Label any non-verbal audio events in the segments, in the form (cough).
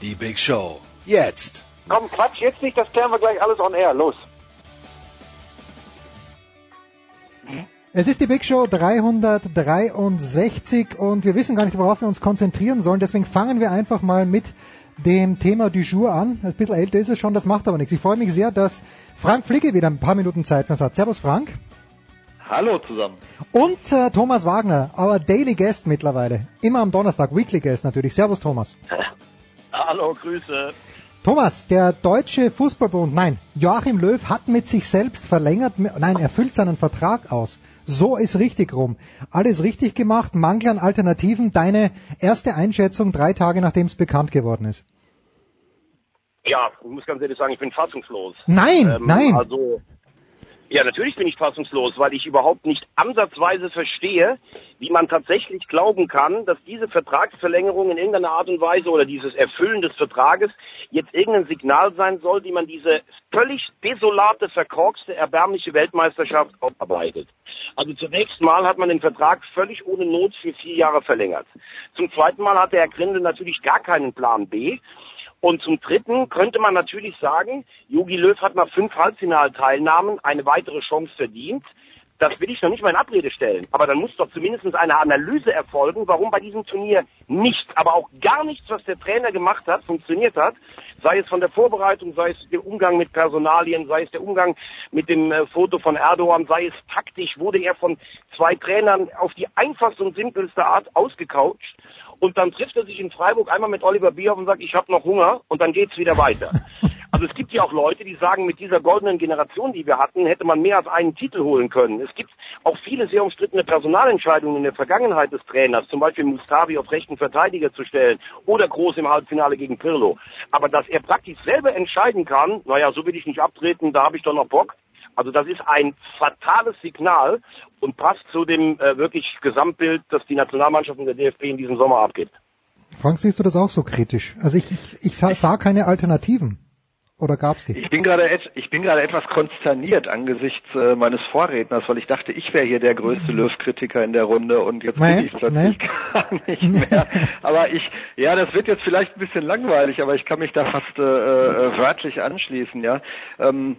Die Big Show. Jetzt. Komm, Quatsch, jetzt nicht, das klären wir gleich alles on air. Los. Es ist die Big Show 363 und wir wissen gar nicht, worauf wir uns konzentrieren sollen. Deswegen fangen wir einfach mal mit dem Thema du jour an. Ein bisschen älter ist es schon, das macht aber nichts. Ich freue mich sehr, dass Frank Flicke wieder ein paar Minuten Zeit für uns hat. Servus Frank. Hallo zusammen. Und äh, Thomas Wagner, our Daily Guest mittlerweile. Immer am Donnerstag, Weekly Guest natürlich. Servus Thomas. (laughs) Hallo, Grüße. Thomas, der deutsche Fußballbund, nein, Joachim Löw hat mit sich selbst verlängert, nein, er füllt seinen Vertrag aus. So ist richtig rum. Alles richtig gemacht, Mangel an Alternativen. Deine erste Einschätzung drei Tage nachdem es bekannt geworden ist. Ja, ich muss ganz ehrlich sagen, ich bin fassungslos. Nein, Ähm, nein. Also, ja, natürlich bin ich fassungslos, weil ich überhaupt nicht ansatzweise verstehe, wie man tatsächlich glauben kann, dass diese Vertragsverlängerung in irgendeiner Art und Weise oder dieses Erfüllen des Vertrages jetzt irgendein Signal sein soll, wie man diese völlig desolate, verkorkste, erbärmliche Weltmeisterschaft aufarbeitet. Also zunächst mal hat man den Vertrag völlig ohne Not für vier Jahre verlängert. Zum zweiten Mal hatte Herr Grindel natürlich gar keinen Plan B. Und zum Dritten könnte man natürlich sagen, Jogi Löw hat nach fünf Halbfinalteilnahmen eine weitere Chance verdient. Das will ich noch nicht mal in Abrede stellen. Aber dann muss doch zumindest eine Analyse erfolgen, warum bei diesem Turnier nichts, aber auch gar nichts, was der Trainer gemacht hat, funktioniert hat. Sei es von der Vorbereitung, sei es der Umgang mit Personalien, sei es der Umgang mit dem äh, Foto von Erdogan, sei es taktisch, wurde er von zwei Trainern auf die einfachste und simpelste Art ausgecoucht. Und dann trifft er sich in Freiburg einmal mit Oliver Bierhoff und sagt, ich habe noch Hunger und dann geht's wieder weiter. (laughs) Also es gibt ja auch Leute, die sagen, mit dieser goldenen Generation, die wir hatten, hätte man mehr als einen Titel holen können. Es gibt auch viele sehr umstrittene Personalentscheidungen in der Vergangenheit des Trainers, zum Beispiel Mustavi auf rechten Verteidiger zu stellen oder groß im Halbfinale gegen Pirlo. Aber dass er praktisch selber entscheiden kann, naja, so will ich nicht abtreten, da habe ich doch noch Bock. Also das ist ein fatales Signal und passt zu dem äh, wirklich Gesamtbild, das die Nationalmannschaft und der DFB in diesem Sommer abgibt. Frank, siehst du das auch so kritisch? Also ich, ich, ich sah, sah keine Alternativen. Oder gab's die? Ich bin gerade et- ich bin gerade etwas konsterniert angesichts äh, meines Vorredners, weil ich dachte, ich wäre hier der größte Löw-Kritiker in der Runde und jetzt Nee, bin ich plötzlich nee. (laughs) gar nicht mehr. Aber ich, ja, das wird jetzt vielleicht ein bisschen langweilig, aber ich kann mich da fast äh, äh, wörtlich anschließen, ja. Ähm,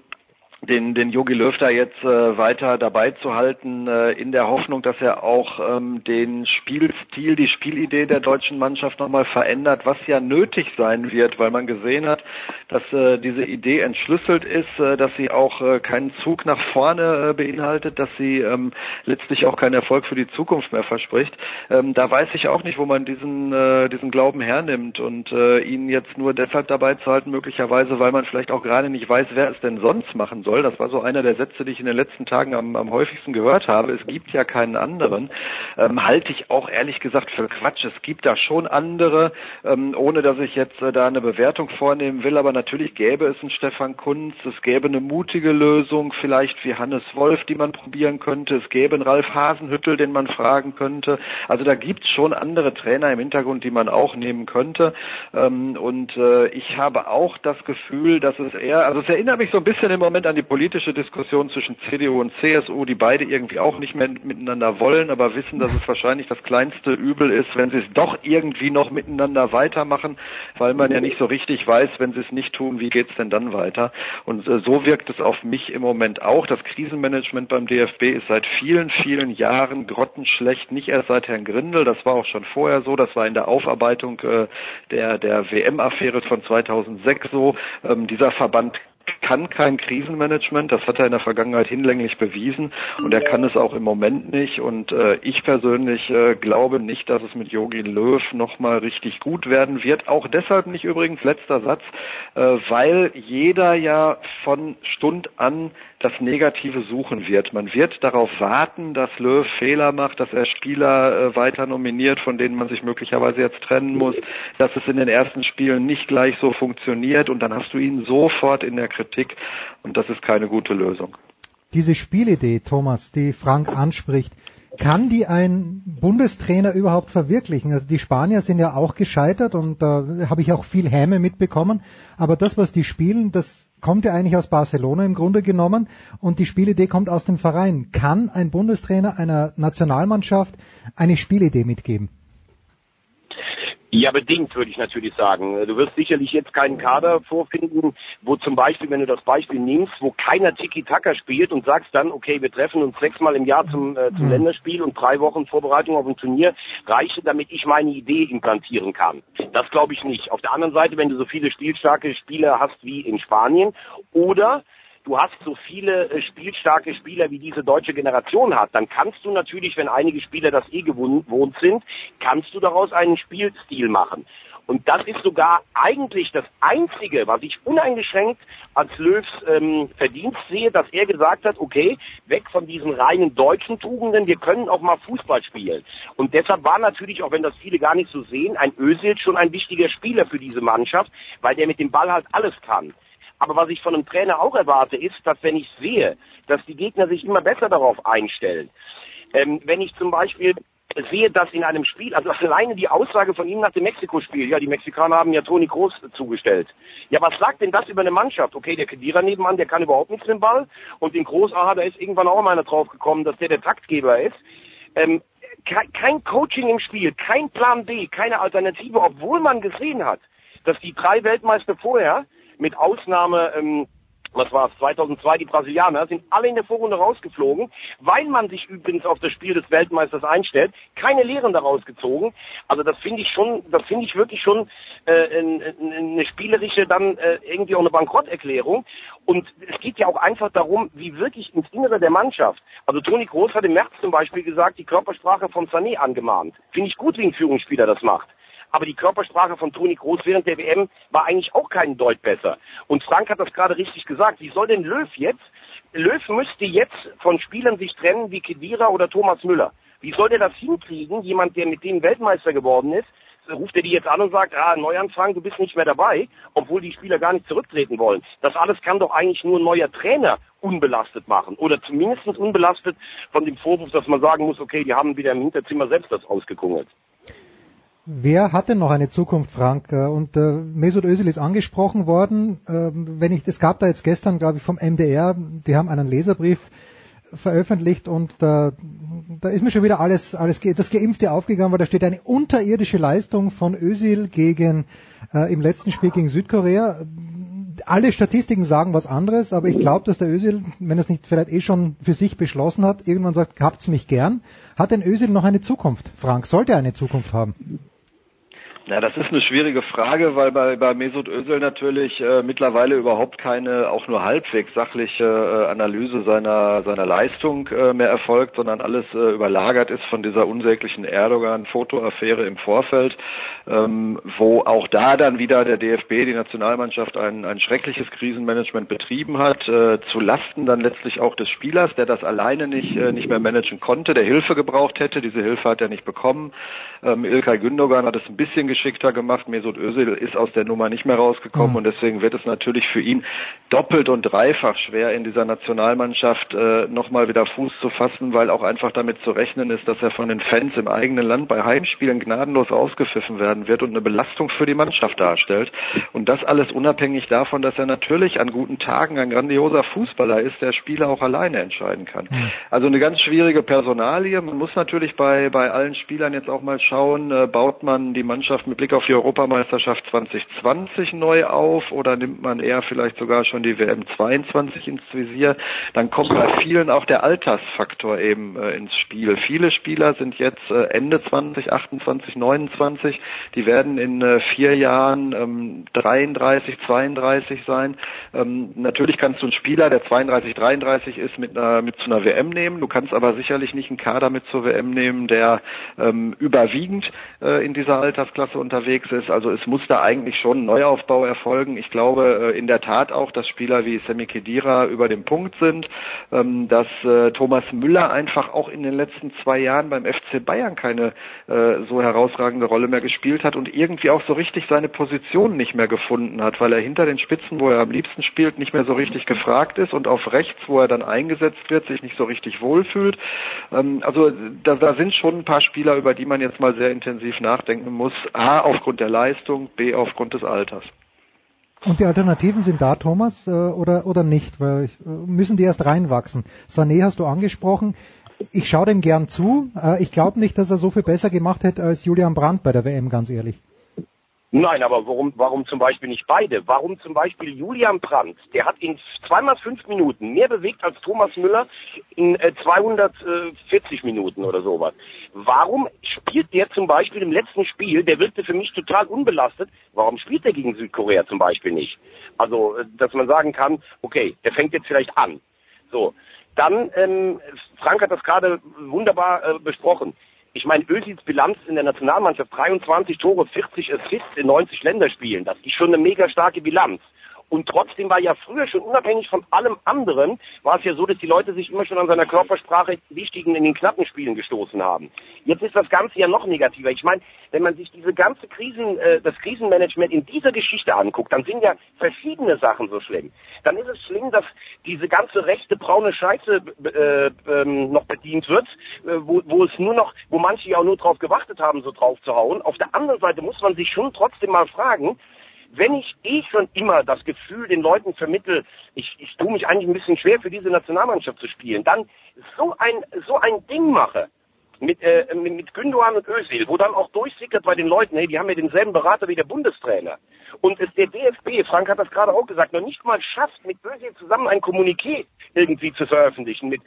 den, den Jogi Löw da jetzt äh, weiter dabei zu halten, äh, in der Hoffnung, dass er auch ähm, den Spielstil, die Spielidee der deutschen Mannschaft nochmal verändert, was ja nötig sein wird, weil man gesehen hat, dass äh, diese Idee entschlüsselt ist, äh, dass sie auch äh, keinen Zug nach vorne äh, beinhaltet, dass sie ähm, letztlich auch keinen Erfolg für die Zukunft mehr verspricht. Ähm, da weiß ich auch nicht, wo man diesen, äh, diesen Glauben hernimmt und äh, ihn jetzt nur deshalb dabei zu halten, möglicherweise, weil man vielleicht auch gerade nicht weiß, wer es denn sonst machen soll. Das war so einer der Sätze, die ich in den letzten Tagen am, am häufigsten gehört habe. Es gibt ja keinen anderen. Ähm, halte ich auch ehrlich gesagt für Quatsch. Es gibt da schon andere, ähm, ohne dass ich jetzt äh, da eine Bewertung vornehmen will, aber natürlich gäbe es einen Stefan Kunz, es gäbe eine mutige Lösung, vielleicht wie Hannes Wolf, die man probieren könnte, es gäbe einen Ralf Hasenhüttel, den man fragen könnte. Also da gibt es schon andere Trainer im Hintergrund, die man auch nehmen könnte. Ähm, und äh, ich habe auch das Gefühl, dass es eher, also es erinnert mich so ein bisschen im Moment an die politische Diskussion zwischen CDU und CSU, die beide irgendwie auch nicht mehr miteinander wollen, aber wissen, dass es wahrscheinlich das kleinste Übel ist, wenn sie es doch irgendwie noch miteinander weitermachen, weil man ja nicht so richtig weiß, wenn sie es nicht tun, wie geht's denn dann weiter? Und äh, so wirkt es auf mich im Moment auch. Das Krisenmanagement beim DFB ist seit vielen, vielen Jahren grottenschlecht, nicht erst seit Herrn Grindel, das war auch schon vorher so, das war in der Aufarbeitung äh, der, der WM-Affäre von 2006 so. Ähm, dieser Verband kann kein Krisenmanagement, das hat er in der Vergangenheit hinlänglich bewiesen. Und er kann es auch im Moment nicht. Und äh, ich persönlich äh, glaube nicht, dass es mit Jogi Löw nochmal richtig gut werden wird, auch deshalb nicht übrigens letzter Satz, äh, weil jeder ja von Stund an das Negative suchen wird. Man wird darauf warten, dass Löw Fehler macht, dass er Spieler äh, weiter nominiert, von denen man sich möglicherweise jetzt trennen muss, dass es in den ersten Spielen nicht gleich so funktioniert und dann hast du ihn sofort in der Kritik und das ist keine gute Lösung. Diese Spielidee, Thomas, die Frank anspricht, kann die ein Bundestrainer überhaupt verwirklichen? Also die Spanier sind ja auch gescheitert und da habe ich auch viel Häme mitbekommen. Aber das, was die spielen, das kommt ja eigentlich aus Barcelona im Grunde genommen und die Spielidee kommt aus dem Verein. Kann ein Bundestrainer einer Nationalmannschaft eine Spielidee mitgeben? Ja, bedingt, würde ich natürlich sagen. Du wirst sicherlich jetzt keinen Kader vorfinden, wo zum Beispiel, wenn du das Beispiel nimmst, wo keiner Tiki-Taka spielt und sagst dann, okay, wir treffen uns sechsmal im Jahr zum, äh, zum mhm. Länderspiel und drei Wochen Vorbereitung auf ein Turnier, reiche, damit ich meine Idee implantieren kann. Das glaube ich nicht. Auf der anderen Seite, wenn du so viele spielstarke Spieler hast wie in Spanien oder du hast so viele äh, spielstarke Spieler, wie diese deutsche Generation hat, dann kannst du natürlich, wenn einige Spieler das eh gewohnt sind, kannst du daraus einen Spielstil machen. Und das ist sogar eigentlich das Einzige, was ich uneingeschränkt als Löws ähm, Verdienst sehe, dass er gesagt hat, okay, weg von diesen reinen deutschen Tugenden, wir können auch mal Fußball spielen. Und deshalb war natürlich, auch wenn das viele gar nicht so sehen, ein Özil schon ein wichtiger Spieler für diese Mannschaft, weil der mit dem Ball halt alles kann. Aber was ich von einem Trainer auch erwarte, ist, dass wenn ich sehe, dass die Gegner sich immer besser darauf einstellen, ähm, wenn ich zum Beispiel sehe, dass in einem Spiel, also (laughs) alleine die Aussage von ihm nach dem Mexiko-Spiel, ja, die Mexikaner haben ja Toni Groß zugestellt. Ja, was sagt denn das über eine Mannschaft? Okay, der Kedira nebenan, der kann überhaupt nichts mit dem Ball und den Groß, aha, da ist irgendwann auch mal einer draufgekommen, dass der der Taktgeber ist. Ähm, kein Coaching im Spiel, kein Plan B, keine Alternative, obwohl man gesehen hat, dass die drei Weltmeister vorher mit Ausnahme, ähm, was war es, 2002 die Brasilianer, sind alle in der Vorrunde rausgeflogen, weil man sich übrigens auf das Spiel des Weltmeisters einstellt, keine Lehren daraus gezogen. Also das finde ich schon, das finde ich wirklich schon äh, eine spielerische, dann äh, irgendwie auch eine Bankrotterklärung. Und es geht ja auch einfach darum, wie wirklich ins Innere der Mannschaft. Also Toni Groß hat im März zum Beispiel gesagt, die Körpersprache von Sané angemahnt. Finde ich gut, wie ein Führungsspieler das macht aber die Körpersprache von Toni Groß während der WM war eigentlich auch kein Deut besser. Und Frank hat das gerade richtig gesagt. Wie soll denn Löw jetzt? Löw müsste jetzt von Spielern sich trennen wie Kedira oder Thomas Müller. Wie soll der das hinkriegen? Jemand, der mit dem Weltmeister geworden ist, ruft er die jetzt an und sagt, ah, Neuanfang, du bist nicht mehr dabei, obwohl die Spieler gar nicht zurücktreten wollen. Das alles kann doch eigentlich nur ein neuer Trainer unbelastet machen oder zumindest unbelastet von dem Vorwurf, dass man sagen muss, okay, die haben wieder im Hinterzimmer selbst das ausgekungelt. Wer hat denn noch eine Zukunft, Frank? Äh, und äh, Mesut Özil ist angesprochen worden. Ähm, wenn ich, es gab da jetzt gestern, glaube ich, vom MDR, die haben einen Leserbrief veröffentlicht und da, da ist mir schon wieder alles, alles das Geimpfte aufgegangen, weil da steht eine unterirdische Leistung von Özil gegen äh, im letzten Spiel gegen Südkorea. Alle Statistiken sagen was anderes, aber ich glaube, dass der Özil, wenn er es nicht vielleicht eh schon für sich beschlossen hat, irgendwann sagt, habt's mich gern. Hat denn Özil noch eine Zukunft? Frank, sollte er eine Zukunft haben? Ja, das ist eine schwierige Frage, weil bei, bei Mesut Özil natürlich äh, mittlerweile überhaupt keine, auch nur halbwegs sachliche äh, Analyse seiner, seiner Leistung äh, mehr erfolgt, sondern alles äh, überlagert ist von dieser unsäglichen Erdogan-Fotoaffäre im Vorfeld, ähm, wo auch da dann wieder der DFB, die Nationalmannschaft, ein, ein schreckliches Krisenmanagement betrieben hat, äh, zu Lasten dann letztlich auch des Spielers, der das alleine nicht, äh, nicht mehr managen konnte, der Hilfe gebraucht hätte. Diese Hilfe hat er nicht bekommen. Ähm, Ilkay Gündogan hat es ein bisschen geschickter gemacht. Mesut Özil ist aus der Nummer nicht mehr rausgekommen mhm. und deswegen wird es natürlich für ihn doppelt und dreifach schwer in dieser Nationalmannschaft äh, nochmal wieder Fuß zu fassen, weil auch einfach damit zu rechnen ist, dass er von den Fans im eigenen Land bei Heimspielen gnadenlos ausgepfiffen werden wird und eine Belastung für die Mannschaft darstellt. Und das alles unabhängig davon, dass er natürlich an guten Tagen ein grandioser Fußballer ist, der Spieler auch alleine entscheiden kann. Mhm. Also eine ganz schwierige Personalie. Man muss natürlich bei, bei allen Spielern jetzt auch mal schauen, äh, baut man die Mannschaft Mit Blick auf die Europameisterschaft 2020 neu auf oder nimmt man eher vielleicht sogar schon die WM 22 ins Visier? Dann kommt bei vielen auch der Altersfaktor eben äh, ins Spiel. Viele Spieler sind jetzt äh, Ende 20, 28, 29. Die werden in äh, vier Jahren ähm, 33, 32 sein. Ähm, natürlich kannst du einen Spieler, der 32, 33 ist, mit, einer, mit zu einer WM nehmen. Du kannst aber sicherlich nicht einen Kader mit zur WM nehmen, der ähm, überwiegend äh, in dieser Altersklasse unterwegs ist. Also es muss da eigentlich schon ein Neuaufbau erfolgen. Ich glaube äh, in der Tat auch, dass Spieler wie Semi Khedira über dem Punkt sind, ähm, dass äh, Thomas Müller einfach auch in den letzten zwei Jahren beim FC Bayern keine äh, so herausragende Rolle mehr gespielt hat und irgendwie auch so richtig seine Position nicht mehr gefunden hat, weil er hinter den Spitzen, wo er am liebsten spielt, nicht mehr so richtig gefragt ist und auf rechts, wo er dann eingesetzt wird, sich nicht so richtig wohlfühlt. Ähm, also da, da sind schon ein paar Spieler, über die man jetzt mal sehr intensiv nachdenken muss. A, aufgrund der Leistung, B, aufgrund des Alters. Und die Alternativen sind da, Thomas, äh, oder, oder nicht? Weil äh, müssen die erst reinwachsen? Sané hast du angesprochen. Ich schaue dem gern zu. Äh, ich glaube nicht, dass er so viel besser gemacht hätte als Julian Brandt bei der WM, ganz ehrlich. Nein, aber warum, warum zum Beispiel nicht beide? Warum zum Beispiel Julian Brandt? Der hat in zweimal fünf Minuten mehr bewegt als Thomas Müller in äh, 240 Minuten oder sowas. Warum spielt der zum Beispiel im letzten Spiel, der wirkte für mich total unbelastet, warum spielt der gegen Südkorea zum Beispiel nicht? Also, äh, dass man sagen kann, okay, der fängt jetzt vielleicht an. So. Dann, ähm, Frank hat das gerade wunderbar äh, besprochen ich meine, Özils Bilanz in der Nationalmannschaft, 23 Tore, 40 Assists in 90 Länderspielen, das ist schon eine mega starke Bilanz. Und trotzdem war ja früher schon unabhängig von allem anderen, war es ja so, dass die Leute sich immer schon an seiner Körpersprache wichtigen in den knappen Spielen gestoßen haben. Jetzt ist das Ganze ja noch negativer. Ich meine, wenn man sich diese ganze Krisen, äh, das Krisenmanagement in dieser Geschichte anguckt, dann sind ja verschiedene Sachen so schlimm. Dann ist es schlimm, dass diese ganze rechte braune Scheiße äh, ähm, noch bedient wird, äh, wo, wo es nur noch, wo manche ja auch nur drauf gewartet haben, so drauf zu hauen. Auf der anderen Seite muss man sich schon trotzdem mal fragen, wenn ich eh schon immer das Gefühl den Leuten vermittel, ich, ich tue mich eigentlich ein bisschen schwer für diese Nationalmannschaft zu spielen, dann so ein, so ein Ding mache, mit, äh, mit Gündogan und Özil, wo dann auch durchsickert bei den Leuten, hey, die haben ja denselben Berater wie der Bundestrainer. Und es der DFB, Frank hat das gerade auch gesagt, noch nicht mal schafft, mit Özil zusammen ein Kommuniqué irgendwie zu veröffentlichen. Mit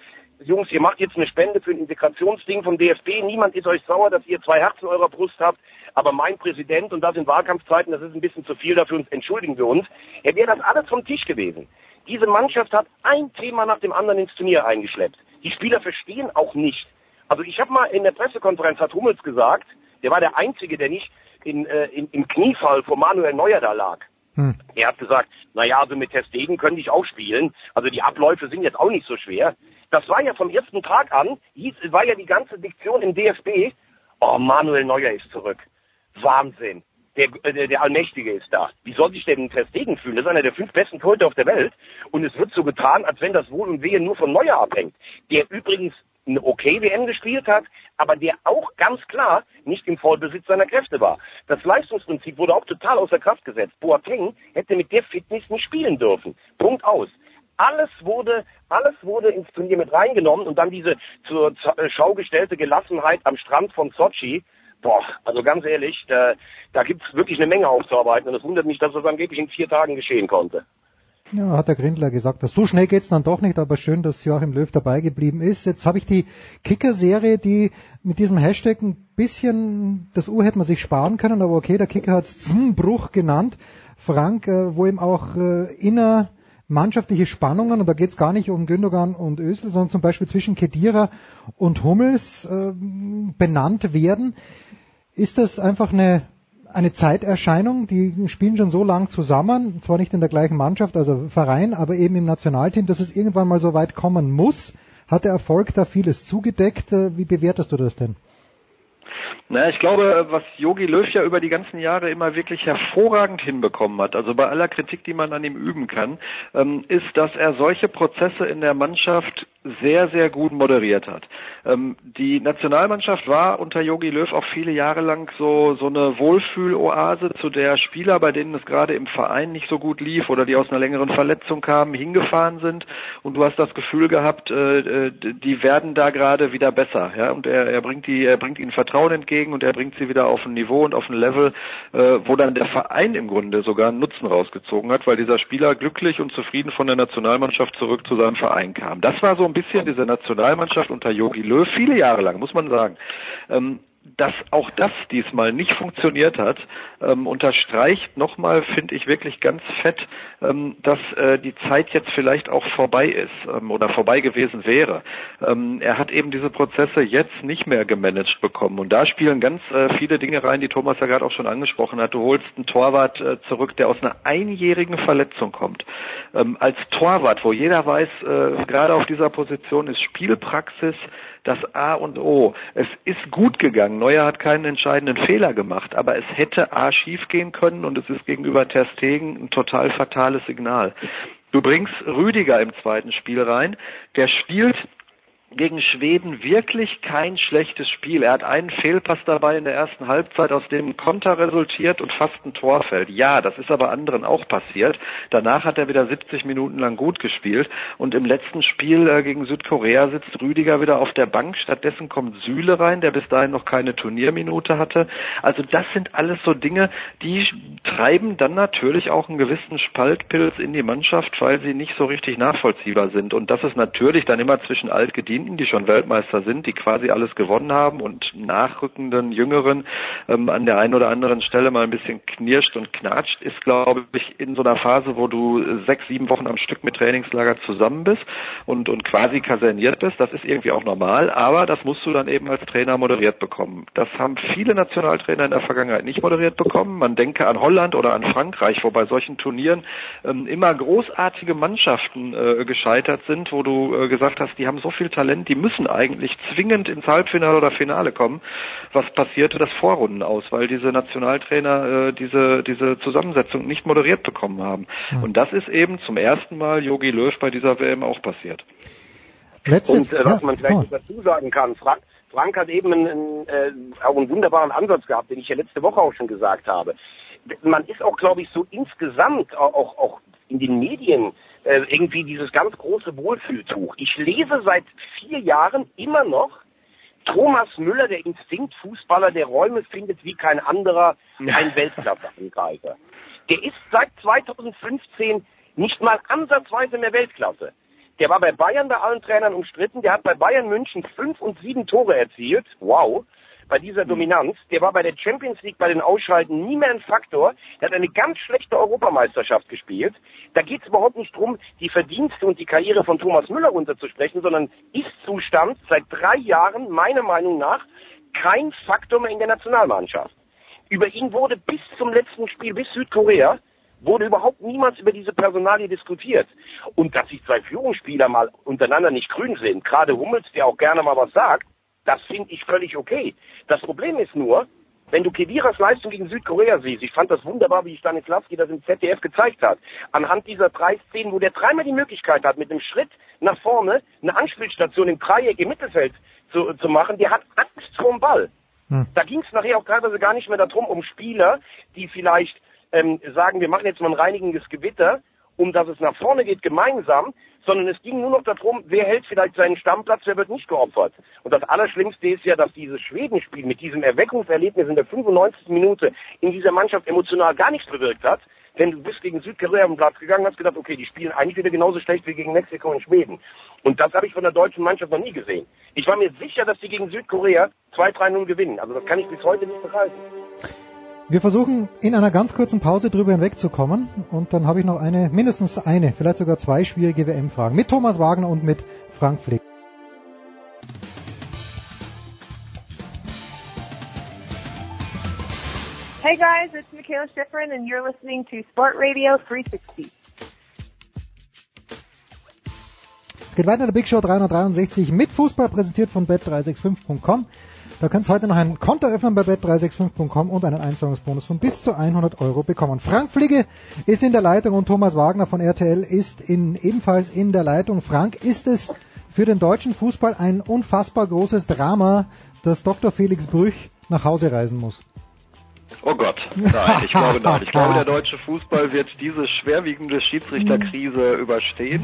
Jungs, ihr macht jetzt eine Spende für ein Integrationsding vom DFB, niemand ist euch sauer, dass ihr zwei Herzen in eurer Brust habt, aber mein Präsident, und das in Wahlkampfzeiten, das ist ein bisschen zu viel dafür, entschuldigen wir uns, er wäre das alles vom Tisch gewesen. Diese Mannschaft hat ein Thema nach dem anderen ins Turnier eingeschleppt. Die Spieler verstehen auch nicht. Also ich habe mal in der Pressekonferenz, hat Hummels gesagt, der war der Einzige, der nicht in, äh, in, im Kniefall vor Manuel Neuer da lag. Hm. Er hat gesagt, naja, also mit Testegen könnte ich auch spielen. Also die Abläufe sind jetzt auch nicht so schwer. Das war ja vom ersten Tag an, hieß, war ja die ganze Diktion im DFB, oh, Manuel Neuer ist zurück. Wahnsinn. Der, äh, der, der Allmächtige ist da. Wie soll sich denn Testegen fühlen? Das ist einer der fünf besten Torhüter auf der Welt. Und es wird so getan, als wenn das Wohl und Wehe nur von Neuer abhängt. Der übrigens eine okay WM gespielt hat, aber der auch ganz klar nicht im Vollbesitz seiner Kräfte war. Das Leistungsprinzip wurde auch total außer Kraft gesetzt. Boateng hätte mit der Fitness nicht spielen dürfen. Punkt aus. Alles wurde, alles wurde ins Turnier mit reingenommen und dann diese zur Schau gestellte Gelassenheit am Strand von Sochi. Boah, also ganz ehrlich, da, da gibt es wirklich eine Menge aufzuarbeiten und es wundert mich, dass das angeblich in vier Tagen geschehen konnte. Ja, hat der Grindler gesagt. Dass so schnell geht's dann doch nicht, aber schön, dass Joachim Löw dabei geblieben ist. Jetzt habe ich die Kicker-Serie, die mit diesem Hashtag ein bisschen, das U hätte man sich sparen können, aber okay, der Kicker hat es Bruch genannt. Frank, äh, wo ihm auch äh, inner mannschaftliche Spannungen, und da geht's gar nicht um Gündogan und Ösel, sondern zum Beispiel zwischen Kedira und Hummels äh, benannt werden. Ist das einfach eine eine Zeiterscheinung, die spielen schon so lang zusammen, zwar nicht in der gleichen Mannschaft, also Verein, aber eben im Nationalteam, dass es irgendwann mal so weit kommen muss. Hat der Erfolg da vieles zugedeckt? Äh, wie bewertest du das denn? Na, ich glaube, was Yogi Löw ja über die ganzen Jahre immer wirklich hervorragend hinbekommen hat, also bei aller Kritik, die man an ihm üben kann, ähm, ist, dass er solche Prozesse in der Mannschaft sehr, sehr gut moderiert hat. Ähm, die Nationalmannschaft war unter Yogi Löw auch viele Jahre lang so, so eine Wohlfühloase, zu der Spieler, bei denen es gerade im Verein nicht so gut lief oder die aus einer längeren Verletzung kamen, hingefahren sind und du hast das Gefühl gehabt, äh, äh die werden da gerade wieder besser, ja, und er, er bringt die, er bringt ihnen Vertrauen entgegen und er bringt sie wieder auf ein Niveau und auf ein Level, äh, wo dann der Verein im Grunde sogar einen Nutzen rausgezogen hat, weil dieser Spieler glücklich und zufrieden von der Nationalmannschaft zurück zu seinem Verein kam. Das war so ein bisschen diese Nationalmannschaft unter Yogi Löw, viele Jahre lang, muss man sagen. Ähm, dass auch das diesmal nicht funktioniert hat, ähm, unterstreicht nochmal, finde ich wirklich ganz fett, ähm, dass äh, die Zeit jetzt vielleicht auch vorbei ist ähm, oder vorbei gewesen wäre. Ähm, er hat eben diese Prozesse jetzt nicht mehr gemanagt bekommen und da spielen ganz äh, viele Dinge rein, die Thomas ja gerade auch schon angesprochen hat. Du holst einen Torwart äh, zurück, der aus einer einjährigen Verletzung kommt. Ähm, als Torwart, wo jeder weiß, äh, gerade auf dieser Position ist Spielpraxis das A und O. Es ist gut gegangen. Neuer hat keinen entscheidenden Fehler gemacht, aber es hätte A schief gehen können und es ist gegenüber Ter Stegen ein total fatales Signal. Du bringst Rüdiger im zweiten Spiel rein, der spielt gegen Schweden wirklich kein schlechtes Spiel. Er hat einen Fehlpass dabei in der ersten Halbzeit, aus dem ein Konter resultiert und fast ein Tor fällt. Ja, das ist aber anderen auch passiert. Danach hat er wieder 70 Minuten lang gut gespielt und im letzten Spiel äh, gegen Südkorea sitzt Rüdiger wieder auf der Bank. Stattdessen kommt Süle rein, der bis dahin noch keine Turnierminute hatte. Also das sind alles so Dinge, die treiben dann natürlich auch einen gewissen Spaltpilz in die Mannschaft, weil sie nicht so richtig nachvollziehbar sind. Und das ist natürlich dann immer zwischen altgedienten Blinken, die schon Weltmeister sind, die quasi alles gewonnen haben und nachrückenden Jüngeren ähm, an der einen oder anderen Stelle mal ein bisschen knirscht und knatscht, ist, glaube ich, in so einer Phase, wo du sechs, sieben Wochen am Stück mit Trainingslager zusammen bist und, und quasi kaserniert bist. Das ist irgendwie auch normal, aber das musst du dann eben als Trainer moderiert bekommen. Das haben viele Nationaltrainer in der Vergangenheit nicht moderiert bekommen. Man denke an Holland oder an Frankreich, wo bei solchen Turnieren ähm, immer großartige Mannschaften äh, gescheitert sind, wo du äh, gesagt hast, die haben so viel Talent Talent, die müssen eigentlich zwingend ins Halbfinale oder Finale kommen. Was passierte das Vorrunden aus, weil diese Nationaltrainer äh, diese, diese Zusammensetzung nicht moderiert bekommen haben. Mhm. Und das ist eben zum ersten Mal Yogi Löw bei dieser WM auch passiert. Letzte, Und äh, was man vielleicht oh. dazu sagen kann, Frank, Frank hat eben einen, äh, auch einen wunderbaren Ansatz gehabt, den ich ja letzte Woche auch schon gesagt habe. Man ist auch, glaube ich, so insgesamt auch, auch in den Medien äh, irgendwie dieses ganz große Wohlfühltuch. Ich lese seit vier Jahren immer noch Thomas Müller, der Instinktfußballer, der Räume findet wie kein anderer, ein Weltklasse-Angreifer. Der ist seit 2015 nicht mal ansatzweise mehr Weltklasse. Der war bei Bayern bei allen Trainern umstritten. Der hat bei Bayern München fünf und sieben Tore erzielt. Wow bei dieser hm. Dominanz. Der war bei der Champions League bei den Ausschalten nie mehr ein Faktor. Der hat eine ganz schlechte Europameisterschaft gespielt. Da geht es überhaupt nicht drum, die Verdienste und die Karriere von Thomas Müller runterzusprechen, sondern Ist-Zustand seit drei Jahren meiner Meinung nach kein Faktor mehr in der Nationalmannschaft. Über ihn wurde bis zum letzten Spiel, bis Südkorea, wurde überhaupt niemals über diese Personalie diskutiert. Und dass sich zwei Führungsspieler mal untereinander nicht grün sind, gerade Hummels, der auch gerne mal was sagt, das finde ich völlig okay. Das Problem ist nur, wenn du Kediras Leistung gegen Südkorea siehst, ich fand das wunderbar, wie Stanislavski das im ZDF gezeigt hat, anhand dieser drei Szenen, wo der dreimal die Möglichkeit hat, mit einem Schritt nach vorne eine Anspielstation im Dreieck im Mittelfeld zu, zu machen, der hat Angst vorm Ball. Hm. Da ging es nachher auch teilweise gar nicht mehr darum, um Spieler, die vielleicht ähm, sagen, wir machen jetzt mal ein reinigendes Gewitter, um dass es nach vorne geht gemeinsam, sondern es ging nur noch darum, wer hält vielleicht seinen Stammplatz, wer wird nicht geopfert. Und das Allerschlimmste ist ja, dass dieses Schwedenspiel mit diesem Erweckungserlebnis in der 95. Minute in dieser Mannschaft emotional gar nichts bewirkt hat. Denn du bist gegen Südkorea den Platz gegangen und hast gedacht, okay, die spielen eigentlich wieder genauso schlecht wie gegen Mexiko und Schweden. Und das habe ich von der deutschen Mannschaft noch nie gesehen. Ich war mir sicher, dass sie gegen Südkorea 2-3-0 gewinnen. Also das kann ich bis heute nicht begreifen. Wir versuchen in einer ganz kurzen Pause drüber hinwegzukommen und dann habe ich noch eine, mindestens eine, vielleicht sogar zwei schwierige WM-Fragen mit Thomas Wagner und mit Frank Flick. Hey guys, it's Michaela Schifrin and you're listening to Sport Radio 360. Es geht weiter in der Big Show 363 mit Fußball präsentiert von bet365.com. Da kannst du heute noch ein Konto öffnen bei bet365.com und einen Einzahlungsbonus von bis zu 100 Euro bekommen. Frank Fliege ist in der Leitung und Thomas Wagner von RTL ist in, ebenfalls in der Leitung. Frank, ist es für den deutschen Fußball ein unfassbar großes Drama, dass Dr. Felix Brüch nach Hause reisen muss? Oh Gott, nein, ich glaube nein. Ich glaube, der deutsche Fußball wird diese schwerwiegende Schiedsrichterkrise überstehen.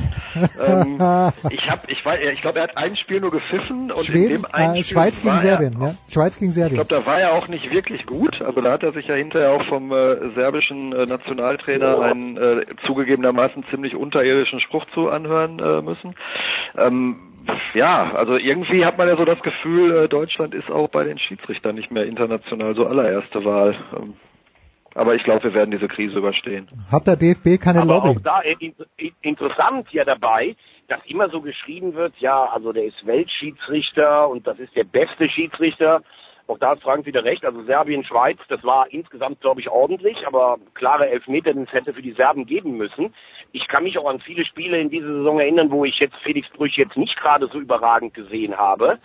Ähm, (laughs) ich habe, ich weiß, ich glaube, er hat ein Spiel nur gepfiffen und Schweden, in dem einen äh, Spiel Schweiz gegen Serbien, er, ja. Schweiz gegen Ich Serbien. glaube, da war er auch nicht wirklich gut. Also da hat er sich ja hinterher auch vom äh, serbischen äh, Nationaltrainer einen äh, zugegebenermaßen ziemlich unterirdischen Spruch zu anhören äh, müssen. Ähm, ja, also irgendwie hat man ja so das Gefühl, äh, Deutschland ist auch bei den Schiedsrichtern nicht mehr international so allererste Wahl. Ähm, aber ich glaube, wir werden diese Krise überstehen. Hat der DFB keine Aber Lobby? auch da äh, in, in, interessant ja dabei, dass immer so geschrieben wird, ja, also der ist Weltschiedsrichter und das ist der beste Schiedsrichter. Auch da hat Frank wieder recht. Also Serbien, Schweiz, das war insgesamt, glaube ich, ordentlich, aber klare Elfmeter, den es hätte für die Serben geben müssen. Ich kann mich auch an viele Spiele in dieser Saison erinnern, wo ich jetzt Felix Brüch jetzt nicht gerade so überragend gesehen habe.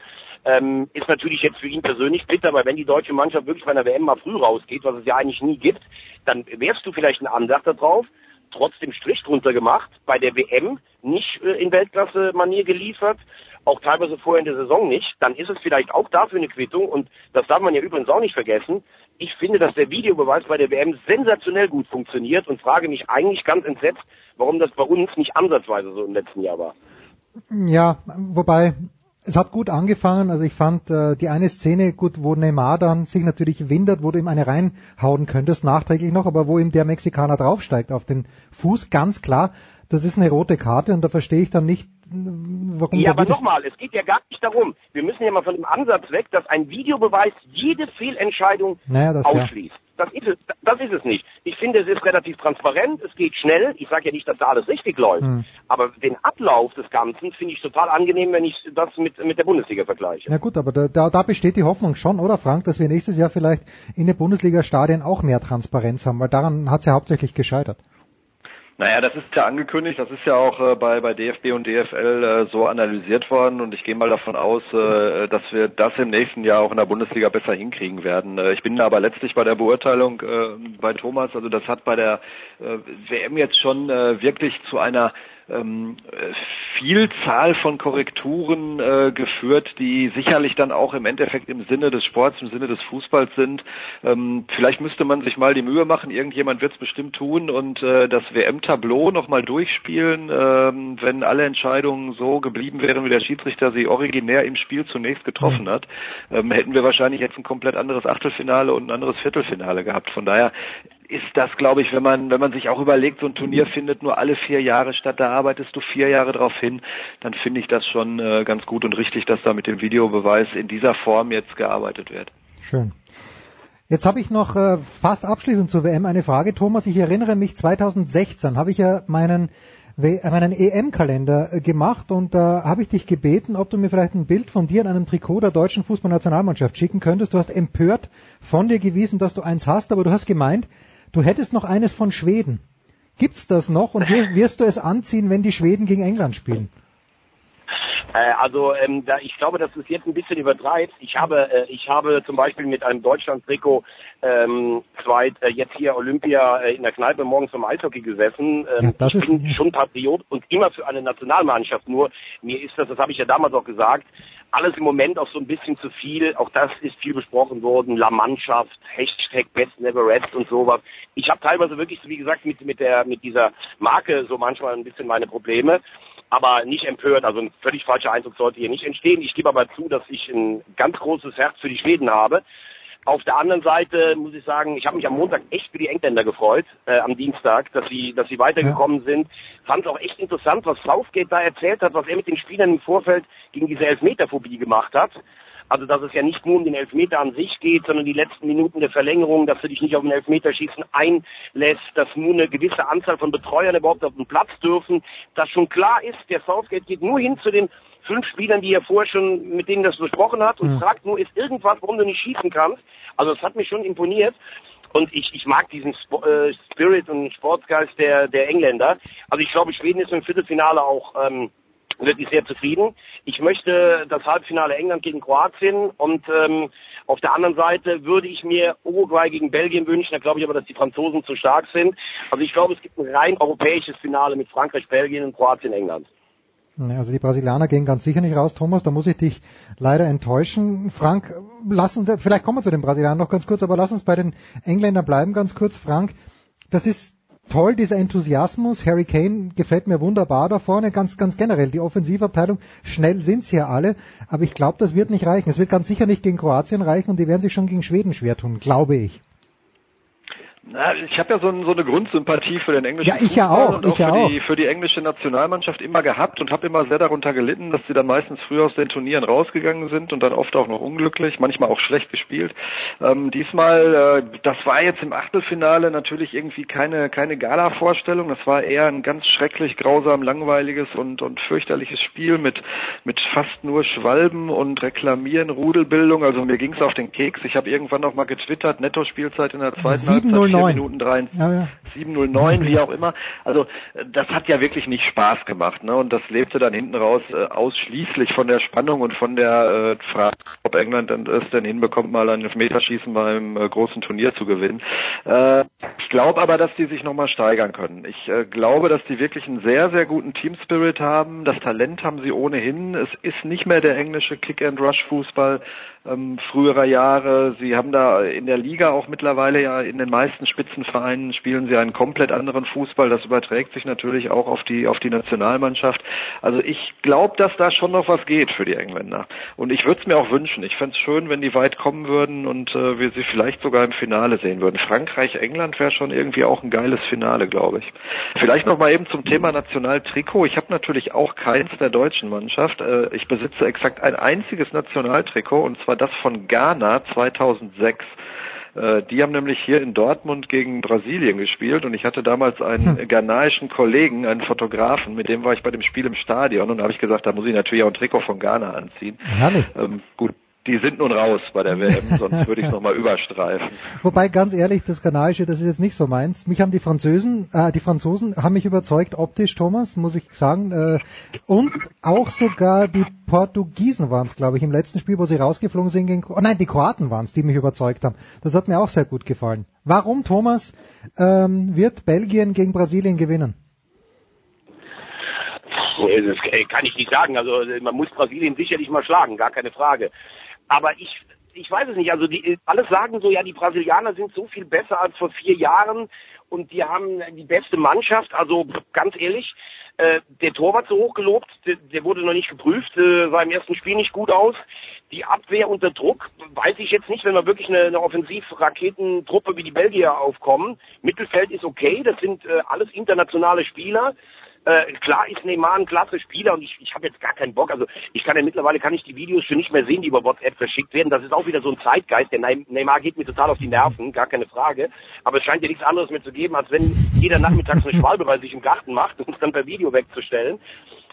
Ähm, ist natürlich jetzt für ihn persönlich bitter, weil wenn die deutsche Mannschaft wirklich bei einer WM mal früh rausgeht, was es ja eigentlich nie gibt, dann wärst du vielleicht ein Andachter drauf, trotzdem Strich drunter gemacht, bei der WM nicht äh, in Weltklasse-Manier geliefert, auch teilweise vorher in der Saison nicht, dann ist es vielleicht auch dafür eine Quittung und das darf man ja übrigens auch nicht vergessen. Ich finde, dass der Videobeweis bei der WM sensationell gut funktioniert und frage mich eigentlich ganz entsetzt, warum das bei uns nicht ansatzweise so im letzten Jahr war. Ja, wobei es hat gut angefangen. Also ich fand äh, die eine Szene gut, wo Neymar dann sich natürlich windert, wo du ihm eine reinhauen könntest, nachträglich noch, aber wo ihm der Mexikaner draufsteigt auf den Fuß, ganz klar, das ist eine rote Karte und da verstehe ich dann nicht, warum Ja, aber nochmal, es geht ja gar nicht darum. Wir müssen ja mal von dem Ansatz weg, dass ein Videobeweis jede Fehlentscheidung Naja, das ja. Das ist, es, das ist es nicht. Ich finde, es ist relativ transparent, es geht schnell. Ich sage ja nicht, dass da alles richtig läuft. Hm. Aber den Ablauf des Ganzen finde ich total angenehm, wenn ich das mit, mit der Bundesliga vergleiche. Ja gut, aber da, da, da besteht die Hoffnung schon, oder Frank, dass wir nächstes Jahr vielleicht in den Bundesliga-Stadien auch mehr Transparenz haben, weil daran hat es ja hauptsächlich gescheitert. Naja, das ist ja angekündigt, das ist ja auch äh, bei, bei DFB und DFL äh, so analysiert worden und ich gehe mal davon aus, äh, dass wir das im nächsten Jahr auch in der Bundesliga besser hinkriegen werden. Äh, ich bin aber letztlich bei der Beurteilung äh, bei Thomas, also das hat bei der äh, WM jetzt schon wirklich zu einer ähm, äh, Vielzahl von Korrekturen äh, geführt, die sicherlich dann auch im Endeffekt im Sinne des Sports, im Sinne des Fußballs sind. Ähm, vielleicht müsste man sich mal die Mühe machen, irgendjemand wird es bestimmt tun und äh, das WM-Tableau nochmal durchspielen, ähm, wenn alle Entscheidungen so geblieben wären, wie der Schiedsrichter sie originär im Spiel zunächst getroffen hat, ähm, hätten wir wahrscheinlich jetzt ein komplett anderes Achtelfinale und ein anderes Viertelfinale gehabt. Von daher ist das, glaube ich, wenn man, wenn man sich auch überlegt, so ein Turnier findet nur alle vier Jahre statt, da arbeitest du vier Jahre drauf hin, dann finde ich das schon äh, ganz gut und richtig, dass da mit dem Videobeweis in dieser Form jetzt gearbeitet wird. Schön. Jetzt habe ich noch äh, fast abschließend zur WM eine Frage. Thomas, ich erinnere mich, 2016 habe ich ja meinen, äh, meinen EM-Kalender äh, gemacht und da habe ich dich gebeten, ob du mir vielleicht ein Bild von dir in einem Trikot der deutschen Fußballnationalmannschaft schicken könntest. Du hast empört von dir gewiesen, dass du eins hast, aber du hast gemeint, du hättest noch eines von Schweden. Gibt's das noch und wir- wirst du es anziehen, wenn die Schweden gegen England spielen? Äh, also ähm, da, ich glaube, das ist jetzt ein bisschen übertreibt. Ich habe, äh, ich habe zum Beispiel mit einem Deutschland-Trikot ähm, zweit, äh, jetzt hier Olympia äh, in der Kneipe morgens zum Eishockey gesessen. Ähm, Ja, das ich ist- bin schon Patriot und immer für eine Nationalmannschaft. Nur mir ist das, das habe ich ja damals auch gesagt, alles im Moment auch so ein bisschen zu viel. Auch das ist viel besprochen worden. La Mannschaft, Hashtag Best Never Rest und sowas. Ich habe teilweise wirklich, wie gesagt, mit, mit der, mit dieser Marke so manchmal ein bisschen meine Probleme. Aber nicht empört, also ein völlig falscher Eindruck sollte hier nicht entstehen. Ich gebe aber zu, dass ich ein ganz großes Herz für die Schweden habe. Auf der anderen Seite muss ich sagen, ich habe mich am Montag echt für die Engländer gefreut, äh, am Dienstag, dass sie, dass sie weitergekommen sind. Fand es auch echt interessant, was Southgate da erzählt hat, was er mit den Spielern im Vorfeld gegen diese Elfmeterphobie gemacht hat. Also dass es ja nicht nur um den Elfmeter an sich geht, sondern die letzten Minuten der Verlängerung, dass du dich nicht auf den Elfmeterschießen einlässt, dass nur eine gewisse Anzahl von Betreuern überhaupt auf den Platz dürfen, dass schon klar ist, der Southgate geht nur hin zu den fünf Spielern, die er vorher schon mit denen das besprochen hat und fragt nur, ist irgendwas, warum du nicht schießen kannst. Also das hat mich schon imponiert. Und ich, ich mag diesen Sp äh, Spirit und Sportsgeist der, der Engländer. Also ich glaube, Schweden ist im Viertelfinale auch ähm, wirklich sehr zufrieden. Ich möchte das Halbfinale England gegen Kroatien und ähm, auf der anderen Seite würde ich mir Uruguay gegen Belgien wünschen. Da glaube ich aber, dass die Franzosen zu stark sind. Also ich glaube, es gibt ein rein europäisches Finale mit Frankreich, Belgien und Kroatien, England. Also die Brasilianer gehen ganz sicher nicht raus, Thomas, da muss ich dich leider enttäuschen. Frank, lass uns, vielleicht kommen wir zu den Brasilianern noch ganz kurz, aber lass uns bei den Engländern bleiben ganz kurz. Frank, das ist toll, dieser Enthusiasmus. Harry Kane gefällt mir wunderbar da vorne, ganz, ganz generell. Die Offensivabteilung, schnell sind sie ja alle, aber ich glaube, das wird nicht reichen. Es wird ganz sicher nicht gegen Kroatien reichen und die werden sich schon gegen Schweden schwer tun, glaube ich. Na, ich habe ja so, ein, so, eine Grundsympathie für den englischen ja, ich ja auch, und ich auch, ja für, auch. Die, für die englische Nationalmannschaft immer gehabt und habe immer sehr darunter gelitten, dass sie dann meistens früher aus den Turnieren rausgegangen sind und dann oft auch noch unglücklich, manchmal auch schlecht gespielt. Ähm, diesmal, äh, das war jetzt im Achtelfinale natürlich irgendwie keine keine Gala-Vorstellung. Das war eher ein ganz schrecklich, grausam, langweiliges und und fürchterliches Spiel mit mit fast nur Schwalben und Reklamieren, Rudelbildung. Also mir ging's auf den Keks. Ich habe irgendwann noch mal getwittert, Netto-Spielzeit in der zweiten Halbzeit 7:09. Minuten 3, Ja, ja. 709, wie auch immer. Also äh, das hat ja wirklich nicht Spaß gemacht, ne? Und das lebte dann hinten raus äh, ausschließlich von der Spannung und von der äh, Frage, ob England es denn hinbekommt, mal ein Elfmeterschießen beim äh, großen Turnier zu gewinnen. Äh, ich glaube aber, dass die sich nochmal steigern können. Ich äh, glaube, dass die wirklich einen sehr, sehr guten Team-Spirit haben. Das Talent haben sie ohnehin. Es ist nicht mehr der englische Kick-and-Rush-Fußball ähm, früherer Jahre. Sie haben da in der Liga auch mittlerweile ja in den meisten Spitzenvereinen spielen sie einen komplett anderen Fußball. Das überträgt sich natürlich auch auf die auf die Nationalmannschaft. Also ich glaube, dass da schon noch was geht für die Engländer. Und ich würde es mir auch wünschen. Ich fände es schön, wenn die weit kommen würden und äh, wir sie vielleicht sogar im Finale sehen würden. Frankreich, England wäre schon irgendwie auch ein geiles Finale, glaube ich. Vielleicht noch mal eben zum Thema Nationaltrikot. Ich habe natürlich auch keins der deutschen Mannschaft. Äh, ich besitze exakt ein einziges Nationaltrikot und zwar das von Ghana 2006. Äh, Die haben nämlich hier in Dortmund gegen Brasilien gespielt und ich hatte damals einen ghanaischen Kollegen, einen Fotografen, mit dem war ich bei dem Spiel im Stadion und da habe ich gesagt, da muss ich natürlich auch ein Trikot von Ghana anziehen. Herrlich. Ähm, gut, die sind nun raus bei der WM, (laughs) sonst würde ich es nochmal überstreifen. Wobei, ganz ehrlich, das Ghanaische, das ist jetzt nicht so meins. Mich haben die Französen, äh, die Franzosen haben mich überzeugt, optisch, Thomas, muss ich sagen. Äh, und auch sogar die Portugiesen waren es, glaube ich, im letzten Spiel, wo sie rausgeflogen sind gegen, oh nein, die Kroaten waren es, die mich überzeugt haben. Das hat mir auch sehr gut gefallen. Warum, Thomas, ähm, wird Belgien gegen Brasilien gewinnen? Das kann ich nicht sagen. Also man muss Brasilien sicherlich mal schlagen, gar keine Frage. Aber ich, ich weiß es nicht. Also die, alles sagen so, ja, die Brasilianer sind so viel besser als vor vier Jahren und die haben die beste Mannschaft. Also ganz ehrlich, äh, der Torwart so hoch gelobt, der, der wurde noch nicht geprüft, äh, sah im ersten Spiel nicht gut aus. Die Abwehr unter Druck, weiß ich jetzt nicht, wenn wir wirklich eine, eine Offensivraketentruppe wie die Belgier aufkommen. Mittelfeld ist okay, das sind äh, alles internationale Spieler. Äh, klar ist Neymar ein klasse Spieler und ich, ich habe jetzt gar keinen Bock. Also ich kann ja mittlerweile kann ich die Videos schon nicht mehr sehen, die über WhatsApp verschickt werden. Das ist auch wieder so ein Zeitgeist. Der Neymar geht mir total auf die Nerven, gar keine Frage. Aber es scheint ja nichts anderes mehr zu geben, als wenn jeder nachmittags eine Schwalbe bei sich im Garten macht und es dann per Video wegzustellen.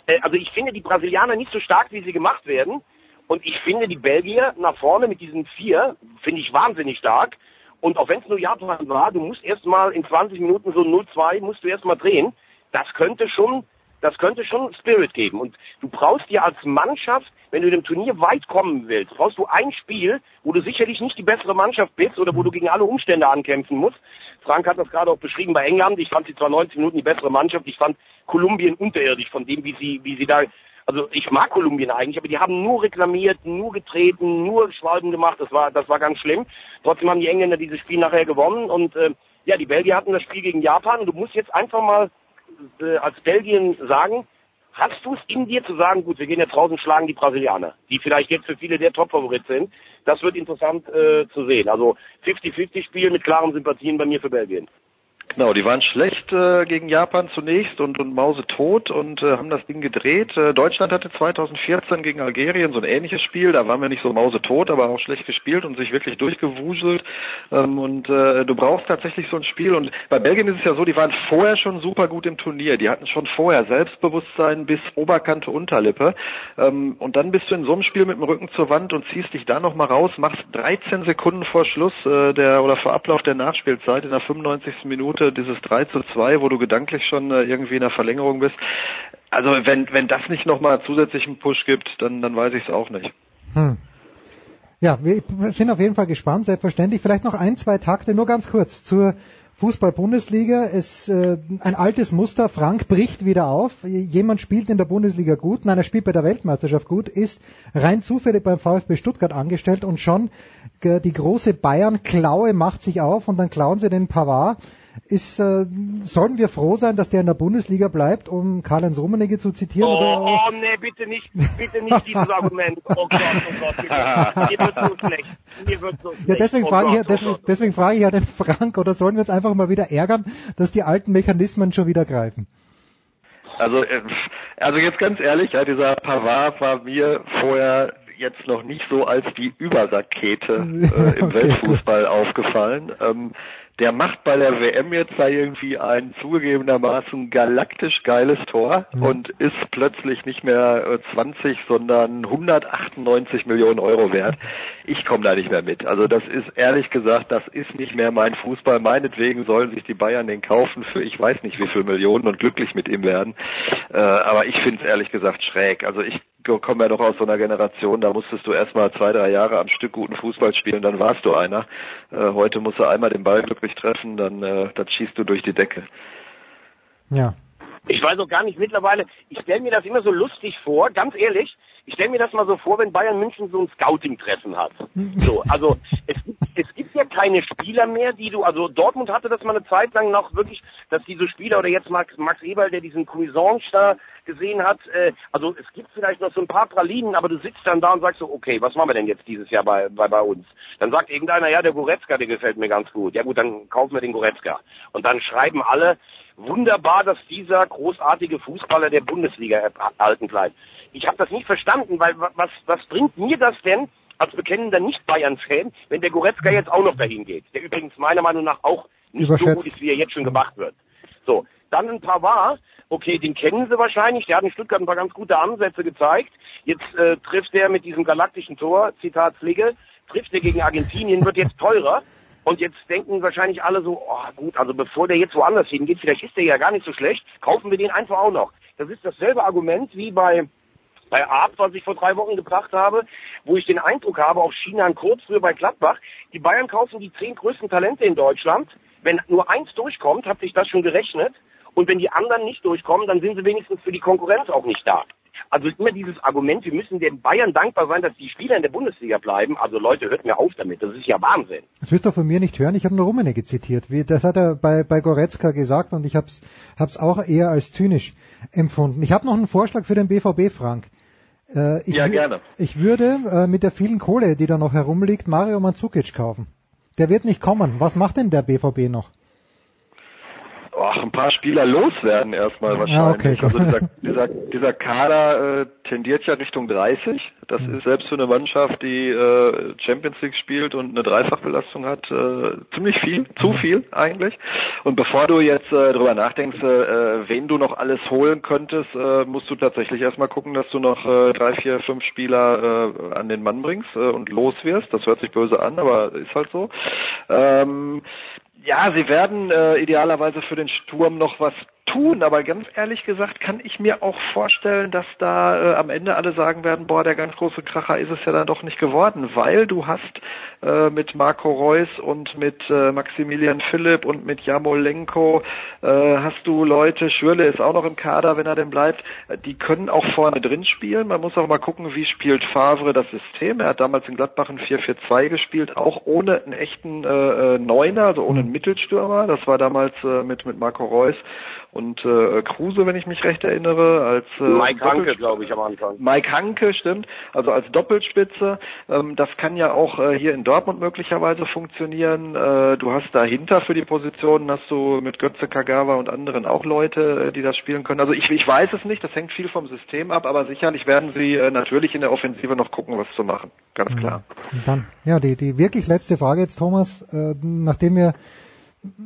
Äh, also ich finde die Brasilianer nicht so stark, wie sie gemacht werden. Und ich finde die Belgier nach vorne mit diesen vier, finde ich wahnsinnig stark. Und auch wenn es nur Japan war, du musst erstmal in 20 Minuten so 0-2 musst du erstmal drehen das könnte schon, das könnte schon Spirit geben. Und du brauchst dir als Mannschaft, wenn du in dem Turnier weit kommen willst, brauchst du ein Spiel, wo du sicherlich nicht die bessere Mannschaft bist oder wo du gegen alle Umstände ankämpfen musst. Frank hat das gerade auch beschrieben bei England. Ich fand sie zwar 90 Minuten die bessere Mannschaft. Ich fand Kolumbien unterirdisch von dem, wie sie, wie sie da, also ich mag Kolumbien eigentlich, aber die haben nur reklamiert, nur getreten, nur Schwalben gemacht. Das war, das war ganz schlimm. Trotzdem haben die Engländer dieses Spiel nachher gewonnen und, äh, ja, die Belgier hatten das Spiel gegen Japan und du musst jetzt einfach mal als Belgien sagen, hast du es in dir zu sagen, gut, wir gehen jetzt und schlagen die Brasilianer, die vielleicht jetzt für viele der Top-Favorit sind. Das wird interessant äh, zu sehen. Also 50-50-Spiel mit klaren Sympathien bei mir für Belgien. Genau, die waren schlecht äh, gegen Japan zunächst und, und mausetot und äh, haben das Ding gedreht. Äh, Deutschland hatte 2014 gegen Algerien so ein ähnliches Spiel. Da waren wir nicht so mausetot, aber auch schlecht gespielt und sich wirklich durchgewuselt. Ähm, und äh, du brauchst tatsächlich so ein Spiel. Und bei Belgien ist es ja so, die waren vorher schon super gut im Turnier. Die hatten schon vorher Selbstbewusstsein bis Oberkante, Unterlippe. Ähm, und dann bist du in so einem Spiel mit dem Rücken zur Wand und ziehst dich da nochmal raus, machst 13 Sekunden vor Schluss äh, der oder vor Ablauf der Nachspielzeit in der 95. Minute dieses 3 zu 2, wo du gedanklich schon äh, irgendwie in der Verlängerung bist. Also wenn, wenn das nicht nochmal zusätzlichen Push gibt, dann, dann weiß ich es auch nicht. Hm. Ja, wir sind auf jeden Fall gespannt, selbstverständlich. Vielleicht noch ein, zwei Takte, nur ganz kurz zur Fußball-Bundesliga. Es äh, ein altes Muster. Frank bricht wieder auf. Jemand spielt in der Bundesliga gut, nein, er spielt bei der Weltmeisterschaft gut, ist rein zufällig beim VfB Stuttgart angestellt und schon äh, die große Bayern-Klaue macht sich auf und dann klauen sie den Pavard ist, äh, sollen wir froh sein, dass der in der Bundesliga bleibt, um Karl-Heinz Rummenigge zu zitieren? Oh, oder, oh, nee, bitte nicht, bitte nicht dieses Argument. Oh Gott, oh Gott, bitte. Mir wird so schlecht. Mir wird so schlecht. Ja, deswegen oh frage ich, ja, oh deswegen frage ich ja den Frank, oder sollen wir uns einfach mal wieder ärgern, dass die alten Mechanismen schon wieder greifen? Also, äh, also jetzt ganz ehrlich, ja, dieser Pavard war mir vorher jetzt noch nicht so als die Überrakete äh, im (laughs) Okay. Weltfußball aufgefallen. Ähm, der macht bei der WM jetzt da irgendwie ein zugegebenermaßen galaktisch geiles Tor Ja. und ist plötzlich nicht mehr äh, 20, sondern 198 Millionen Euro wert. Ich komme da nicht mehr mit. Also das ist ehrlich gesagt, das ist nicht mehr mein Fußball. Meinetwegen sollen sich die Bayern den kaufen für ich weiß nicht wie viel Millionen und glücklich mit ihm werden. Äh, aber ich finde es ehrlich gesagt schräg. Also ich komme ja doch aus so einer Generation, da musstest du erstmal zwei, drei Jahre am Stück guten Fußball spielen, dann warst du einer. Äh, heute musst du einmal den Ball glücklich treffen, dann, äh, dann schießt du durch die Decke. Ja. Ich weiß auch gar nicht mittlerweile, ich stelle mir das immer so lustig vor, ganz ehrlich, ich stelle mir das mal so vor, wenn Bayern München so ein Scouting-Treffen hat. So, also es, gibt- es gibt ja keine Spieler mehr, die du, also Dortmund hatte das mal eine Zeit lang noch wirklich, dass diese Spieler oder jetzt Max, Max Eberl, der diesen Cuisance da gesehen hat, äh, also es gibt vielleicht noch so ein paar Pralinen, aber du sitzt dann da und sagst so, okay, was machen wir denn jetzt dieses Jahr bei, bei, bei uns? Dann sagt irgendeiner, ja, der Goretzka, der gefällt mir ganz gut. Ja gut, dann kaufen wir den Goretzka. Und dann schreiben alle, wunderbar, dass dieser großartige Fußballer der Bundesliga erhalten bleibt. Ich habe das nicht verstanden, weil wa- was, was bringt mir das denn als bekennender Nicht-Bayern-Fan, wenn der Goretzka jetzt auch noch dahin geht, der übrigens meiner Meinung nach auch nicht so gut ist, wie er jetzt schon gemacht wird. So, dann ein Pavard, okay, den kennen sie wahrscheinlich, der hat in Stuttgart ein paar ganz gute Ansätze gezeigt. Jetzt äh, trifft er mit diesem galaktischen Tor, Zitat Sligge, trifft er gegen Argentinien, wird jetzt teurer. Und jetzt denken wahrscheinlich alle so, oh gut, also bevor der jetzt woanders hingeht, vielleicht ist der ja gar nicht so schlecht, kaufen wir den einfach auch noch. Das ist dasselbe Argument wie bei bei Arp, was ich vor drei Wochen gebracht habe, wo ich den Eindruck habe, auf China Kurz früher bei Gladbach, die Bayern kaufen die zehn größten Talente in Deutschland. Wenn nur eins durchkommt, hat sich das schon gerechnet. Und wenn die anderen nicht durchkommen, dann sind sie wenigstens für die Konkurrenz auch nicht da. Also immer dieses Argument, wir müssen den Bayern dankbar sein, dass die Spieler in der Bundesliga bleiben. Also Leute, hört mir auf damit. Das ist ja Wahnsinn. Das wirst du von mir nicht hören. Ich habe nur Rummenigge zitiert. Das hat er bei, bei Goretzka gesagt und ich habe es auch eher als zynisch empfunden. Ich habe noch einen Vorschlag für den BVB, Frank. Äh, ich Ja, gerne. Ich würde äh, mit der vielen Kohle, die da noch herumliegt, Mario Mandzukic kaufen. Der wird nicht kommen. Was macht denn der BVB noch? Ach, ein paar Spieler loswerden erstmal wahrscheinlich. Ah, okay. Also dieser, (laughs) dieser, dieser Kader äh, tendiert ja Richtung 30. Das ist selbst für eine Mannschaft, die äh, Champions League spielt und eine Dreifachbelastung hat, äh, ziemlich viel, zu viel eigentlich. Und bevor du jetzt äh, drüber nachdenkst, äh, wen du noch alles holen könntest, äh, musst du tatsächlich erstmal gucken, dass du noch äh, drei, vier, fünf Spieler äh, an den Mann bringst äh, und los wirst. Das hört sich böse an, aber ist halt so. Ähm, ja, sie werden äh, idealerweise für den Sturm noch was tun, aber ganz ehrlich gesagt kann ich mir auch vorstellen, dass da äh, am Ende alle sagen werden, boah, der ganz große Kracher ist es ja dann doch nicht geworden, weil du hast äh, mit Marco Reus und mit äh, Maximilian Philipp und mit Jamolenko äh, hast du Leute, Schürle ist auch noch im Kader, wenn er denn bleibt, äh, die können auch vorne drin spielen. Man muss auch mal gucken, wie spielt Favre das System. Er hat damals in Gladbach ein 4-4-2 gespielt, auch ohne einen echten äh, äh, Neuner, also ohne einen Mittelstürmer. Das war damals äh, mit, mit Marco Reus und äh, Kruse, wenn ich mich recht erinnere, als äh, Mike Hanke, glaube ich, am Anfang. Mike Hanke, stimmt, also als Doppelspitze. Ähm, das kann ja auch äh, hier in Dortmund möglicherweise funktionieren. Äh, du hast dahinter für die Positionen, hast du mit Götze, Kagawa und anderen auch Leute, äh, die das spielen können. Also ich, ich weiß es nicht, das hängt viel vom System ab, aber sicherlich werden sie äh, natürlich in der Offensive noch gucken, was zu machen. Ganz klar. Und dann, ja, die, die wirklich letzte Frage jetzt, Thomas, äh, nachdem wir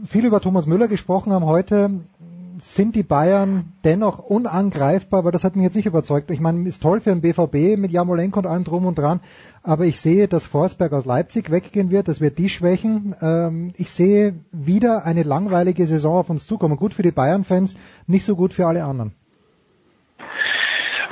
viel über Thomas Müller gesprochen haben heute, sind die Bayern dennoch unangreifbar, weil das hat mich jetzt nicht überzeugt. Ich meine, ist toll für den BVB mit Jamolenko und allem drum und dran, aber ich sehe, dass Forsberg aus Leipzig weggehen wird, das wird die schwächen. Ähm, ich sehe wieder eine langweilige Saison auf uns zukommen. Gut für die Bayern-Fans, nicht so gut für alle anderen.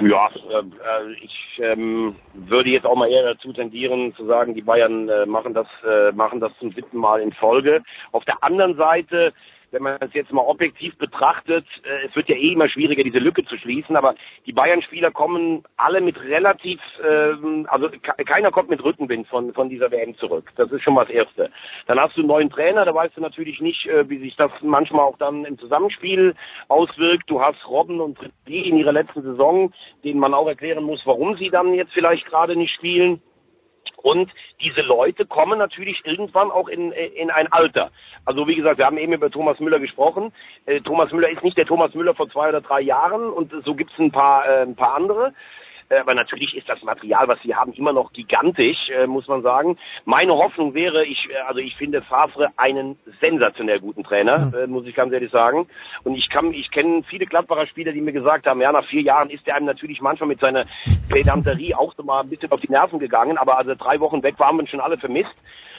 Ja, äh, ich ähm, würde jetzt auch mal eher dazu tendieren zu sagen, die Bayern äh, machen das äh, machen das zum siebten Mal in Folge. Auf der anderen Seite wenn man es jetzt mal objektiv betrachtet, äh, es wird ja eh immer schwieriger, diese Lücke zu schließen, aber die Bayern-Spieler kommen alle mit relativ, ähm, also keiner kommt mit Rückenwind von, von dieser WM zurück. Das ist schon mal das Erste. Dann hast du einen neuen Trainer, da weißt du natürlich nicht, äh, wie sich das manchmal auch dann im Zusammenspiel auswirkt. Du hast Robben und Freddy in ihrer letzten Saison, denen man auch erklären muss, warum sie dann jetzt vielleicht gerade nicht spielen. Und diese Leute kommen natürlich irgendwann auch in, in ein Alter. Also wie gesagt, wir haben eben über Thomas Müller gesprochen. Äh, Thomas Müller ist nicht der Thomas Müller vor zwei oder drei Jahren und so gibt es ein paar, äh, ein paar andere. Äh, aber natürlich ist das Material, was sie haben, immer noch gigantisch, äh, muss man sagen. Meine Hoffnung wäre, ich, äh, also ich finde Favre einen sensationell guten Trainer, mhm. muss ich ganz ehrlich sagen. Und ich kann, ich kenne viele Gladbacher Spieler, die mir gesagt haben, ja, nach vier Jahren ist er einem natürlich manchmal mit seiner Pedanterie auch so mal ein bisschen auf die Nerven gegangen, aber als er drei Wochen weg war, haben wir schon alle vermisst.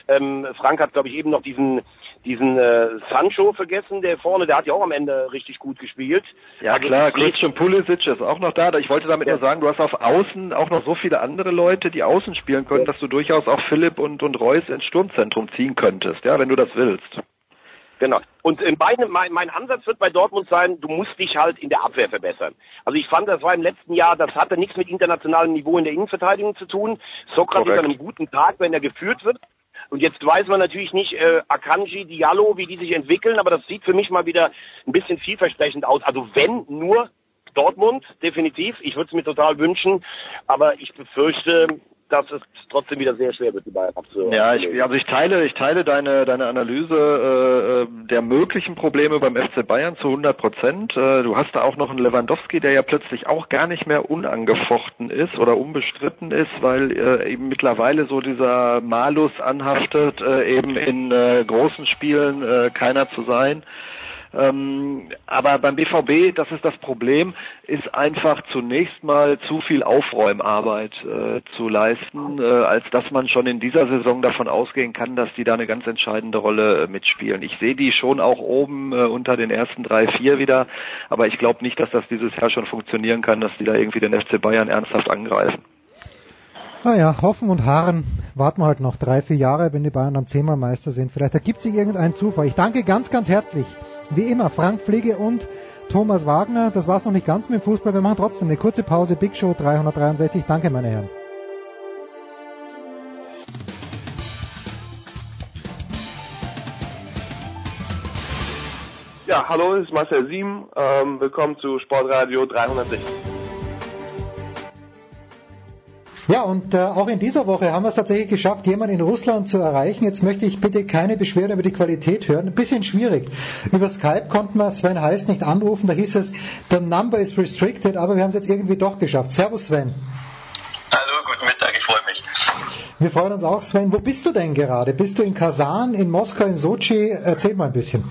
Ähm, Frank hat, glaube ich, eben noch diesen diesen äh, Sancho vergessen, der vorne, der hat ja auch am Ende richtig gut gespielt. Ja also klar, Christian Pulisic ist auch noch da. Ich wollte damit ja. nur sagen, du hast auf Außen auch noch so viele andere Leute, die Außen spielen können, ja. dass du durchaus auch Philipp und, und Reus ins Sturmzentrum ziehen könntest, ja, wenn du das willst. Genau. Und meine, mein, mein Ansatz wird bei Dortmund sein, du musst dich halt in der Abwehr verbessern. Also ich fand, das war im letzten Jahr, das hatte nichts mit internationalem Niveau in der Innenverteidigung zu tun. Sokrates an einem guten Tag, wenn er geführt wird. Und jetzt weiß man natürlich nicht, äh, Akanji, Diallo, wie die sich entwickeln, aber das sieht für mich mal wieder ein bisschen vielversprechend aus. Also wenn nur Dortmund, definitiv. Ich würde es mir total wünschen, aber ich befürchte, dass es trotzdem wieder sehr schwer wird, die Bayern abzuhalten. Ja, ich, also ich teile, ich teile deine, deine Analyse äh, äh der möglichen Probleme beim FC Bayern zu 100 Prozent. Äh, du hast da auch noch einen Lewandowski, der ja plötzlich auch gar nicht mehr unangefochten ist oder unbestritten ist, weil äh, eben mittlerweile so dieser Malus anhaftet, äh, eben in äh, großen Spielen äh, keiner zu sein. Ähm, aber beim BVB, das ist das Problem, ist einfach zunächst mal zu viel Aufräumarbeit äh, zu leisten, äh, als dass man schon in dieser Saison davon ausgehen kann, dass die da eine ganz entscheidende Rolle äh, mitspielen. Ich sehe die schon auch oben äh, unter den ersten drei, vier wieder, aber ich glaube nicht, dass das dieses Jahr schon funktionieren kann, dass die da irgendwie den FC Bayern ernsthaft angreifen. Naja, hoffen und harren. Warten wir halt noch drei, vier Jahre, wenn die Bayern dann zehnmal Meister sind. Vielleicht ergibt sich irgendein Zufall. Ich danke ganz, ganz herzlich wie immer, Frank Pflege und Thomas Wagner. Das war's noch nicht ganz mit dem Fußball. Wir machen trotzdem eine kurze Pause. Big Show 363. Danke, meine Herren. Ja, hallo, es ist Marcel Sieben. Ähm, willkommen zu Sportradio 360. Ja, und äh, auch in dieser Woche haben wir es tatsächlich geschafft, jemanden in Russland zu erreichen. Jetzt möchte ich bitte keine Beschwerde über die Qualität hören. Ein bisschen schwierig. Über Skype konnten wir Sven Heiß nicht anrufen. Da hieß es, the number is restricted, aber wir haben es jetzt irgendwie doch geschafft. Servus Sven. Hallo, guten Mittag, ich freue mich. Wir freuen uns auch, Sven. Wo bist du denn gerade? Bist du in Kasan, in Moskau, in Sochi? Erzähl mal ein bisschen.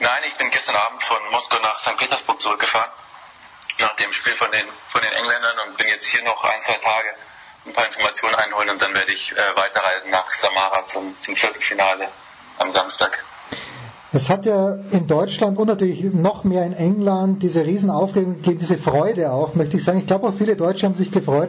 Nein, ich bin gestern Abend von Moskau nach St. Petersburg zurückgefahren nach dem Spiel von den, von den Engländern und bin jetzt hier noch ein, zwei Tage ein paar Informationen einholen und dann werde ich äh, weiterreisen nach Samara zum, zum Viertelfinale am Samstag. Es hat ja in Deutschland und natürlich noch mehr in England diese Riesenaufregung gegeben, diese Freude auch, möchte ich sagen. Ich glaube auch viele Deutsche haben sich gefreut,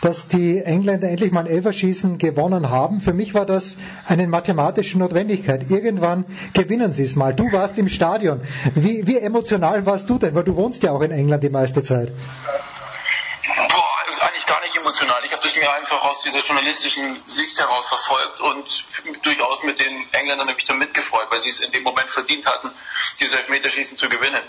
dass die Engländer endlich mal ein Elferschießen gewonnen haben. Für mich war das eine mathematische Notwendigkeit. Irgendwann gewinnen sie es mal. Du warst im Stadion. Wie, wie emotional warst du denn? Weil du wohnst ja auch in England die meiste Zeit emotional. Ich habe das mir einfach aus dieser journalistischen Sicht heraus verfolgt und durchaus mit den Engländern nämlich dann mitgefreut, weil sie es in dem Moment verdient hatten, dieses Elfmeterschießen zu gewinnen.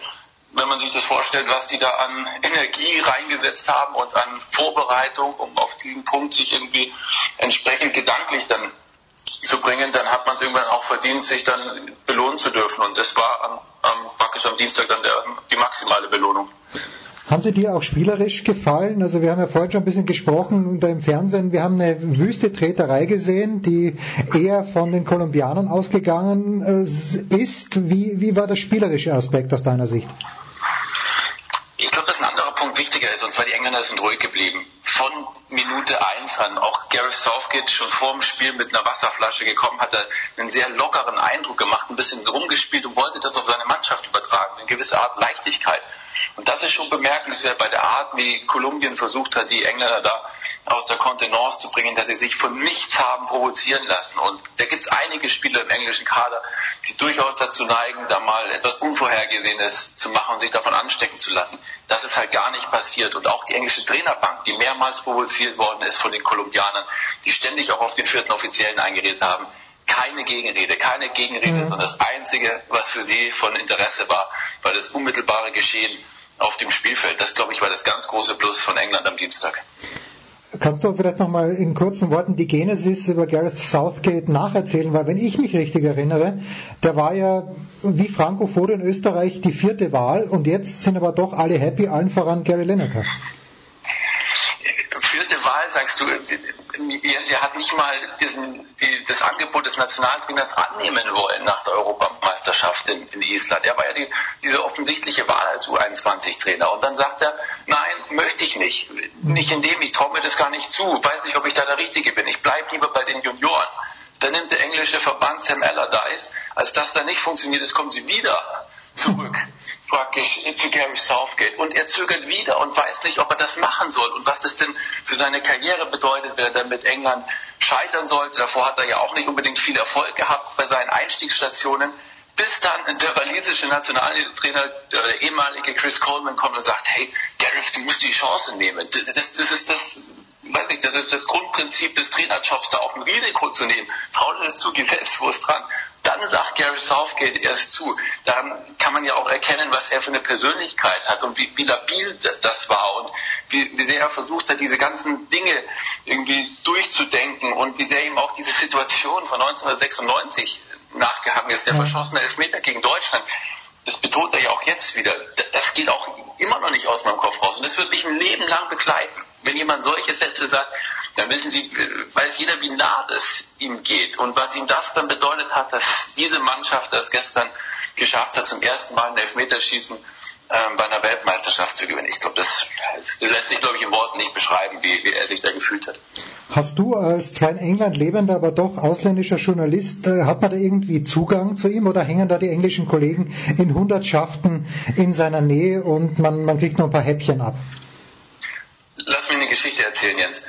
Wenn man sich das vorstellt, was die da an Energie reingesetzt haben und an Vorbereitung, um auf diesen Punkt sich irgendwie entsprechend gedanklich dann zu bringen, dann hat man es irgendwann auch verdient, sich dann belohnen zu dürfen. Und das war am, am am Dienstag dann der, die maximale Belohnung. Haben sie dir auch spielerisch gefallen? Also wir haben ja vorhin schon ein bisschen gesprochen da im Fernsehen. Wir haben eine wüste Treterei gesehen, die eher von den Kolumbianern ausgegangen äh, ist. Wie, wie war der spielerische Aspekt aus deiner Sicht? Ich glaube, dass ein anderer Punkt wichtiger ist, und zwar die Engländer sind ruhig geblieben. Von Minute eins an, auch Gareth Southgate schon vor dem Spiel mit einer Wasserflasche gekommen, hat er einen sehr lockeren Eindruck gemacht, ein bisschen rumgespielt und wollte das auf seine Mannschaft übertragen, eine gewisse Art Leichtigkeit. Und das ist schon bemerkenswert bei der Art, wie Kolumbien versucht hat, die Engländer da aus der Kontenance zu bringen, dass sie sich von nichts haben provozieren lassen. Und da gibt es einige Spieler im englischen Kader, die durchaus dazu neigen, da mal etwas Unvorhergesehenes zu machen und sich davon anstecken zu lassen. Das ist halt gar nicht passiert. Und auch die englische Trainerbank, die mehrmals provoziert worden ist von den Kolumbianern, die ständig auch auf den vierten Offiziellen eingeredet haben, keine Gegenrede, keine Gegenrede, mhm. sondern das Einzige, was für sie von Interesse war, war das unmittelbare Geschehen auf dem Spielfeld. Das, glaube ich, war das ganz große Plus von England am Dienstag. Kannst du vielleicht nochmal in kurzen Worten die Genesis über Gareth Southgate nacherzählen? Weil wenn ich mich richtig erinnere, der war ja wie Franco vor in Österreich die vierte Wahl und jetzt sind aber doch alle happy, allen voran Gary Lineker. Vierte Wahl, sagst du, er hat nicht mal diesen, die, das Angebot des Nationaltrainers annehmen wollen nach der Europameisterschaft in, in Island. Er war ja die, diese offensichtliche Wahl als U21-Trainer. Und dann sagt er, nein, möchte ich nicht. Nicht in dem, ich traue mir das gar nicht zu. Weiß nicht, ob ich da der Richtige bin. Ich bleibe lieber bei den Junioren. Dann nimmt der englische Verband Sam Allardyce. Als das dann nicht funktioniert ist, kommen sie wieder zurück praktisch zu Gary Southgate und er zögert wieder und weiß nicht, ob er das machen soll und was das denn für seine Karriere bedeutet, wenn er dann mit England scheitern sollte. Davor hat er ja auch nicht unbedingt viel Erfolg gehabt bei seinen Einstiegsstationen, bis dann der walisische Nationaltrainer, der ehemalige Chris Coleman kommt und sagt, hey, Gareth, du musst die Chance nehmen. Das, das ist das weiß nicht, das ist das Grundprinzip des Trainerjobs, da auch ein Risiko zu nehmen. Traut es zu, geh selbstbewusst dran. Dann sagt Gary Southgate erst zu. Dann kann man ja auch erkennen, was er für eine Persönlichkeit hat und wie, wie labil das war und wie, wie sehr er versucht hat, diese ganzen Dinge irgendwie durchzudenken und wie sehr ihm auch diese Situation von 1996 nachgehangen ist, der verschossene Elfmeter gegen Deutschland. Das betont er ja auch jetzt wieder. Das geht auch immer noch nicht aus meinem Kopf raus. Und das wird mich ein Leben lang begleiten. Wenn jemand solche Sätze sagt, dann wissen Sie, weiß jeder, wie nah das ihm geht und was ihm das dann bedeutet hat, dass diese Mannschaft das gestern geschafft hat, zum ersten Mal ein Elfmeterschießen ähm, bei einer Weltmeisterschaft zu gewinnen. Ich glaube, das, das, lässt sich, glaube ich, in Worten nicht beschreiben, wie, wie er sich da gefühlt hat. Hast du als zwar in England lebender, aber doch ausländischer Journalist, äh, hat man da irgendwie Zugang zu ihm oder hängen da die englischen Kollegen in Hundertschaften in seiner Nähe und man, man kriegt nur ein paar Häppchen ab? Lass mich eine Geschichte erzählen, Jens.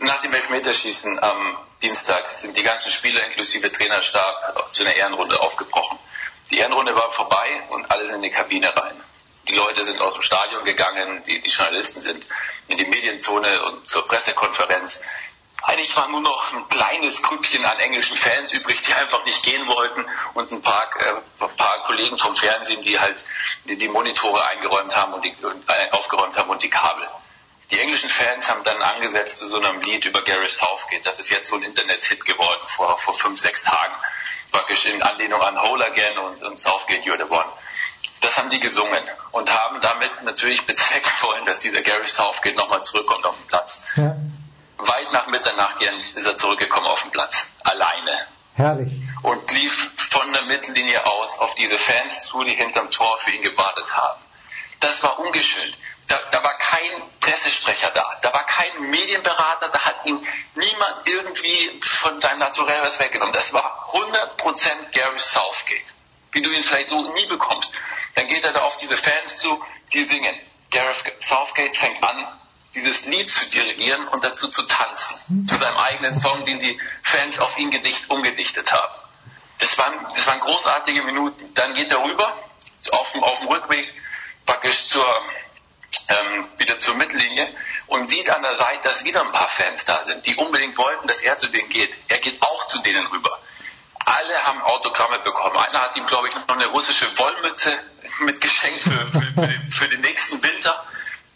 Nach dem Elfmeterschießen am Dienstag sind die ganzen Spieler inklusive Trainerstab zu einer Ehrenrunde aufgebrochen. Die Ehrenrunde war vorbei und alle sind in die Kabine rein. Die Leute sind aus dem Stadion gegangen, die, die Journalisten sind in die Medienzone und zur Pressekonferenz. Eigentlich war nur noch ein kleines Grüppchen an englischen Fans übrig, die einfach nicht gehen wollten und ein paar, äh, ein paar Kollegen vom Fernsehen, die halt die, die Monitore eingeräumt haben und die, äh, aufgeräumt haben und die Kabel. Die englischen Fans haben dann angesetzt zu so einem Lied über Gary Southgate. Das ist jetzt so ein Internet-Hit geworden vor, vor fünf, sechs Tagen. Praktisch in Anlehnung an Hole Again und, und Southgate You're the One. Das haben die gesungen und haben damit natürlich (laughs) bezwecken wollen, dass dieser Gary Southgate nochmal zurückkommt auf den Platz. Ja. Weit nach Mitternacht, Jens, ist er zurückgekommen auf den Platz. Alleine. Herrlich. Und lief von der Mittellinie aus auf diese Fans zu, die hinterm Tor für ihn gewartet haben. Das war ungeschönt. Da, da war kein Pressesprecher da, da war kein Medienberater, da hat ihn niemand irgendwie von seinem Naturell was weggenommen. Das war 100% Gary Southgate, wie du ihn vielleicht so nie bekommst. Dann geht er da auf diese Fans zu, die singen. Gareth Southgate fängt an, dieses Lied zu dirigieren und dazu zu tanzen. Zu seinem eigenen Song, den die Fans auf ihn gedicht, umgedichtet haben. Das waren, das waren großartige Minuten. Dann geht er rüber, auf dem, auf dem Rückweg praktisch zur, ähm, wieder zur Mittellinie und sieht an der Seite, dass wieder ein paar Fans da sind, die unbedingt wollten, dass er zu denen geht. Er geht auch zu denen rüber. Alle haben Autogramme bekommen. Einer hat ihm, glaube ich, noch eine russische Wollmütze mitgeschenkt für, für, für, den, für den nächsten Winter.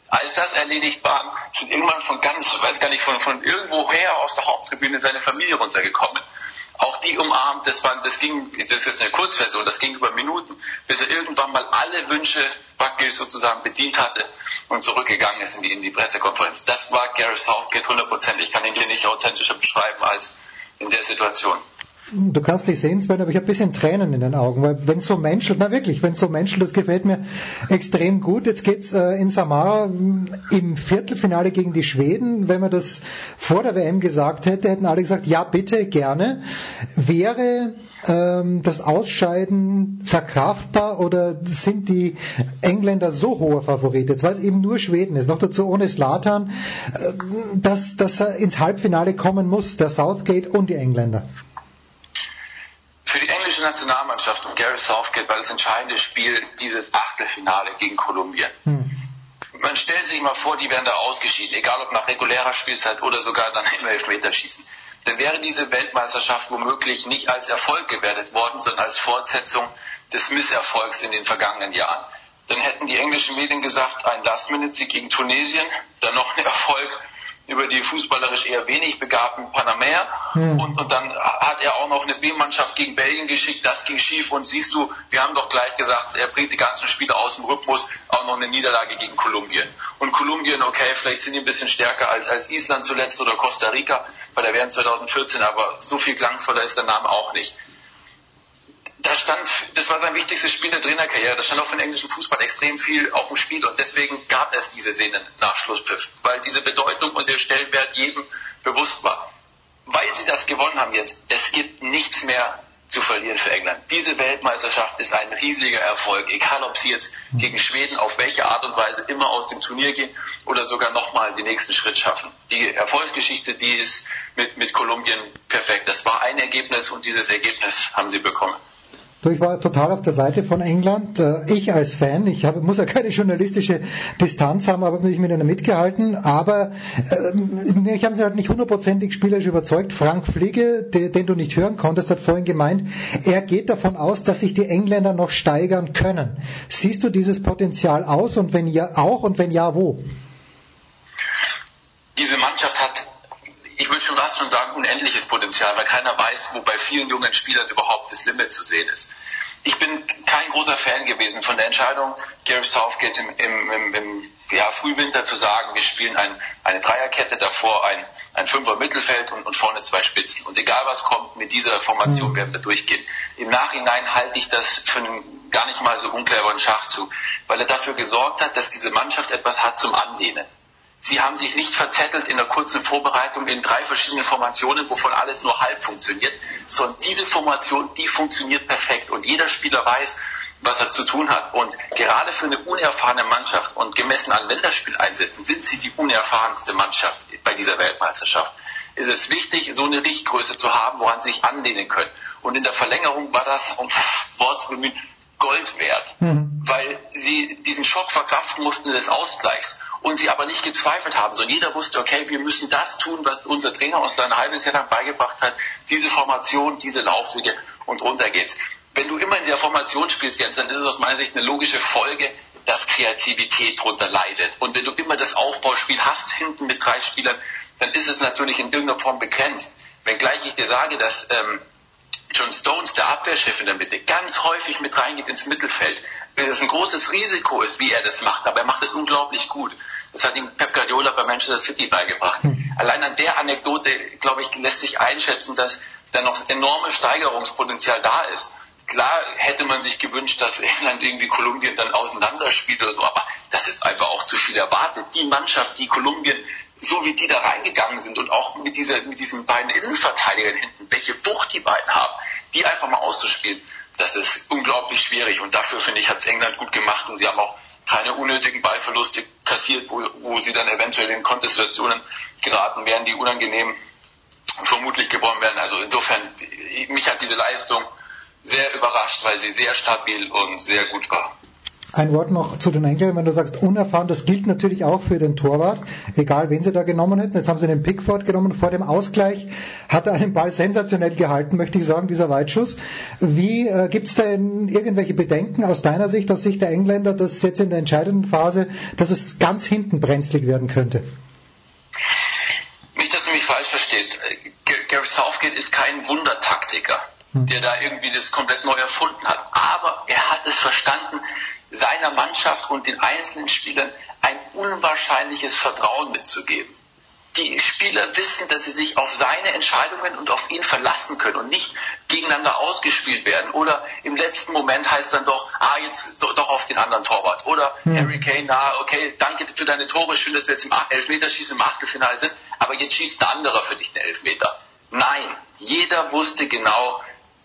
Als das erledigt war, sind irgendwann von ganz, weiß gar nicht, von, von irgendwoher aus der Haupttribüne seine Familie runtergekommen. Auch die umarmt, das, war, das ging, das ist eine Kurzversion, das ging über Minuten, bis er irgendwann mal alle Wünsche praktisch sozusagen bedient hatte und zurückgegangen ist in die, in die Pressekonferenz. Das war Gary Southgate hundertprozentig. Ich kann ihn hier nicht authentischer beschreiben als in der Situation. Du kannst dich sehen, Sven, aber ich habe ein bisschen Tränen in den Augen, weil wenn so menschelt, na wirklich, wenn so menschelt, das gefällt mir extrem gut. Jetzt geht's äh, in Samara im Viertelfinale gegen die Schweden. Wenn man das vor der WM gesagt hätte, hätten alle gesagt, ja bitte, gerne. Wäre ähm, das Ausscheiden verkraftbar oder sind die Engländer so hoher Favorit, jetzt weil es eben nur Schweden ist, noch dazu ohne Slatan, äh, dass, dass er ins Halbfinale kommen muss, der Southgate und die Engländer? Englische Nationalmannschaft und Gary Southgate war das entscheidende Spiel dieses Achtelfinale gegen Kolumbien. Hm. Man stellt sich mal vor, die wären da ausgeschieden, egal ob nach regulärer Spielzeit oder sogar dann im Elfmeterschießen. Dann wäre diese Weltmeisterschaft womöglich nicht als Erfolg gewertet worden, sondern als Fortsetzung des Misserfolgs in den vergangenen Jahren. Dann hätten die englischen Medien gesagt, ein Last-Minute-Sieg gegen Tunesien, dann noch ein Erfolg über die fußballerisch eher wenig begabten Panamer. Hm. und, und dann hat er auch noch eine B-Mannschaft gegen Belgien geschickt, das ging schief. Und siehst du, wir haben doch gleich gesagt, er bringt die ganzen Spiele aus dem Rhythmus, auch noch eine Niederlage gegen Kolumbien. Und Kolumbien, okay, vielleicht sind die ein bisschen stärker als, als Island zuletzt oder Costa Rica bei der WM 2014, aber so viel klangvoller ist der Name auch nicht da stand, das war sein wichtigstes Spiel der Trainerkarriere, da stand auch für den englischen Fußball extrem viel auf dem Spiel und deswegen gab es diese Szenen nach Schlusspfiff, weil diese Bedeutung und der Stellenwert jedem bewusst war. Weil sie das gewonnen haben jetzt, es gibt nichts mehr zu verlieren für England. Diese Weltmeisterschaft ist ein riesiger Erfolg, egal ob sie jetzt gegen Schweden auf welche Art und Weise immer aus dem Turnier gehen oder sogar nochmal den nächsten Schritt schaffen. Die Erfolgsgeschichte, die ist mit, mit Kolumbien perfekt. Das war ein Ergebnis und dieses Ergebnis haben sie bekommen. Du, ich war total auf der Seite von England. Äh, ich als Fan, ich hab, muss ja keine journalistische Distanz haben, aber natürlich mit einer mitgehalten. Aber äh, mich haben sie halt nicht hundertprozentig spielerisch überzeugt. Frank Fliege, de, den du nicht hören konntest, hat vorhin gemeint, er geht davon aus, dass sich die Engländer noch steigern können. Siehst du dieses Potenzial aus und wenn ja auch und wenn ja, wo? Diese Mannschaft hat ich würde schon fast schon sagen, unendliches Potenzial, weil keiner weiß, wo bei vielen jungen Spielern überhaupt das Limit zu sehen ist. Ich bin kein großer Fan gewesen von der Entscheidung, Gary Southgate im, im, im, im ja, Frühwinter zu sagen, wir spielen ein, eine Dreierkette, davor ein, ein Fünfer Mittelfeld und, und vorne zwei Spitzen. Und egal was kommt, mit dieser Formation mhm. werden wir durchgehen. Im Nachhinein halte ich das für einen gar nicht mal so uncleveren Schachzug, weil er dafür gesorgt hat, dass diese Mannschaft etwas hat zum Anlehnen. Sie haben sich nicht verzettelt in der kurzen Vorbereitung in drei verschiedenen Formationen, wovon alles nur halb funktioniert, sondern diese Formation, die funktioniert perfekt und jeder Spieler weiß, was er zu tun hat. Und gerade für eine unerfahrene Mannschaft und gemessen an Länderspieleinsätzen sind sie die unerfahrenste Mannschaft bei dieser Weltmeisterschaft. Ist es wichtig, so eine Richtgröße zu haben, woran sie sich anlehnen können. Und in der Verlängerung war das, um das (laughs) Wort zu bemühen, Gold wert, mhm. weil sie diesen Schock verkraften mussten des Ausgleichs und sie aber nicht gezweifelt haben, sondern jeder wusste, okay, wir müssen das tun, was unser Trainer uns ein halbes Jahr lang beigebracht hat, diese Formation, diese Laufwege und runter geht's. Wenn du immer in der Formation spielst jetzt, dann ist es aus meiner Sicht eine logische Folge, dass Kreativität drunter leidet. Und wenn du immer das Aufbauspiel hast, hinten mit drei Spielern, dann ist es natürlich in irgendeiner Form begrenzt. Wenngleich ich dir sage, dass ähm, John Stones, der Abwehrchef in der Mitte, ganz häufig mit reingeht ins Mittelfeld. Es ein großes Risiko ist, wie er das macht, aber er macht es unglaublich gut. Das hat ihm Pep Guardiola bei Manchester City beigebracht. Hm. Allein an der Anekdote, glaube ich, lässt sich einschätzen, dass da noch enorme Steigerungspotenzial da ist. Klar hätte man sich gewünscht, dass England irgendwie Kolumbien dann auseinanderspielt oder so, aber das ist einfach auch zu viel erwartet. Die Mannschaft, die Kolumbien so wie die da reingegangen sind und auch mit, dieser, mit diesen beiden Innenverteidigern hinten, welche Wucht die beiden haben, die einfach mal auszuspielen, das ist unglaublich schwierig. Und dafür, finde ich, hat es England gut gemacht und sie haben auch keine unnötigen Ballverluste kassiert, wo, wo sie dann eventuell in Kontestationen geraten wären, die unangenehm vermutlich gewonnen werden. Also insofern, mich hat diese Leistung sehr überrascht, weil sie sehr stabil und sehr gut war. Ein Wort noch zu den Enkeln, wenn du sagst unerfahren, das gilt natürlich auch für den Torwart, egal wen sie da genommen hätten. Jetzt haben sie den Pickford genommen. Vor dem Ausgleich hat er einen Ball sensationell gehalten, möchte ich sagen, dieser Weitschuss. Wie äh, gibt es denn irgendwelche Bedenken aus deiner Sicht, aus Sicht der Engländer, dass jetzt in der entscheidenden Phase, dass es ganz hinten brenzlig werden könnte? Nicht, dass du mich falsch verstehst. Gary Southgate ist kein Wundertaktiker, hm. der da irgendwie das komplett neu erfunden hat. Aber er hat es verstanden, seiner Mannschaft und den einzelnen Spielern ein unwahrscheinliches Vertrauen mitzugeben. die Spieler wissen, dass sie sich auf seine Entscheidungen und auf ihn verlassen können und nicht gegeneinander ausgespielt werden. Oder im letzten Moment heißt dann doch, ah, jetzt doch, auf den anderen Torwart. Oder hm. Harry Kane, na, okay, danke für deine Tore, schön, dass wir jetzt im Elfmeterschießen im Achtelfinale sind, aber jetzt schießt ein anderer für dich den Elfmeter. Nein, jeder wusste genau,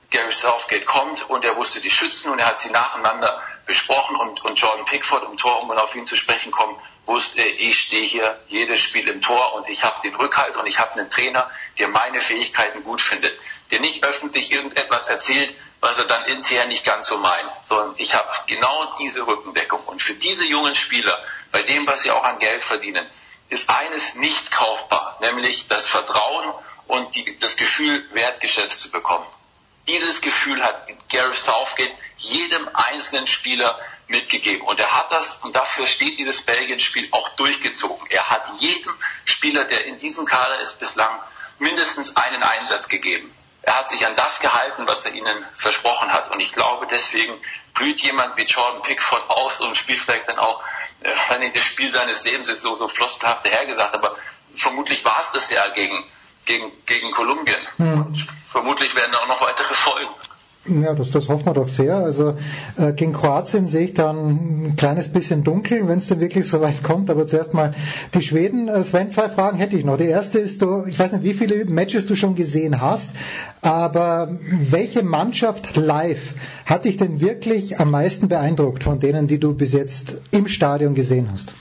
Gary Southgate kommt und er wusste die Schützen und er hat sie nacheinander besprochen und, und Jordan Pickford im Tor, um auf ihn zu sprechen kommen, wusste, ich stehe hier jedes Spiel im Tor und ich habe den Rückhalt und ich habe einen Trainer, der meine Fähigkeiten gut findet, der nicht öffentlich irgendetwas erzählt, was er dann intern nicht ganz so meint, sondern ich habe genau diese Rückendeckung. Und für diese jungen Spieler, bei dem, was sie auch an Geld verdienen, ist eines nicht kaufbar, nämlich das Vertrauen und die, das Gefühl, wertgeschätzt zu bekommen. Dieses Gefühl hat Gary Southgate jedem einzelnen Spieler mitgegeben. Und er hat das, und dafür steht dieses Belgien-Spiel auch durchgezogen. Er hat jedem Spieler, der in diesem Kader ist, bislang mindestens einen Einsatz gegeben. Er hat sich an das gehalten, was er ihnen versprochen hat. Und ich glaube, deswegen blüht jemand wie Jordan Pickford aus und spielt vielleicht dann auch, äh, wenn äh, das Spiel seines Lebens ist so, so floskelhaft dahergesagt, aber vermutlich war es das ja gegen, gegen, gegen Kolumbien. Hm. Vermutlich werden auch noch weitere folgen. Ja, das, das hoffen wir doch sehr. Also äh, gegen Kroatien sehe ich dann ein kleines bisschen dunkel, wenn es denn wirklich so weit kommt. Aber zuerst mal die Schweden. Äh, Sven, zwei Fragen hätte ich noch. Die erste ist, du, ich weiß nicht, wie viele Matches du schon gesehen hast, aber welche Mannschaft live hat dich denn wirklich am meisten beeindruckt von denen, die du bis jetzt im Stadion gesehen hast?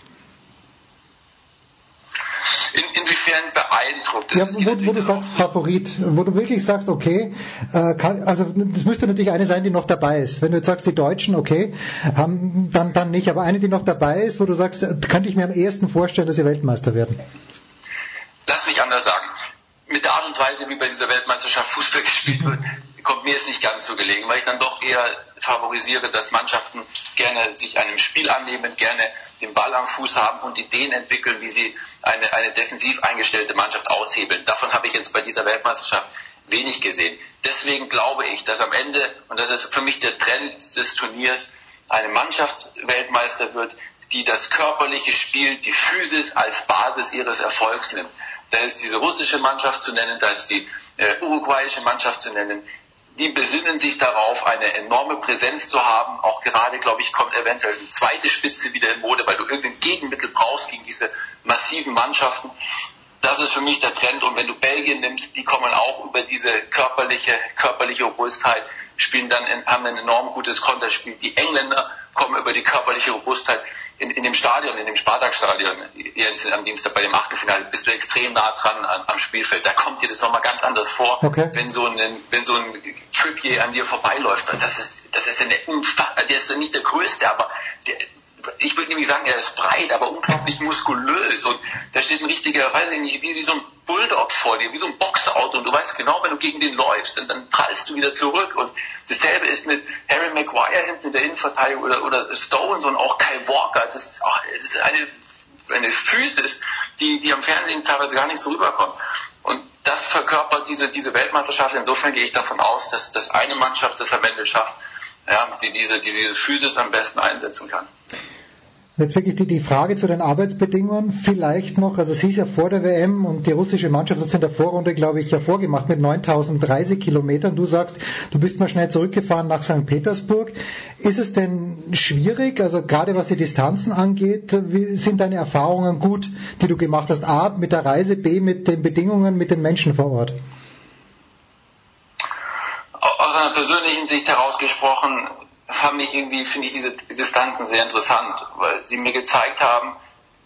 Inwiefern beeindruckt? Ja, wo, wo du sagst Favorit, wo du wirklich sagst, okay, äh, kann, also das müsste natürlich eine sein, die noch dabei ist. Wenn du jetzt sagst, die Deutschen, okay, haben, dann, dann nicht, aber eine, die noch dabei ist, wo du sagst, könnte ich mir am ehesten vorstellen, dass sie Weltmeister werden. Lass mich anders sagen. Mit der Art und Weise, wie bei dieser Weltmeisterschaft Fußball (laughs) gespielt wird, kommt mir es nicht ganz so gelegen, weil ich dann doch eher favorisiere, dass Mannschaften gerne sich einem Spiel annehmen, gerne den Ball am Fuß haben und Ideen entwickeln, wie sie eine, eine defensiv eingestellte Mannschaft aushebeln. Davon habe ich jetzt bei dieser Weltmeisterschaft wenig gesehen. Deswegen glaube ich, dass am Ende, und das ist für mich der Trend des Turniers, eine Mannschaft Weltmeister wird, die das körperliche Spiel, die Physis als Basis ihres Erfolgs nimmt. Da ist diese russische Mannschaft zu nennen, da ist die äh, uruguayische Mannschaft zu nennen, die besinnen sich darauf, eine enorme Präsenz zu haben. Auch gerade, glaube ich, kommt eventuell eine zweite Spitze wieder in Mode, weil du irgendein Gegenmittel brauchst gegen diese massiven Mannschaften. Das ist für mich der Trend. Und wenn du Belgien nimmst, die kommen auch über diese körperliche, körperliche Robustheit, spielen dann, in, haben ein enorm gutes Konterspiel. Die Engländer kommen über die körperliche Robustheit in, in dem Stadion, in dem Spartak-Stadion, jetzt am Dienstag bei dem Achtelfinale, bist du extrem nah dran an, am Spielfeld. Da kommt dir das nochmal ganz anders vor, okay. wenn so ein, wenn so ein Trippier an dir vorbeiläuft. Das ist, das ist eine der ist nicht der größte, aber der, ich würde nämlich sagen, er ist breit, aber unglaublich muskulös und da steht ein richtiger, weiß ich nicht, wie, wie so ein Bulldog vor dir, wie so ein Boxauto und du weißt genau, wenn du gegen den läufst, dann, dann prallst du wieder zurück und dasselbe ist mit Harry Maguire hinten in der Innenverteidigung oder, oder Stones und auch Kyle Walker, das ist, ach, das ist eine, eine Physis, die, die am Fernsehen teilweise gar nicht so rüberkommt. Und das verkörpert diese, diese Weltmeisterschaft. Insofern gehe ich davon aus, dass, dass eine Mannschaft das am Ende schafft, ja, die diese, diese Physis am besten einsetzen kann. Jetzt wirklich die, die Frage zu den Arbeitsbedingungen vielleicht noch, also es hieß ja vor der WM und die russische Mannschaft hat es in der Vorrunde, glaube ich, ja vorgemacht mit 9000 Reisekilometern. Du sagst, du bist mal schnell zurückgefahren nach St. Petersburg. Ist es denn schwierig, also gerade was die Distanzen angeht, wie sind deine Erfahrungen gut, die du gemacht hast? A, mit der Reise, B, mit den Bedingungen, mit den Menschen vor Ort? Aus einer persönlichen Sicht herausgesprochen, fand ich irgendwie, finde ich diese Distanzen sehr interessant, weil sie mir gezeigt haben,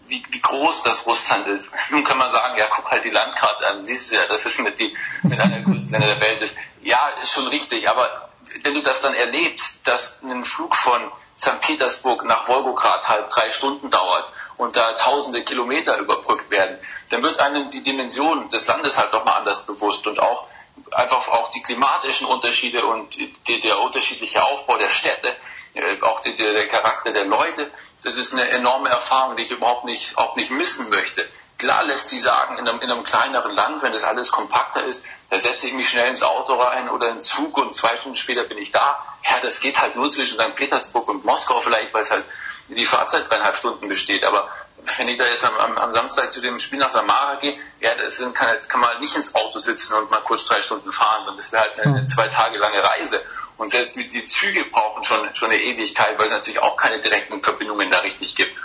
wie, wie groß das Russland ist. (laughs) Nun kann man sagen, ja, guck halt die Landkarte an, siehst du ja, das ist mit, die, mit einer der größten Länder der Welt ist. Ja, ist schon richtig, aber wenn du das dann erlebst, dass ein Flug von St. Petersburg nach Wolgograd halt drei Stunden dauert und da tausende Kilometer überbrückt werden, dann wird einem die Dimension des Landes halt doch mal anders bewusst und auch einfach auch die klimatischen Unterschiede und die, der unterschiedliche Aufbau der Städte, äh, auch die, der Charakter der Leute, das ist eine enorme Erfahrung, die ich überhaupt nicht, auch nicht missen möchte. Klar lässt sich sagen, in einem, in einem kleineren Land, wenn das alles kompakter ist, da setze ich mich schnell ins Auto rein oder ins Zug und zwei Stunden später bin ich da. Ja, das geht halt nur zwischen St. Petersburg und Moskau vielleicht, weil es halt die Fahrzeit dreieinhalb Stunden besteht. Aber wenn ich da jetzt am, am, am Samstag zu dem Spiel nach Samara gehe, ja, das sind, kann, kann man halt nicht ins Auto sitzen und mal kurz drei Stunden fahren. Und das wäre halt eine, eine zwei Tage lange Reise. Und selbst mit die Züge brauchen schon, schon eine Ewigkeit, weil es natürlich auch keine direkten Verbindungen da richtig gibt.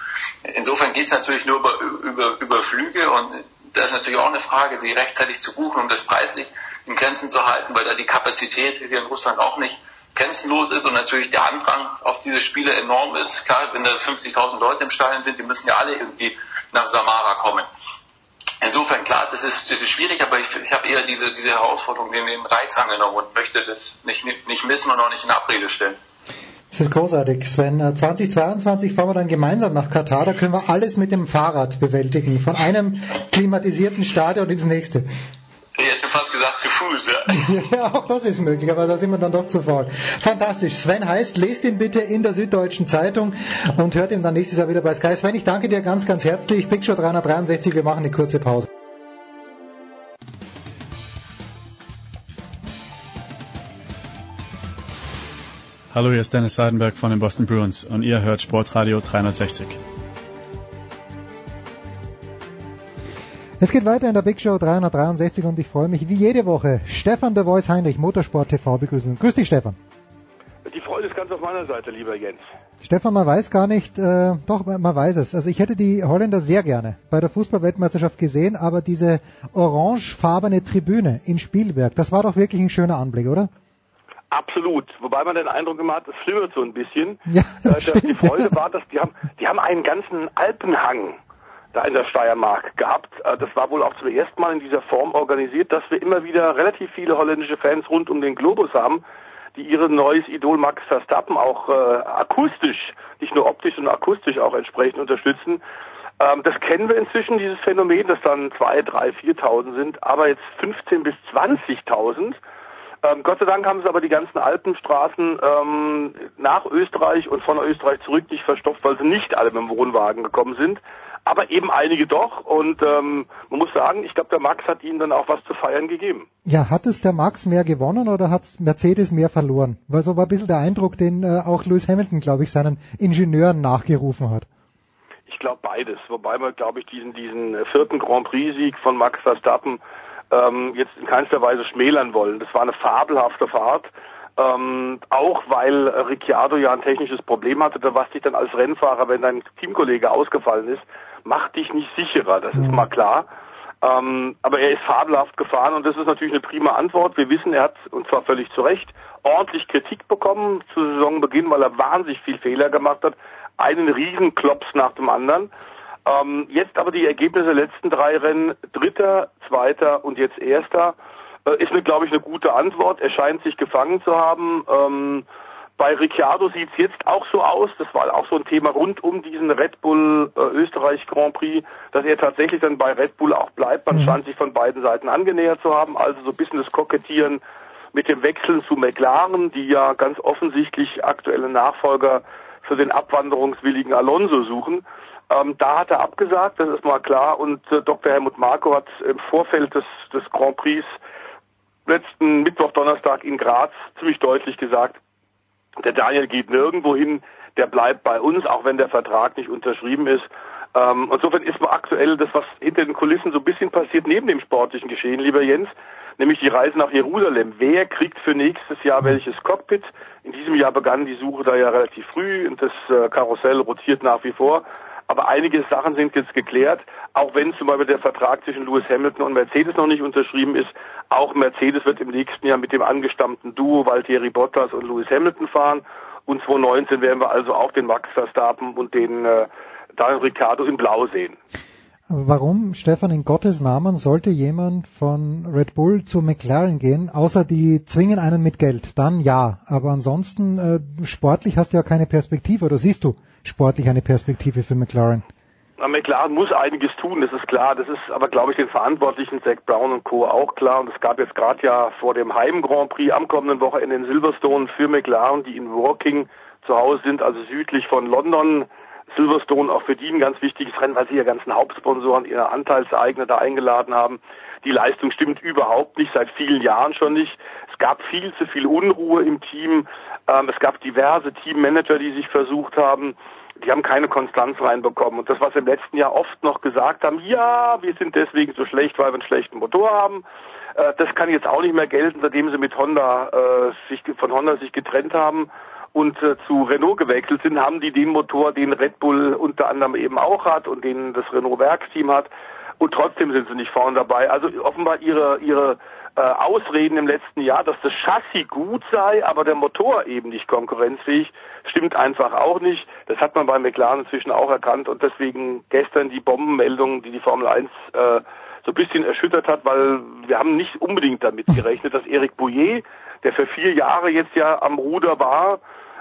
Insofern geht es natürlich nur über, über, über Flüge und da ist natürlich auch eine Frage, die rechtzeitig zu buchen, um das preislich in Grenzen zu halten, weil da die Kapazität hier in Russland auch nicht grenzenlos ist und natürlich der Andrang auf diese Spiele enorm ist. Klar, wenn da 50.000 Leute im Stadion sind, die müssen ja alle irgendwie nach Samara kommen. Insofern, klar, das ist, das ist schwierig, aber ich, habe eher diese, diese Herausforderung in den Reiz angenommen und möchte das nicht, nicht missen und auch nicht in Abrede stellen. Das ist großartig, Sven. 2022 äh, fahren wir dann gemeinsam nach Katar. Da können wir alles mit dem Fahrrad bewältigen. Von einem klimatisierten Stadion ins nächste. Ich hätte schon fast gesagt, zu Fuß, ja. (laughs) ja, auch das ist möglich, aber da sind wir dann doch zu faul. Fantastisch. Sven heißt, lest ihn bitte in der Süddeutschen Zeitung und hört ihn dann nächstes Jahr wieder bei Sky. Sven, ich danke dir ganz, ganz herzlich. Big Show 363, wir machen eine kurze Pause. Hallo, hier ist Dennis Seidenberg von den Boston Bruins und ihr hört Sportradio 360. Es geht weiter in der Big Show 363 und ich freue mich wie jede Woche Stefan der Voice Heinrich, Motorsport TV begrüßen. Grüß dich, Stefan. Die Freude ist ganz auf meiner Seite, lieber Jens. Stefan, man weiß gar nicht, äh, doch, man weiß es. Also ich hätte die Holländer sehr gerne bei der Fußballweltmeisterschaft gesehen, aber diese orangefarbene Tribüne in Spielberg, das war doch wirklich ein schöner Anblick, oder? Absolut. Wobei man den Eindruck immer hat, es flimmert so ein bisschen. Ja, das äh, (laughs) stimmt, die Freude ja. war, dass die haben, die haben einen ganzen Alpenhang da in der Steiermark gehabt. Äh, das war wohl auch zum ersten Mal in dieser Form organisiert, dass wir immer wieder relativ viele holländische Fans rund um den Globus haben, die ihr neues Idol Max Verstappen auch äh, akustisch, nicht nur optisch, sondern akustisch auch entsprechend unterstützen. Ähm, das kennen wir inzwischen, dieses Phänomen, dass dann zwei, drei, viertausend sind, aber jetzt 15 bis 20.000 ähm, Gott sei Dank haben sie aber die ganzen Alpenstraßen ähm, nach Österreich und von Österreich zurück nicht verstopft, weil sie nicht alle mit dem Wohnwagen gekommen sind. Aber eben einige doch. Und ähm, man muss sagen, ich glaube, der Max hat ihnen dann auch was zu feiern gegeben. Ja, hat es der Max mehr gewonnen oder hat Mercedes mehr verloren? Weil so war ein bisschen der Eindruck, den äh, auch Lewis Hamilton, glaube ich, seinen Ingenieuren nachgerufen hat. Ich glaube beides. Wobei man, glaube ich, diesen, diesen vierten Grand Prix-Sieg von Max Verstappen ähm, jetzt in keinster Weise schmälern wollen. Das war eine fabelhafte Fahrt. Ähm, auch weil Ricciardo ja ein technisches Problem hatte, was dich dann als Rennfahrer, wenn dein Teamkollege ausgefallen ist, macht dich nicht sicherer, das ist mhm. mal klar. Ähm, aber er ist fabelhaft gefahren und das ist natürlich eine prima Antwort. Wir wissen, er hat, und zwar völlig zu Recht, ordentlich Kritik bekommen zu Saisonbeginn, weil er wahnsinnig viel Fehler gemacht hat. Einen Riesenklops nach dem anderen. Ähm, jetzt aber die Ergebnisse der letzten drei Rennen, dritter, zweiter und jetzt erster, äh, ist mir, glaube ich, eine gute Antwort. Er scheint sich gefangen zu haben. Ähm, bei Ricciardo sieht es jetzt auch so aus, das war auch so ein Thema rund um diesen Red Bull äh, Österreich Grand Prix, dass er tatsächlich dann bei Red Bull auch bleibt. Man mhm. scheint sich von beiden Seiten angenähert zu haben, also so ein bisschen das Kokettieren mit dem Wechseln zu McLaren, die ja ganz offensichtlich aktuelle Nachfolger für den abwanderungswilligen Alonso suchen. Ähm, da hat er abgesagt, das ist mal klar. Und äh, Dr. Helmut Marko hat im Vorfeld des, des Grand Prix letzten Mittwoch, Donnerstag in Graz ziemlich deutlich gesagt, der Daniel geht nirgendwo hin, der bleibt bei uns, auch wenn der Vertrag nicht unterschrieben ist. Ähm, insofern ist man aktuell das, was hinter den Kulissen so ein bisschen passiert, neben dem sportlichen Geschehen, lieber Jens, nämlich die Reise nach Jerusalem. Wer kriegt für nächstes Jahr welches Cockpit? In diesem Jahr begann die Suche da ja relativ früh und das äh, Karussell rotiert nach wie vor. Aber einige Sachen sind jetzt geklärt, auch wenn zum Beispiel der Vertrag zwischen Lewis Hamilton und Mercedes noch nicht unterschrieben ist. Auch Mercedes wird im nächsten Jahr mit dem angestammten Duo Valtteri Bottas und Lewis Hamilton fahren. Und 2019 werden wir also auch den Max Verstappen und den äh, Daniel Ricciardo in Blau sehen. Warum, Stefan, in Gottes Namen sollte jemand von Red Bull zu McLaren gehen, außer die zwingen einen mit Geld? Dann ja. Aber ansonsten, äh, sportlich hast du ja keine Perspektive, oder siehst du? sportlich eine Perspektive für McLaren? McLaren muss einiges tun, das ist klar. Das ist aber, glaube ich, den Verantwortlichen Zach Brown und Co. auch klar. Und es gab jetzt gerade ja vor dem Heim Grand Prix am kommenden Wochenende in Silverstone für McLaren, die in Walking zu Hause sind, also südlich von London. Silverstone auch für die ein ganz wichtiges Rennen, weil sie ihr ganzen Hauptsponsoren, ihre Anteilseigner da eingeladen haben. Die Leistung stimmt überhaupt nicht, seit vielen Jahren schon nicht. Es gab viel zu viel Unruhe im Team. Ähm, es gab diverse Teammanager, die sich versucht haben. die haben keine Konstanz reinbekommen. Und das, was im letzten Jahr oft noch gesagt haben, ja, wir sind deswegen so schlecht, weil wir einen schlechten Motor haben, äh, das kann jetzt auch nicht mehr gelten, seitdem sie mit Honda äh, sich von Honda sich getrennt haben und äh, zu Renault gewechselt sind, haben die den Motor, den Red Bull unter anderem eben auch hat und den das Renault Werksteam hat. Und trotzdem sind sie nicht vorne dabei. Also offenbar ihre ihre äh, Ausreden im letzten Jahr, dass das Chassis gut sei, aber der Motor eben nicht konkurrenzfähig, stimmt einfach auch nicht. Das hat man bei McLaren inzwischen auch erkannt und deswegen gestern die Bombenmeldung, die die Formel 1 äh, so ein bisschen erschüttert hat, weil wir haben nicht unbedingt damit gerechnet, dass Eric Bouillet, der für vier Jahre jetzt ja am Ruder war,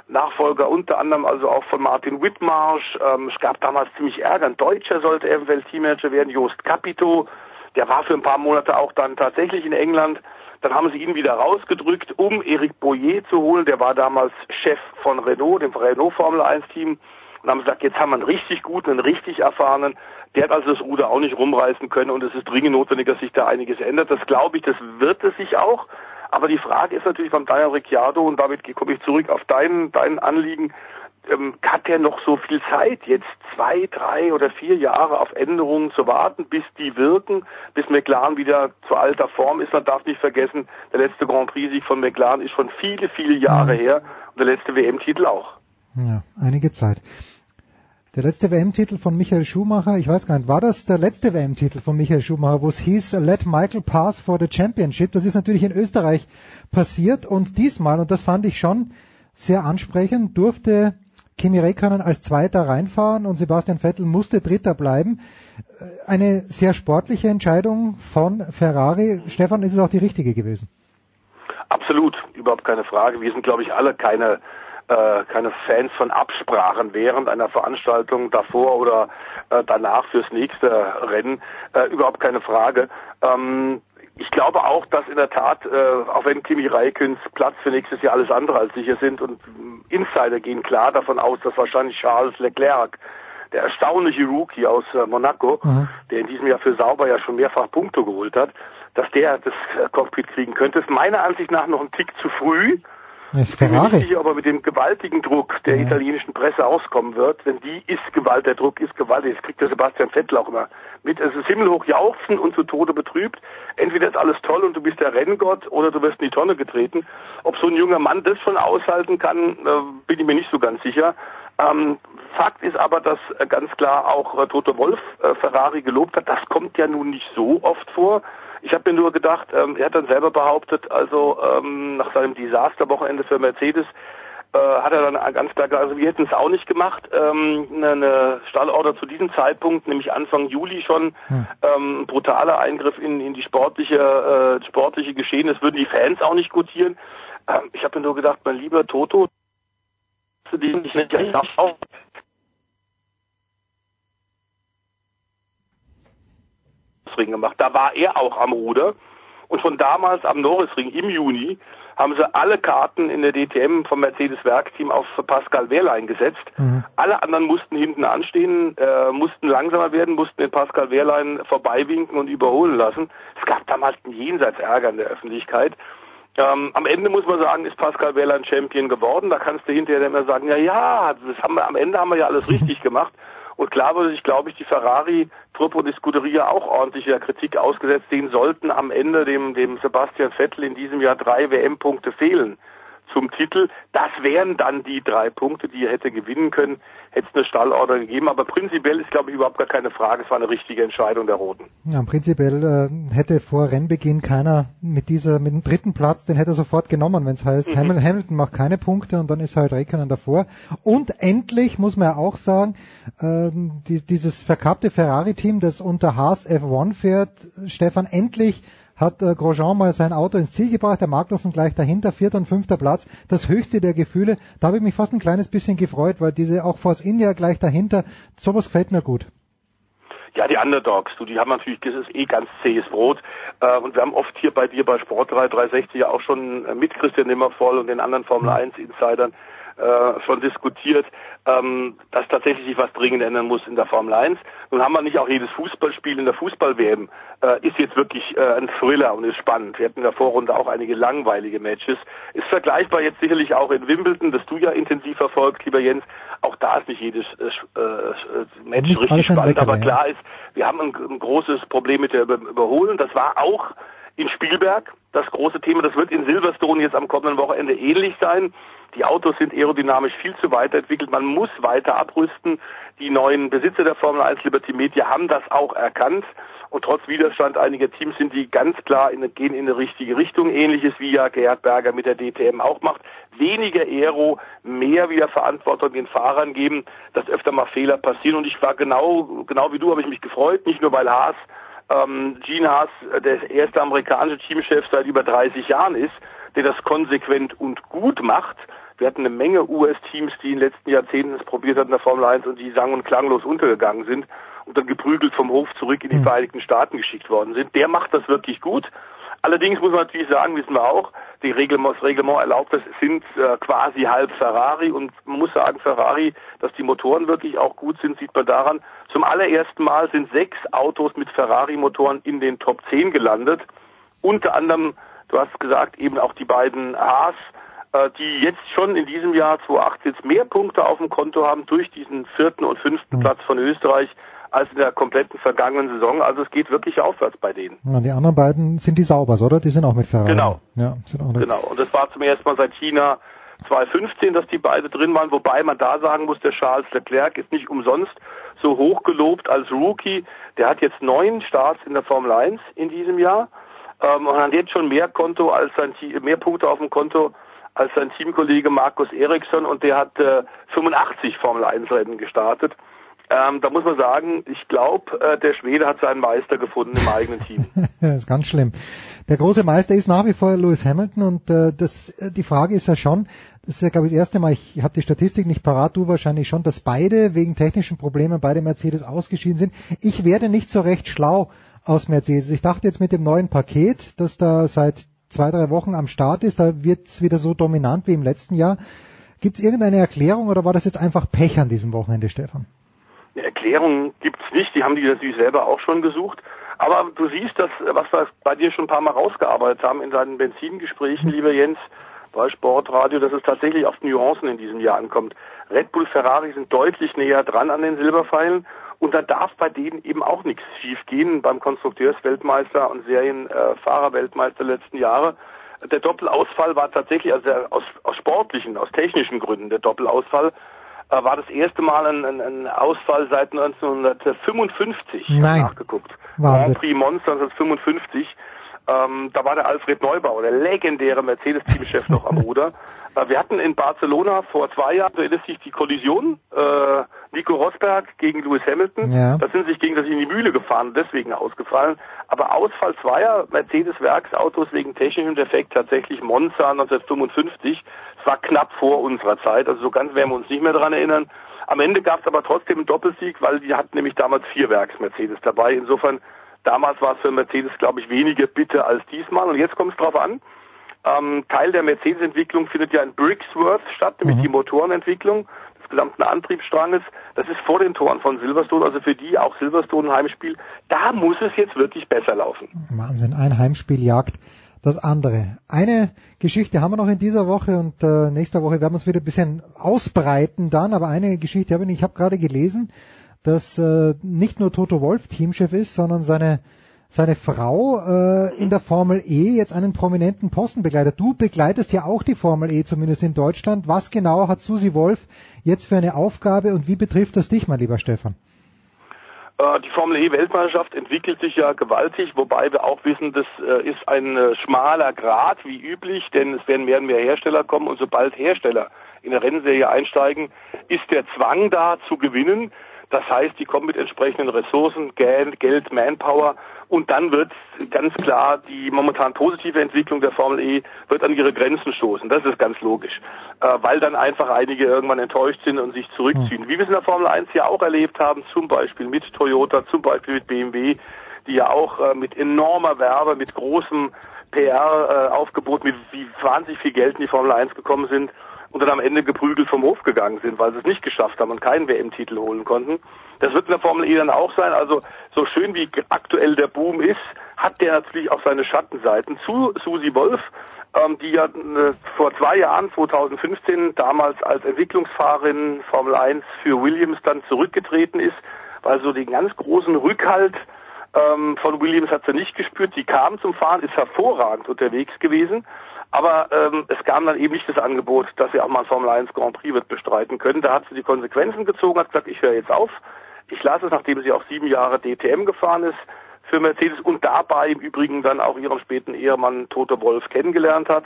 Nachfolger unter anderem also auch von Martin Whitmarsh. Ähm, es gab damals ziemlich Ärger. Ein Deutscher sollte eventuell Teammanager werden, Jost Capito. Der war für ein paar Monate auch dann tatsächlich in England. Dann haben sie ihn wieder rausgedrückt, um Eric Boyer zu holen. Der war damals Chef von Renault, dem Renault Formel 1 Team. Und haben gesagt, jetzt haben wir einen richtig guten, einen richtig erfahrenen. Der hat also das Ruder auch nicht rumreißen können und es ist dringend notwendig, dass sich da einiges ändert. Das glaube ich, das wird es sich auch. Aber die Frage ist natürlich beim Daniel Ricciardo, und damit komme ich zurück auf dein, dein Anliegen, ähm, hat er noch so viel Zeit, jetzt zwei, drei oder vier Jahre auf Änderungen zu warten, bis die wirken, bis McLaren wieder zu alter Form ist? Man darf nicht vergessen, der letzte Grand Prix-Sieg von McLaren ist schon viele, viele Jahre mhm. her und der letzte WM-Titel auch. Ja, einige Zeit. Der letzte WM-Titel von Michael Schumacher, ich weiß gar nicht, war das der letzte WM-Titel von Michael Schumacher, wo es hieß, let Michael pass for the championship. Das ist natürlich in Österreich passiert und diesmal, und das fand ich schon sehr ansprechend, durfte Kimi Räikkönen als Zweiter reinfahren und Sebastian Vettel musste Dritter bleiben. Eine sehr sportliche Entscheidung von Ferrari. Stefan, ist es auch die richtige gewesen? Absolut, überhaupt keine Frage. Wir sind, glaube ich, alle keine äh, keine Fans von Absprachen während einer Veranstaltung davor oder äh, danach fürs nächste Rennen. Äh, überhaupt keine Frage. Ähm, ich glaube auch, dass in der Tat, äh, auch wenn Kimi Räikköns Platz für nächstes Jahr alles andere als sicher sind und Insider gehen klar davon aus, dass wahrscheinlich Charles Leclerc der erstaunliche Rookie aus äh, Monaco, mhm. der in diesem Jahr für Sauber ja schon mehrfach Punkte geholt hat, dass der das Cockpit kriegen könnte, ist meiner Ansicht nach noch ein Tick zu früh. Das ist Ferrari. Ich bin nicht sicher, ob er mit dem gewaltigen Druck der ja. italienischen Presse auskommen wird, denn die ist Gewalt, der Druck ist gewaltig. Das kriegt der Sebastian Vettel auch immer mit. Es ist himmelhoch jauchzen und zu Tode betrübt. Entweder ist alles toll und du bist der Renngott oder du wirst in die Tonne getreten. Ob so ein junger Mann das schon aushalten kann, äh, bin ich mir nicht so ganz sicher. Ähm, Fakt ist aber, dass äh, ganz klar auch äh, Toto Wolf äh, Ferrari gelobt hat. Das kommt ja nun nicht so oft vor. Ich habe mir nur gedacht, ähm, er hat dann selber behauptet, also ähm, nach seinem Desasterwochenende für Mercedes, äh, hat er dann ganz klar gesagt, also wir hätten es auch nicht gemacht, ähm, eine Stallorder zu diesem Zeitpunkt, nämlich Anfang Juli schon, hm. ähm, brutaler Eingriff in, in die sportliche, äh, sportliche Geschehen, das würden die Fans auch nicht gutieren. Ähm, ich habe mir nur gedacht, mein lieber Toto, ich nicht auch Norrisring gemacht. Da war er auch am Ruder. Und von damals am Norrisring im Juni haben sie alle Karten in der DTM vom Mercedes-Werkteam auf Pascal Wehrlein gesetzt. Mhm. Alle anderen mussten hinten anstehen, äh, mussten langsamer werden, mussten den Pascal Wehrlein vorbeiwinken und überholen lassen. Es gab damals einen Jenseits-Ärger in der Öffentlichkeit. Ähm, am Ende muss man sagen, ist Pascal Wehrlein Champion geworden. Da kannst du hinterher immer sagen, ja, ja, das haben wir, am Ende haben wir ja alles richtig (laughs) gemacht. Und klar würde sich, glaube ich, die Ferrari-Truppe und die Scuderia auch ordentlicher Kritik ausgesetzt sehen, sollten am Ende dem, dem Sebastian Vettel in diesem Jahr drei WM-Punkte fehlen zum Titel. Das wären dann die drei Punkte, die er hätte gewinnen können, hätte es eine Stallorder gegeben. Aber prinzipiell ist, glaube ich, überhaupt gar keine Frage. Es war eine richtige Entscheidung der Roten. Ja, prinzipiell äh, hätte vor Rennbeginn keiner mit dieser, mit dem dritten Platz, den hätte er sofort genommen, wenn es heißt, mhm. Hamilton macht keine Punkte und dann ist halt Räikkönen davor. Und endlich muss man ja auch sagen, äh, die, dieses verkappte Ferrari-Team, das unter Haas F1 fährt, Stefan, endlich hat äh, Grosjean mal sein Auto ins Ziel gebracht, der Magnussen gleich dahinter, vierter und fünfter Platz, das höchste der Gefühle. Da habe ich mich fast ein kleines bisschen gefreut, weil diese auch Force India gleich dahinter, sowas gefällt mir gut. Ja, die Underdogs, du, die haben natürlich, das ist eh ganz zähes Brot. Äh, und wir haben oft hier bei dir bei Sport 3, 360 ja auch schon äh, mit Christian Nimmervoll und den anderen Formel 1 Insidern äh, schon diskutiert, ähm, dass tatsächlich sich was dringend ändern muss in der Formel 1. Nun haben wir nicht auch jedes Fußballspiel in der Fußball-WM, äh, ist jetzt wirklich äh, ein Thriller und ist spannend. Wir hatten in der Vorrunde auch einige langweilige Matches. Ist vergleichbar jetzt sicherlich auch in Wimbledon, das du ja intensiv verfolgst, lieber Jens. Auch da ist nicht jedes äh, äh, Match Nicht richtig spannend, aber Leckerli, klar ist, wir haben ein, ein großes Problem mit der Über Überholung. Das war auch in Spielberg das große Thema. Das wird in Silverstone jetzt am kommenden Wochenende ähnlich sein. Die Autos sind aerodynamisch viel zu weiterentwickelt. Man muss weiter abrüsten. Die neuen Besitzer der Formel 1 Liberty Media haben das auch erkannt. Und trotz Widerstand einiger Teams sind die ganz klar in, gehen in eine richtige Richtung. Ähnliches wie ja Gerhard Berger mit der DTM auch macht. Weniger Aero, mehr wieder Verantwortung den Fahrern geben, dass öfter mal Fehler passieren. Und ich war genau, genau wie du, habe ich mich gefreut. Nicht nur weil Haas ähm, Gene Haas äh, der erste amerikanische Teamchef seit über 30 Jahren ist, der das konsequent und gut macht. Wir hatten eine Menge US-Teams, die in den letzten Jahrzehnten es probiert hatten in der Formel 1 und die sang- und klanglos untergegangen sind und dann geprügelt vom Hof zurück in die Vereinigten Staaten geschickt worden sind. Der macht das wirklich gut. Allerdings muss man natürlich sagen, wissen wir auch, die Reglement, das Reglement erlaubt das, sind äh, quasi halb Ferrari und man muss sagen, Ferrari, dass die Motoren wirklich auch gut sind, sieht man daran. Zum allerersten Mal sind sechs Autos mit Ferrari-Motoren in den Top 10 gelandet. Unter anderem, du hast gesagt, eben auch die beiden Haas, äh, die jetzt schon in diesem Jahr 2018 jetzt mehr Punkte auf dem Konto haben durch diesen vierten und fünften Platz von Österreich als in der kompletten vergangenen Saison. Also es geht wirklich aufwärts bei denen. Ja, die anderen beiden sind die Saubers, oder? Die sind auch mit Ferrari. Genau. Ja, sind auch mit. Genau. Und das war zum ersten Mal seit China 2015, dass die beide drin waren, wobei man da sagen muss, der Charles Leclerc ist nicht umsonst so hoch gelobt als Rookie. Der hat jetzt neun Starts in der Formel 1 in diesem Jahr ähm, und hat jetzt schon mehr Konto als sein mehr Punkte auf dem Konto als sein Teamkollege Markus Eriksson und der hat äh, 85 Formel 1 Rennen gestartet. Ähm, da muss man sagen, ich glaube, äh, der Schwede hat seinen Meister gefunden im eigenen Team. (laughs) das ist ganz schlimm. Der große Meister ist nach wie vor Lewis Hamilton und äh, das, äh, die Frage ist ja schon, das ist ja glaube ich das erste Mal, ich habe die Statistik nicht parat, du wahrscheinlich schon, dass beide wegen technischen Problemen beide Mercedes ausgeschieden sind. Ich werde nicht so recht schlau aus Mercedes. Ich dachte jetzt mit dem neuen Paket, das da seit zwei, drei Wochen am Start ist, da wird es wieder so dominant wie im letzten Jahr. Gibt es irgendeine Erklärung oder war das jetzt einfach Pech an diesem Wochenende, Stefan? Eine Erklärung gibt's nicht, die haben die natürlich selber auch schon gesucht. Aber du siehst das, was wir bei dir schon ein paar Mal rausgearbeitet haben in deinen Benzingesprächen, lieber Jens, bei Sportradio, dass es tatsächlich auf Nuancen in diesem Jahr ankommt. Red Bull, Ferrari sind deutlich näher dran an den Silberpfeilen und da darf bei denen eben auch nichts schiefgehen beim Konstrukteursweltmeister und Serienfahrerweltmeister letzten Jahre. Der Doppelausfall war tatsächlich, also aus, aus sportlichen, aus technischen Gründen der Doppelausfall, äh, war das erste Mal ein, ein, ein Ausfall seit 1955. Ich hab Nein. nachgeguckt. Wahnsinn. Grand Prix Monster 1955. Ähm, da war der Alfred Neubauer, der legendäre Mercedes-Teamchef noch am (laughs) Ruder. Äh, wir hatten in Barcelona vor zwei Jahren, so erinnert sich die Kollision, äh, Nico Rosberg gegen Lewis Hamilton. Ja. Da sind sie sich gegenseitig in die Mühle gefahren, deswegen ausgefallen. Aber Ausfall zweier Mercedes-Werksautos wegen technischem Defekt tatsächlich Monza 1955. Es war knapp vor unserer Zeit, also so ganz werden wir uns nicht mehr dran erinnern. Am Ende gab es aber trotzdem einen Doppelsieg, weil die hatten nämlich damals vier Werks-Mercedes dabei. Insofern, damals war es für Mercedes, glaube ich, weniger bitter als diesmal. Und jetzt kommt es drauf an. Ähm, Teil der Mercedes-Entwicklung findet ja in Brixworth statt, nämlich die Motorenentwicklung des gesamten Antriebsstranges. Das ist vor den Toren von Silverstone, also für die auch Silverstone ein Heimspiel. Da muss es jetzt wirklich besser laufen. Wahnsinn, ein Heimspiel jagt das andere. Eine Geschichte haben wir noch in dieser Woche und äh, nächste Woche werden wir uns wieder ein bisschen ausbreiten dann, aber eine Geschichte habe ich, ich habe gerade gelesen, dass äh, nicht nur Toto Wolf Teamchef ist, sondern seine seine Frau äh, in der Formel E jetzt einen prominenten Posten begleitet. Du begleitest ja auch die Formel E, zumindest in Deutschland. Was genau hat Susi Wolf jetzt für eine Aufgabe und wie betrifft das dich, mein lieber Stefan? Äh, Die Formel E Weltmeisterschaft entwickelt sich ja gewaltig, wobei wir auch wissen, das äh, ist ein äh, schmaler Grad wie üblich, denn es werden mehr und mehr Hersteller kommen und sobald Hersteller in der Rennserie einsteigen, ist der Zwang da zu gewinnen. Das heißt, die kommen mit entsprechenden Ressourcen, Geld, Geld Manpower und dann wird ganz klar die momentan positive Entwicklung der Formel E wird an ihre Grenzen stoßen. Das ist ganz logisch, äh, weil dann einfach einige irgendwann enttäuscht sind und sich zurückziehen. Wie wir es in der Formel 1 ja auch erlebt haben, zum Beispiel mit Toyota, zum Beispiel mit BMW, die ja auch äh, mit enormer Werbe, mit großem PR-Aufgebot, mit wie wahnsinnig viel Geld in die Formel 1 gekommen sind und dann am Ende geprügelt vom Hof gegangen sind, weil sie es nicht geschafft haben und keinen WM-Titel holen konnten. Das wird in der Formel E dann auch sein. Also so schön wie aktuell der Boom ist, hat der natürlich auch seine Schattenseiten. Zu Susi Wolf, ähm, die ja äh, vor zwei Jahren, 2015, damals als Entwicklungsfahrerin Formel 1 für Williams dann zurückgetreten ist, weil so den ganz großen Rückhalt ähm, von Williams hat sie nicht gespürt. Sie kam zum Fahren, ist hervorragend unterwegs gewesen. Aber ähm, es kam dann eben nicht das Angebot, dass sie auch mal Formel 1 Grand Prix wird bestreiten können. Da hat sie die Konsequenzen gezogen, hat gesagt, ich höre jetzt auf. Ich lasse es, nachdem sie auch sieben Jahre DTM gefahren ist für Mercedes und dabei im Übrigen dann auch ihren späten Ehemann Toto Wolf kennengelernt hat.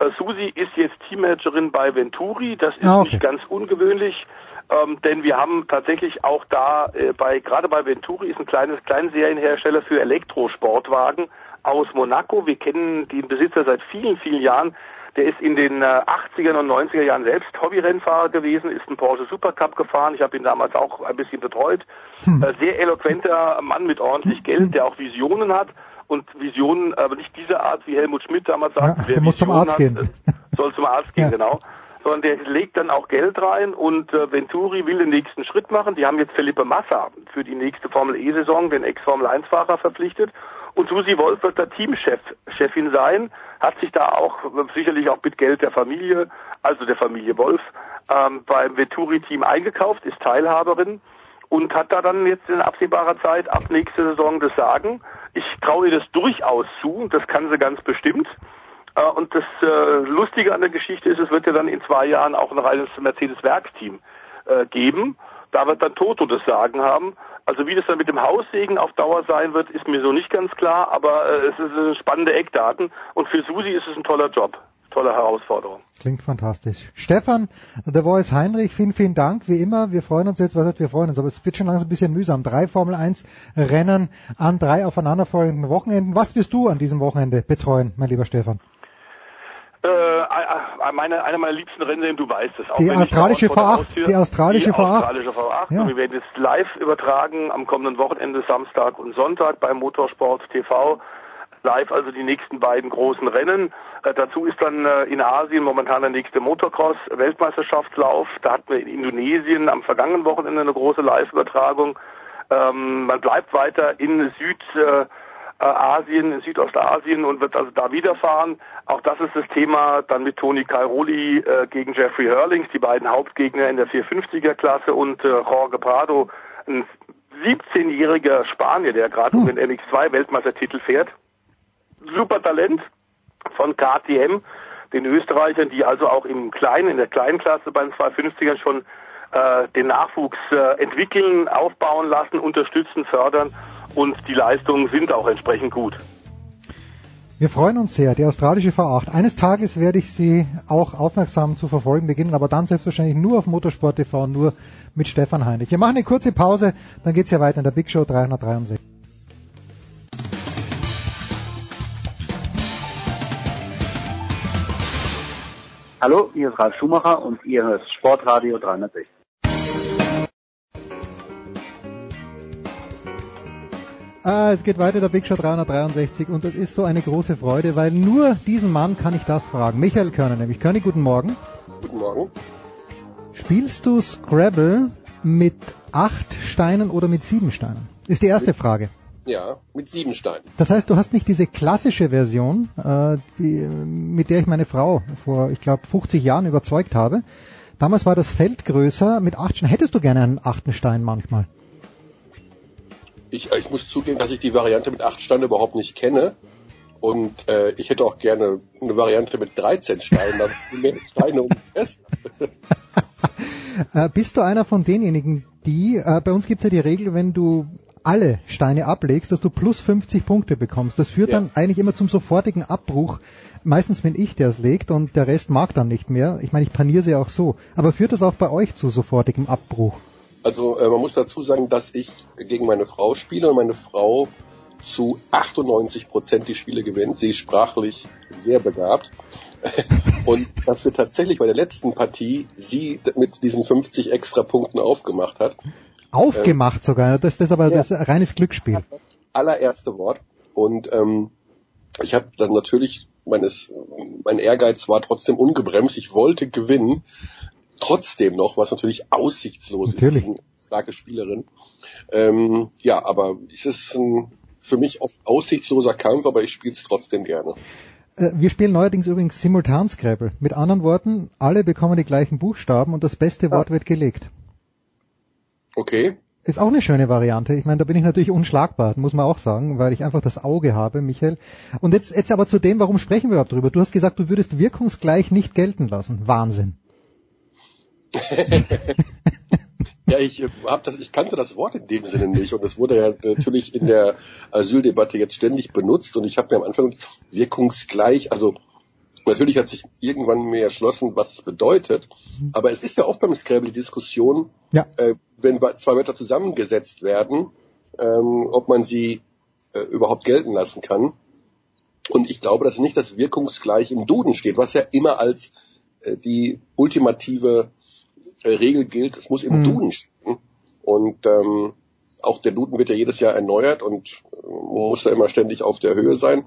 Äh, Susi ist jetzt Teammanagerin bei Venturi. Das ist Ah, okay. nicht ganz ungewöhnlich, ähm, denn wir haben tatsächlich auch da äh, bei gerade bei Venturi ist ein kleines Kleinserienhersteller für Elektrosportwagen aus Monaco. Wir kennen den Besitzer seit vielen, vielen Jahren. Der ist in den äh, 80er und 90er Jahren selbst Hobbyrennfahrer gewesen, ist einen Porsche Supercup gefahren. Ich habe ihn damals auch ein bisschen betreut. Äh, sehr eloquenter Mann mit ordentlich Geld, der auch Visionen hat. Und Visionen, aber nicht diese Art, wie Helmut Schmidt damals sagte. Ja, der muss zum Arzt hat, gehen. äh, Soll zum Arzt gehen, Ja. genau. Sondern der legt dann auch Geld rein und äh, Venturi will den nächsten Schritt machen. Die haben jetzt Felipe Massa für die nächste Formel E-Saison, den Ex-Formel 1-Fahrer, verpflichtet. Und Susi Wolf wird da Teamchef, Chefin sein, hat sich da auch sicherlich auch mit Geld der Familie, also der Familie Wolf, ähm, beim Venturi-Team eingekauft, ist Teilhaberin und hat da dann jetzt in absehbarer Zeit ab nächste Saison das Sagen. Ich traue ihr das durchaus zu, das kann sie ganz bestimmt. Äh, Und das äh, Lustige an der Geschichte ist, es wird ja dann in zwei Jahren auch ein reines Mercedes-Werksteam äh, geben. Da wird dann Toto das Sagen haben. Also wie das dann mit dem Haussegen auf Dauer sein wird, ist mir so nicht ganz klar, aber äh, es ist äh, spannende Eckdaten und für Susi ist es ein toller Job, tolle Herausforderung. Klingt fantastisch. Stefan, The Voice Heinrich, vielen, vielen Dank. Wie immer, wir freuen uns jetzt, was heißt wir freuen uns, aber es wird schon langsam ein bisschen mühsam. Drei Formel 1 Rennen an drei aufeinanderfolgenden Wochenenden. Was wirst du an diesem Wochenende betreuen, mein lieber Stefan? Äh, äh, meine, eine meiner liebsten Rennen, du weißt es auch. Die australische vor der V8, Haustür- die australische die V8. australische V8. Ja. Und wir werden jetzt live übertragen am kommenden Wochenende, Samstag und Sonntag bei Motorsport TV. Live also die nächsten beiden großen Rennen. Äh, dazu ist dann äh, in Asien momentan der nächste Motocross-Weltmeisterschaftslauf. Da hatten wir in Indonesien am vergangenen Wochenende eine große Live-Übertragung. Ähm, man bleibt weiter in Süd, äh, Asien, in Südostasien und wird also da wieder fahren. Auch das ist das Thema dann mit Toni Cairoli äh, gegen Jeffrey Hurlings, die beiden Hauptgegner in der 450er Klasse und äh, Jorge Prado, ein 17-jähriger Spanier, der gerade um den MX2 Weltmeistertitel fährt. Super Talent von KTM, den Österreichern, die also auch im kleinen, in der kleinen Klasse bei den 250ern schon äh, den Nachwuchs äh, entwickeln, aufbauen lassen, unterstützen, fördern und die Leistungen sind auch entsprechend gut. Wir freuen uns sehr, die australische V8. Eines Tages werde ich sie auch aufmerksam zu verfolgen beginnen, aber dann selbstverständlich nur auf Motorsport TV, nur mit Stefan Heinrich. Wir machen eine kurze Pause, dann geht's ja weiter in der Big Show 363. Hallo, hier ist Ralf Schumacher und ihr hört Sportradio 360. Ah, es geht weiter, der Big Show 363 und das ist so eine große Freude, weil nur diesen Mann kann ich das fragen. Michael Körner nämlich. Körner, guten Morgen. Guten Morgen. Spielst du Scrabble mit acht Steinen oder mit sieben Steinen? Ist die erste Frage. Ja, mit sieben Steinen. Das heißt, du hast nicht diese klassische Version, äh, die, mit der ich meine Frau vor, ich glaube, 50 Jahren überzeugt habe. Damals war das Feld größer mit acht Steinen. Hättest du gerne einen achten Stein manchmal? Ich, äh, ich muss zugeben, dass ich die Variante mit acht Steinen überhaupt nicht kenne. Und äh, ich hätte auch gerne eine Variante mit 13 Steinen, also mehr Steine um fest. (laughs) (laughs) Äh, bist du einer von denjenigen, die, äh, bei uns gibt es ja die Regel, wenn du alle Steine ablegst, dass du plus 50 Punkte bekommst. Das führt Ja. dann eigentlich immer zum sofortigen Abbruch. Meistens bin ich, der es legt und der Rest mag dann nicht mehr. Ich meine, ich paniere sie auch so. Aber führt das auch bei euch zu sofortigem Abbruch? Also äh, man muss dazu sagen, dass ich gegen meine Frau spiele und meine Frau zu 98 Prozent die Spiele gewinnt. Sie ist sprachlich sehr begabt. (laughs) Und dass wir tatsächlich bei der letzten Partie sie mit diesen 50 extra Punkten aufgemacht hat. Aufgemacht sogar. Das, das ist aber Ja. das ist ein reines Glücksspiel. allererste Wort. Und ähm, ich habe dann natürlich meines, mein Ehrgeiz war trotzdem ungebremst. Ich wollte gewinnen. Trotzdem noch, was natürlich aussichtslos Natürlich. ist starke Spielerin. Ähm, ja, aber es ist ein für mich oft aussichtsloser Kampf, aber ich spiele es trotzdem gerne. Äh, Wir spielen neuerdings übrigens simultan Scrabble. Mit anderen Worten, alle bekommen die gleichen Buchstaben und das beste Wort wird gelegt. Okay. Ist auch eine schöne Variante. Ich meine, da bin ich natürlich unschlagbar, muss man auch sagen, weil ich einfach das Auge habe, Michael. Und jetzt, jetzt aber zu dem, warum sprechen wir überhaupt drüber? Du hast gesagt, du würdest wirkungsgleich nicht gelten lassen. Wahnsinn. (laughs) Ja, ich äh, hab das, ich kannte das Wort in dem Sinne nicht und es wurde ja natürlich in der Asyldebatte jetzt ständig benutzt und ich habe mir am Anfang wirkungsgleich, also natürlich hat sich irgendwann mir erschlossen, was es bedeutet, aber es ist ja oft beim Scrabble die Diskussion, Ja. äh, wenn zwei Wörter zusammengesetzt werden, ähm, ob man sie äh, überhaupt gelten lassen kann. Und ich glaube, dass nicht das wirkungsgleich im Duden steht, was ja immer als äh, die ultimative Regel gilt, es muss im Mhm. Duden stehen. Und ähm, auch der Duden wird ja jedes Jahr erneuert und äh, muss da immer ständig auf der Höhe sein.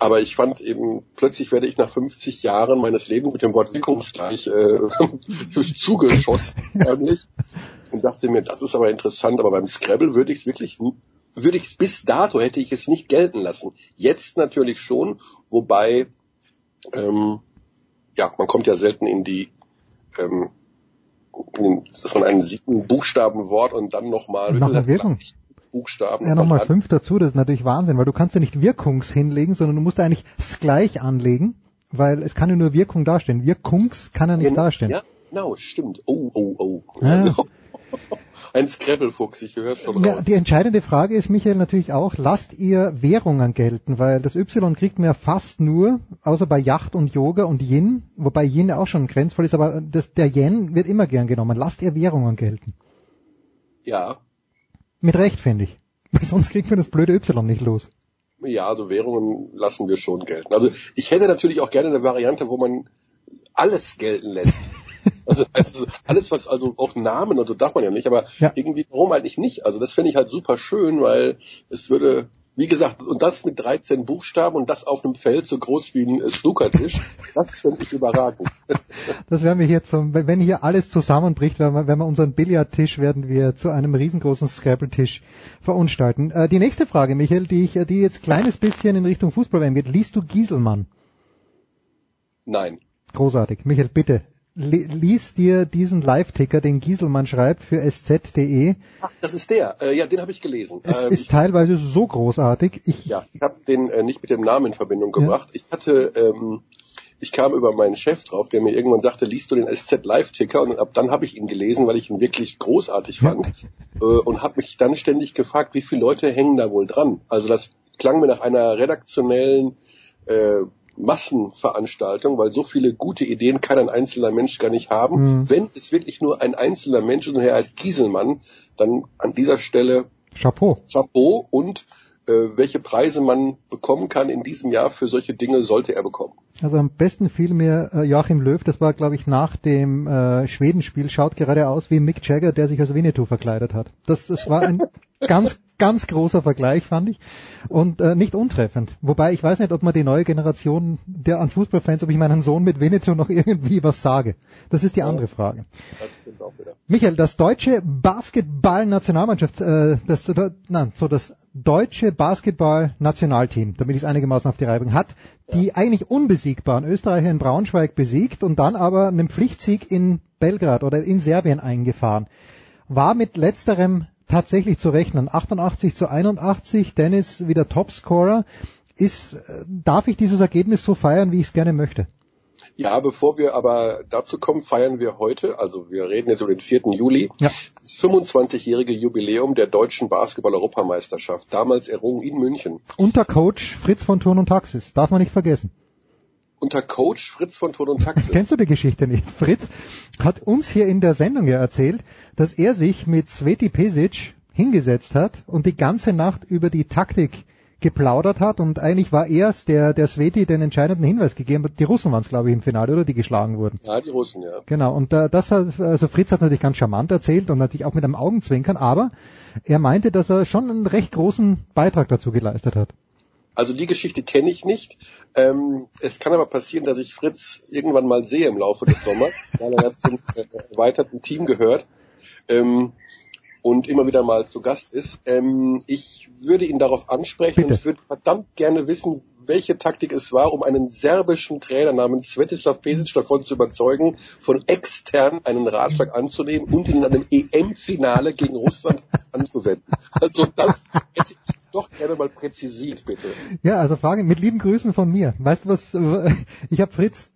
Aber ich fand eben, plötzlich werde ich nach 50 Jahren meines Lebens mit dem Wort wirkungsgleich äh, (laughs) zugeschossen, ehrlich. Und dachte mir, das ist aber interessant, aber beim Scrabble würde ich es wirklich, würde ich es bis dato hätte ich es nicht gelten lassen. Jetzt natürlich schon, wobei, ähm, ja, man kommt ja selten in die, ähm, dass man einen sieben Buchstaben Wort und dann nochmal Noch eine Wirkung. Buchstaben. Ja, nochmal dann- fünf dazu, das ist natürlich Wahnsinn, weil du kannst ja nicht Wirkungs hinlegen, sondern du musst eigentlich s gleich anlegen, weil es kann ja nur Wirkung dastehen. Wirkungs kann ja nicht Genau, dastehen. Ja, genau, stimmt. Oh, oh, oh. Ja. Also, (laughs) ein Scrabble-Fuchs, ich höre schon Ja, raus. die entscheidende Frage ist, Michael, natürlich auch, lasst ihr Währungen gelten, weil das Y kriegt man ja fast nur, außer bei Yacht und Yoga und Yin, wobei Yin auch schon grenzvoll ist, aber das, der Yen wird immer gern genommen. Lasst ihr Währungen gelten. Ja, Mit Recht, finde ich. (laughs) Weil sonst kriegt man das blöde Y nicht los. ja, also Währungen lassen wir schon gelten. Also ich hätte natürlich auch gerne eine Variante, wo man alles gelten lässt. Also, also alles, was, also auch Namen und so darf man ja nicht, aber irgendwie, warum eigentlich nicht? Also das finde ich halt super schön, weil es würde, wie gesagt, und das mit 13 Buchstaben und das auf einem Feld so groß wie ein äh, Snookertisch, (laughs) das finde ich überragend. Das werden wir hier zum, wenn hier alles zusammenbricht, wenn wir, wenn wir unseren Billardtisch werden wir zu einem riesengroßen Scrabble-Tisch verunstalten. Äh, die nächste Frage, Michael, die ich, die jetzt kleines bisschen in Richtung Fußball geht. Liest du Gieselmann? Nein. Großartig. Michael, bitte. Li- Lies dir diesen Live-Ticker, den Gieselmann schreibt für sz.de. Ach, das ist der. Äh, ja, den habe ich gelesen. Es Ähm, ist teilweise so großartig. Ich, Ja, ich habe den äh, nicht mit dem Namen in Verbindung gebracht. Ich hatte, ähm, ich kam über meinen Chef drauf, der mir irgendwann sagte, liest du den SZ Live-Ticker? Und ab dann habe ich ihn gelesen, weil ich ihn wirklich großartig fand äh, und habe mich dann ständig gefragt, wie viele Leute hängen da wohl dran? Also das klang mir nach einer redaktionellen äh, Massenveranstaltung, weil so viele gute Ideen kann ein einzelner Mensch gar nicht haben. Mhm. Wenn es wirklich nur ein einzelner Mensch ist und er heißt Gieselmann, dann an dieser Stelle Chapeau. Chapeau und äh, welche Preise man bekommen kann in diesem Jahr für solche Dinge sollte er bekommen. Also am besten fiel mir äh, Joachim Löw, das war glaube ich nach dem äh, Schwedenspiel, schaut gerade aus wie Mick Jagger, der sich als Winnetou verkleidet hat. Das, das war ein (laughs) ganz, ganz großer Vergleich, fand ich. Und äh, nicht untreffend. Wobei ich weiß nicht, ob man die neue Generation der an Fußballfans, ob ich meinen Sohn mit Winnetou noch irgendwie was sage. Das ist die andere Frage. Das stimmt auch wieder. Michael, das deutsche Basketball-Nationalmannschaft, äh, das, nein, so das deutsche Basketball-Nationalteam, damit ich es einigermaßen auf die Reihe bringe, hat die eigentlich unbesiegbaren Österreicher in Braunschweig besiegt und dann aber einen Pflichtsieg in Belgrad oder in Serbien eingefahren. War mit letzterem tatsächlich zu rechnen. 88 zu 81, Dennis wieder Topscorer. Ist, äh, darf ich dieses Ergebnis so feiern, wie ich es gerne möchte? Ja, bevor wir aber dazu kommen, feiern wir heute, also wir reden jetzt über den 4. Juli, Ja. das 25-jährige Jubiläum der deutschen Basketball-Europameisterschaft, damals errungen in München. Unter Coach Fritz von Thurn und Taxis, darf man nicht vergessen. Unter Coach Fritz von Ton und Taxis. (laughs) Kennst du die Geschichte nicht? Fritz hat uns hier in der Sendung ja erzählt, dass er sich mit Sveti Pesic hingesetzt hat und die ganze Nacht über die Taktik geplaudert hat und eigentlich war er es, der, der Sveti den entscheidenden Hinweis gegeben hat. Die Russen waren es, glaube ich, im Finale, oder? Die geschlagen wurden. Ja, die Russen, ja. Genau, und äh, das hat, also Fritz hat natürlich ganz charmant erzählt und natürlich auch mit einem Augenzwinkern, aber er meinte, dass er schon einen recht großen Beitrag dazu geleistet hat. Also die Geschichte kenne ich nicht. Ähm, es kann aber passieren, dass ich Fritz irgendwann mal sehe im Laufe des Sommers, (laughs) weil er ja zum äh, erweiterten Team gehört. Ähm, und immer wieder mal zu Gast ist. Ähm, ich würde ihn darauf ansprechen Bitte. und ich würde verdammt gerne wissen, welche Taktik es war, um einen serbischen Trainer namens Svetislav Pesic davon zu überzeugen, von extern einen Ratschlag anzunehmen und ihn in einem EM-Finale gegen Russland (laughs) anzuwenden. Also das hätte ich doch gerne mal präzisiert, bitte. Ja, also Frage mit lieben Grüßen von mir. Weißt du was? Ich habe Fritz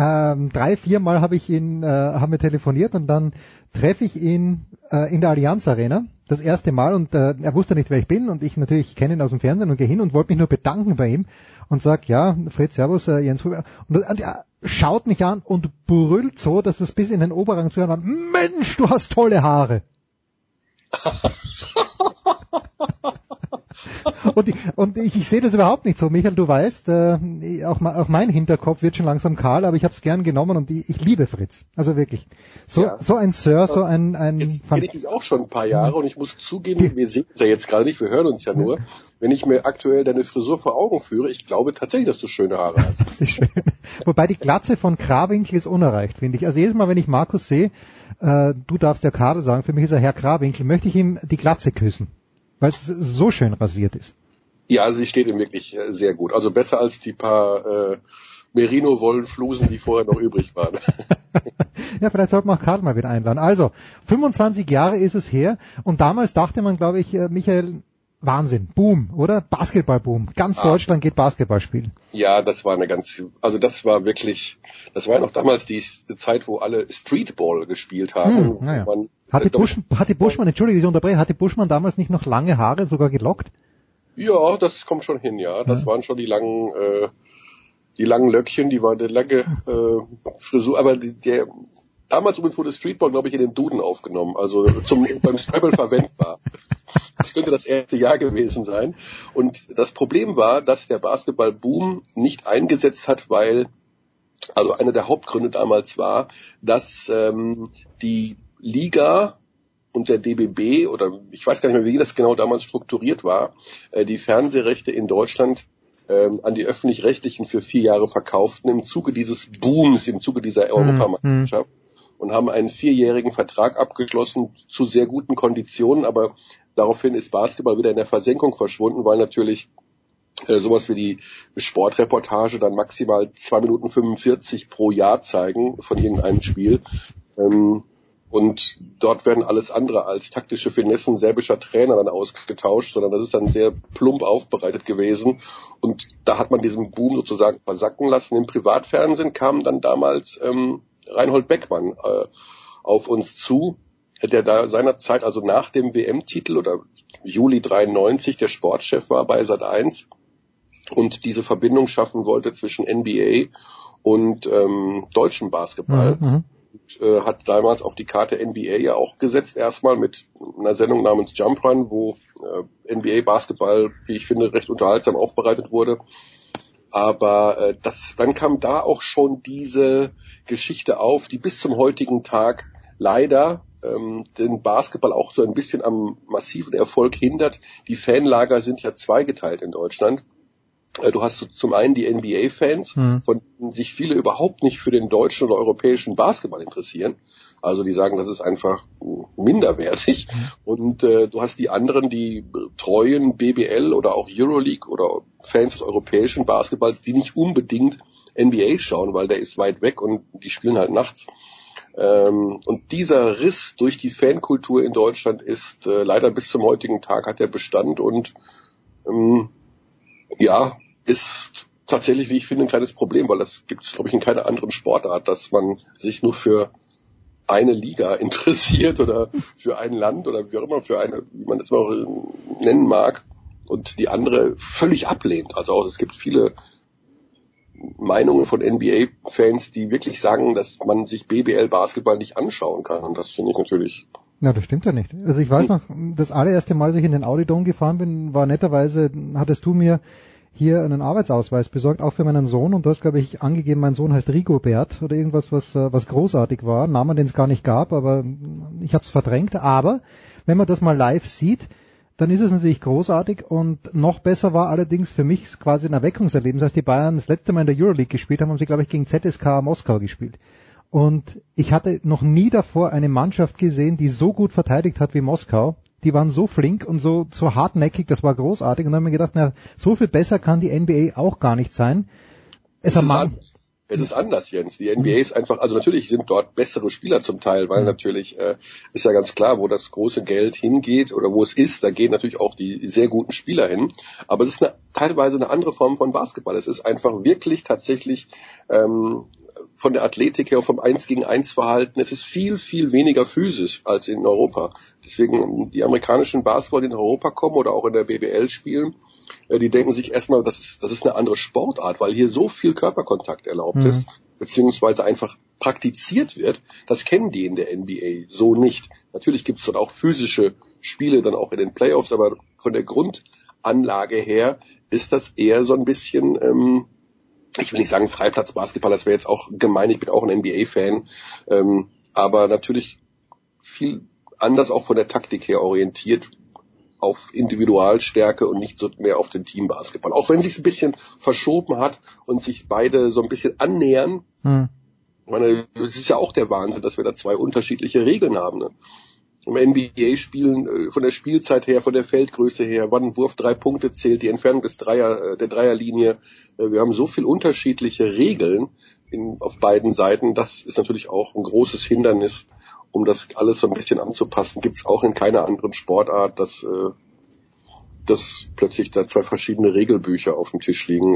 ähm, drei, vier Mal habe ich ihn, äh, haben wir telefoniert und dann treffe ich ihn äh, in der Allianz Arena das erste Mal und äh, er wusste nicht, wer ich bin und ich natürlich kenne ihn aus dem Fernsehen und gehe hin und wollte mich nur bedanken bei ihm und sag ja, Fritz, Servus, äh, Jens Huber. Und, und er schaut mich an und brüllt so, dass das bis in den Oberrang zu hören war. Mensch, du hast tolle Haare. (laughs) und ich, und ich, ich sehe das überhaupt nicht so. Michael, du weißt, äh, auch, auch mein Hinterkopf wird schon langsam kahl, aber ich habe es gern genommen und ich, ich liebe Fritz. Also wirklich. So, Ja. so ein Sir, so ein, ein Jetzt kenne ich dich auch schon ein paar Jahre und ich muss zugeben, wir sehen uns ja jetzt gerade nicht, wir hören uns ja nur. Wenn ich mir aktuell deine Frisur vor Augen führe, ich glaube tatsächlich, dass du schöne Haare hast. (laughs) Das ist schön. Wobei die Glatze von Krawinkel ist unerreicht, finde ich. Also jedes Mal, wenn ich Markus sehe, äh, du darfst ja Karl sagen, für mich ist er Herr Krawinkel, möchte ich ihm die Glatze küssen, weil es so schön rasiert ist. Ja, sie steht ihm wirklich äh, sehr gut. Also besser als die paar äh, Merino-Wollenflusen, die vorher noch übrig waren. (laughs) (laughs) Ja, vielleicht sollte man auch Karl mal wieder einladen. Also, 25 Jahre ist es her und damals dachte man, glaube ich, äh, Michael, Wahnsinn, Boom, oder? Basketballboom. Ganz Ah. Deutschland geht Basketball spielen. Ja, das war eine ganz, also das war wirklich, das war ja noch damals die Zeit, wo alle Streetball gespielt haben. Hm, naja. man, Hatte, äh, Busch, hatte Buschmann, entschuldige, ich unterbreche, hatte Buschmann damals nicht noch lange Haare, sogar gelockt? Ja, das kommt schon hin, ja. Das waren schon die langen, äh, die langen Löckchen, die war eine lange äh, Frisur, aber die, der damals übrigens wurde Streetball, glaube ich, in den Duden aufgenommen, also zum beim Scrabble verwendbar. (laughs) Das könnte das erste Jahr gewesen sein. Und das Problem war, dass der Basketballboom nicht eingesetzt hat, weil also einer der Hauptgründe damals war, dass ähm, die Liga und der DBB oder ich weiß gar nicht mehr, wie das genau damals strukturiert war, äh, die Fernsehrechte in Deutschland ähm, an die öffentlich-rechtlichen für vier Jahre verkauften im Zuge dieses Booms, im Zuge dieser Europameisterschaft und haben einen vierjährigen Vertrag abgeschlossen zu sehr guten Konditionen, aber daraufhin ist Basketball wieder in der Versenkung verschwunden, weil natürlich äh, sowas wie die Sportreportage dann maximal zwei Minuten 45 pro Jahr zeigen von irgendeinem Spiel. Ähm, und dort werden alles andere als taktische Finessen serbischer Trainer dann ausgetauscht, sondern das ist dann sehr plump aufbereitet gewesen. Und da hat man diesen Boom sozusagen versacken lassen. Im Privatfernsehen kam dann damals ähm, Reinhold Beckmann äh, auf uns zu, der da seinerzeit, also nach dem WM-Titel oder Juli 93 der Sportchef war bei Sat 1 und diese Verbindung schaffen wollte zwischen NBA und ähm, deutschem Basketball. Mhm. Und, äh, hat damals auf die Karte NBA ja auch gesetzt, erstmal mit einer Sendung namens Jump Run, wo äh, NBA Basketball, wie ich finde, recht unterhaltsam aufbereitet wurde. Aber äh, das, dann kam da auch schon diese Geschichte auf, die bis zum heutigen Tag leider ähm, den Basketball auch so ein bisschen am massiven Erfolg hindert. Die Fanlager sind ja zweigeteilt in Deutschland. Äh, Du hast zum einen die NBA-Fans, Hm. von denen sich viele überhaupt nicht für den deutschen oder europäischen Basketball interessieren. Also die sagen, das ist einfach minderwertig. Und äh, du hast die anderen, die treuen BBL oder auch Euroleague oder Fans des europäischen Basketballs, die nicht unbedingt NBA schauen, weil der ist weit weg und die spielen halt nachts. Ähm, und dieser Riss durch die Fankultur in Deutschland ist äh, leider bis zum heutigen Tag hat er Bestand und ähm, ja, ist tatsächlich, wie ich finde, ein kleines Problem, weil das gibt es, glaube ich, in keiner anderen Sportart, dass man sich nur für eine Liga (laughs) interessiert oder für ein Land oder wie auch immer, für eine, wie man das mal äh, nennen mag, und die andere völlig ablehnt. Also auch, es gibt viele Meinungen von NBA-Fans, die wirklich sagen, dass man sich BBL-Basketball nicht anschauen kann. Und das finde ich natürlich Na, das stimmt ja nicht. Also ich weiß noch, das allererste Mal, als ich in den Audi Dome gefahren bin, war netterweise, hattest du mir hier einen Arbeitsausweis besorgt, auch für meinen Sohn. Und du hast, glaube ich, angegeben, mein Sohn heißt Rigobert oder irgendwas, was, äh, was großartig war. Namen, den es gar nicht gab, aber ich habe es verdrängt. Aber wenn man das mal live sieht, dann ist es natürlich großartig und noch besser war allerdings für mich quasi ein Erweckungserlebnis, als die Bayern das letzte Mal in der Euroleague gespielt haben, haben sie glaube ich gegen ZSK Moskau gespielt. Und ich hatte noch nie davor eine Mannschaft gesehen, die so gut verteidigt hat wie Moskau. Die waren so flink und so, so hartnäckig, das war großartig. Und dann haben wir gedacht, na, so viel besser kann die NBA auch gar nicht sein. Es, es, ist, es ist anders, Jens. Die NBA ist einfach, also natürlich sind dort bessere Spieler zum Teil, weil natürlich äh, ist ja ganz klar, wo das große Geld hingeht oder wo es ist, da gehen natürlich auch die sehr guten Spieler hin. Aber es ist eine, teilweise eine andere Form von Basketball. Es ist einfach wirklich tatsächlich ähm, von der Athletik her, vom Eins gegen Eins Verhalten, es ist viel, viel weniger physisch als in Europa. Deswegen die amerikanischen Basketball, die in Europa kommen oder auch in der BBL spielen, äh, die denken sich erstmal, das ist, das ist eine andere Sportart, weil hier so viel Körperkontakt erlaubt mhm. ist, beziehungsweise einfach praktiziert wird. Das kennen die in der NBA so nicht. Natürlich gibt es dort auch physische Spiele dann auch in den Playoffs, aber von der Grundanlage her ist das eher so ein bisschen ähm, ich will nicht sagen Freiplatzbasketball, das wäre jetzt auch gemein, ich bin auch ein NBA-Fan, ähm, aber natürlich viel anders auch von der Taktik her orientiert auf Individualstärke und nicht so mehr auf den Teambasketball. Auch wenn sich ein bisschen verschoben hat und sich beide so ein bisschen annähern. Hm. Ich meine, es ist ja auch der Wahnsinn, dass wir da zwei unterschiedliche Regeln haben. Ne? Im NBA-Spielen äh, von der Spielzeit her, von der Feldgröße her, wann ein Wurf drei Punkte zählt, die Entfernung des Dreier, äh, der Dreierlinie. Äh, wir haben so viel unterschiedliche Regeln in, auf beiden Seiten. Das ist natürlich auch ein großes Hindernis, um das alles so ein bisschen anzupassen. Gibt es auch in keiner anderen Sportart, dass, dass plötzlich da zwei verschiedene Regelbücher auf dem Tisch liegen.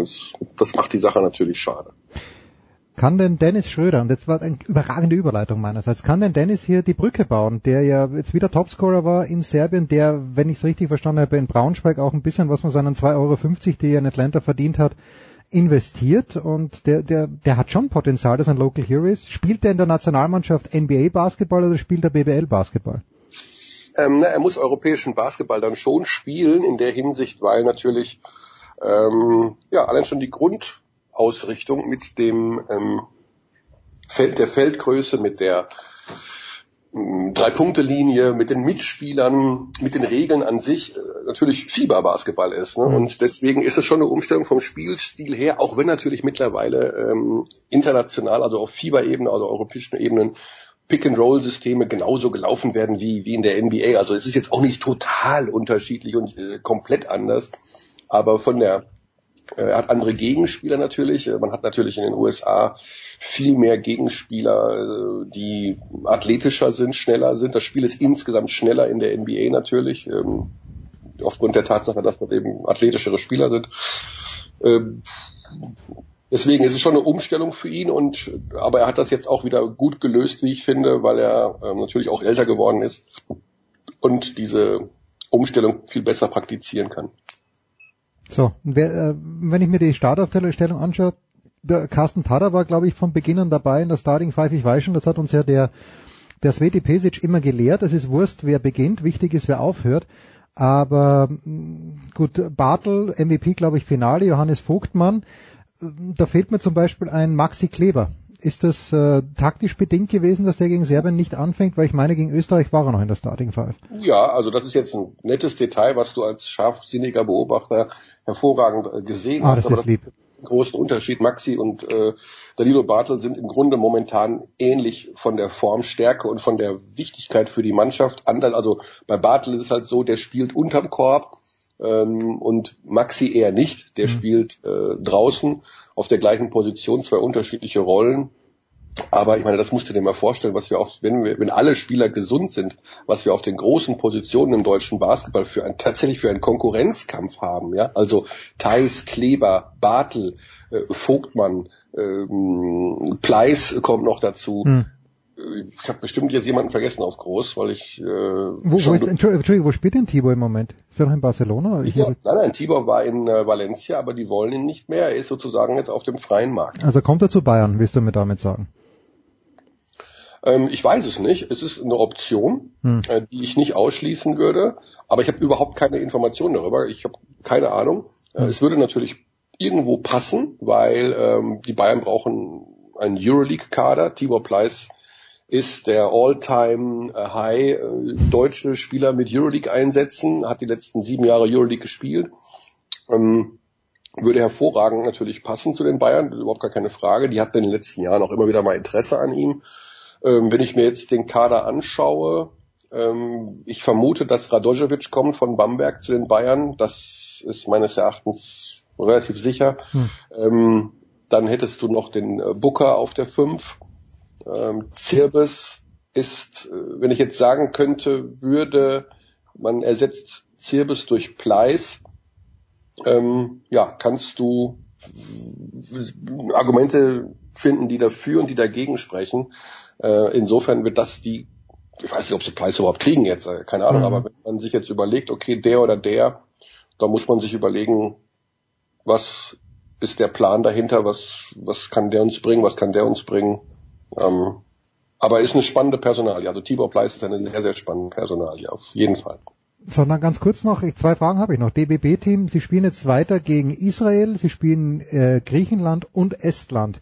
Das macht die Sache natürlich schade. Kann denn Dennis Schröder, und das war eine überragende Überleitung meinerseits, kann denn Dennis hier die Brücke bauen, der ja jetzt wieder Topscorer war in Serbien, der, wenn ich es richtig verstanden habe, in Braunschweig auch ein bisschen was von seinen 2,50 Euro, die er in Atlanta verdient hat, investiert und der, der, der hat schon Potenzial, dass er ein Local Hero ist. Spielt der in der Nationalmannschaft NBA Basketball oder spielt er BBL Basketball? Ähm, na, er muss europäischen Basketball dann schon spielen in der Hinsicht, weil natürlich ähm, ja allein schon die Grund Ausrichtung mit dem ähm, Feld der Feldgröße, mit der ähm, Drei-Punkte-Linie, mit den Mitspielern, mit den Regeln an sich äh, natürlich Fieberbasketball ist. Ne? Mhm. Und deswegen ist es schon eine Umstellung vom Spielstil her, auch wenn natürlich mittlerweile ähm, international, also auf Fieberebene, also europäischen Ebenen, Pick-and-Roll-Systeme genauso gelaufen werden wie, wie in der NBA. Also es ist jetzt auch nicht total unterschiedlich und äh, komplett anders, aber von der er hat andere Gegenspieler natürlich. Äh, man hat natürlich in den USA viel mehr Gegenspieler, äh, die athletischer sind, schneller sind. Das Spiel ist insgesamt schneller in der NBA natürlich, ähm, aufgrund der Tatsache, dass dort eben athletischere Spieler sind. Ähm, deswegen ist es schon eine Umstellung für ihn und aber er hat das jetzt auch wieder gut gelöst, wie ich finde, weil er ähm, natürlich auch älter geworden ist und diese Umstellung viel besser praktizieren kann. So, wer, äh, wenn ich mir die Startaufstellung anschaue, der Carsten Tada war, glaube ich, von Beginn an dabei in der Starting Five. Ich weiß schon, das hat uns ja der, der Sveti Pesic immer gelehrt. Es ist Wurst, wer beginnt. Wichtig ist, wer aufhört. Aber mm, gut, Bartel, MVP, glaube ich, Finale, Johannes Vogtmann. Da fehlt mir zum Beispiel ein Maxi Kleber. Ist das äh, taktisch bedingt gewesen, dass der gegen Serbien nicht anfängt? Weil ich meine, gegen Österreich war er noch in der Starting Five. Ja, also das ist jetzt ein nettes Detail, was du als scharfsinniger Beobachter hervorragend äh, gesehen ah, hast. Das ist lieb. großen Unterschied. Maxi und äh, Danilo Bartel sind im Grunde momentan ähnlich von der Formstärke und von der Wichtigkeit für die Mannschaft. Anders, also bei Bartel ist es halt so, der spielt unterm Korb ähm, und Maxi eher nicht. Der mhm. spielt äh, draußen auf der gleichen Position, zwei unterschiedliche Rollen. Aber ich meine, das musst du dir mal vorstellen, was wir auch, wenn wir, wenn alle Spieler gesund sind, was wir auf den großen Positionen im deutschen Basketball für ein, tatsächlich für einen Konkurrenzkampf haben, ja. Also Theis, Kleber, Bartel, äh, Vogtmann, ähm, Pleis kommt noch dazu. Hm ich habe bestimmt jetzt jemanden vergessen auf groß, weil ich. Äh, wo, wo ist, Entschuldigung, wo spielt denn Tibor im Moment? Ist er noch in Barcelona? Ich ja, nein, nein, Tibor war in äh, Valencia, aber die wollen ihn nicht mehr. Er ist sozusagen jetzt auf dem freien Markt. Also kommt er zu Bayern, willst du mir damit sagen? Ähm, ich weiß es nicht. Es ist eine Option, hm. äh, die ich nicht ausschließen würde, aber ich habe überhaupt keine Informationen darüber. Ich habe keine Ahnung. Äh, hm. Es würde natürlich irgendwo passen, weil ähm, die Bayern brauchen einen Euroleague-Kader. Tibor Pleiss ist der All-Time-High äh, deutsche Spieler mit Euroleague-Einsätzen, hat die letzten sieben Jahre Euroleague gespielt. Ähm, würde hervorragend natürlich passen zu den Bayern, überhaupt gar keine Frage. Die hatten in den letzten Jahren auch immer wieder mal Interesse an ihm. Ähm, wenn ich mir jetzt den Kader anschaue, ähm, ich vermute, dass Radojevic kommt von Bamberg zu den Bayern. Das ist meines Erachtens relativ sicher. Hm. Ähm, dann hättest du noch den äh, Booker auf der 5. Ähm, Zirbis ist, äh, wenn ich jetzt sagen könnte, würde, man ersetzt Zirbis durch Pleis, ähm, ja, kannst du Argumente finden, die dafür und die dagegen sprechen. Äh, insofern wird das die, ich weiß nicht, ob sie Preis überhaupt kriegen jetzt, äh, keine Ahnung, mhm. aber wenn man sich jetzt überlegt, okay, der oder der, da muss man sich überlegen, was ist der Plan dahinter, was, was kann der uns bringen, was kann der uns bringen. Ähm, aber ist eine spannende Personalie. Also Tibor Pleiss ist eine sehr, sehr spannende Personalie, auf jeden Fall. Sondern ganz kurz noch, zwei Fragen habe ich noch. DBB-Team, Sie spielen jetzt weiter gegen Israel, Sie spielen äh, Griechenland und Estland.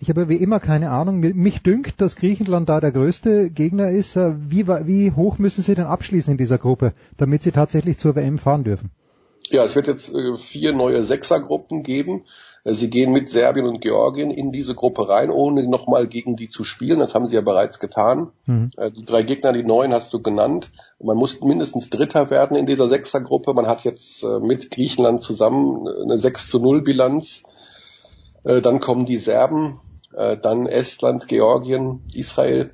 Ich habe wie immer keine Ahnung. Mich dünkt, dass Griechenland da der größte Gegner ist. Äh, wie, wie hoch müssen Sie denn abschließen in dieser Gruppe, damit Sie tatsächlich zur WM fahren dürfen? Ja, es wird jetzt äh, vier neue Sechsergruppen geben. Äh, sie gehen mit Serbien und Georgien in diese Gruppe rein, ohne nochmal gegen die zu spielen. Das haben sie ja bereits getan. Mhm. Äh, die drei Gegner, die neuen hast du genannt. Man muss mindestens Dritter werden in dieser Sechsergruppe. Man hat jetzt mit Griechenland zusammen eine 6 zu 0 Bilanz. Dann kommen die Serben, dann Estland, Georgien, Israel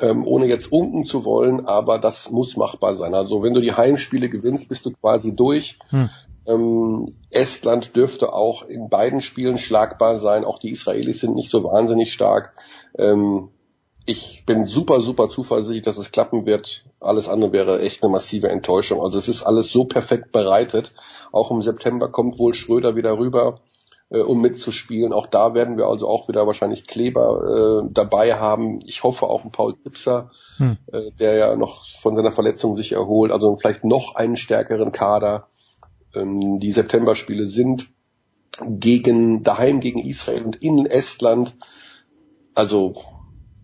ähm, ohne jetzt unken zu wollen, aber das muss machbar sein. Also wenn du die Heimspiele gewinnst, bist du quasi durch. Hm. Ähm, Estland dürfte auch in beiden Spielen schlagbar sein. Auch die Israelis sind nicht so wahnsinnig stark. Ähm, ich bin super, super zuversichtlich, dass es klappen wird. Alles andere wäre echt eine massive Enttäuschung. Also es ist alles so perfekt bereitet. Auch im September kommt wohl Schröder wieder rüber äh, um mitzuspielen. Auch da werden wir also auch wieder wahrscheinlich Kleber äh, dabei haben. Ich hoffe auch ein Paul Zipser, hm. äh, der ja noch von seiner Verletzung sich erholt. Also vielleicht noch einen stärkeren Kader. Ähm, die Septemberspiele sind gegen daheim gegen Israel und in Estland. Also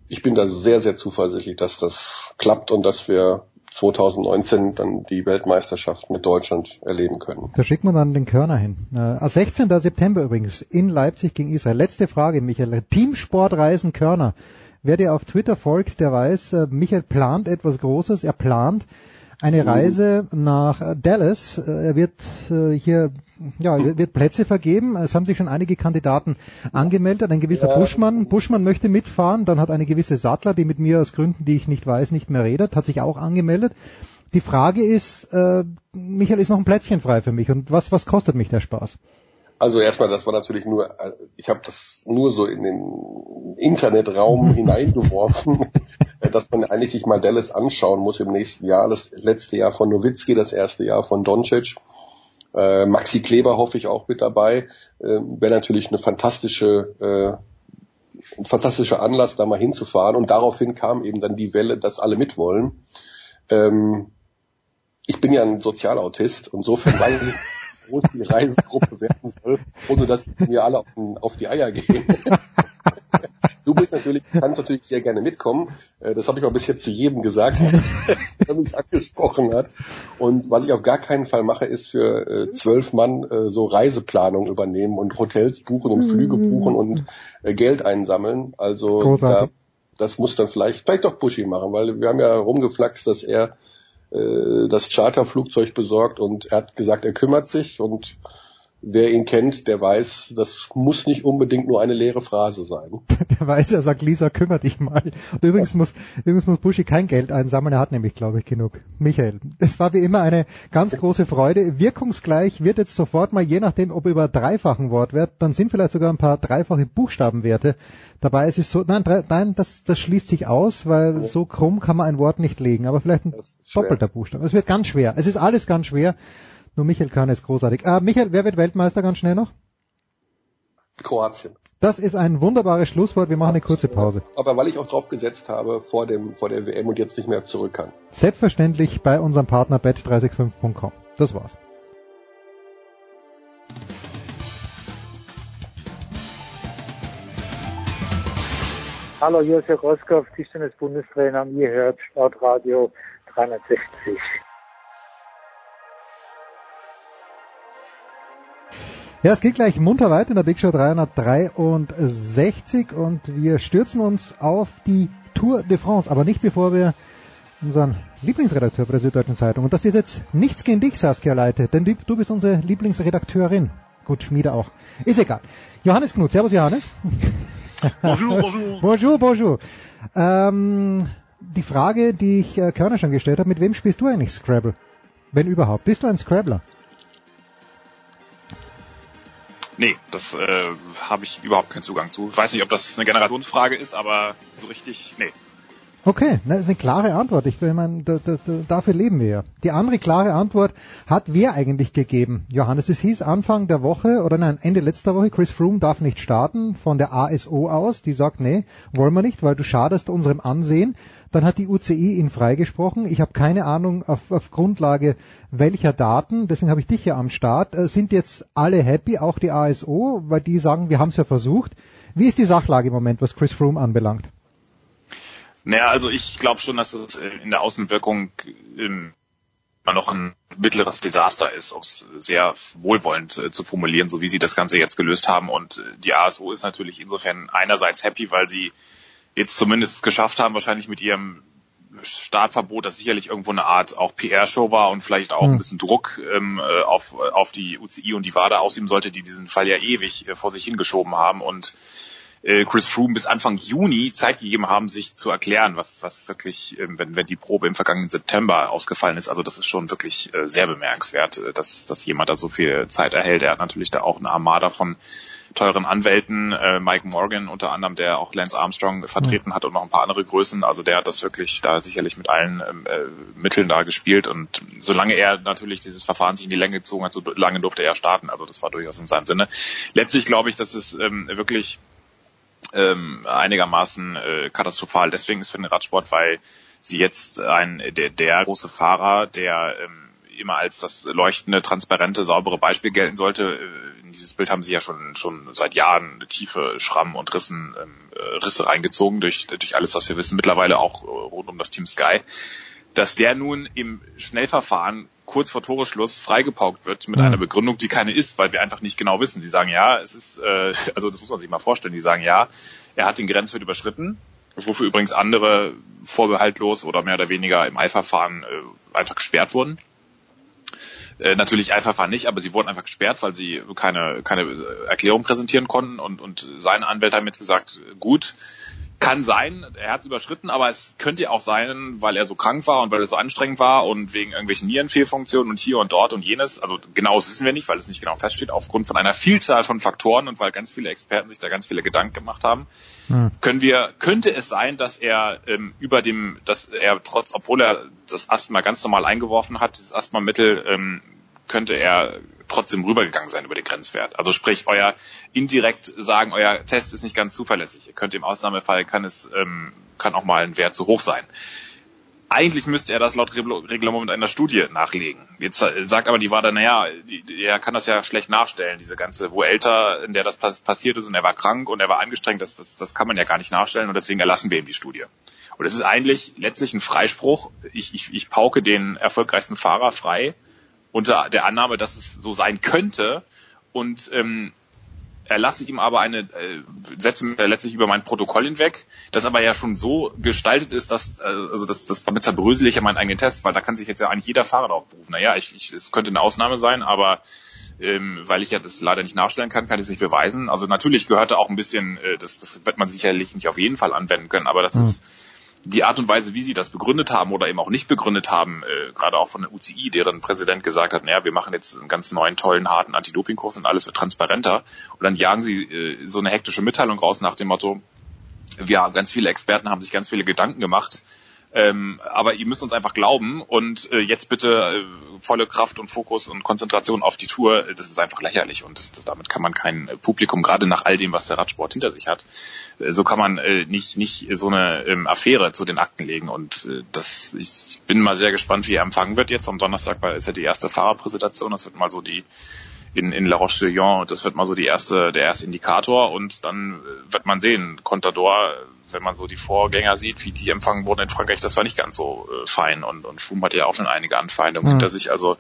ich bin da sehr, sehr zuversichtlich, dass das klappt und dass wir 2019 dann die Weltmeisterschaft mit Deutschland erleben können. Da schickt man dann den Körner hin. Äh, 16. September übrigens in Leipzig gegen Israel. Letzte Frage, Michael. Teamsportreisen Körner. Wer dir auf Twitter folgt, der weiß, äh, Michael plant etwas Großes. Er plant eine Reise nach Dallas. Er wird äh, hier ja, (clears throat) wird Plätze vergeben. Es haben sich schon einige Kandidaten angemeldet. Ein gewisser ja. Buschmann. Buschmann möchte mitfahren. Dann hat eine gewisse Sattler, die mit mir aus Gründen, die ich nicht weiß, nicht mehr redet, hat sich auch angemeldet. Die Frage ist, äh, Michael, ist noch ein Plätzchen frei für mich und was, was kostet mich der Spaß? Also erstmal, das war natürlich nur, äh, ich habe das nur so in den Internetraum (laughs) hineingeworfen, äh, dass man eigentlich sich mal Dallas anschauen muss im nächsten Jahr. Das letzte Jahr von Nowitzki, das erste Jahr von Doncic. Äh, Maxi Kleber hoffe ich auch mit dabei. Äh, Wäre natürlich eine fantastische, äh, ein fantastischer Anlass, da mal hinzufahren. Und daraufhin kam eben dann die Welle, dass alle mitwollen. Ähm, ich bin ja ein Sozialautist, insofern weiß ich, groß die Reisegruppe werden soll, ohne dass wir alle auf, die Eier gehen. (laughs) Du bist natürlich, kannst natürlich sehr gerne mitkommen. Äh, das habe ich mal bis jetzt zu jedem gesagt, (laughs) der mich angesprochen hat. Und was ich auf gar keinen Fall mache, ist für äh, zwölf Mann äh, so Reiseplanung übernehmen und Hotels buchen und Flüge mhm. buchen und Geld einsammeln. Also da, das muss dann vielleicht, vielleicht doch Bushy machen, weil wir haben ja rumgeflaxt, dass er das Charterflugzeug besorgt und er hat gesagt, er kümmert sich und wer ihn kennt, der weiß, das muss nicht unbedingt nur eine leere Phrase sein. (laughs) Der weiß, er sagt, Lisa, kümmere dich mal. Und übrigens muss, übrigens muss Buschi kein Geld einsammeln, er hat nämlich, glaube ich, genug. Michael, es war wie immer eine ganz große Freude. Wirkungsgleich wird jetzt sofort mal, je nachdem, ob über dreifachen Wortwert, dann sind vielleicht sogar ein paar dreifache Buchstabenwerte dabei. Es ist so, nein, drei, nein, das, das schließt sich aus, weil so krumm kann man ein Wort nicht legen, aber vielleicht ein doppelter Buchstabe. Es wird ganz schwer. Es ist alles ganz schwer. Nur Michael Kahn ist großartig. Äh, Michael, wer wird Weltmeister ganz schnell noch? Kroatien. Das ist ein wunderbares Schlusswort. Wir machen eine kurze Pause. Aber weil ich auch drauf gesetzt habe vor dem vor der WM und jetzt nicht mehr zurück kann. Selbstverständlich bei unserem Partner bet365.com. Das war's. Hallo, Josef Roskow, Tischtennis-Bundestrainer. Ihr hört Sportradio 360. Ja, es geht gleich munter weiter in der Big Show 363 und wir stürzen uns auf die Tour de France, aber nicht bevor wir unseren Lieblingsredakteur bei der Süddeutschen Zeitung, und das ist jetzt nichts gegen dich, Saskia Leite, denn du bist unsere Lieblingsredakteurin. Gut, Schmiede auch. Ist egal. Johannes Knut, Servus Johannes. (laughs) Bonjour, bonjour. bonjour, bonjour. Ähm, die Frage, die ich äh, Körner schon gestellt habe, mit wem spielst du eigentlich Scrabble? Wenn überhaupt. Bist du ein Scrabbler? Nee, das äh, habe ich überhaupt keinen Zugang zu. Ich weiß nicht, ob das eine Generationsfrage ist, aber so richtig, nee. Okay, das ist eine klare Antwort. Ich meine, da, da, da, dafür leben wir ja. Die andere klare Antwort hat wer eigentlich gegeben? Johannes, es hieß Anfang der Woche oder nein, Ende letzter Woche, Chris Froome darf nicht starten von der ASO aus. Die sagt, nee, wollen wir nicht, weil du schadest unserem Ansehen. Dann hat die UCI ihn freigesprochen. Ich habe keine Ahnung, auf, auf Grundlage welcher Daten, deswegen habe ich dich ja am Start. Äh, sind jetzt alle happy, auch die ASO, weil die sagen, wir haben es ja versucht. Wie ist die Sachlage im Moment, was Chris Froome anbelangt? Naja, also ich glaube schon, dass es in der Außenwirkung immer noch ein mittleres Desaster ist, um es sehr wohlwollend äh, zu formulieren, so wie sie das Ganze jetzt gelöst haben. Und äh, die ASO ist natürlich insofern einerseits happy, weil sie jetzt zumindest geschafft haben, wahrscheinlich mit ihrem Startverbot, das sicherlich irgendwo eine Art auch PR-Show war und vielleicht auch ein bisschen Druck ähm, äh, auf, auf die UCI und die WADA ausüben sollte, die diesen Fall ja ewig äh, vor sich hingeschoben haben und äh, Chris Froome bis Anfang Juni Zeit gegeben haben, sich zu erklären, was, was wirklich, äh, wenn, wenn die Probe im vergangenen September ausgefallen ist. Also das ist schon wirklich äh, sehr bemerkenswert, äh, dass, dass jemand da so viel Zeit erhält. Er hat natürlich da auch eine Armada von teuren Anwälten, äh, Mike Morgan unter anderem, der auch Lance Armstrong vertreten hat und noch ein paar andere Größen. Also der hat das wirklich da sicherlich mit allen ähm, äh, Mitteln da gespielt und solange er natürlich dieses Verfahren sich in die Länge gezogen hat, so lange durfte er starten. Also das war durchaus in seinem Sinne. Letztlich glaube ich, dass es ähm, wirklich ähm, einigermaßen äh, katastrophal deswegen ist für den Radsport, weil sie jetzt ein der, der große Fahrer, der ähm, immer als das leuchtende, transparente, saubere Beispiel gelten sollte. Äh, in dieses Bild haben sie ja schon schon seit Jahren tiefe Schrammen und Rissen, ähm, äh, Risse reingezogen durch durch alles, was wir wissen. Mittlerweile auch äh, rund um das Team Sky dass der nun im Schnellverfahren kurz vor Toreschluss freigepaukt wird mit mhm. einer Begründung, die keine ist, weil wir einfach nicht genau wissen. Sie sagen ja, es ist, äh, (laughs) also das muss man sich mal vorstellen, die sagen ja, er hat den Grenzwert überschritten, wofür übrigens andere vorbehaltlos oder mehr oder weniger im Eilverfahren äh, einfach gesperrt wurden. Äh, natürlich Eilverfahren nicht, aber sie wurden einfach gesperrt, weil sie keine, keine Erklärung präsentieren konnten. Und, und seine Anwälte haben jetzt gesagt, gut, kann sein, er hat es überschritten, aber es könnte ja auch sein, weil er so krank war und weil er so anstrengend war und wegen irgendwelchen Nierenfehlfunktionen und hier und dort und jenes. Also genaues wissen wir nicht, weil es nicht genau feststeht, aufgrund von einer Vielzahl von Faktoren und weil ganz viele Experten sich da ganz viele Gedanken gemacht haben. Hm. Können wir, könnte es sein, dass er ähm, über dem, dass er trotz, obwohl er das Asthma ganz normal eingeworfen hat, dieses Asthmamittel ähm, könnte er trotzdem rübergegangen sein über den Grenzwert. Also sprich, euer indirekt sagen, euer Test ist nicht ganz zuverlässig. Ihr könnt im Ausnahmefall kann es ähm, kann auch mal ein Wert zu hoch sein. Eigentlich müsste er das laut Reglement mit einer Studie nachlegen. Jetzt äh, sagt aber die WADA, naja, er kann das ja schlecht nachstellen, diese ganze, wo älter, in der das passiert ist und er war krank und er war angestrengt, das, das, das kann man ja gar nicht nachstellen und deswegen erlassen wir ihm die Studie. Und es ist eigentlich letztlich ein Freispruch. Ich, ich, ich pauke den erfolgreichsten Fahrer frei, unter der Annahme, dass es so sein könnte und ähm, erlasse ihm aber eine, äh, setze mir letztlich über mein Protokoll hinweg, das aber ja schon so gestaltet ist, dass, äh, also das, das damit zerbrösel ich ja meinen eigenen Test, weil da kann sich jetzt ja eigentlich jeder Fahrer darauf berufen. Naja, ich, ich, es könnte eine Ausnahme sein, aber ähm, weil ich ja das leider nicht nachstellen kann, kann ich es nicht beweisen. Also natürlich gehört da auch ein bisschen, äh, das, das wird man sicherlich nicht auf jeden Fall anwenden können, aber das mhm. ist die Art und Weise, wie sie das begründet haben oder eben auch nicht begründet haben, äh, gerade auch von der UCI, deren Präsident gesagt hat, naja, wir machen jetzt einen ganz neuen, tollen, harten Anti-Doping-Kurs und alles wird transparenter. Und dann jagen sie äh, so eine hektische Mitteilung raus nach dem Motto, wir haben ganz viele Experten haben sich ganz viele Gedanken gemacht, ähm, aber ihr müsst uns einfach glauben und äh, jetzt bitte äh, volle Kraft und Fokus und Konzentration auf die Tour. Das ist einfach lächerlich und das, das, damit kann man kein äh, Publikum, gerade nach all dem, was der Radsport hinter sich hat, äh, so kann man äh, nicht nicht so eine ähm, Affäre zu den Akten legen. Und äh, das, ich bin mal sehr gespannt, wie er empfangen wird jetzt am Donnerstag, weil es ja die erste Fahrerpräsentation. Das wird mal so die in, in La Roche-sur-Yon. Das wird mal so die erste, der erste Indikator und dann wird man sehen. Contador, wenn man so die Vorgänger sieht, wie die empfangen wurden in Frankreich, das war nicht ganz so äh, fein und, und Froome hat ja auch schon einige Anfeindungen Mhm. hinter sich. Also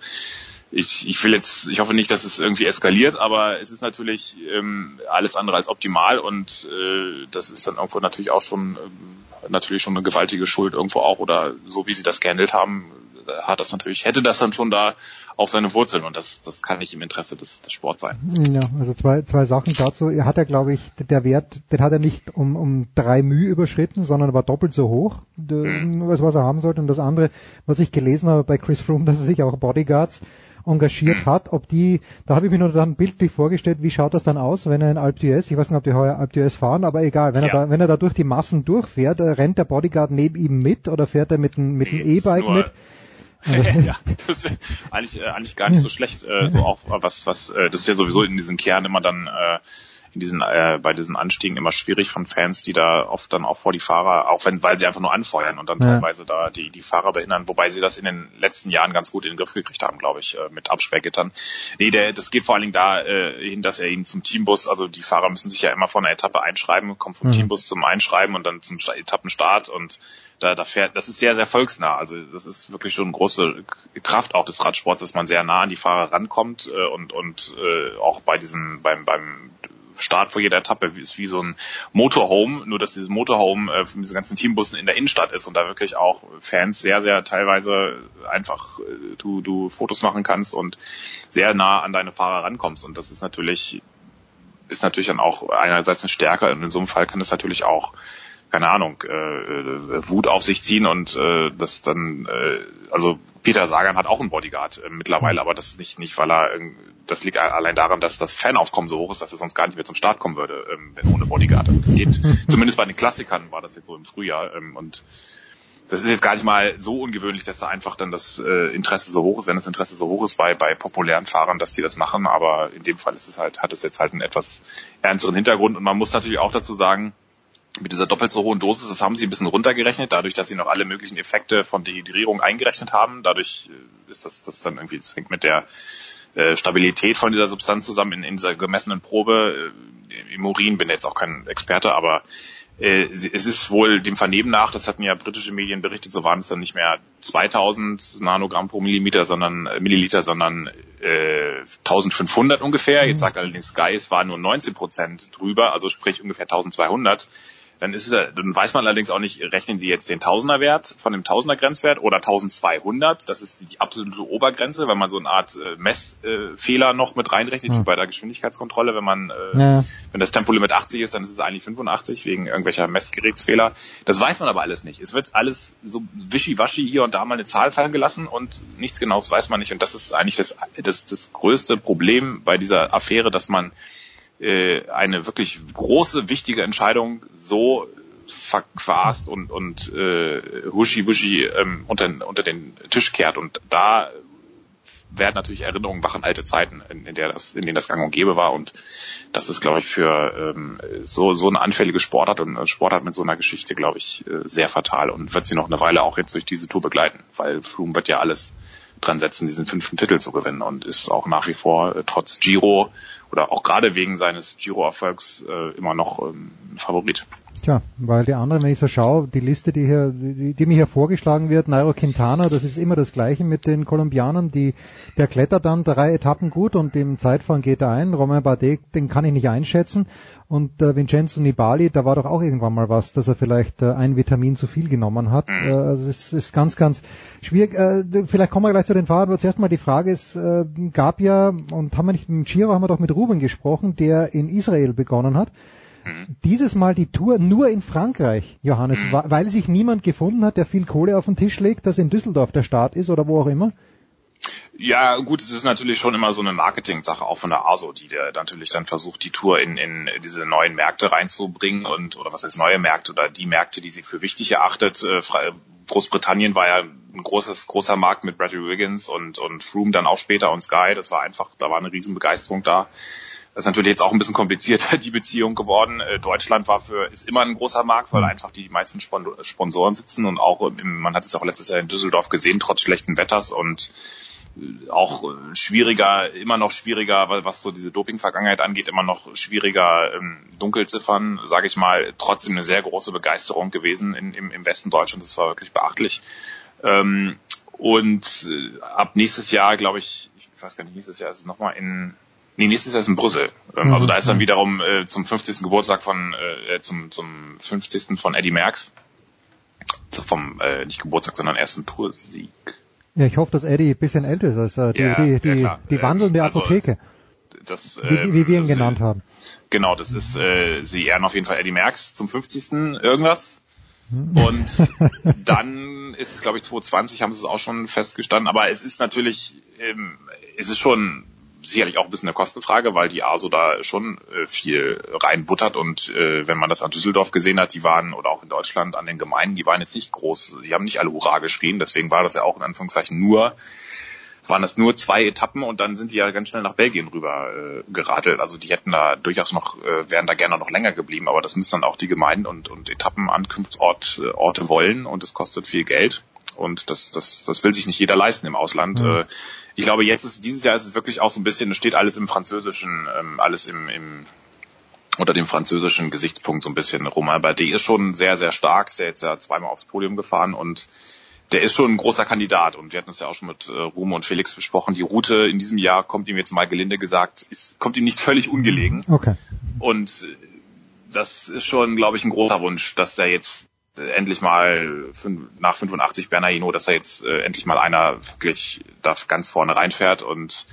ich, ich will jetzt, ich hoffe nicht, dass es irgendwie eskaliert, aber es ist natürlich ähm, alles andere als optimal und äh, das ist dann irgendwo natürlich auch schon ähm, natürlich schon eine gewaltige Schuld irgendwo auch oder so wie sie das gehandelt haben, äh, hat das natürlich, hätte das dann schon da auch seine Wurzeln und das, das kann nicht im Interesse des, des Sports sein. Ja, also zwei, zwei Sachen dazu. Er hat ja, glaube ich, der Wert, den hat er nicht um, um drei Mühe überschritten, sondern war doppelt so hoch, Mhm. als was er haben sollte. Und das andere, was ich gelesen habe bei Chris Froome, (laughs) dass er sich auch Bodyguards engagiert hat, ob die, da habe ich mir nur dann bildlich vorgestellt, wie schaut das dann aus, wenn er in Alpe d'Huez, ich weiß nicht, ob die heuer Alpe d'Huez fahren, aber egal, wenn er da, wenn er da durch die Massen durchfährt, äh, rennt der Bodyguard neben ihm mit oder fährt er mit einem mit einem E-Bike mit? (laughs) ja, (laughs) das wäre eigentlich, äh, eigentlich gar nicht so schlecht. Äh, so auch was, was, äh, das ist ja sowieso in diesen Kernen immer dann äh, in diesen äh, bei diesen Anstiegen immer schwierig von Fans, die da oft dann auch vor die Fahrer, auch wenn, weil sie einfach nur anfeuern und dann Ja. teilweise da die die Fahrer behindern, wobei sie das in den letzten Jahren ganz gut in den Griff gekriegt haben, glaube ich, äh, mit Absperrgittern. Nee, der, das geht vor allen Dingen da äh, hin, dass er ihn zum Teambus, also die Fahrer müssen sich ja immer von der Etappe einschreiben, kommen vom Mhm. Teambus zum Einschreiben und dann zum Sta- Etappenstart und da, da fährt, das ist sehr, sehr volksnah. Also das ist wirklich schon eine große Kraft auch des Radsports, dass man sehr nah an die Fahrer rankommt äh, und, und äh, auch bei diesem, beim, beim Start vor jeder Etappe ist wie so ein Motorhome, nur dass dieses Motorhome äh, von diesen ganzen Teambussen in der Innenstadt ist und da wirklich auch Fans sehr, sehr teilweise einfach äh, du, du Fotos machen kannst und sehr nah an deine Fahrer rankommst. Und das ist natürlich, ist natürlich dann auch einerseits eine Stärke und in so einem Fall kann das natürlich auch keine Ahnung, äh, äh, Wut auf sich ziehen und äh, das dann, äh, also Peter Sagan hat auch einen Bodyguard äh, mittlerweile, aber das nicht, nicht, weil er, das liegt allein daran, dass das Fanaufkommen so hoch ist, dass er sonst gar nicht mehr zum Start kommen würde, ähm, wenn ohne Bodyguard. Also das geht, (laughs) zumindest bei den Klassikern war das jetzt so im Frühjahr ähm, und das ist jetzt gar nicht mal so ungewöhnlich, dass da einfach dann das äh, Interesse so hoch ist, wenn das Interesse so hoch ist bei, bei populären Fahrern, dass die das machen, aber in dem Fall ist es halt, hat es jetzt halt einen etwas ernsteren Hintergrund und man muss natürlich auch dazu sagen, mit dieser doppelt so hohen Dosis, das haben sie ein bisschen runtergerechnet, dadurch, dass sie noch alle möglichen Effekte von Dehydrierung eingerechnet haben. Dadurch äh, ist das, das dann irgendwie, das hängt mit der äh, Stabilität von dieser Substanz zusammen in, in dieser gemessenen Probe. Äh, Im Urin bin jetzt auch kein Experte, aber äh, es ist wohl dem Vernehmen nach, das hatten ja britische Medien berichtet, so waren es dann nicht mehr 2000 Nanogramm pro Millimeter, sondern äh, Milliliter, sondern äh, 1500 ungefähr. Jetzt sagt allerdings Sky, es waren nur 19 Prozent drüber, also sprich ungefähr 1200. Dann ist es, äh, dann weiß man allerdings auch nicht, rechnen Sie jetzt den Tausender-Wert von dem Tausender-Grenzwert oder 1200? Das ist die, die absolute Obergrenze, wenn man so eine Art äh, Messfehler noch mit reinrechnet, wie Hm. bei der Geschwindigkeitskontrolle. Wenn man, äh, Ja. wenn das Tempolimit 80 ist, dann ist es eigentlich 85 wegen irgendwelcher Messgerätsfehler. Das weiß man aber alles nicht. Es wird alles so wischiwaschi hier und da mal eine Zahl fallen gelassen und nichts Genaues weiß man nicht. Und das ist eigentlich das, das, das größte Problem bei dieser Affäre, dass man äh, eine wirklich große, wichtige Entscheidung so verquast und, und äh, huschi-wuschi ähm, unter, unter den Tisch kehrt. Und da werden natürlich Erinnerungen wach an alte Zeiten, in, in, der das, in denen das gang und gäbe war. Und das ist, glaube ich, für ähm, so, so eine anfällige Sportart und Sportart mit so einer Geschichte, glaube ich, äh, sehr fatal und wird sie noch eine Weile auch jetzt durch diese Tour begleiten, weil Froome wird ja alles dran setzen, diesen fünften Titel zu gewinnen und ist auch nach wie vor äh, trotz Giro oder auch gerade wegen seines Giro-Erfolgs äh, immer noch ähm, Favorit. Tja, weil die anderen, wenn ich so schaue, die Liste, die hier, die, die mir hier vorgeschlagen wird, Nairo Quintana, das ist immer das Gleiche mit den Kolumbianern, die, der klettert dann drei Etappen gut und im Zeitfahren geht er ein. Romain Bardet, den kann ich nicht einschätzen. Und äh, Vincenzo Nibali, da war doch auch irgendwann mal was, dass er vielleicht äh, ein Vitamin zu viel genommen hat. Äh, also es ist ganz, ganz schwierig. Äh, vielleicht kommen wir gleich zu den Fahrern, aber zuerst mal die Frage, es äh, gab ja, und haben wir nicht mit Giro, haben wir doch mit Ruben gesprochen, der in Israel begonnen hat dieses Mal die Tour nur in Frankreich, Johannes, wa- weil sich niemand gefunden hat, der viel Kohle auf den Tisch legt, dass in Düsseldorf der Start ist oder wo auch immer. Ja, gut, es ist natürlich schon immer so eine Marketing-Sache, auch von der ASO, die der natürlich dann versucht, die Tour in, in diese neuen Märkte reinzubringen und, oder was heißt neue Märkte oder die Märkte, die sie für wichtig erachtet. Äh, Fra- Großbritannien war ja ein großes, großer Markt mit Bradley Wiggins und, und Froome dann auch später und Sky. Das war einfach, da war eine riesen Begeisterung da. Das ist natürlich jetzt auch ein bisschen komplizierter, (laughs) die Beziehung geworden. Äh, Deutschland war für, ist immer ein großer Markt, weil einfach die meisten Spon- Sponsoren sitzen und auch, im, man hat es auch letztes Jahr in Düsseldorf gesehen, trotz schlechten Wetters und auch äh, schwieriger, immer noch schwieriger, was so diese Doping-Vergangenheit angeht, immer noch schwieriger ähm, Dunkelziffern, sage ich mal, trotzdem eine sehr große Begeisterung gewesen in, im, im Westen Deutschlands. Das war wirklich beachtlich. Ähm, und äh, ab nächstes Jahr, glaube ich, ich weiß gar nicht, nächstes Jahr ist es nochmal in Nee, nächstes Jahr ist in Brüssel. Ähm, also da ist dann mhm. wiederum äh, zum 50. Geburtstag von äh, zum zum 50. von Eddie Merckx. Vom äh, nicht Geburtstag, sondern ersten Toursieg. Ja, ich hoffe, dass Eddie ein bisschen älter ist als äh, die, ja, die, die, ja, die wandelnde also, Apotheke. Das, äh, wie, wie wir ihn genannt haben. Genau, das ist, äh, sie ehren auf jeden Fall Eddie Merckx zum 50. irgendwas. Hm. Und (laughs) dann ist es, glaube ich, 2020 haben sie es auch schon festgestanden. Aber es ist natürlich, ähm, es ist schon sicherlich auch ein bisschen eine Kostenfrage, weil die ASO da schon äh, viel reinbuttert und äh, wenn man das an Düsseldorf gesehen hat, die waren oder auch in Deutschland an den Gemeinden, die waren jetzt nicht groß, die haben nicht alle Hurra geschrien, deswegen war das ja auch in Anführungszeichen nur waren das nur zwei Etappen und dann sind die ja ganz schnell nach Belgien rüber äh, geradelt. Also die hätten da durchaus noch, äh, wären da gerne noch länger geblieben, aber das müssen dann auch die Gemeinden und, und Etappenankunftsorte äh, Orte wollen und es kostet viel Geld. Und das, das, das will sich nicht jeder leisten im Ausland. Mhm. Äh, ich glaube, jetzt ist dieses Jahr ist es wirklich auch so ein bisschen, es steht alles im Französischen, ähm, alles im, im unter dem französischen Gesichtspunkt so ein bisschen. Romain Bardet ist schon sehr, sehr stark, ist ja jetzt ja zweimal aufs Podium gefahren und der ist schon ein großer Kandidat und wir hatten es ja auch schon mit äh, Rumo und Felix besprochen. Die Route in diesem Jahr kommt ihm jetzt mal gelinde gesagt, ist, kommt ihm nicht völlig ungelegen. Okay. Und das ist schon, glaube ich, ein großer Wunsch, dass er jetzt endlich mal nach 85 Berner Hino, dass da jetzt äh, endlich mal einer wirklich da ganz vorne reinfährt und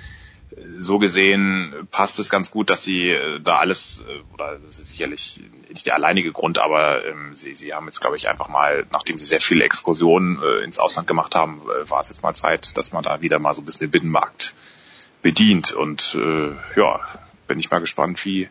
äh, so gesehen passt es ganz gut, dass sie äh, da alles, äh, oder das ist sicherlich nicht der alleinige Grund, aber ähm, sie, sie haben jetzt, glaube ich, einfach mal, nachdem sie sehr viele Exkursionen äh, ins Ausland gemacht haben, äh, war es jetzt mal Zeit, dass man da wieder mal so ein bisschen den Binnenmarkt bedient. Und äh, ja, bin ich mal gespannt, wie,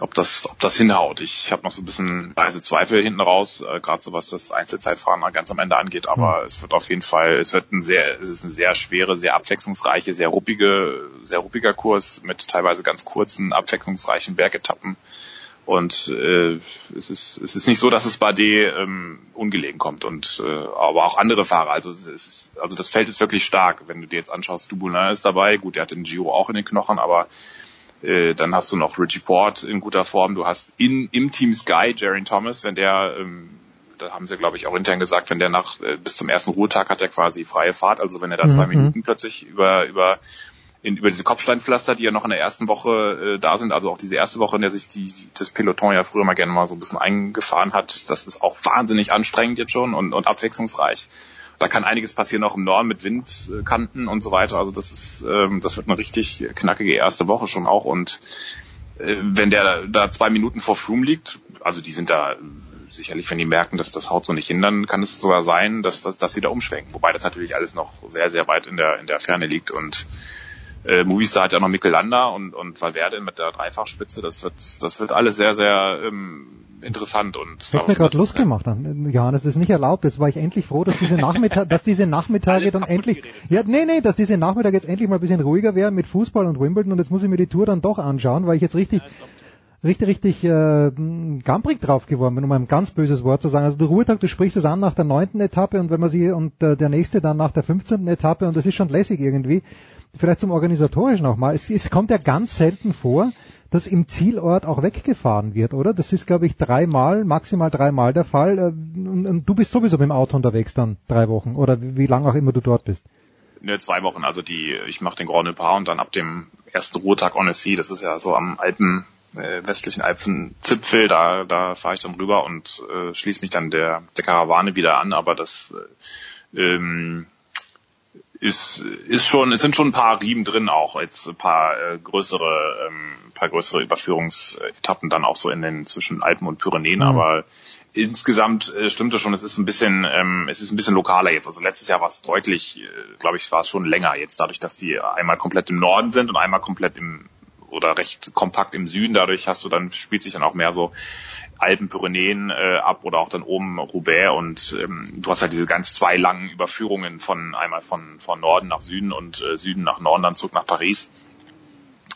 ob das, ob das hinhaut. Ich habe noch so ein bisschen leise Zweifel hinten raus, äh, gerade so was das Einzelzeitfahren ganz am Ende angeht, aber mhm. es wird auf jeden Fall, es wird ein sehr, es ist ein sehr schwere, sehr abwechslungsreiche, sehr ruppige, sehr ruppiger Kurs mit teilweise ganz kurzen, abwechslungsreichen Bergetappen. Und äh, es ist es ist nicht so, dass es bei D ähm, ungelegen kommt und äh, aber auch andere Fahrer. Also es ist, also das Feld ist wirklich stark. Wenn du dir jetzt anschaust, Dumoulin ist dabei, gut, der hat den Giro auch in den Knochen, aber äh, dann hast du noch Richie Port in guter Form. Du hast in, im Team Sky Jaron Thomas, wenn der, ähm, da haben sie glaube ich auch intern gesagt, wenn der nach äh, bis zum ersten Ruhetag hat er quasi freie Fahrt. Also wenn er da mhm. zwei Minuten plötzlich über über in, über diese Kopfsteinpflaster, die ja noch in der ersten Woche äh, da sind, also auch diese erste Woche, in der sich die, das Peloton ja früher mal gerne mal so ein bisschen eingefahren hat, das ist auch wahnsinnig anstrengend jetzt schon und, und abwechslungsreich da kann einiges passieren auch im Norden mit Windkanten und so weiter. Also das ist, ähm, das wird eine richtig knackige erste Woche schon auch. Und äh, wenn der da zwei Minuten vor Froome liegt, also die sind da sicherlich, wenn die merken, dass das haut so nicht hin, dann kann es sogar sein, dass, dass, dass sie da umschwenken. Wobei das natürlich alles noch sehr, sehr weit in der, in der Ferne liegt und äh, Movistar hat ja noch Mikkel Landa und, und Valverde mit der Dreifachspitze. Das wird, das wird alles sehr, sehr ähm, interessant und. Ich habe mir gerade Lust gemacht. Johannes, das ist nicht erlaubt. Jetzt war ich endlich froh, dass diese Nachmittag, dass diese Nachmittage dann endlich, ja, nee, nee, dass diese Nachmittage jetzt endlich mal ein bisschen ruhiger werden mit Fußball und Wimbledon und jetzt muss ich mir die Tour dann doch anschauen, weil ich jetzt richtig, richtig, richtig äh, gamprig drauf geworden bin, um ein ganz böses Wort zu sagen. Also der Ruhetag, du sprichst es an nach der neunten Etappe und wenn man sie und äh, der nächste dann nach der fünfzehnten Etappe und das ist schon lässig irgendwie vielleicht zum Organisatorischen auch mal. Es, es kommt ja ganz selten vor, dass im Zielort auch weggefahren wird, oder? Das ist, glaube ich, dreimal, maximal dreimal der Fall. Äh, und, und du bist sowieso mit dem Auto unterwegs dann drei Wochen oder wie, wie lange auch immer du dort bist. Ne, zwei Wochen. Also die, ich mache den Grand Depart und dann ab dem ersten Ruhetag on Sea, das ist ja so am alten äh, westlichen Alpenzipfel, da, da fahre ich dann rüber und äh, schließe mich dann der, der Karawane wieder an. Aber das äh, ähm, ist, ist schon, es sind schon ein paar Riemen drin auch, jetzt ein paar äh, größere, ähm, paar größere Überführungsetappen dann auch so in den zwischen Alpen und Pyrenäen, mhm. aber insgesamt äh, stimmt es schon, es ist ein bisschen, ähm, es ist ein bisschen lokaler jetzt. Also letztes Jahr war es deutlich, äh, glaube ich, war es schon länger jetzt, dadurch, dass die einmal komplett im Norden sind und einmal komplett im oder recht kompakt im Süden. Dadurch hast du dann spielt sich dann auch mehr so Alpen, Pyrenäen äh, ab oder auch dann oben Roubaix und ähm, du hast halt diese ganz zwei langen Überführungen von einmal von von Norden nach Süden und äh, Süden nach Norden dann zurück nach Paris.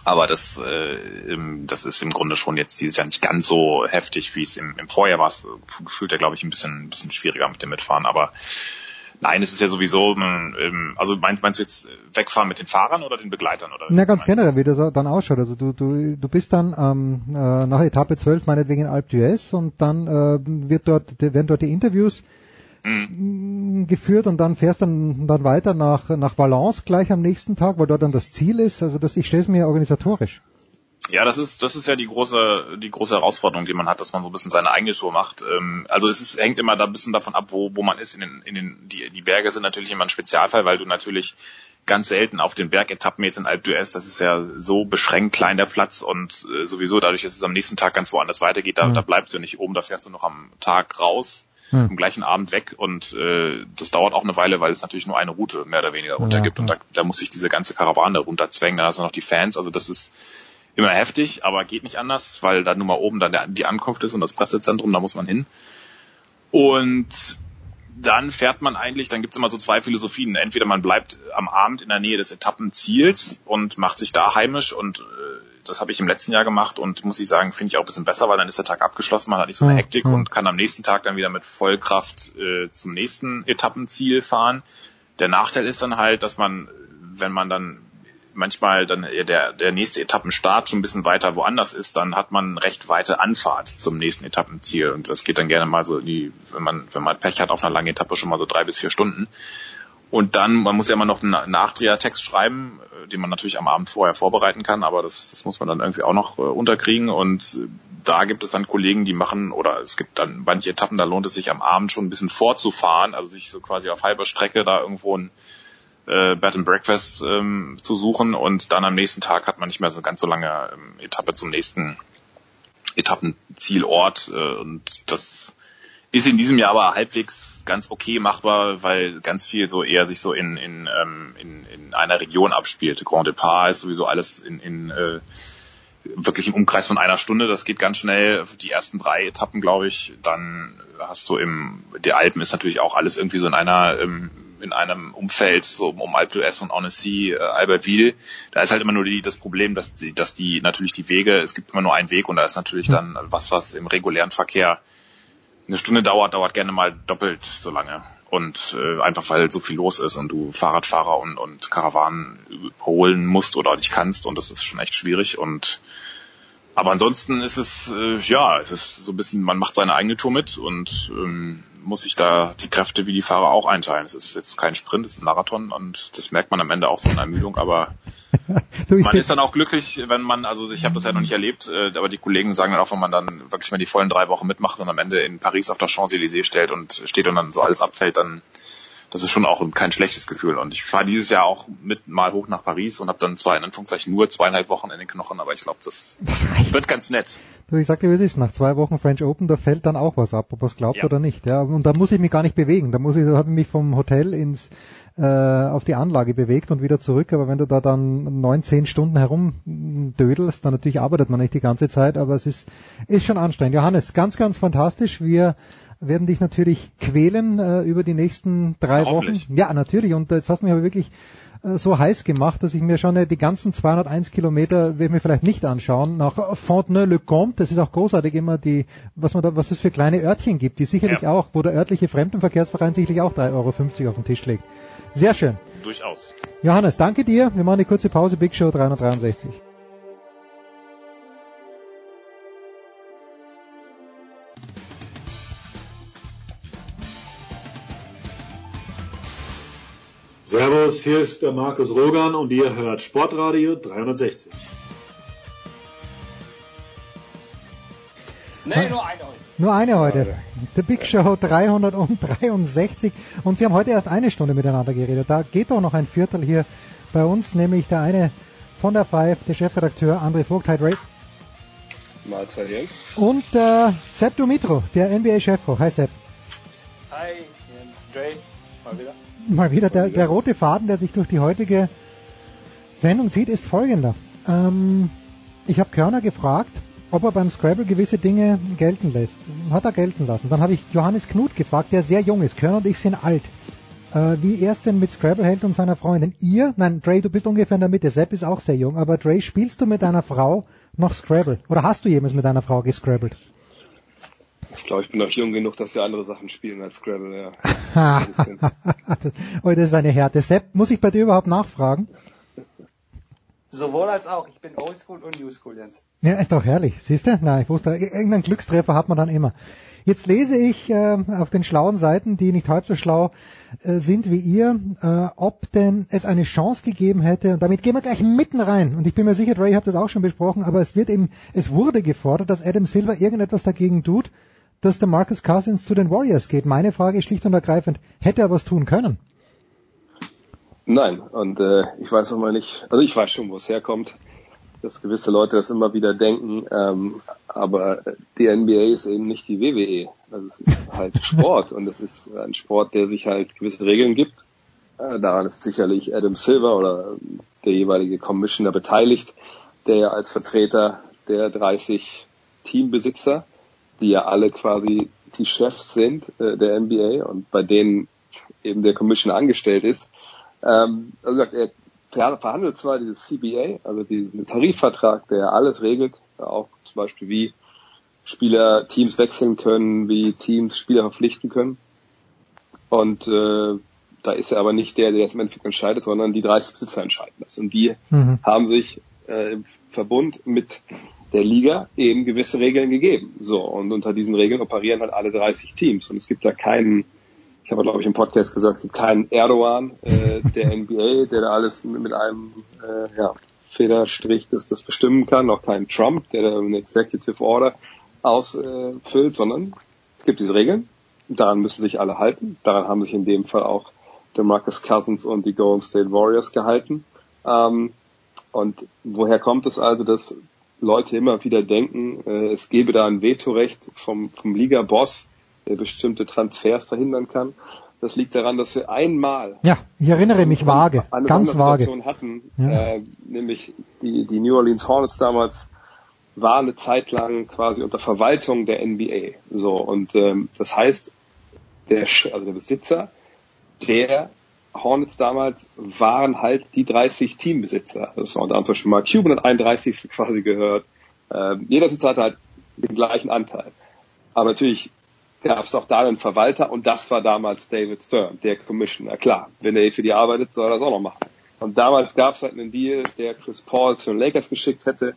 Aber das, äh, das ist im Grunde schon jetzt dieses Jahr nicht ganz so heftig, wie es im, im Vorjahr war. Es gefühlt ja, glaube ich, ein bisschen, ein bisschen schwieriger mit dem Mitfahren. Aber Nein, es ist ja sowieso, ähm, also meinst, meinst du jetzt wegfahren mit den Fahrern oder den Begleitern? Oder Na, ganz generell, wie das dann ausschaut. Also du, du, du bist dann ähm, äh, nach Etappe 12 meinetwegen in Alpe d'Huez und dann äh, wird dort, werden dort die Interviews mhm. geführt und dann fährst dann, dann weiter nach, nach Valence gleich am nächsten Tag, weil dort dann das Ziel ist. Also das, ich stelle es mir organisatorisch. Ja, das ist das ist ja die große die große Herausforderung, die man hat, dass man so ein bisschen seine eigene Tour macht. Ähm, also es ist, hängt immer da ein bisschen davon ab, wo wo man ist. In den in den die die Berge sind natürlich immer ein Spezialfall, weil du natürlich ganz selten auf den Bergetappen jetzt in Alpe d'Huez, das ist ja so beschränkt klein der Platz und äh, sowieso dadurch, dass es am nächsten Tag ganz woanders weitergeht, da, mhm. da bleibst du nicht oben, da fährst du noch am Tag raus, mhm. am gleichen Abend weg und äh, das dauert auch eine Weile, weil es natürlich nur eine Route mehr oder weniger runter ja, gibt und da, da muss sich diese ganze Karawane runterzwängen, da hast du noch die Fans, also das ist immer heftig, aber geht nicht anders, weil da nun mal oben dann der, die Ankunft ist und das Pressezentrum, da muss man hin. Und dann fährt man eigentlich, dann gibt's immer so zwei Philosophien. Entweder man bleibt am Abend in der Nähe des Etappenziels und macht sich da heimisch und äh, das habe ich im letzten Jahr gemacht und muss ich sagen, finde ich auch ein bisschen besser, weil dann ist der Tag abgeschlossen, man hat nicht so eine Hektik mhm. und kann am nächsten Tag dann wieder mit Vollkraft äh, zum nächsten Etappenziel fahren. Der Nachteil ist dann halt, dass man, wenn man dann manchmal dann der, der nächste Etappenstart schon ein bisschen weiter woanders ist, dann hat man recht weite Anfahrt zum nächsten Etappenziel. Und das geht dann gerne mal so in die, wenn man, wenn man Pech hat auf einer langen Etappe schon mal so drei bis vier Stunden. Und dann, man muss ja immer noch einen Nachdrehertext schreiben, äh, den man natürlich am Abend vorher vorbereiten kann, aber das, das muss man dann irgendwie auch noch äh, unterkriegen. Und äh, da gibt es dann Kollegen, die machen, oder es gibt dann manche Etappen, da lohnt es sich am Abend schon ein bisschen vorzufahren, also sich so quasi auf halber Strecke da irgendwo ein äh, Bed and Breakfast ähm, zu suchen und dann am nächsten Tag hat man nicht mehr so ganz so lange ähm, Etappe zum nächsten Etappenzielort äh, und das ist in diesem Jahr aber halbwegs ganz okay machbar, weil ganz viel so eher sich so in, in, ähm, in, in einer Region abspielt. Grand Depart ist sowieso alles in, in äh, wirklich im Umkreis von einer Stunde. Das geht ganz schnell. Die ersten drei Etappen, glaube ich. Dann hast du im, der Alpen ist natürlich auch alles irgendwie so in einer, ähm, in einem Umfeld, so um Alpe d'Huez und Annecy, äh, Albertville. Da ist halt immer nur die, das Problem, dass die, dass die natürlich die Wege, es gibt immer nur einen Weg und da ist natürlich dann was, was im regulären Verkehr eine Stunde dauert, dauert gerne mal doppelt so lange. Und äh, einfach weil so viel los ist und du Fahrradfahrer und, und Karawanen holen musst oder nicht kannst und das ist schon echt schwierig und aber ansonsten ist es, äh, ja, es ist so ein bisschen, man macht seine eigene Tour mit und ähm, muss sich da die Kräfte wie die Fahrer auch einteilen. Es ist jetzt kein Sprint, es ist ein Marathon und das merkt man am Ende auch so in Ermüdung, aber (laughs) man ist dann auch glücklich, wenn man, also ich habe das ja noch nicht erlebt, äh, aber die Kollegen sagen dann auch, wenn man dann wirklich mal die vollen drei Wochen mitmacht und am Ende in Paris auf der Champs-Élysées stellt und steht und dann so alles abfällt, dann das ist schon auch kein schlechtes Gefühl. Und ich fahre dieses Jahr auch mit mal hoch nach Paris und habe dann zwar in Anführungszeichen nur zweieinhalb Wochen in den Knochen, aber ich glaube, das, das wird ganz nett. Du, ich sagte, wie es ist, nach zwei Wochen French Open, da fällt dann auch was ab, ob es glaubt ja. oder nicht. Ja, und da muss ich mich gar nicht bewegen. Da muss ich, da habe ich mich vom Hotel ins äh, auf die Anlage bewegt und wieder zurück. Aber wenn du da dann neun, zehn Stunden herumdödelst, dann natürlich arbeitet man nicht die ganze Zeit, aber es ist, ist schon anstrengend. Johannes, ganz, ganz fantastisch. Wir werden dich natürlich quälen äh, über die nächsten drei Wochen. Ja, natürlich. Und jetzt hast du mich aber wirklich äh, so heiß gemacht, dass ich mir schon äh, die ganzen 201 Kilometer will ich mir vielleicht nicht anschauen. Nach Fontenay-le-Comte, das ist auch großartig immer die, was man da, was es für kleine Örtchen gibt, die sicherlich ja. auch, wo der örtliche Fremdenverkehrsverein sicherlich auch 3,50 Euro auf den Tisch legt. Sehr schön. Durchaus. Johannes, danke dir. Wir machen eine kurze Pause. Big Show 363. Servus, hier ist der Markus Rogan und ihr hört Sportradio 360. Nee, nur eine heute. Nur eine heute. The Big Show 363. Und Sie haben heute erst eine Stunde miteinander geredet. Da geht doch noch ein Viertel hier bei uns, nämlich der eine von der Five, der Chefredakteur André Vogt. Hi Dre. Mahlzeit Jens. Und äh, Sepp Dumitro, der NBA-Chefkoch. Hi Sepp. Hi Jens. Dre, mal wieder mal wieder der, der rote Faden, der sich durch die heutige Sendung zieht, ist folgender. Ähm, ich habe Körner gefragt, ob er beim Scrabble gewisse Dinge gelten lässt. Hat er gelten lassen. Dann habe ich Johannes Knut gefragt, der sehr jung ist. Körner und ich sind alt. Äh, wie er es denn mit Scrabble hält und seiner Freundin. Ihr, nein, Dre, du bist ungefähr in der Mitte. Sepp ist auch sehr jung. Aber Dre, spielst du mit deiner Frau noch Scrabble? Oder hast du jemals mit deiner Frau gescrabbelt? Ich glaube, ich bin noch jung genug, dass wir andere Sachen spielen als Scrabble, ja. (laughs) oh, das ist eine Härte. Sepp, muss ich bei dir überhaupt nachfragen? Sowohl als auch. Ich bin Oldschool und Newschool, Jens. Ja, ist doch herrlich. Siehst du? Nein, ich wusste, irgendeinen Glückstreffer hat man dann immer. Jetzt lese ich äh, auf den schlauen Seiten, die nicht halb so schlau äh, sind wie ihr, äh, ob denn es eine Chance gegeben hätte, und damit gehen wir gleich mitten rein, und ich bin mir sicher, Ray, ihr habt das auch schon besprochen, aber es wird eben, es wurde gefordert, dass Adam Silver irgendetwas dagegen tut, dass der Marcus Cousins zu den Warriors geht. Meine Frage ist schlicht und ergreifend, hätte er was tun können? Nein, und äh, ich weiß auch mal nicht, also ich weiß schon, wo es herkommt, dass gewisse Leute das immer wieder denken, ähm, aber die NBA ist eben nicht die WWE. Also es ist (laughs) halt Sport und es ist ein Sport, der sich halt gewisse Regeln gibt. Äh, daran ist sicherlich Adam Silver oder der jeweilige Commissioner beteiligt, der ja als Vertreter der 30 Teambesitzer die ja alle quasi die Chefs sind äh, der NBA und bei denen eben der Commissioner angestellt ist. Ähm, also sagt, er verhandelt zwar dieses CBA, also diesen Tarifvertrag, der alles regelt, auch zum Beispiel wie Spieler Teams wechseln können, wie Teams Spieler verpflichten können. Und äh, da ist er aber nicht der, der das im Endeffekt entscheidet, sondern die 30 Besitzer entscheiden das. Und die mhm. haben sich äh, im Verbund mit der Liga eben gewisse Regeln gegeben. So, und unter diesen Regeln operieren halt alle 30 Teams. Und es gibt da keinen, ich habe glaube ich im Podcast gesagt, es gibt keinen Erdogan äh, der (laughs) NBA, der da alles mit, einem äh, ja, Federstrich das, das bestimmen kann, auch keinen Trump, der da eine Executive Order ausfüllt, sondern es gibt diese Regeln, daran müssen sich alle halten. Daran haben sich in dem Fall auch der Marcus Cousins und die Golden State Warriors gehalten. Ähm, und woher kommt es also, dass Leute immer wieder denken, äh, es gebe da ein Vetorecht vom, vom Liga-Boss, der bestimmte Transfers verhindern kann. Das liegt daran, dass wir einmal ja, ich erinnere mich vage, eine ganz vage hatten, ja. äh, nämlich die, die New Orleans Hornets damals war eine Zeit lang quasi unter Verwaltung der NBA. So und ähm, das heißt, der also der Besitzer, der Hornets damals waren halt die 30 Teambesitzer. Das war unter anderem schon mal Cuban hat 31. quasi gehört. Ähm, jeder Besitzer hatte halt den gleichen Anteil. Aber natürlich gab es auch da einen Verwalter und das war damals David Stern, der Commissioner. Klar, wenn er für die arbeitet, soll er das auch noch machen. Und damals gab es halt einen Deal, der Chris Paul zu den Lakers geschickt hätte.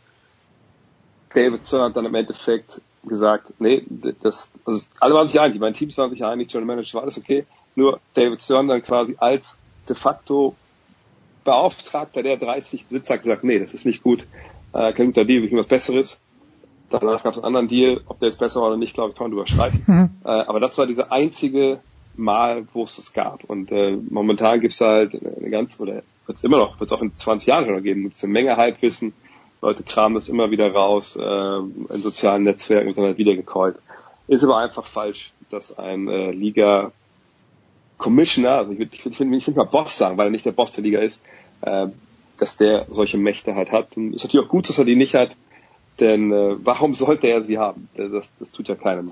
David Stern hat dann im Endeffekt gesagt, nee, das, also alle waren sich einig, meine Teams waren sich einig, General Manager war alles okay. Nur David Stern dann quasi als de facto Beauftragter der 30 Besitzer gesagt, nee, das ist nicht gut, äh, kein guter Deal, ich will was Besseres. Danach gab es einen anderen Deal, ob der jetzt besser war oder nicht, glaube ich, kann man drüber streiten. Mhm. Äh, aber das war diese einzige Mal, wo es es gab. Und äh, momentan gibt es halt eine ganze, oder wird es immer noch, wird es auch in 20 Jahren schon noch geben, gibt es eine Menge Halbwissen. Leute kramen das immer wieder raus, äh, in sozialen Netzwerken wird dann halt wieder gecallt. Ist aber einfach falsch, dass ein äh, Liga Commissioner, also ich würde ich will, ich will mal Boss sagen, weil er nicht der Boss der Liga ist, äh, dass der solche Mächte halt hat. Und ist natürlich auch gut, dass er die nicht hat, denn äh, warum sollte er sie haben? Das, das tut ja keinem,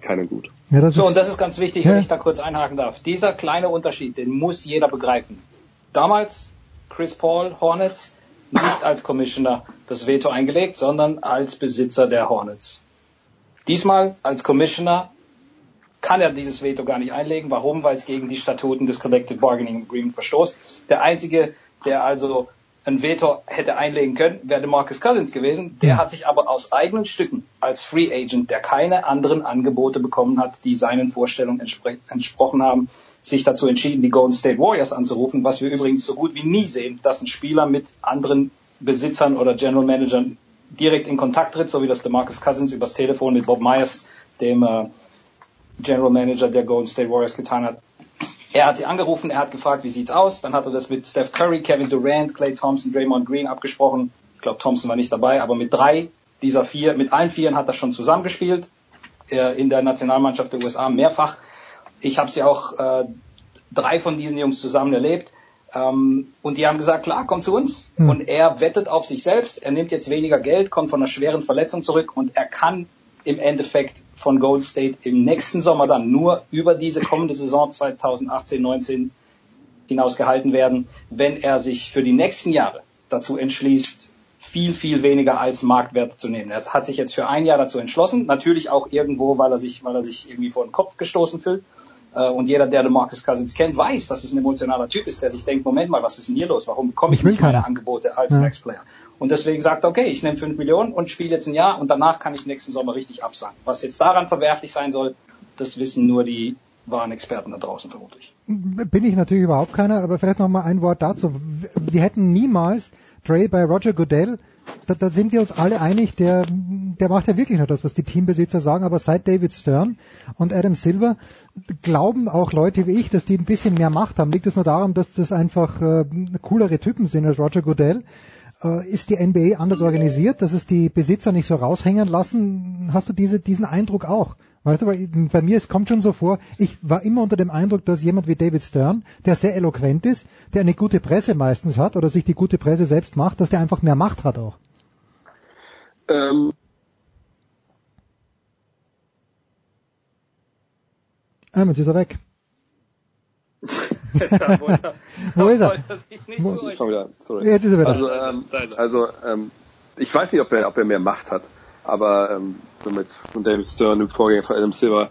keinem gut. Ja, so, und das ist ganz wichtig, wenn ich da kurz einhaken darf. Dieser kleine Unterschied, den muss jeder begreifen. Damals Chris Paul, Hornets, nicht als Commissioner das Veto eingelegt, sondern als Besitzer der Hornets. Diesmal als Commissioner kann er dieses Veto gar nicht einlegen. Warum? Weil es gegen die Statuten des Collective Bargaining Agreement verstoßt. Der einzige, der also ein Veto hätte einlegen können, wäre Marcus Cousins gewesen. Der hat sich aber aus eigenen Stücken als Free Agent, der keine anderen Angebote bekommen hat, die seinen Vorstellungen entspr entsprochen haben, sich dazu entschieden, die Golden State Warriors anzurufen, was wir übrigens so gut wie nie sehen, dass ein Spieler mit anderen Besitzern oder General Managern direkt in Kontakt tritt, so wie das der Marcus Cousins übers Telefon mit Bob Myers, dem äh, General Manager der Golden State Warriors getan hat. Er hat sie angerufen, er hat gefragt, wie sieht's aus. Dann hat er das mit Steph Curry, Kevin Durant, Clay Thompson, Draymond Green abgesprochen. Ich glaube, Thompson war nicht dabei, aber mit drei dieser vier, mit allen vieren hat er schon zusammengespielt. in der Nationalmannschaft der USA mehrfach. Ich habe sie auch äh, drei von diesen Jungs zusammen erlebt. Ähm, und die haben gesagt, klar, komm zu uns. Hm. Und er wettet auf sich selbst. Er nimmt jetzt weniger Geld, kommt von einer schweren Verletzung zurück und er kann im Endeffekt von Gold State im nächsten Sommer dann nur über diese kommende Saison 2018-19 hinaus gehalten werden, wenn er sich für die nächsten Jahre dazu entschließt, viel, viel weniger als Marktwert zu nehmen. Er hat sich jetzt für ein Jahr dazu entschlossen. Natürlich auch irgendwo, weil er sich, weil er sich irgendwie vor den Kopf gestoßen fühlt. Äh, Und jeder, der den Marcus Cousins kennt, weiß, dass es ein emotionaler Typ ist, der sich denkt, Moment mal, was ist denn hier los? Warum bekomme ich, Ich nicht keine. Angebote als Ja. Max-Player? Und deswegen sagt er, okay, ich nehme 5 Millionen und spiele jetzt ein Jahr und danach kann ich nächsten Sommer richtig absagen. Was jetzt daran verwerflich sein soll, das wissen nur die wahren Experten da draußen vermutlich. Bin ich natürlich überhaupt keiner, aber vielleicht noch mal ein Wort dazu. Wir hätten niemals Dre bei Roger Goodell, da, da sind wir uns alle einig, der, der macht ja wirklich nur das, was die Teambesitzer sagen, aber seit David Stern und Adam Silver glauben auch Leute wie ich, dass die ein bisschen mehr Macht haben. Liegt es nur daran, dass das einfach äh, coolere Typen sind als Roger Goodell? Äh, ist die NBA anders organisiert, dass es die Besitzer nicht so raushängen lassen? Hast du diese, diesen Eindruck auch? Weißt du, weil bei mir, es kommt schon so vor, ich war immer unter dem Eindruck, dass jemand wie David Stern, der sehr eloquent ist, der eine gute Presse meistens hat oder sich die gute Presse selbst macht, dass der einfach mehr Macht hat auch. Ähm, Ah, jetzt ist er weg. (laughs) Da (laughs) wollte er- Wo ist er? er Wo- wieder, sorry. Jetzt ist er wieder. Also, ähm, also ähm, ich weiß nicht, ob er, ob er mehr Macht hat, aber ähm, wenn wir jetzt von David Stern, dem Vorgänger von Adam Silver,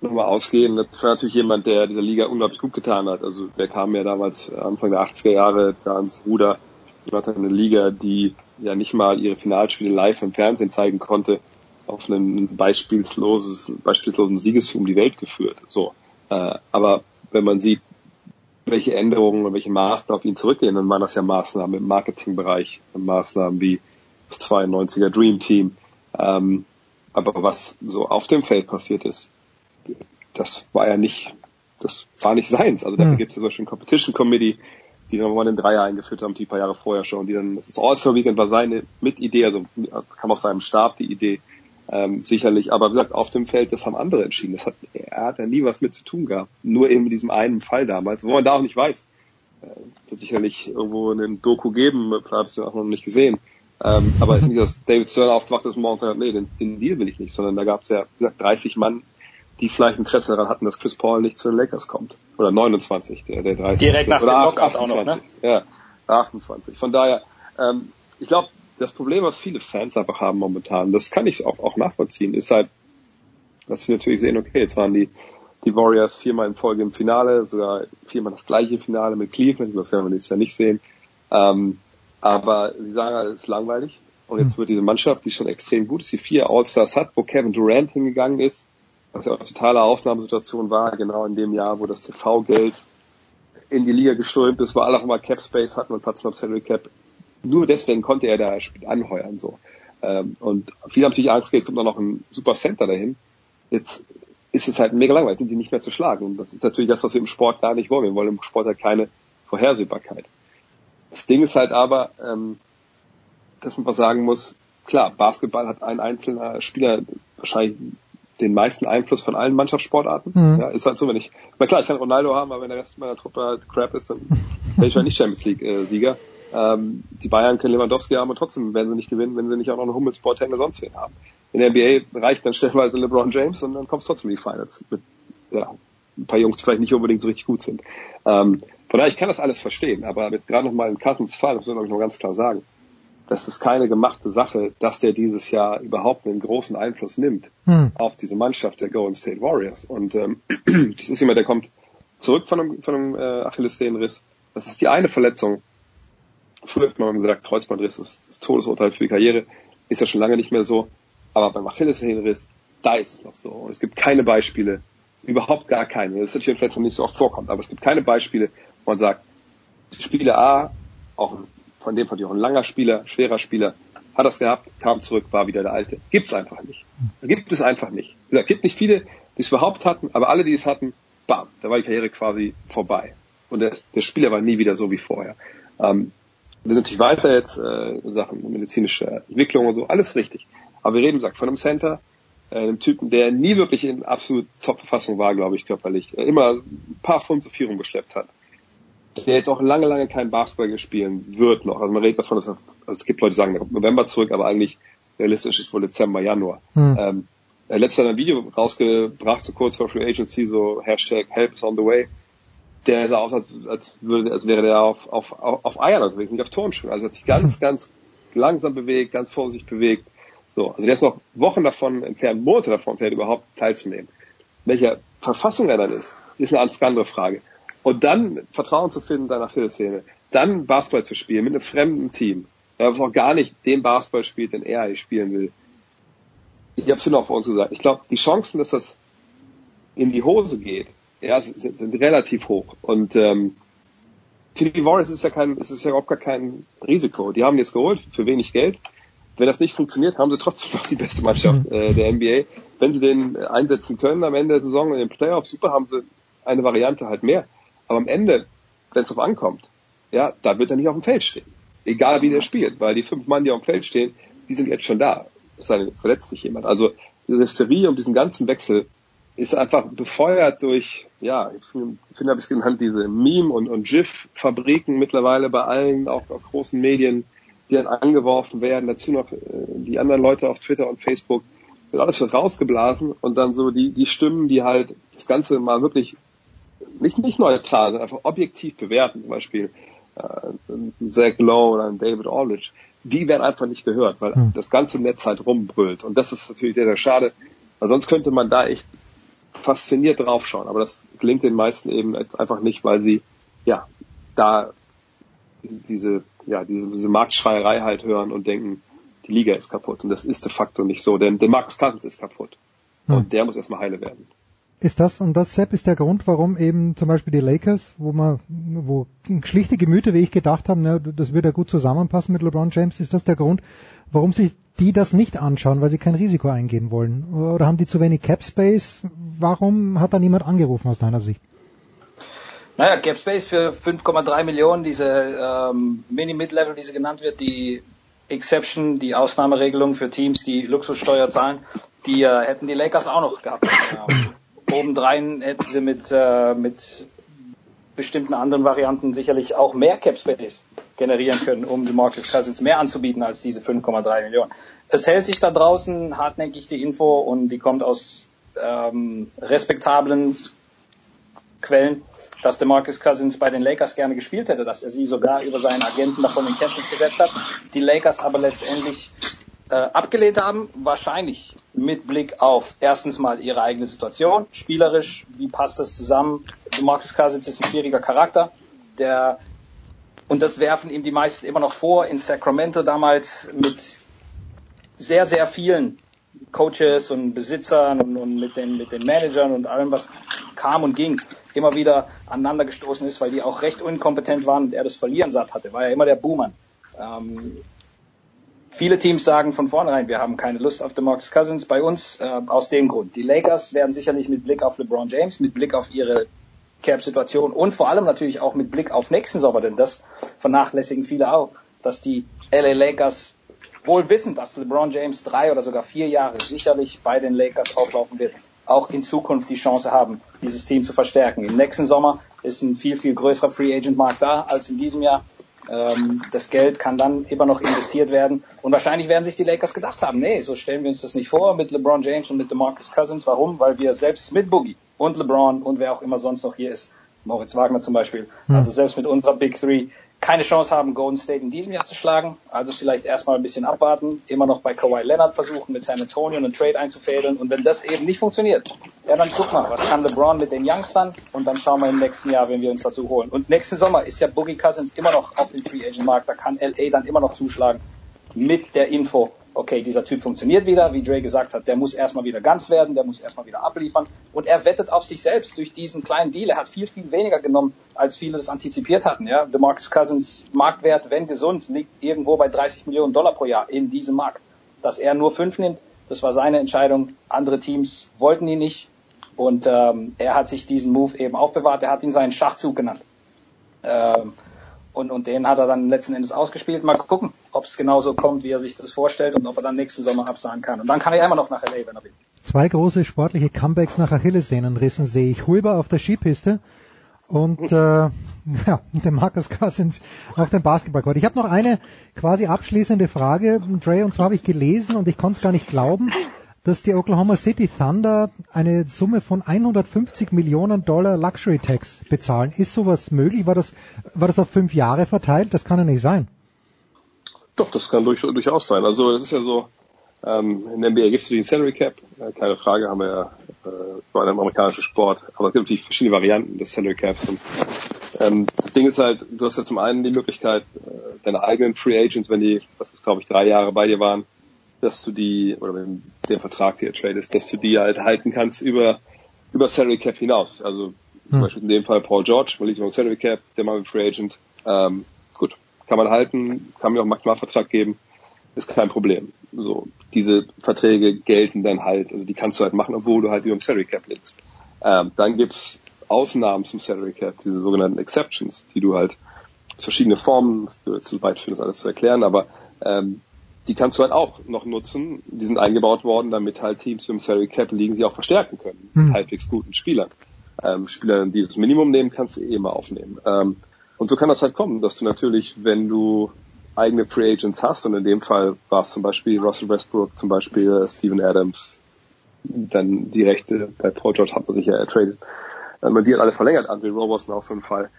nochmal ausgehen, das war natürlich jemand, der dieser Liga unglaublich gut getan hat. Also der kam ja damals Anfang der 80er Jahre da ans Ruder und hat eine Liga, die ja nicht mal ihre Finalspiele live im Fernsehen zeigen konnte, auf einen beispielsloses, beispielslosen Siegestum die Welt geführt. So. Äh, aber wenn man sieht, welche Änderungen und welche Maßnahmen auf ihn zurückgehen, dann waren das ja Maßnahmen im Marketingbereich, Maßnahmen wie das 92er Dream Team. Ähm, aber was so auf dem Feld passiert ist, das war ja nicht, das war nicht seins. Also dafür Hm. gibt es ja zum Beispiel ein Competition Committee, die dann mal den Dreier eingeführt haben, die ein paar Jahre vorher schon, die dann, das All-Star Weekend war seine Mitidee, also kam aus seinem Stab die Idee, ähm, sicherlich. Aber wie gesagt, auf dem Feld, das haben andere entschieden. Das hat, er hat ja nie was mit zu tun gehabt. Nur eben in diesem einen Fall damals, wo man da auch nicht weiß. Äh, wird sicherlich irgendwo einen Doku geben, habe ich auch noch nicht gesehen. Ähm, aber es ist nicht, dass David Stern aufgewacht ist morgens und sagt, nee, den, den Deal will ich nicht, sondern da gab es ja wie gesagt, 30 Mann, die vielleicht Interesse daran hatten, dass Chris Paul nicht zu den Lakers kommt. Oder 29, der, der 30. Direkt nach dem 8, Knockout auch noch, ne? 28. Ja, 28. Von daher, ähm, ich glaube, das Problem, was viele Fans einfach haben momentan, das kann ich auch, auch nachvollziehen, ist halt, dass sie natürlich sehen, okay, jetzt waren die, die Warriors viermal in Folge im Finale, sogar viermal das gleiche Finale mit Cleveland, das werden wir nächstes Jahr nicht sehen. Ähm, aber sie sagen, es ist langweilig. Und jetzt wird diese Mannschaft, die schon extrem gut ist, die vier All-Stars hat, wo Kevin Durant hingegangen ist, was ja auch eine totale Ausnahmesituation war, genau in dem Jahr, wo das TV-Geld in die Liga geströmt ist, wo alle auch mal Cap Space hatten und Platz auf Salary Cap. Nur deswegen konnte er da anheuern, so. Ähm, und viele haben natürlich Angst, jetzt kommt noch ein super Center dahin. Jetzt ist es halt mega langweilig, sind die nicht mehr zu schlagen. Und das ist natürlich das, was wir im Sport gar nicht wollen. Wir wollen im Sport halt keine Vorhersehbarkeit. Das Ding ist halt aber, ähm, dass man was sagen muss, klar, Basketball hat ein einzelner Spieler wahrscheinlich den meisten Einfluss von allen Mannschaftssportarten. Mhm. Ja, ist halt so, wenn ich, na klar, ich kann Ronaldo haben, aber wenn der Rest meiner Truppe halt crap ist, dann (laughs) wäre ich halt nicht Champions League äh, Sieger. Ähm, die Bayern können Lewandowski haben und trotzdem werden sie nicht gewinnen, wenn sie nicht auch noch eine Hummels, Boateng oder sonst wen haben. In der NBA reicht dann stellenweise LeBron James und dann kommst du trotzdem in die Finals mit, ja, ein paar Jungs, die vielleicht nicht unbedingt so richtig gut sind. Ähm, von daher, ich kann das alles verstehen, aber jetzt gerade nochmal in Cousins Fall, muss ich noch ganz klar sagen, das ist keine gemachte Sache, dass der dieses Jahr überhaupt einen großen Einfluss nimmt Hm. auf diese Mannschaft der Golden State Warriors. Und ähm, (clears throat) das ist jemand, der kommt zurück von einem, von einem äh, Achillessehnenriss. Das ist die eine Verletzung. Früher hat man gesagt, Kreuzbandriss ist das Todesurteil für die Karriere. Ist ja schon lange nicht mehr so. Aber beim Achillessehnenriss, da ist es noch so. Und es gibt keine Beispiele, überhaupt gar keine. Das ist natürlich Verletzung, die nicht so oft vorkommt, aber es gibt keine Beispiele, wo man sagt, Spieler A, auch von dem Fall auch ein langer Spieler, schwerer Spieler, hat das gehabt, kam zurück, war wieder der Alte. Gibt's einfach nicht. Gibt es einfach nicht. Es gibt nicht viele, die es überhaupt hatten, aber alle, die es hatten, bam, da war die Karriere quasi vorbei. Und der, der Spieler war nie wieder so wie vorher. Ähm, wir sind natürlich weiter jetzt äh, Sachen medizinische Entwicklung und so, alles richtig. Aber wir reden, gesagt, von einem Center, äh, einem Typen, der nie wirklich in absolut Top-Verfassung war, glaube ich, körperlich. Äh, immer ein paar Pfund zu viel rumgeschleppt hat. Der jetzt auch lange, lange kein Basketball spielen wird noch. Also man redet davon, dass also es gibt Leute, die sagen, er kommt November zurück, aber eigentlich realistisch ist wohl Dezember, Januar. Hm. Ähm, er letztes Jahr ein Video rausgebracht, so kurz vor Free Agency, so Hashtag Help is on the way. Der sah aus, als, als, würde, als wäre der auf, auf, auf, Eiern unterwegs, nicht auf Turnschuhen. Also er hat sich ganz, ganz langsam bewegt, ganz vorsichtig bewegt. So, also der ist noch Wochen davon entfernt, Monate davon entfernt, überhaupt teilzunehmen. Welcher Verfassung er dann ist, ist eine ganz andere Frage. Und dann Vertrauen zu finden in deiner Achillessehne, dann Basketball zu spielen mit einem fremden Team, ja, was auch gar nicht den Basketball spielt, den er spielen will. Ich habe es auch vor uns gesagt. Ich glaube, die Chancen, dass das in die Hose geht, ja, sind, sind relativ hoch. Und ähm, für die Warriors ist ja kein, ist es ja überhaupt gar kein Risiko. Die haben jetzt geholt für wenig Geld. Wenn das nicht funktioniert, haben sie trotzdem noch die beste Mannschaft mhm. äh, der NBA. Wenn sie den einsetzen können am Ende der Saison in den Playoffs, super, haben sie eine Variante halt mehr. Aber am Ende, wenn es drauf ankommt, ja, da wird er nicht auf dem Feld stehen. Egal wie der spielt, weil die fünf Mann, die auf dem Feld stehen, die sind jetzt schon da. Es sei denn, jetzt verletzt sich jemand. Also diese Hysterie um diesen ganzen Wechsel ist einfach befeuert durch, ja, ich finde, habe ich es genannt, diese Meme- und, und GIF-Fabriken mittlerweile bei allen, auch auf großen Medien, die dann angeworfen werden. Dazu noch äh, die anderen Leute auf Twitter und Facebook. Das alles wird rausgeblasen und dann so die, die Stimmen, die halt das Ganze mal wirklich nicht, nicht neutral, sondern einfach objektiv bewerten, zum Beispiel äh, Zach Lowe oder David Aldridge, die werden einfach nicht gehört, weil hm. das ganze Netz halt rumbrüllt. Und das ist natürlich sehr, sehr schade, weil sonst könnte man da echt fasziniert draufschauen. Aber das gelingt den meisten eben einfach nicht, weil sie ja da diese, ja, diese, diese Marktschreierei halt hören und denken, die Liga ist kaputt. Und das ist de facto nicht so, denn der Markus Cousins ist kaputt. Hm. Und der muss erstmal heile werden ist das, und das, Sepp, ist der Grund, warum eben zum Beispiel die Lakers, wo man, wo schlichte Gemüter, wie ich gedacht habe, ne, das würde ja gut zusammenpassen mit LeBron James, ist das der Grund, warum sich die das nicht anschauen, weil sie kein Risiko eingehen wollen? Oder haben die zu wenig Cap Space? Warum hat da niemand angerufen aus deiner Sicht? Naja, Cap Space für 5,3 Millionen, diese ähm, Mini-Mid-Level, wie sie genannt wird, die Exception, die Ausnahmeregelung für Teams, die Luxussteuer zahlen, die äh, hätten die Lakers auch noch gehabt. Ähm, obendrein hätten sie mit, äh, mit bestimmten anderen Varianten sicherlich auch mehr Cap Space generieren können, um die Marcus Cousins mehr anzubieten als diese 5,3 Millionen. Es hält sich da draußen hartnäckig die Info und die kommt aus ähm, respektablen Quellen, dass DeMarcus Cousins bei den Lakers gerne gespielt hätte, dass er sie sogar über seinen Agenten davon in Kenntnis gesetzt hat. Die Lakers aber letztendlich äh, abgelehnt haben, wahrscheinlich mit Blick auf erstens mal ihre eigene Situation, spielerisch, wie passt das zusammen? Marcus Cousins ist ein schwieriger Charakter, der und das werfen ihm die meisten immer noch vor. In Sacramento damals mit sehr, sehr vielen Coaches und Besitzern und, und mit, den, mit den Managern und allem, was kam und ging, immer wieder aneinander gestoßen ist, weil die auch recht inkompetent waren und er das Verlieren satt hatte. War ja immer der Boomer. Ähm, Viele Teams sagen von vornherein, wir haben keine Lust auf DeMarcus Cousins. Bei uns äh, aus dem Grund. Die Lakers werden sicherlich mit Blick auf LeBron James, mit Blick auf ihre Cap-Situation und vor allem natürlich auch mit Blick auf nächsten Sommer, denn das vernachlässigen viele auch, dass die LA Lakers wohl wissen, dass LeBron James drei oder sogar vier Jahre sicherlich bei den Lakers auflaufen wird, auch in Zukunft die Chance haben, dieses Team zu verstärken. Im nächsten Sommer ist ein viel, viel größerer Free Agent Markt da als in diesem Jahr. Ähm, das Geld kann dann immer noch investiert werden. Und wahrscheinlich werden sich die Lakers gedacht haben, nee, so stellen wir uns das nicht vor mit LeBron James und mit DeMarcus Cousins. Warum? Weil wir selbst mit Boogie und LeBron und wer auch immer sonst noch hier ist, Moritz Wagner zum Beispiel, hm. also selbst mit unserer Big Three, keine Chance haben, Golden State in diesem Jahr zu schlagen. Also vielleicht erstmal ein bisschen abwarten, immer noch bei Kawhi Leonard versuchen, mit San Antonio einen Trade einzufädeln. Und wenn das eben nicht funktioniert, ja, dann guck mal, was kann LeBron mit den Youngstern? Und dann schauen wir im nächsten Jahr, wenn wir uns dazu holen. Und nächsten Sommer ist ja Boogie Cousins immer noch auf dem Free Agent Markt. Da kann LA dann immer noch zuschlagen mit der Info, okay, dieser Typ funktioniert wieder, wie Dre gesagt hat, der muss erstmal wieder ganz werden, der muss erstmal wieder abliefern. Und er wettet auf sich selbst durch diesen kleinen Deal. Er hat viel, viel weniger genommen, als viele das antizipiert hatten. Ja, DeMarcus Cousins Marktwert, wenn gesund, liegt irgendwo bei 30 Millionen Dollar pro Jahr in diesem Markt. Dass er nur fünf nimmt, das war seine Entscheidung. Andere Teams wollten ihn nicht. Und ähm, er hat sich diesen Move eben aufbewahrt. Er hat ihn seinen Schachzug genannt. Ähm, und, und den hat er dann letzten Endes ausgespielt. Mal gucken, ob es genauso kommt, wie er sich das vorstellt und ob er dann nächsten Sommer absagen kann. Und dann kann er immer noch nach LA, wenn er will. Zwei große sportliche Comebacks nach Achillessehnenrissen sehe ich. Hulber auf der Skipiste und äh, (laughs) ja, den Marcus Cousins auf dem Basketballcourt. Ich habe noch eine quasi abschließende Frage, Dre, und zwar habe ich gelesen und ich konnte es gar nicht glauben dass die Oklahoma City Thunder eine Summe von 150 Millionen Dollar Luxury Tax bezahlen. Ist sowas möglich? War das, war das auf fünf Jahre verteilt? Das kann ja nicht sein. Doch, das kann durch, durchaus sein. Also das ist ja so, ähm, in der NBA gibt es den Salary Cap, äh, keine Frage, haben wir ja äh, bei einem amerikanischen Sport, aber es gibt natürlich verschiedene Varianten des Salary Caps und ähm, das Ding ist halt, du hast ja zum einen die Möglichkeit, äh, deine eigenen Free Agents, wenn die, was ist glaube ich, drei Jahre bei dir waren, dass du die, oder wenn der Vertrag dir tradest, dass du die halt halten kannst über, über Salary Cap hinaus. Also zum Hm. Beispiel in dem Fall Paul George, weil ich noch Salary Cap, der mal ein Free Agent. Ähm, gut, kann man halten, kann mir auch einen Maximalvertrag geben, ist kein Problem. So, diese Verträge gelten dann halt, also die kannst du halt machen, obwohl du halt über dem Salary Cap liegst. Ähm, dann gibt's Ausnahmen zum Salary Cap, diese sogenannten Exceptions, die du halt verschiedene Formen, zu weit führen, das alles zu erklären, aber ähm, die kannst du halt auch noch nutzen. Die sind eingebaut worden, damit halt Teams, im Salary Cap liegen, sie auch verstärken können. Hm. Mit halbwegs guten Spielern. Ähm, Spieler, die das Minimum nehmen, kannst du eh immer aufnehmen. Ähm, und so kann das halt kommen, dass du natürlich, wenn du eigene Free Agents hast, und in dem Fall war es zum Beispiel Russell Westbrook, zum Beispiel Steven Adams, dann die Rechte bei Paul George hat man sich ja ertradet. Wenn man die hat alle verlängert, Andre Roberson auch so ein Fall.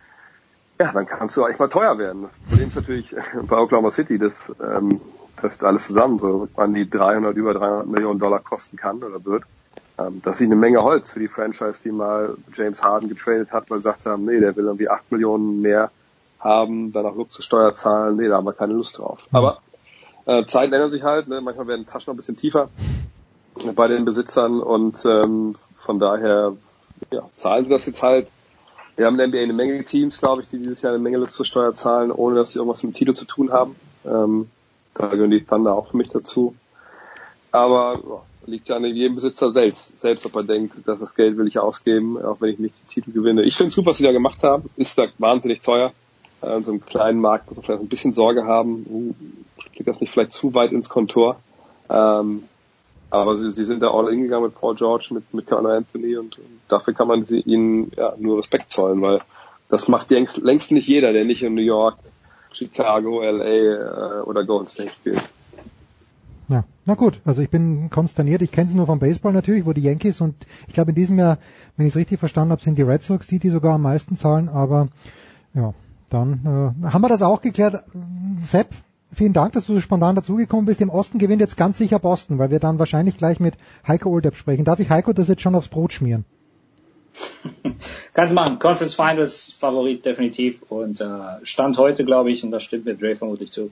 Ja, dann kannst du eigentlich mal teuer werden. Das Problem ist natürlich (laughs) bei Oklahoma City, dass, ähm, dass alles zusammen so an die 300, über 300 Millionen Dollar kosten kann oder wird. Ähm, das ist eine Menge Holz für die Franchise, die mal James Harden getradet hat, weil sie gesagt haben, nee, der will irgendwie 8 Millionen mehr haben, dann auch Luxussteuer zahlen, nee, da haben wir keine Lust drauf. Aber äh, Zeiten ändern sich halt, ne? manchmal werden Taschen noch ein bisschen tiefer bei den Besitzern und ähm, von daher ja, zahlen sie das jetzt halt. Wir haben in der NBA eine Menge Teams, glaube ich, die dieses Jahr eine Menge Luxussteuer zahlen, ohne dass sie irgendwas mit dem Titel zu tun haben. Ähm, da gehören die Thunder auch für mich dazu. Aber ja, liegt ja an jedem Besitzer selbst, selbst ob er denkt, dass das Geld will ich ausgeben, auch wenn ich nicht den Titel gewinne. Ich finde super, was sie da gemacht haben. Ist da wahnsinnig teuer. Äh, in so einem kleinen Markt muss man vielleicht ein bisschen Sorge haben. Uh, das nicht vielleicht zu weit ins Kontor? Ähm, aber sie, sie sind da all in gegangen mit Paul George, mit, mit Carlo Anthony und, und dafür kann man sie ihnen ja, nur Respekt zollen, weil das macht längst, längst nicht jeder, der nicht in New York, Chicago, LA äh, oder Golden State spielt. Ja, na gut, also ich bin konsterniert. Ich kenne es nur vom Baseball natürlich, wo die Yankees und ich glaube in diesem Jahr, wenn ich es richtig verstanden habe, sind die Red Sox die, die sogar am meisten zahlen. Aber ja, dann äh, haben wir das auch geklärt. Sepp, vielen Dank, dass du so spontan dazugekommen bist. Im Osten gewinnt jetzt ganz sicher Boston, weil wir dann wahrscheinlich gleich mit Heiko Oldepp sprechen. Darf ich Heiko das jetzt schon aufs Brot schmieren? (laughs) Kannst du machen. Conference Finals Favorit definitiv und äh, Stand heute, glaube ich, und das stimmt mit Dre vermutlich zu,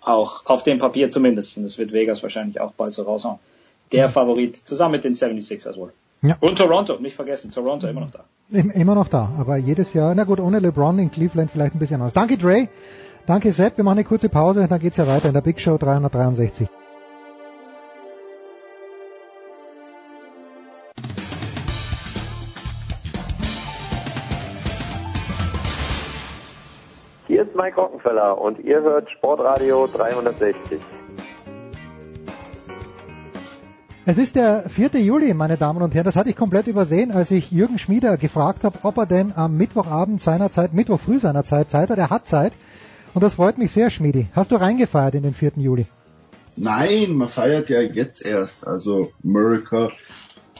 auch auf dem Papier zumindest, und das wird Vegas wahrscheinlich auch bald so raushauen, der Favorit zusammen mit den 76ers wohl. Ja. Und Toronto, nicht vergessen, Toronto immer noch da. Im- Immer noch da, aber jedes Jahr, na gut, ohne LeBron in Cleveland vielleicht ein bisschen anders. Danke Dre, danke Sepp, wir machen eine kurze Pause, dann geht's ja weiter in der Big Show 363. Mike Rockenfeller und ihr hört Sportradio 360. Es ist der 4. Juli, meine Damen und Herren. Das hatte ich komplett übersehen, als ich Jürgen Schmieder gefragt habe, ob er denn am Mittwochabend seiner Zeit, Mittwoch früh seiner Zeit Zeit hat. Er hat Zeit. Und das freut mich sehr, Schmiedi. Hast du reingefeiert in den 4. Juli? Nein, man feiert ja jetzt erst. Also America.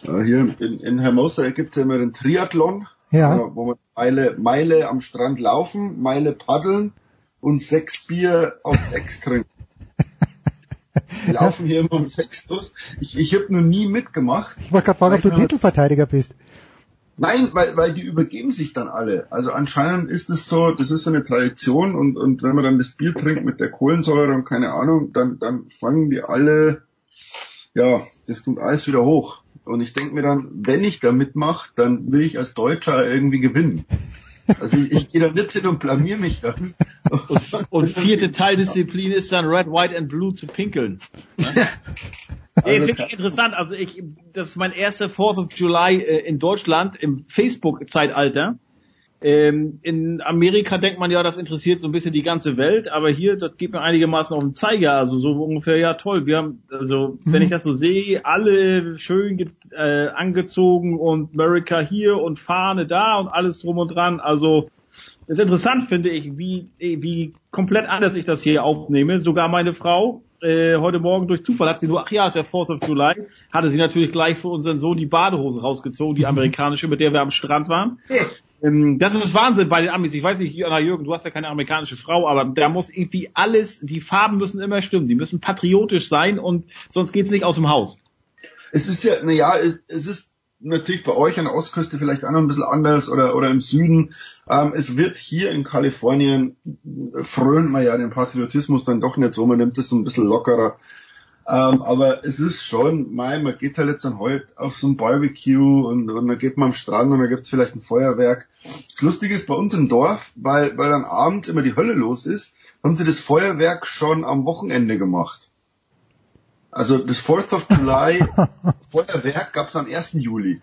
Äh, hier in, in Hermosa gibt's ja immer den Triathlon, Ja. äh, wo man Meile, Meile am Strand laufen, Meile paddeln und sechs Bier auf Decks trinken. (laughs) Die laufen hier immer um sechs los. Ich, ich habe noch nie mitgemacht. Ich wollte gerade fragen, ob du Titelverteidiger bist. Nein, weil, weil die übergeben sich dann alle. Also anscheinend ist es so, das ist so eine Tradition und, und wenn man dann das Bier trinkt mit der Kohlensäure und keine Ahnung, dann, dann fangen die alle, ja, das kommt alles wieder hoch. Und ich denke mir dann, wenn ich da mitmache, dann will ich als Deutscher irgendwie gewinnen. Also ich, ich gehe da nicht hin und blamier mich dann. Und vierte Teildisziplin ist dann Red, White and Blue zu pinkeln. (laughs) Ne? Nee, ist wirklich interessant. Also ich, das ist mein erster 4th of July äh, in Deutschland im Facebook-Zeitalter. Ähm, in Amerika denkt man ja, das interessiert so ein bisschen die ganze Welt, aber hier, das geht mir einigermaßen auf den Zeiger. Also so ungefähr, ja toll. Wir haben, also wenn ich das so sehe, alle schön äh, angezogen und America hier und Fahne da und alles drum und dran. Also ist interessant, finde ich, wie, wie komplett anders ich das hier aufnehme. Sogar meine Frau, äh, heute Morgen durch Zufall hat sie nur, ach ja, ist ja 4th of July, hatte sie natürlich gleich für unseren Sohn die Badehose rausgezogen, die (laughs) amerikanische, mit der wir am Strand waren. Ähm, das ist Wahnsinn bei den Amis. Ich weiß nicht, Jürgen, du hast ja keine amerikanische Frau, aber da muss irgendwie alles, die Farben müssen immer stimmen. Die müssen patriotisch sein und sonst geht's nicht aus dem Haus. Es ist ja, naja, es ist natürlich bei euch an der Ostküste vielleicht auch noch ein bisschen anders oder, oder im Süden. Ähm, es wird hier in Kalifornien, frönt man ja den Patriotismus dann doch nicht so, man nimmt es so ein bisschen lockerer. Ähm, aber es ist schon, mein, man geht halt jetzt dann heute auf so ein Barbecue und, und dann geht man am Strand und dann gibt's vielleicht ein Feuerwerk. Das Lustige ist bei uns im Dorf, weil, weil dann abends immer die Hölle los ist, haben sie das Feuerwerk schon am Wochenende gemacht. Also das 4th of July (laughs) Feuerwerk gab's am 1. Juli.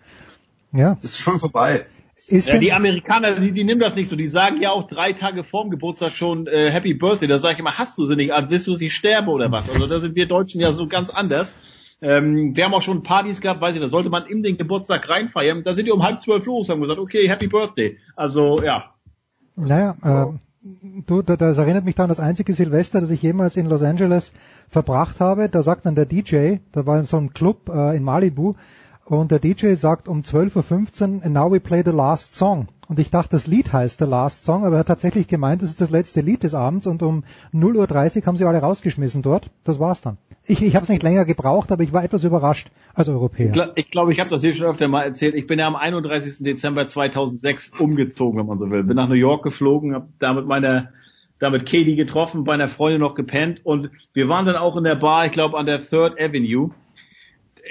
Ja. Das ist schon vorbei. Ist ja, die Amerikaner, die, die nehmen das nicht so. Die sagen ja auch drei Tage vorm Geburtstag schon äh, Happy Birthday. Da sage ich immer, hast du sie nicht? Also, willst du, dass ich sterbe oder was? Also da sind wir Deutschen ja so ganz anders. Ähm, wir haben auch schon Partys gehabt, weiß ich, da sollte man in den Geburtstag reinfeiern. Da sind die um halb zwölf los, haben gesagt, okay, Happy Birthday. Also ja. Naja, äh, du, das erinnert mich daran, das einzige Silvester, das ich jemals in Los Angeles verbracht habe. Da sagt dann der DJ, da war in so einem Club äh, in Malibu, und der DJ sagt um 12.15 Uhr, now we play the last song. Und ich dachte, das Lied heißt The Last Song, aber er hat tatsächlich gemeint, das ist das letzte Lied des Abends und um 0.30 Uhr haben sie alle rausgeschmissen dort. Das war's dann. Ich, ich habe es nicht länger gebraucht, aber ich war etwas überrascht als Europäer. Ich glaube, ich, glaub, ich habe das hier schon öfter mal erzählt. Ich bin ja am 31. Dezember 2006 umgezogen, wenn man so will. Bin nach New York geflogen, habe da mit meiner da mit Katie getroffen, bei einer Freundin noch gepennt und wir waren dann auch in der Bar, ich glaube an der Third Avenue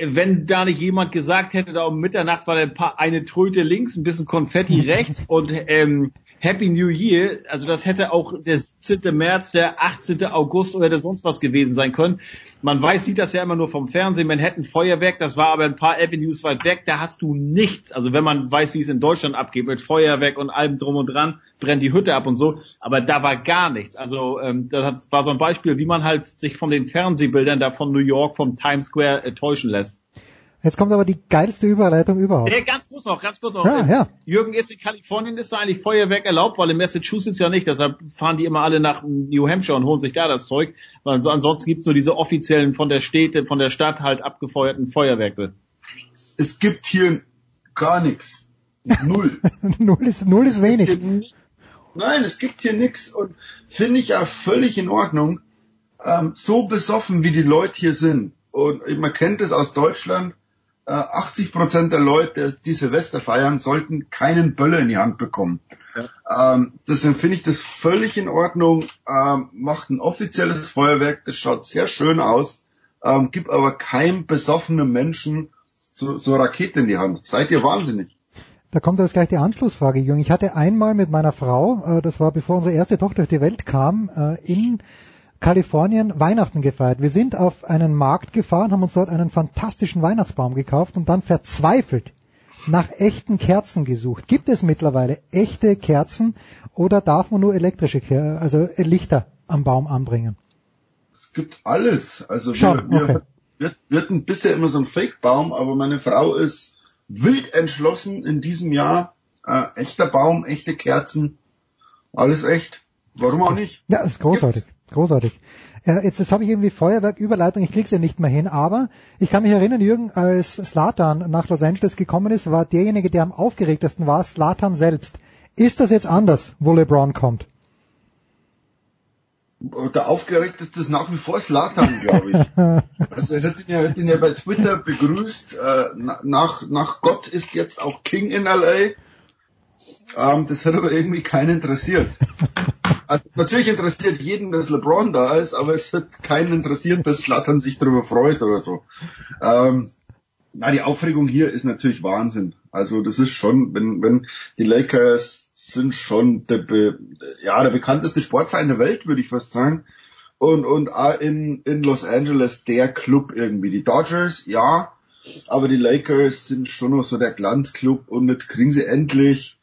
wenn da nicht jemand gesagt hätte, da um Mitternacht war ein paar, eine Tröte links, ein bisschen Konfetti rechts (laughs) und ähm, Happy New Year, also das hätte auch der 17. März, der 18. August oder der sonst was gewesen sein können. Man weiß, sieht das ja immer nur vom Fernsehen, Manhattan Feuerwerk, das war aber ein paar Avenues weit weg, da hast du nichts. Also wenn man weiß, wie es in Deutschland abgeht mit Feuerwerk und allem drum und dran, brennt die Hütte ab und so, aber da war gar nichts. Also ähm, das war so ein Beispiel, wie man halt sich von den Fernsehbildern da von New York, vom Times Square äh, täuschen lässt. Jetzt kommt aber die geilste Überleitung überhaupt. Nee, ganz kurz noch, ganz kurz noch. Ja, ja. Jürgen ist in Kalifornien, ist da eigentlich Feuerwerk erlaubt, weil in Massachusetts ja nicht. Deshalb fahren die immer alle nach New Hampshire und holen sich da das Zeug. Weil so, ansonsten gibt's nur diese offiziellen von der Städte, von der Stadt halt abgefeuerten Feuerwerke. Es gibt hier gar nichts. Null. (laughs) null ist null ist wenig. Nein, es gibt hier nichts und finde ich ja völlig in Ordnung. Ähm, so besoffen wie die Leute hier sind. Und man kennt es aus Deutschland 80 Prozent der Leute, die Silvester feiern, sollten keinen Böller in die Hand bekommen. Ja. Ähm, deswegen finde ich das völlig in Ordnung. Ähm, macht ein offizielles Feuerwerk, das schaut sehr schön aus, ähm, gibt aber keinem besoffenen Menschen so, so Rakete in die Hand. Seid ihr wahnsinnig? Da kommt jetzt gleich die Anschlussfrage, Jürgen. Ich hatte einmal mit meiner Frau, äh, das war bevor unsere erste Tochter auf die Welt kam, äh, in Kalifornien Weihnachten gefeiert. Wir sind auf einen Markt gefahren, haben uns dort einen fantastischen Weihnachtsbaum gekauft und dann verzweifelt nach echten Kerzen gesucht. Gibt es mittlerweile echte Kerzen oder darf man nur elektrische, Ker also Lichter am Baum anbringen? Es gibt alles. Also Schon, wir, wir, okay. wir, wir hatten bisher immer so einen Fake-Baum, aber meine Frau ist wild entschlossen in diesem Jahr. Äh, echter Baum, echte Kerzen, alles echt. Warum auch nicht? Ja, ist großartig. Gibt's. Großartig. Äh, jetzt, jetzt habe ich irgendwie Feuerwerküberleitung, ich krieg's ja nicht mehr hin, aber ich kann mich erinnern, Jürgen, als Slatan nach Los Angeles gekommen ist, war derjenige, der am aufgeregtesten war, Slatan selbst. Ist das jetzt anders, wo LeBron kommt? Der aufgeregteste ist nach wie vor Slatan, glaube ich. (laughs) also er hat ihn, ja, hat ihn ja bei Twitter begrüßt. Äh, nach, nach Gott ist jetzt auch King in LA. Ähm, das hat aber irgendwie keinen interessiert. (laughs) Also natürlich interessiert jeden, dass LeBron da ist, aber es wird keinen interessiert, dass Slattern sich darüber freut oder so. Ähm, na, die Aufregung hier ist natürlich Wahnsinn. Also das ist schon, wenn, wenn die Lakers sind schon der, be, ja, der bekannteste Sportverein der Welt, würde ich fast sagen. Und, und in, in Los Angeles der Club irgendwie. Die Dodgers, ja, aber die Lakers sind schon noch so der Glanzclub und jetzt kriegen sie endlich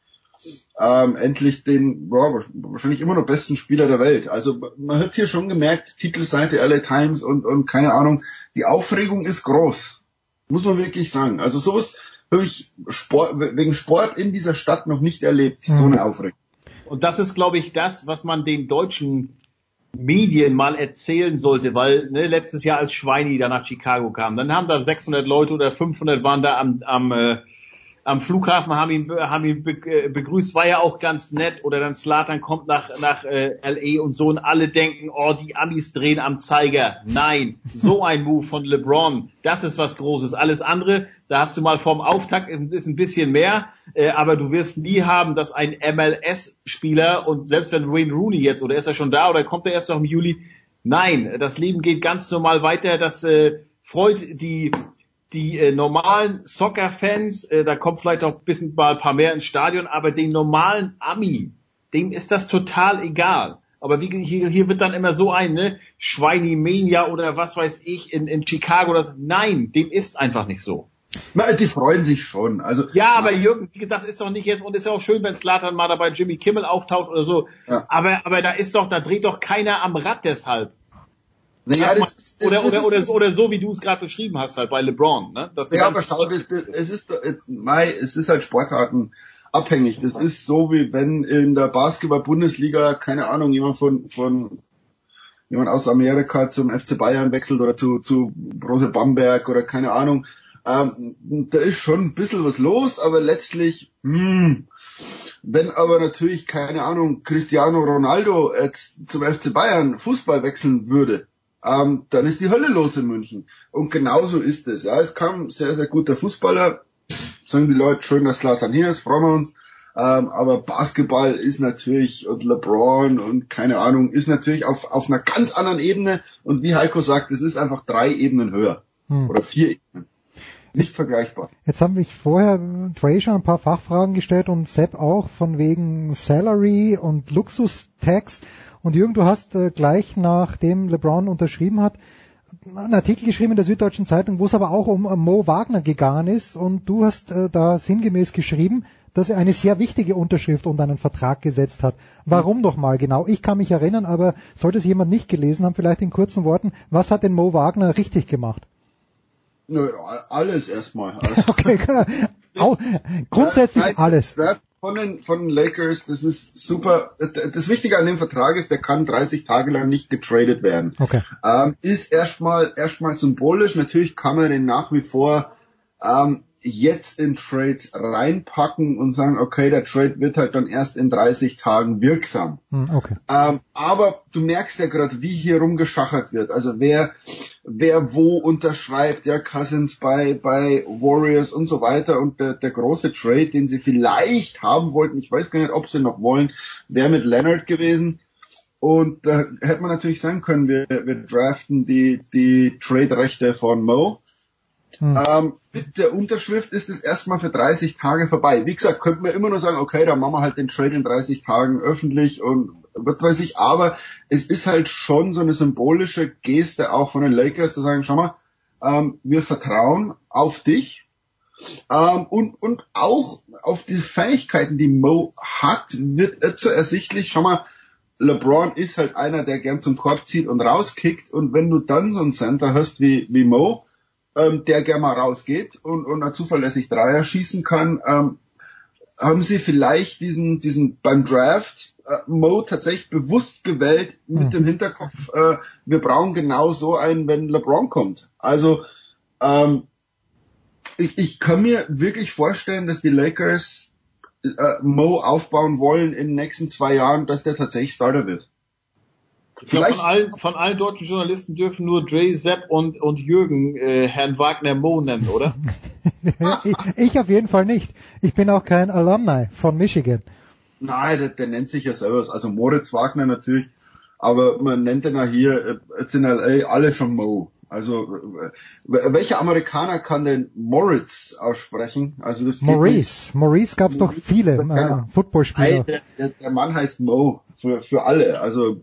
ähm, endlich den ja, wahrscheinlich immer noch besten Spieler der Welt. Also man hat hier schon gemerkt, Titelseite LA Times und, und keine Ahnung, die Aufregung ist groß. Muss man wirklich sagen. Also sowas habe ich Sport, wegen Sport in dieser Stadt noch nicht erlebt, mhm. so eine Aufregung. Und das ist, glaube ich, das, was man den deutschen Medien mal erzählen sollte, weil ne, letztes Jahr als Schweini da nach Chicago kam, dann haben da 600 Leute oder 500 waren da am, am äh, am Flughafen haben ihn, haben ihn äh, begrüßt, war ja auch ganz nett. Oder dann Slatan kommt nach, nach äh, LA und so und alle denken, oh, die Amis drehen am Zeiger. Nein, so ein Move von LeBron, das ist was Großes. Alles andere, da hast du mal vorm Auftakt ist ein bisschen mehr, äh, aber du wirst nie haben, dass ein MLS-Spieler und selbst wenn Wayne Rooney jetzt, oder ist er schon da oder kommt er erst noch im Juli, nein, das Leben geht ganz normal weiter, das äh, freut die die äh, normalen Soccer-Fans, äh, da kommt vielleicht auch ein bisschen mal ein paar mehr ins Stadion, aber den normalen Ami, dem ist das total egal. Aber wie, hier, hier wird dann immer so ein, ne, Schweinimania oder was weiß ich in, in Chicago, das, nein, dem ist einfach nicht so. Na, die freuen sich schon. Also ja, aber Jürgen, das ist doch nicht jetzt und ist ja auch schön, wenn Slatan mal dabei Jimmy Kimmel auftaucht oder so. Ja. Aber aber da ist doch, da dreht doch keiner am Rad deshalb. Naja, das, das, oder, das, oder, oder, oder so, wie du es gerade beschrieben hast, halt bei LeBron. Ne? Das ja, aber schau, das, es ist, Mai, es ist halt Sportarten abhängig. Das ist so, wie wenn in der Basketball-Bundesliga, keine Ahnung, jemand von, von jemand aus Amerika zum FC Bayern wechselt oder zu, zu Brose Bamberg oder keine Ahnung. Ähm, da ist schon ein bisschen was los, aber letztlich, hm, wenn aber natürlich, keine Ahnung, Cristiano Ronaldo jetzt zum FC Bayern Fußball wechseln würde, ähm, dann ist die Hölle los in München. Und genauso ist es. Ja, es kam sehr, sehr guter Fußballer. Sagen die Leute, schön, dass Slatan hier ist, freuen wir uns. Ähm, aber Basketball ist natürlich und LeBron und keine Ahnung, ist natürlich auf, auf einer ganz anderen Ebene. Und wie Heiko sagt, es ist einfach drei Ebenen höher. Hm. Oder vier Ebenen. Nicht vergleichbar. Jetzt haben wir vorher Trey schon ein paar Fachfragen gestellt und Sepp auch von wegen Salary und Luxus-Tax. Und Jürgen, du hast äh, gleich nachdem LeBron unterschrieben hat, einen Artikel geschrieben in der Süddeutschen Zeitung, wo es aber auch um äh, Mo Wagner gegangen ist. Und du hast äh, da sinngemäß geschrieben, dass er eine sehr wichtige Unterschrift unter einen Vertrag gesetzt hat. Warum doch mal genau? Ich kann mich erinnern, aber sollte es jemand nicht gelesen haben, vielleicht in kurzen Worten, was hat denn Mo Wagner richtig gemacht? Nö, alles erstmal. (laughs) okay, (laughs) klar. grundsätzlich alles von den, von den Lakers, das ist super. Das Wichtige an dem Vertrag ist, der kann 30 Tage lang nicht getradet werden. Okay. Ähm, ist erstmal, erstmal symbolisch. Natürlich kann man den nach wie vor ähm, jetzt in Trades reinpacken und sagen, okay, der Trade wird halt dann erst in 30 Tagen wirksam. Hm, okay. Ähm, aber du merkst ja gerade, wie hier rumgeschachert wird. Also wer, wer wo unterschreibt, ja, Cousins bei, bei Warriors und so weiter. Und der, der große Trade, den sie vielleicht haben wollten, ich weiß gar nicht, ob sie noch wollen, wäre mit Leonard gewesen. Und da hätte man natürlich sagen können, wir, wir draften die, die Trade-Rechte von Mo hm. Ähm, mit der Unterschrift ist es erstmal für 30 Tage vorbei. Wie gesagt, könnte man immer nur sagen, okay, dann machen wir halt den Trade in 30 Tagen öffentlich und was weiß ich, aber es ist halt schon so eine symbolische Geste auch von den Lakers zu sagen, schau mal, ähm, wir vertrauen auf dich ähm, und, und auch auf die Fähigkeiten, die Mo hat, wird zu ersichtlich, schau mal, LeBron ist halt einer, der gern zum Korb zieht und rauskickt und wenn du dann so einen Center hast wie, wie Mo, ähm, der gerne mal rausgeht und, und zuverlässig Dreier schießen kann, ähm, haben sie vielleicht diesen, diesen beim Draft äh, Mo tatsächlich bewusst gewählt mit mhm. dem Hinterkopf, äh, wir brauchen genau so einen, wenn LeBron kommt. Also ähm, ich, ich kann mir wirklich vorstellen, dass die Lakers äh, Mo aufbauen wollen in den nächsten zwei Jahren, dass der tatsächlich Starter wird. Ich glaub, von, allen, von allen deutschen Journalisten dürfen nur Dre, Sepp und, und Jürgen äh, Herrn Wagner Mo nennen, oder? ich, (laughs) ich auf jeden Fall nicht. Ich bin auch kein Alumni von Michigan. Nein, der, der nennt sich ja selber. Also Moritz Wagner natürlich, aber man nennt den ja hier äh, jetzt in LA alle schon Mo. Also äh, welcher Amerikaner kann denn Moritz aussprechen? Also das Maurice. Maurice gab es doch viele äh, Footballspieler. Der, der, der Mann heißt Mo für, für alle. Also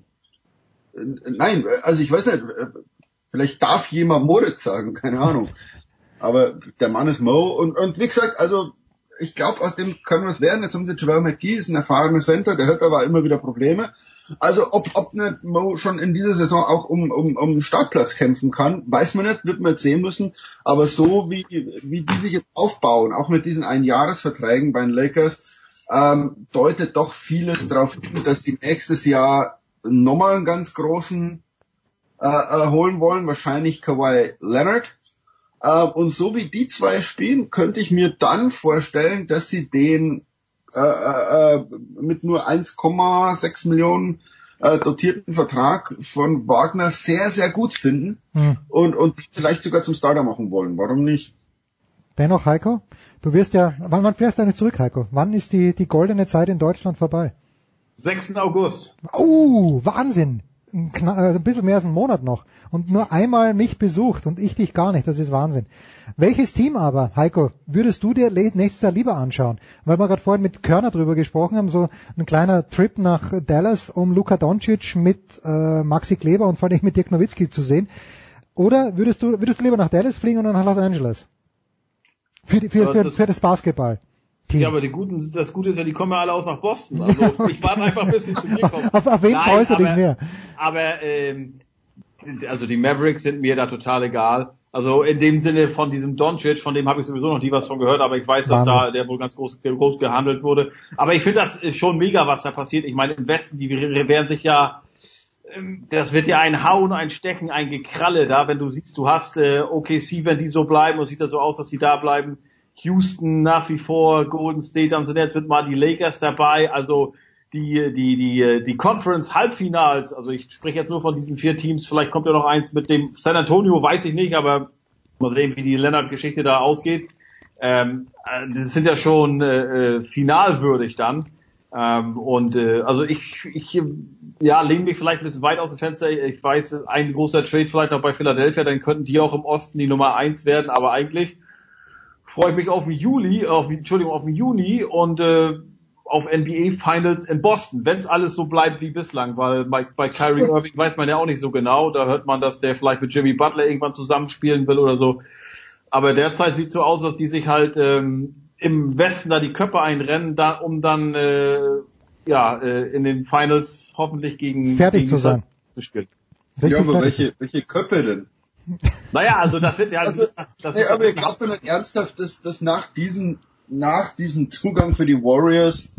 nein, also ich weiß nicht, vielleicht darf jemand Moritz sagen, keine Ahnung. Aber der Mann ist Mo und, und wie gesagt, also ich glaube, aus dem kann was werden. Jetzt haben sie Javel McGee, ist ein erfahrener Center, der hat aber immer wieder Probleme. Also ob, ob nicht Mo schon in dieser Saison auch um, um, um Startplatz kämpfen kann, weiß man nicht, wird man jetzt sehen müssen. Aber so wie, wie die sich jetzt aufbauen, auch mit diesen Einjahresverträgen bei den Lakers, ähm, deutet doch vieles darauf hin, dass die nächstes Jahr nochmal einen ganz großen äh, äh, holen wollen, wahrscheinlich Kawhi Leonard. Äh, und so wie die zwei spielen, könnte ich mir dann vorstellen, dass sie den äh, äh, mit nur 1,6 Millionen äh, dotierten Vertrag von Wagner sehr, sehr gut finden Hm. und, und vielleicht sogar zum Starter machen wollen. Warum nicht? Dennoch, Heiko, du wirst ja, wann, wann fährst du eigentlich zurück, Heiko? Wann ist die, die goldene Zeit in Deutschland vorbei? 6. August. Oh, Wahnsinn! Ein, äh, ein bisschen mehr als einen Monat noch. Und nur einmal mich besucht und ich dich gar nicht. Das ist Wahnsinn. Welches Team aber, Heiko, würdest du dir nächstes Jahr lieber anschauen? Weil wir gerade vorhin mit Körner drüber gesprochen haben, so ein kleiner Trip nach Dallas, um Luka Doncic mit äh, Maxi Kleber und vor allem mit Dirk Nowitzki zu sehen. Oder würdest du, würdest du lieber nach Dallas fliegen oder nach Los Angeles? Für, die, für, Aber für, für das Basketball. Ja, aber die Guten, das Gute ist ja, die kommen ja alle aus nach Boston. Also (laughs) ich warte einfach, bis sie zu mir kommen. Auf, auf wen freust du dich aber- mehr? Aber ähm, also die Mavericks sind mir da total egal. Also in dem Sinne von diesem Doncic, von dem habe ich sowieso noch nie was von gehört, aber ich weiß, dass Wahnsinn. da der wohl ganz groß, groß gehandelt wurde. Aber ich finde das schon mega, was da passiert. Ich meine, im Westen, die werden sich ja ähm, das wird ja ein Hauen, ein Stecken, ein Gekralle da, wenn du siehst, du hast äh, OKC, wenn die so bleiben, und sieht das so aus, dass sie da bleiben. Houston nach wie vor, Golden State, dann sind jetzt wird mal die Lakers dabei, also die die die die Conference Halbfinals, also ich spreche jetzt nur von diesen vier Teams, vielleicht kommt ja noch eins mit dem San Antonio, weiß ich nicht, aber mal sehen, wie die Leonard-Geschichte da ausgeht. Ähm, äh, das sind ja schon äh, äh, finalwürdig dann. Ähm, und äh, also ich, ich ja, lehne mich vielleicht ein bisschen weit aus dem Fenster. Ich weiß, ein großer Trade vielleicht noch bei Philadelphia, dann könnten die auch im Osten die Nummer eins werden, aber eigentlich freue ich mich auf den Juli, auf, Entschuldigung, auf den Juni und äh, auf NBA Finals in Boston, wenn es alles so bleibt wie bislang, weil bei, bei Kyrie (laughs) Irving weiß man ja auch nicht so genau. Da hört man, dass der vielleicht mit Jimmy Butler irgendwann zusammenspielen will oder so. Aber derzeit sieht so aus, dass die sich halt ähm, im Westen da die Köpfe einrennen, da, um dann äh, ja äh, in den Finals hoffentlich gegen Fertig gegen zu sein. zu spielen. ja, aber welche, welche Köpfe denn? Naja, also das wird ja Also, das nee, aber ihr glaubt doch nicht ernsthaft, dass, dass nach diesem, nach diesem Zugang für die Warriors,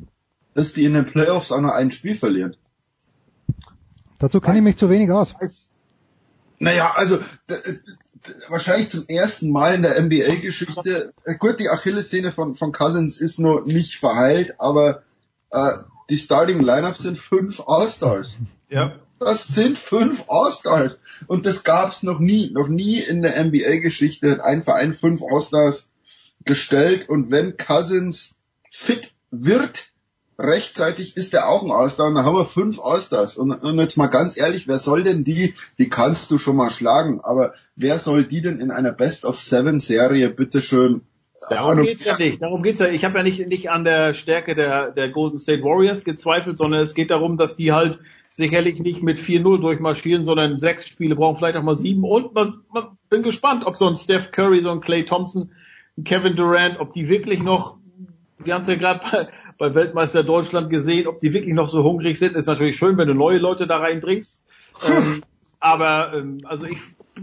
dass die in den Playoffs auch noch ein Spiel verlieren. Dazu kenne ich mich zu wenig aus. Naja, also wahrscheinlich zum ersten Mal in der NBA-Geschichte. Äh, Gut, die Achillessehne von, von Cousins ist noch nicht verheilt, aber äh, die Starting Lineup sind fünf All-Stars. Ja. Das sind fünf All-Stars. Und das gab's noch nie. Noch nie in der NBA-Geschichte hat ein Verein fünf All-Stars gestellt. Und wenn Cousins fit wird, rechtzeitig ist er auch ein All-Star. Und dann haben wir fünf All-Stars. Und, und jetzt mal ganz ehrlich, wer soll denn die, die kannst du schon mal schlagen, aber wer soll die denn in einer Best-of-Seven-Serie bitteschön Darum geht's ja nicht. Darum geht's ja. Ich habe ja nicht nicht an der Stärke der der Golden State Warriors gezweifelt, sondern es geht darum, dass die halt sicherlich nicht mit 4-0 durchmarschieren, sondern sechs Spiele brauchen, vielleicht auch mal sieben. Und man, man bin gespannt, ob so ein Steph Curry, so ein Clay Thompson, Kevin Durant, ob die wirklich noch, wir haben es ja gerade bei, bei Weltmeister Deutschland gesehen, ob die wirklich noch so hungrig sind. Ist natürlich schön, wenn du neue Leute da reinbringst. ähm, aber ähm, also ich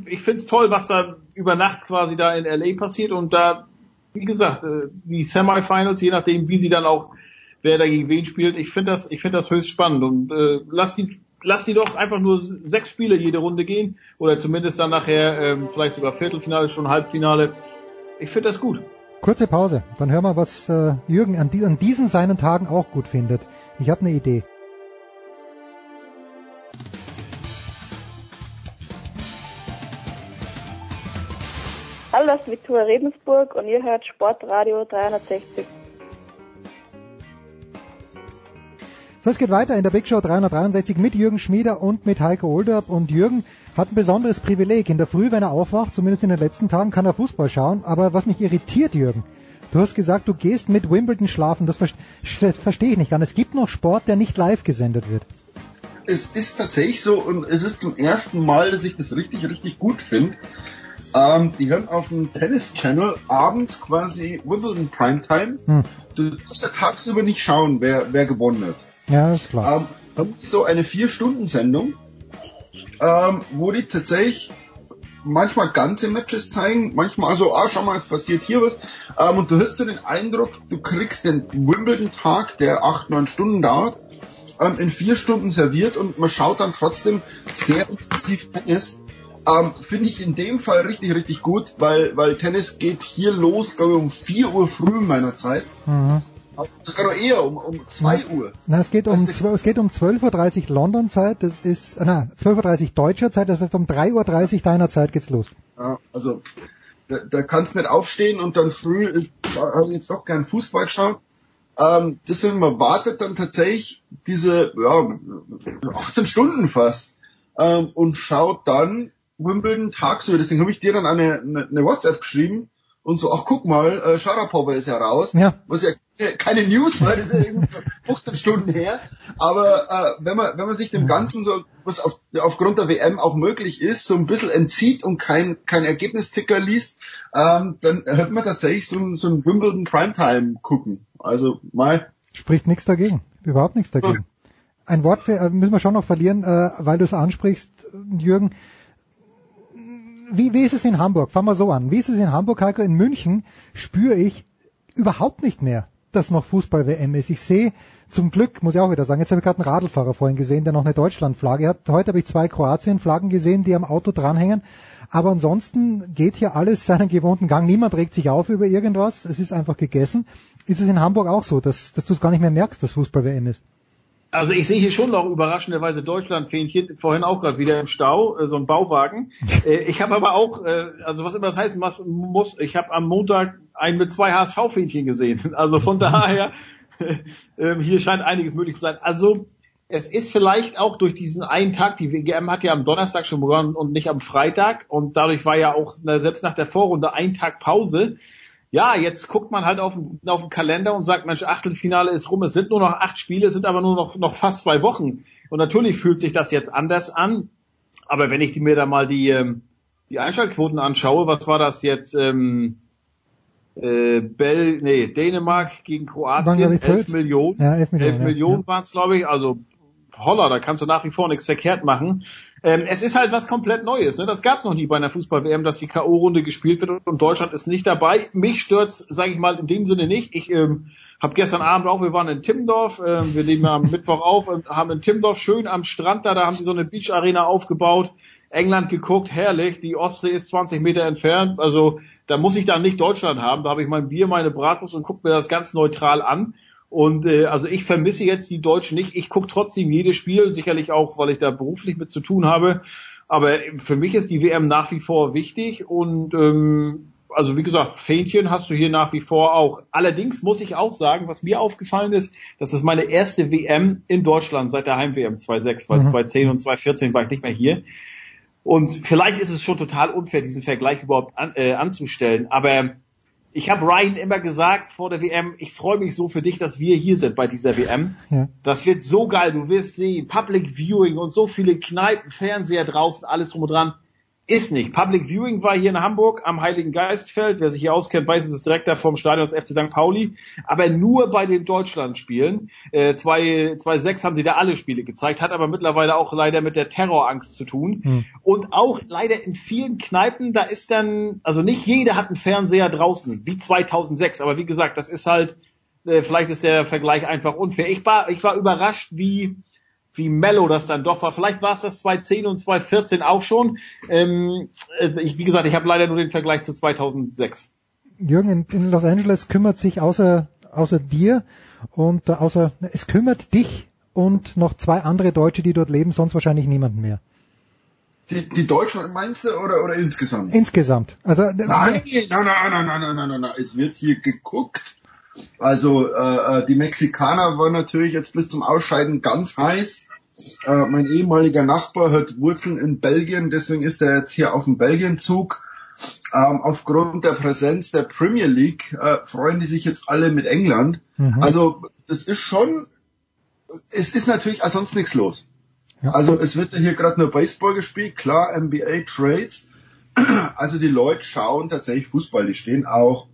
ich find's toll, was da über Nacht quasi da in LA passiert und da wie gesagt, äh, die Semifinals, je nachdem, wie sie dann auch, wer da gegen wen spielt, ich finde das, ich finde das höchst spannend und äh, lass die, lass die doch einfach nur sechs Spiele jede Runde gehen oder zumindest dann nachher ähm, vielleicht sogar Viertelfinale, schon Halbfinale. Ich finde das gut. Kurze Pause, dann hören wir, was äh, Jürgen an, die, an diesen seinen Tagen auch gut findet. Ich habe eine Idee. Hallo, das ist Viktoria Redensburg und ihr hört Sportradio 360. So, es geht weiter in der Big Show 363 mit Jürgen Schmieder und mit Heiko Olderb. Und Jürgen hat ein besonderes Privileg. In der Früh, wenn er aufwacht, zumindest in den letzten Tagen, kann er Fußball schauen. Aber was mich irritiert, Jürgen, du hast gesagt, du gehst mit Wimbledon schlafen. Das ver verstehe ich nicht ganz. Es gibt noch Sport, der nicht live gesendet wird. Es ist tatsächlich so und es ist zum ersten Mal, dass ich das richtig, richtig gut finde. Ähm, die haben auf dem Tennis Channel abends quasi Wimbledon Primetime. Hm. Du darfst ja tagsüber nicht schauen, wer, wer gewonnen hat. Ja, ist klar. Ähm, so eine Vier-Stunden-Sendung, ähm, wo die tatsächlich manchmal ganze Matches zeigen, manchmal so, ah, schau mal, es passiert hier was. Ähm, und du hast so den Eindruck, du kriegst den Wimbledon-Tag, der acht, neun Stunden dauert, ähm, in vier Stunden serviert und man schaut dann trotzdem sehr intensiv Tennis. Ähm, Finde ich in dem Fall richtig, richtig gut, weil, weil Tennis geht hier los, glaube ich, um 4 Uhr früh meiner Zeit. Mhm. Sogar eher, um, um 2 Uhr. Na, es geht um, es geht um 12.30 Uhr London-Zeit, das ist, äh, na, 12.30 Uhr deutscher Zeit, das heißt um 3.30 Uhr deiner Zeit geht's los. Ja, also da, da kannst nicht aufstehen und dann früh, ich habe jetzt doch gern Fußball geschaut. Ähm, deswegen, man wartet dann tatsächlich diese ja, 18 Stunden fast ähm, und schaut dann Wimbledon tagsüber. Deswegen habe ich dir dann eine, eine, eine WhatsApp geschrieben und so, ach guck mal, äh, Sharapova ist ja raus. Ja. Was ja keine News war, das ist ja irgendwie 15 (laughs) Stunden her. Aber äh, wenn man wenn man sich dem Ganzen so, was auf, aufgrund der WM auch möglich ist, so ein bisschen entzieht und kein kein Ergebnisticker liest, ähm, dann hört man tatsächlich so ein, so ein Wimbledon Primetime gucken. Also mal. Spricht nichts dagegen, überhaupt nichts dagegen. Ein Wort für, äh, müssen wir schon noch verlieren, äh, weil du es ansprichst, Jürgen. Wie, wie ist es in Hamburg? Fangen wir so an. Wie ist es in Hamburg, Heiko? In München spüre ich überhaupt nicht mehr, dass noch Fußball-WM ist. Ich sehe zum Glück, muss ich auch wieder sagen, jetzt habe ich gerade einen Radlfahrer vorhin gesehen, der noch eine Deutschlandflagge hat. Heute habe ich zwei Kroatien-Flaggen gesehen, die am Auto dranhängen. Aber ansonsten geht hier alles seinen gewohnten Gang. Niemand regt sich auf über irgendwas. Es ist einfach gegessen. Ist es in Hamburg auch so, dass, dass du es gar nicht mehr merkst, dass Fußball-WM ist? Also ich sehe hier schon noch überraschenderweise Deutschlandfähnchen, vorhin auch gerade wieder im Stau, äh, so ein Bauwagen. (laughs) Äh, ich habe aber auch, äh, also was immer das heißen muss, muss ich habe am Montag einen mit zwei HSV-Fähnchen gesehen. (laughs) Also von daher, (laughs) äh, hier scheint einiges möglich zu sein. Also es ist vielleicht auch durch diesen einen Tag, die WGM hat ja am Donnerstag schon begonnen und nicht am Freitag und dadurch war ja auch selbst nach der Vorrunde ein Tag Pause. Ja, jetzt guckt man halt auf, den- auf den Kalender und sagt, Mensch, Achtelfinale ist rum, es sind nur noch acht Spiele, es sind aber nur noch, noch fast zwei Wochen. Und natürlich fühlt sich das jetzt anders an. Aber wenn ich mir da mal die, ähm, die Einschaltquoten anschaue, was war das jetzt? Ähm, äh, Bell, nee, Dänemark gegen Kroatien, glaub ich, 11 12? Millionen. Ja, 11 Millionen, 11 ja, Millionen waren es, glaube ich. Also holla, da kannst du nach wie vor nichts verkehrt machen. Ähm, es ist halt was komplett Neues. Ne? Das gab es noch nie bei einer Fußball-WM, dass die K.O.-Runde gespielt wird und Deutschland ist nicht dabei. Mich stört's, sage ich mal, in dem Sinne nicht. Ich ähm, habe gestern Abend auch, wir waren in Timmendorf, ähm, wir nehmen am (laughs) Mittwoch auf und haben in Timmendorf schön am Strand da, da haben sie so eine Beach-Arena aufgebaut. England geguckt, herrlich, die Ostsee ist 20 Meter entfernt, also da muss ich dann nicht Deutschland haben, da habe ich mein Bier, meine Bratwurst und gucke mir das ganz neutral an. Und äh, also ich vermisse jetzt die Deutschen nicht. Ich gucke trotzdem jedes Spiel, sicherlich auch, weil ich da beruflich mit zu tun habe. Aber für mich ist die WM nach wie vor wichtig und ähm, also wie gesagt, Fähnchen hast du hier nach wie vor auch. Allerdings muss ich auch sagen, was mir aufgefallen ist, das ist meine erste WM in Deutschland seit der Heim-WM 2006, weil Mhm. 2010 und 2014 war ich nicht mehr hier. Und vielleicht ist es schon total unfair, diesen Vergleich überhaupt an, äh, anzustellen. Aber ich habe Ryan immer gesagt vor der WM, ich freue mich so für dich, dass wir hier sind bei dieser WM. Ja. Das wird so geil, du wirst sehen, Public Viewing und so viele Kneipen, Fernseher draußen, alles drum und dran. Ist nicht. Public Viewing war hier in Hamburg am Heiligen Geistfeld. Wer sich hier auskennt, weiß, es ist direkt da vom Stadion des FC St. Pauli. Aber nur bei den Deutschlandspielen. Äh, 2006 haben sie da alle Spiele gezeigt, hat aber mittlerweile auch leider mit der Terrorangst zu tun. Hm. Und auch leider in vielen Kneipen, da ist dann, also nicht jeder hat einen Fernseher draußen, wie 2006. Aber wie gesagt, das ist halt, äh, vielleicht ist der Vergleich einfach unfair. Ich war, ich war überrascht, wie, wie mellow das dann doch war. Vielleicht war es das 2010 und 2014 auch schon. Ähm, äh, ich, wie gesagt, ich habe leider nur den Vergleich zu 2006. Jürgen, in, in Los Angeles kümmert sich außer, außer dir und äh, außer, es kümmert dich und noch zwei andere Deutsche, die dort leben, sonst wahrscheinlich niemanden mehr. Die, die Deutschen meinst du oder, oder insgesamt? Insgesamt. Also, äh, Nein, nein, nein, nein, nein, nein, nein, nein, nein. Es wird hier geguckt. Also äh, äh, die Mexikaner waren natürlich jetzt bis zum Ausscheiden ganz heiß. Äh, mein ehemaliger Nachbar hat Wurzeln in Belgien, deswegen ist er jetzt hier auf dem Belgienzug. Ähm, aufgrund der Präsenz der Premier League äh, freuen die sich jetzt alle mit England. Mhm. Also das ist schon, es ist natürlich auch sonst nichts los. Also es wird ja hier gerade nur Baseball gespielt, klar, NBA Trades. (clears throat) Also die Leute schauen tatsächlich Fußball, die stehen auch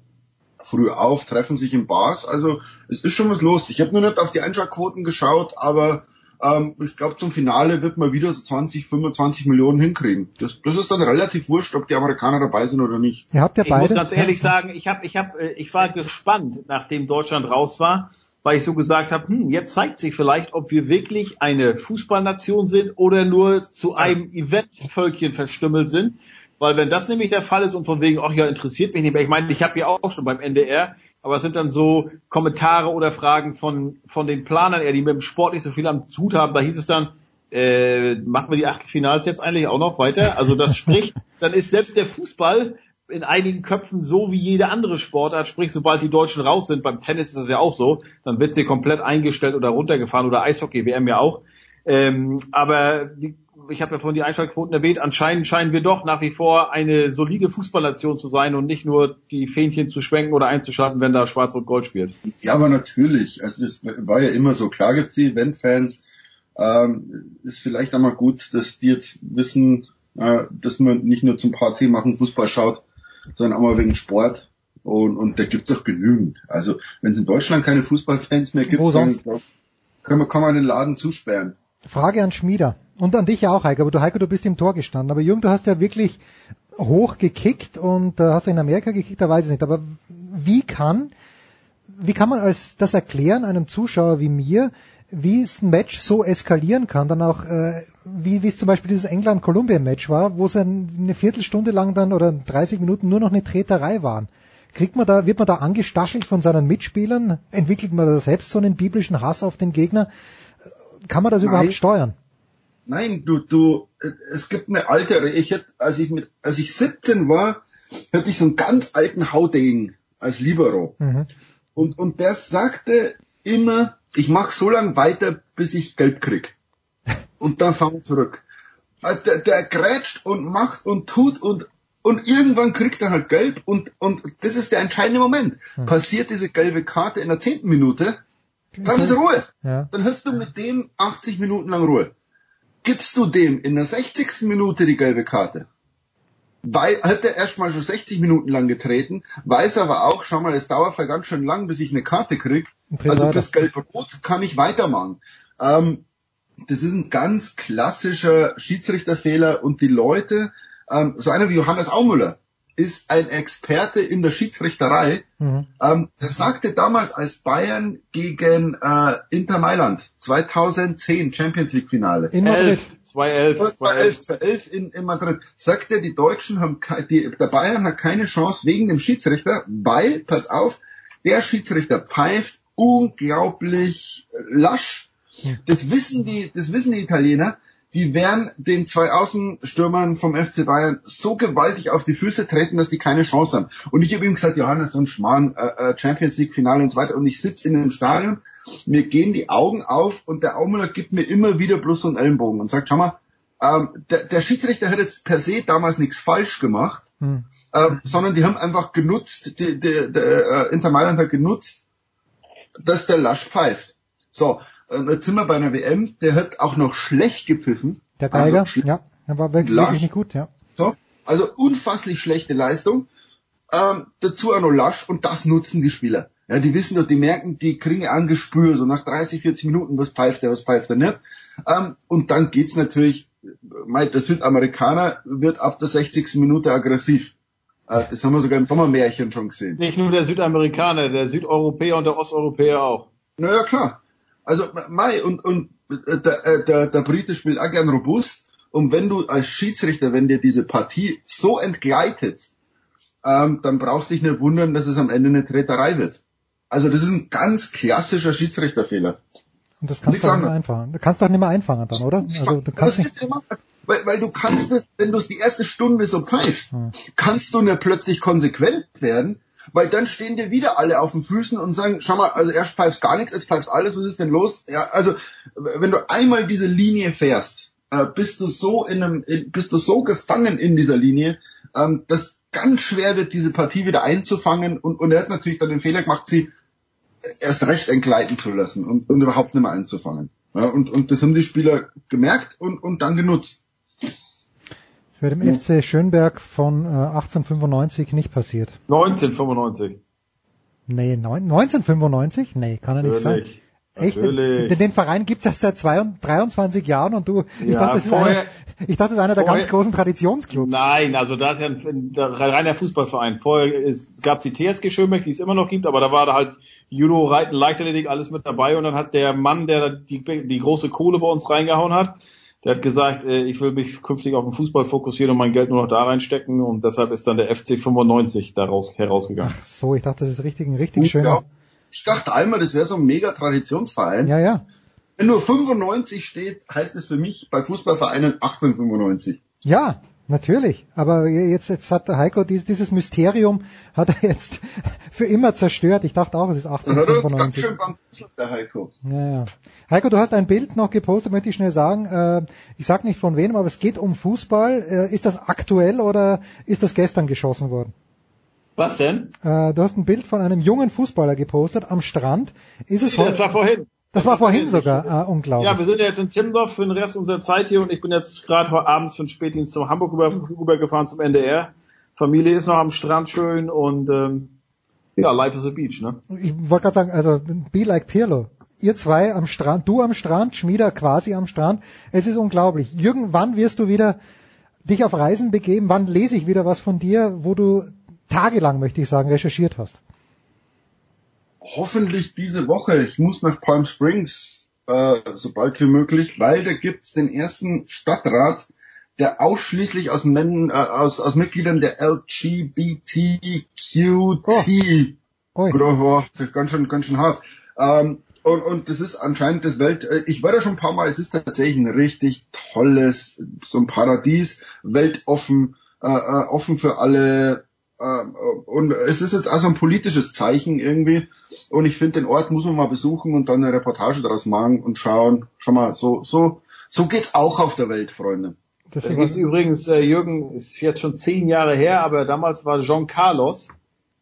früh auf, treffen sich in Bars. Also es ist schon was los. Ich habe nur nicht auf die Einschaltquoten geschaut, aber ähm, ich glaube zum Finale wird man wieder so 20, 25 Millionen hinkriegen. Das, das ist dann relativ wurscht, ob die Amerikaner dabei sind oder nicht. Ihr habt ja ich beide. muss ganz ehrlich sagen, ich habe, ich habe, ich war gespannt, nachdem Deutschland raus war, weil ich so gesagt habe, hm, jetzt zeigt sich vielleicht, ob wir wirklich eine Fußballnation sind oder nur zu einem Eventvölkchen verstümmelt sind. Weil wenn das nämlich der Fall ist und von wegen, ach ja, interessiert mich nicht mehr. Ich meine, ich habe ja auch schon beim NDR, aber es sind dann so Kommentare oder Fragen von, von den Planern, eher, die mit dem Sport nicht so viel am Hut haben. Da hieß es dann, äh, machen wir die Achtelfinals jetzt eigentlich auch noch weiter? Also das spricht, (laughs) dann ist selbst der Fußball in einigen Köpfen so wie jede andere Sportart, sprich sobald die Deutschen raus sind, beim Tennis ist das ja auch so, dann wird sie komplett eingestellt oder runtergefahren oder Eishockey, WM ja auch. Ähm, aber ich habe ja vorhin die Einschaltquoten erwähnt, anscheinend scheinen wir doch nach wie vor eine solide Fußballnation zu sein und nicht nur die Fähnchen zu schwenken oder einzuschalten, wenn da Schwarz-Rot-Gold spielt. Ja, aber natürlich. Also es war ja immer so. Klar gibt's die Event-Fans. Ähm, ist vielleicht einmal gut, dass die jetzt wissen, äh, dass man nicht nur zum Party machen Fußball schaut, sondern auch mal wegen Sport. Und, und da gibt's auch genügend. Also wenn es in Deutschland keine Fußballfans mehr gibt, dann kann man, kann man den Laden zusperren. Frage an Schmieder. Und an dich ja auch, Heiko. Aber du, Heiko, du bist im Tor gestanden. Aber Jürgen, du hast ja wirklich hoch gekickt und äh, hast in Amerika gekickt, da weiß ich nicht. Aber wie kann, wie kann man als das erklären einem Zuschauer wie mir, wie es ein Match so eskalieren kann, dann auch, äh, wie, wie es zum Beispiel dieses England-Kolumbien-Match war, wo es eine Viertelstunde lang dann oder 30 Minuten nur noch eine Treterei waren. Kriegt man da, wird man da angestachelt von seinen Mitspielern? Entwickelt man da selbst so einen biblischen Hass auf den Gegner? Kann man das Nein. überhaupt steuern? Nein, du, du, es gibt eine alte, ich hätte, als ich mit, als ich 17 war, hatte ich so einen ganz alten Haudegen als Libero. Mhm. Und, und der sagte immer, ich mache so lange weiter, bis ich Gelb krieg. (laughs) Und dann fahren wir zurück. Also der, der grätscht und macht und tut und und irgendwann kriegt er halt gelb und, und das ist der entscheidende Moment. Hm. Passiert diese gelbe Karte in der zehnten Minute, dann ist Ruhe. Ja. Dann hast du mit dem 80 Minuten lang Ruhe. Gibst du dem in der 60. Minute die gelbe Karte, weil, hat er erstmal schon 60 Minuten lang getreten, weiß aber auch, schau mal, es dauert ja ganz schön lang, bis ich eine Karte krieg. Also bis gelb-rot kann ich weitermachen. Ähm, das ist ein ganz klassischer Schiedsrichterfehler und die Leute, ähm, so einer wie Johannes Aumüller, ist ein Experte in der Schiedsrichterei. Mhm. Ähm, der sagte damals, als Bayern gegen äh, Inter Mailand 2010 Champions League Finale. In Madrid. 2011. 2011, 2011 in, in Madrid. Sagte, die Deutschen haben, die, der Bayern hat keine Chance wegen dem Schiedsrichter, weil, pass auf, der Schiedsrichter pfeift unglaublich lasch. Das wissen die, das wissen die Italiener die werden den zwei Außenstürmern vom FC Bayern so gewaltig auf die Füße treten, dass die keine Chance haben. Und ich habe ihm gesagt, Johannes, so ein Schmarrn, äh, äh, Champions League Finale und so weiter. Und ich sitze in einem Stadion, mir gehen die Augen auf und der Aumüller gibt mir immer wieder bloß so einen Ellenbogen und sagt, schau mal, ähm, der, der Schiedsrichter hat jetzt per se damals nichts falsch gemacht, hm. ähm, sondern die haben einfach genutzt, die, die, der äh, Inter Mailand hat genutzt, dass der Lasch pfeift. So, jetzt sind wir bei einer WM, der hat auch noch schlecht gepfiffen. Der Geiger, also, ja, der war wirklich, wirklich nicht gut, ja. So, also unfasslich schlechte Leistung. Ähm, dazu auch noch lasch und das nutzen die Spieler. Ja, die wissen doch, die merken, die kriegen ein Gespür, so nach 30, 40 Minuten, was pfeift der, was pfeift er nicht. Ähm, und dann geht's natürlich, der Südamerikaner wird ab der 60. Minute aggressiv. Äh, das haben wir sogar im Sommermärchen schon gesehen. Nicht nur der Südamerikaner, der Südeuropäer und der Osteuropäer auch. Naja, klar. Also Mai und, und äh, der, äh, der, der Brite spielt auch gern robust. Und wenn du als Schiedsrichter, wenn dir diese Partie so entgleitet, ähm, dann brauchst du dich nicht wundern, dass es am Ende eine Treterei wird. Also das ist ein ganz klassischer Schiedsrichterfehler. Und das kannst du auch nicht mehr einfangen. Du kannst doch nicht mehr einfangen dann, oder? Also du kannst nicht. Weil, weil du kannst es, wenn du es die erste Stunde so pfeifst, hm. kannst du nicht plötzlich konsequent werden, weil dann stehen dir wieder alle auf den Füßen und sagen, schau mal, also erst pfeifst gar nichts, jetzt pfeifst alles, was ist denn los? Ja, also wenn du einmal diese Linie fährst, äh, bist du so in einem, bist du so gefangen in dieser Linie, ähm, dass ganz schwer wird, diese Partie wieder einzufangen und, und er hat natürlich dann den Fehler gemacht, sie erst recht entgleiten zu lassen und, und überhaupt nicht mehr einzufangen. Ja, und, und das haben die Spieler gemerkt und, und dann genutzt. Das wäre dem FC Schönberg von äh, 1895 nicht passiert. 1995. Nee, neun, 1995? Nee, kann er nicht sein. Echt? Natürlich. Den, den Verein gibt's erst seit zwei, 23 Jahren und du, ich Ja, dachte, das ist vorher- einer, ich dachte, das ist einer der vorher- ganz großen Traditionsclubs. Nein, also da ist ja ein, reiner Fußballverein. Vorher gab es die TSG Schönbeck, die es immer noch gibt, aber da war da halt Judo, Reiten, Leichtathletik, alles mit dabei und dann hat der Mann, der die, die große Kohle bei uns reingehauen hat, der hat gesagt, äh, ich will mich künftig auf den Fußball fokussieren und mein Geld nur noch da reinstecken und deshalb ist dann der FC 95 daraus herausgegangen. So, ich dachte, das ist richtig, ein richtig schöner. Ja. Ich dachte einmal, das wäre so ein mega Traditionsverein. Ja, ja. Wenn nur 95 steht, heißt es für mich bei Fußballvereinen 1895. Ja, natürlich. Aber jetzt, jetzt hat der Heiko dieses, dieses Mysterium hat er jetzt (laughs) für immer zerstört. Ich dachte auch, es ist Da hat er ganz 1895. schön bambuselt, der Heiko. Ja, ja. Heiko, du hast ein Bild noch gepostet, möchte ich schnell sagen. Äh, ich sag nicht von wem, aber es geht um Fußball. Äh, ist das aktuell oder ist das gestern geschossen worden? Was denn? Äh, du hast ein Bild von einem jungen Fußballer gepostet am Strand. Ist es Das heute- war vorhin. Das war vorhin sogar. Ah, unglaublich. Ja, wir sind ja jetzt in Timmendorf für den Rest unserer Zeit hier und ich bin jetzt gerade abends für den Spätdienst zum Hamburg rüber, rübergefahren zum NDR. Familie ist noch am Strand schön und ähm, ja, life is a beach, ne? Ich wollte gerade sagen, also be like Pirlo. Ihr zwei am Strand, du am Strand, Schmieder quasi am Strand. Es ist unglaublich. Jürgen, wann wirst du wieder dich auf Reisen begeben? Wann lese ich wieder was von dir, wo du tagelang, möchte ich sagen, recherchiert hast? Hoffentlich diese Woche. Ich muss nach Palm Springs, äh, so bald wie möglich, weil da gibt's den ersten Stadtrat, der ausschließlich aus, Men, äh, aus, aus Mitgliedern der LGBTQT, oh. oh, ganz schön, ganz schön hart. Ähm, und, und das ist anscheinend das Welt, äh, ich war da schon ein paar Mal, es ist tatsächlich ein richtig tolles, so ein Paradies, weltoffen, äh, äh, offen für alle, und es ist jetzt also ein politisches Zeichen irgendwie. Und ich finde, den Ort muss man mal besuchen und dann eine Reportage daraus machen und schauen. Schau mal, so, so, so geht's auch auf der Welt, Freunde. Da geht's übrigens, äh, Jürgen, ist jetzt schon zehn Jahre her, aber damals war John Carlos,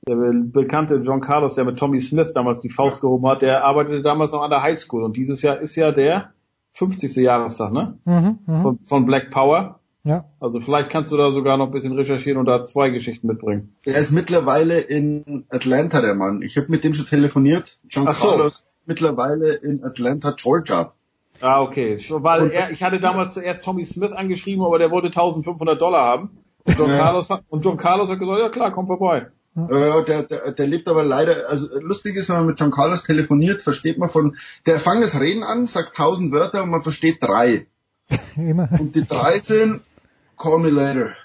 der be bekannte John Carlos, der mit Tommy Smith damals die Faust gehoben hat, der arbeitete damals noch an der Highschool und dieses Jahr ist ja der 50. Jahrestag, ne? Mhm, mhm. Von, von Black Power. Ja. Also vielleicht kannst du da sogar noch ein bisschen recherchieren und da zwei Geschichten mitbringen. Er ist mittlerweile in Atlanta, der Mann. Ich habe mit dem schon telefoniert. John Ach so. Carlos mittlerweile in Atlanta, Georgia. Ah, okay. Weil er, ich hatte damals zuerst Tommy Smith angeschrieben, aber der wollte 1500 Dollar haben. Und John, Ja. Carlos, hat, und John Carlos hat gesagt, ja klar, komm vorbei. Äh, der, der, der lebt aber leider, also lustig ist, wenn man mit John Carlos telefoniert, versteht man von, der fängt das Reden an, sagt tausend Wörter und man versteht drei. (laughs) Immer. Und die drei sind, call me later.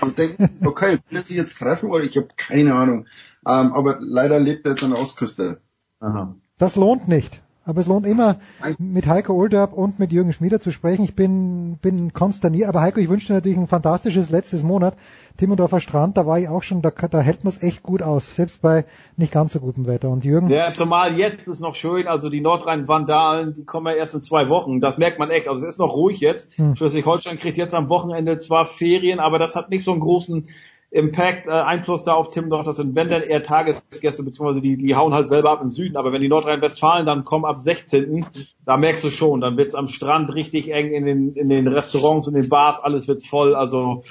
Und denkt, (laughs) okay, will er sich jetzt treffen oder ich habe keine Ahnung. Ähm, aber leider lebt er jetzt an der Ostküste. Aha. Das lohnt nicht. Aber es lohnt immer, mit Heiko Olderb und mit Jürgen Schmieder zu sprechen. Ich bin, bin konsterniert. Aber Heiko, ich wünsche dir natürlich ein fantastisches letztes Monat. Timmendorfer Strand, da war ich auch schon, da, da hält man es echt gut aus. Selbst bei nicht ganz so gutem Wetter. Und Jürgen? Ja, zumal jetzt ist noch schön, also die Nordrhein-Vandalen, die kommen ja erst in zwei Wochen. Das merkt man echt. Also es ist noch ruhig jetzt. Hm. Schleswig-Holstein kriegt jetzt am Wochenende zwar Ferien, aber das hat nicht so einen großen Impact, äh, Einfluss da auf Timmendorf. Das sind wenn dann eher Tagesgäste, beziehungsweise die, die hauen halt selber ab im Süden. Aber wenn die Nordrhein-Westfalen dann kommen ab 16., da merkst du schon, dann wird's am Strand richtig eng, in den, in den Restaurants, in den Bars, alles wird's voll. Also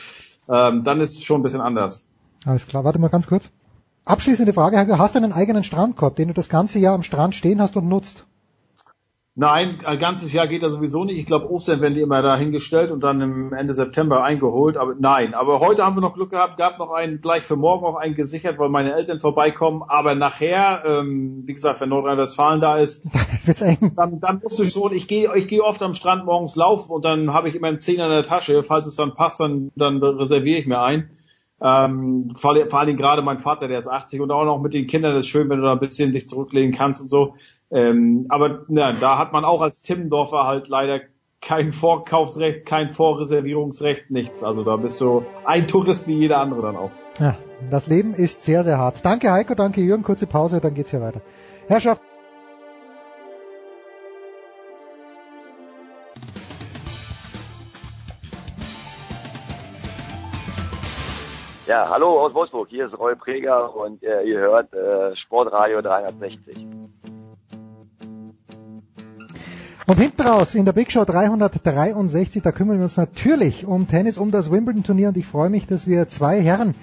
ähm, dann ist es schon ein bisschen anders. Alles klar, warte mal ganz kurz. Abschließende Frage, Heiko, hast du einen eigenen Strandkorb, den du das ganze Jahr am Strand stehen hast und nutzt? Nein, ein ganzes Jahr geht das sowieso nicht. Ich glaube, Ostern werden die immer da hingestellt und dann im Ende September eingeholt. Aber nein, aber heute haben wir noch Glück gehabt, gab noch einen, gleich für morgen auch einen gesichert, weil meine Eltern vorbeikommen. Aber nachher, ähm, wie gesagt, wenn Nordrhein-Westfalen da ist, (laughs) dann, dann musst du schon, ich gehe ich gehe oft am Strand morgens laufen und dann habe ich immer einen Zehner in der Tasche. Falls es dann passt, dann, dann reserviere ich mir ein. Ähm, vor, vor allem gerade mein Vater, der ist 80 und auch noch mit den Kindern ist schön, wenn du da ein bisschen dich zurücklegen kannst und so. Ähm, aber na, da hat man auch als Timmendorfer halt leider kein Vorkaufsrecht, kein Vorreservierungsrecht, nichts. Also da bist du ein Tourist wie jeder andere dann auch. Ja, das Leben ist sehr, sehr hart. Danke Heiko, danke Jürgen, kurze Pause, dann geht's hier weiter. Herrschaft. Ja, hallo aus Wolfsburg. Hier ist Roy Preger und äh, ihr hört äh, Sportradio 360. Und hinten raus in der Big Show 363, da kümmern wir uns natürlich um Tennis, um das Wimbledon-Turnier und ich freue mich, dass wir zwei Herren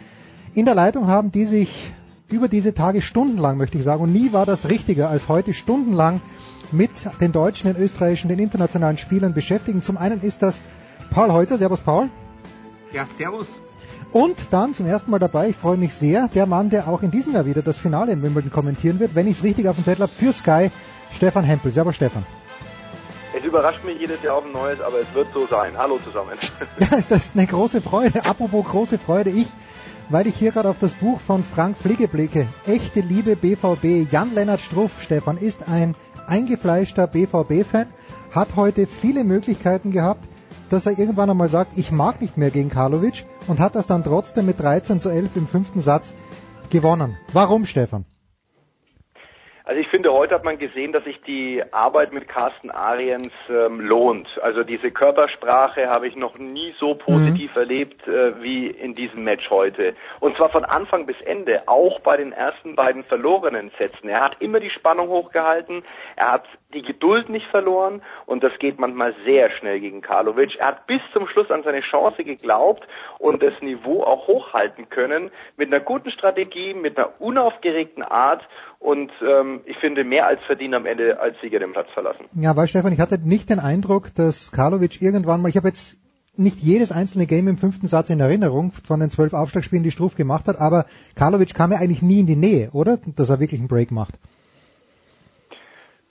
in der Leitung haben, die sich über diese Tage stundenlang, möchte ich sagen. Und nie war das richtiger als heute stundenlang mit den deutschen, den österreichischen, den internationalen Spielern beschäftigen. Zum einen ist das Paul Häuser. Servus, Paul. Ja, servus. Und dann zum ersten Mal dabei, ich freue mich sehr, der Mann, der auch in diesem Jahr wieder das Finale in Wimbledon kommentieren wird, wenn ich es richtig auf dem Zettel habe, für Sky, Stefan Hempel. Servus, Stefan. Es überrascht mich jedes Jahr auf ein neues, aber es wird so sein. Hallo zusammen. (laughs) Ja, das ist eine große Freude. Apropos große Freude, ich, weil ich hier gerade auf das Buch von Frank Fligge blicke. Echte Liebe BVB. Jan-Lennart Struff, Stefan, ist ein eingefleischter BVB-Fan, hat heute viele Möglichkeiten gehabt, dass er irgendwann einmal sagt, ich mag nicht mehr gegen Karlovic und hat das dann trotzdem mit 13 zu 11 im fünften Satz gewonnen. Warum, Stefan? Also ich finde, heute hat man gesehen, dass sich die Arbeit mit Carsten Ariens ähm, lohnt. Also diese Körpersprache habe ich noch nie so positiv mhm. erlebt äh, wie in diesem Match heute. Und zwar von Anfang bis Ende, auch bei den ersten beiden verlorenen Sätzen. Er hat immer die Spannung hochgehalten, er hat die Geduld nicht verloren und das geht manchmal sehr schnell gegen Karlovic. Er hat bis zum Schluss an seine Chance geglaubt und das Niveau auch hochhalten können mit einer guten Strategie, mit einer unaufgeregten Art und ähm, ich finde mehr als verdient am Ende als Sieger den Platz verlassen. Ja, weil Stefan, ich hatte nicht den Eindruck, dass Karlovic irgendwann mal, ich habe jetzt nicht jedes einzelne Game im fünften Satz in Erinnerung von den zwölf Aufschlagspielen, die Struff gemacht hat, aber Karlovic kam ja eigentlich nie in die Nähe, oder? Dass er wirklich einen Break macht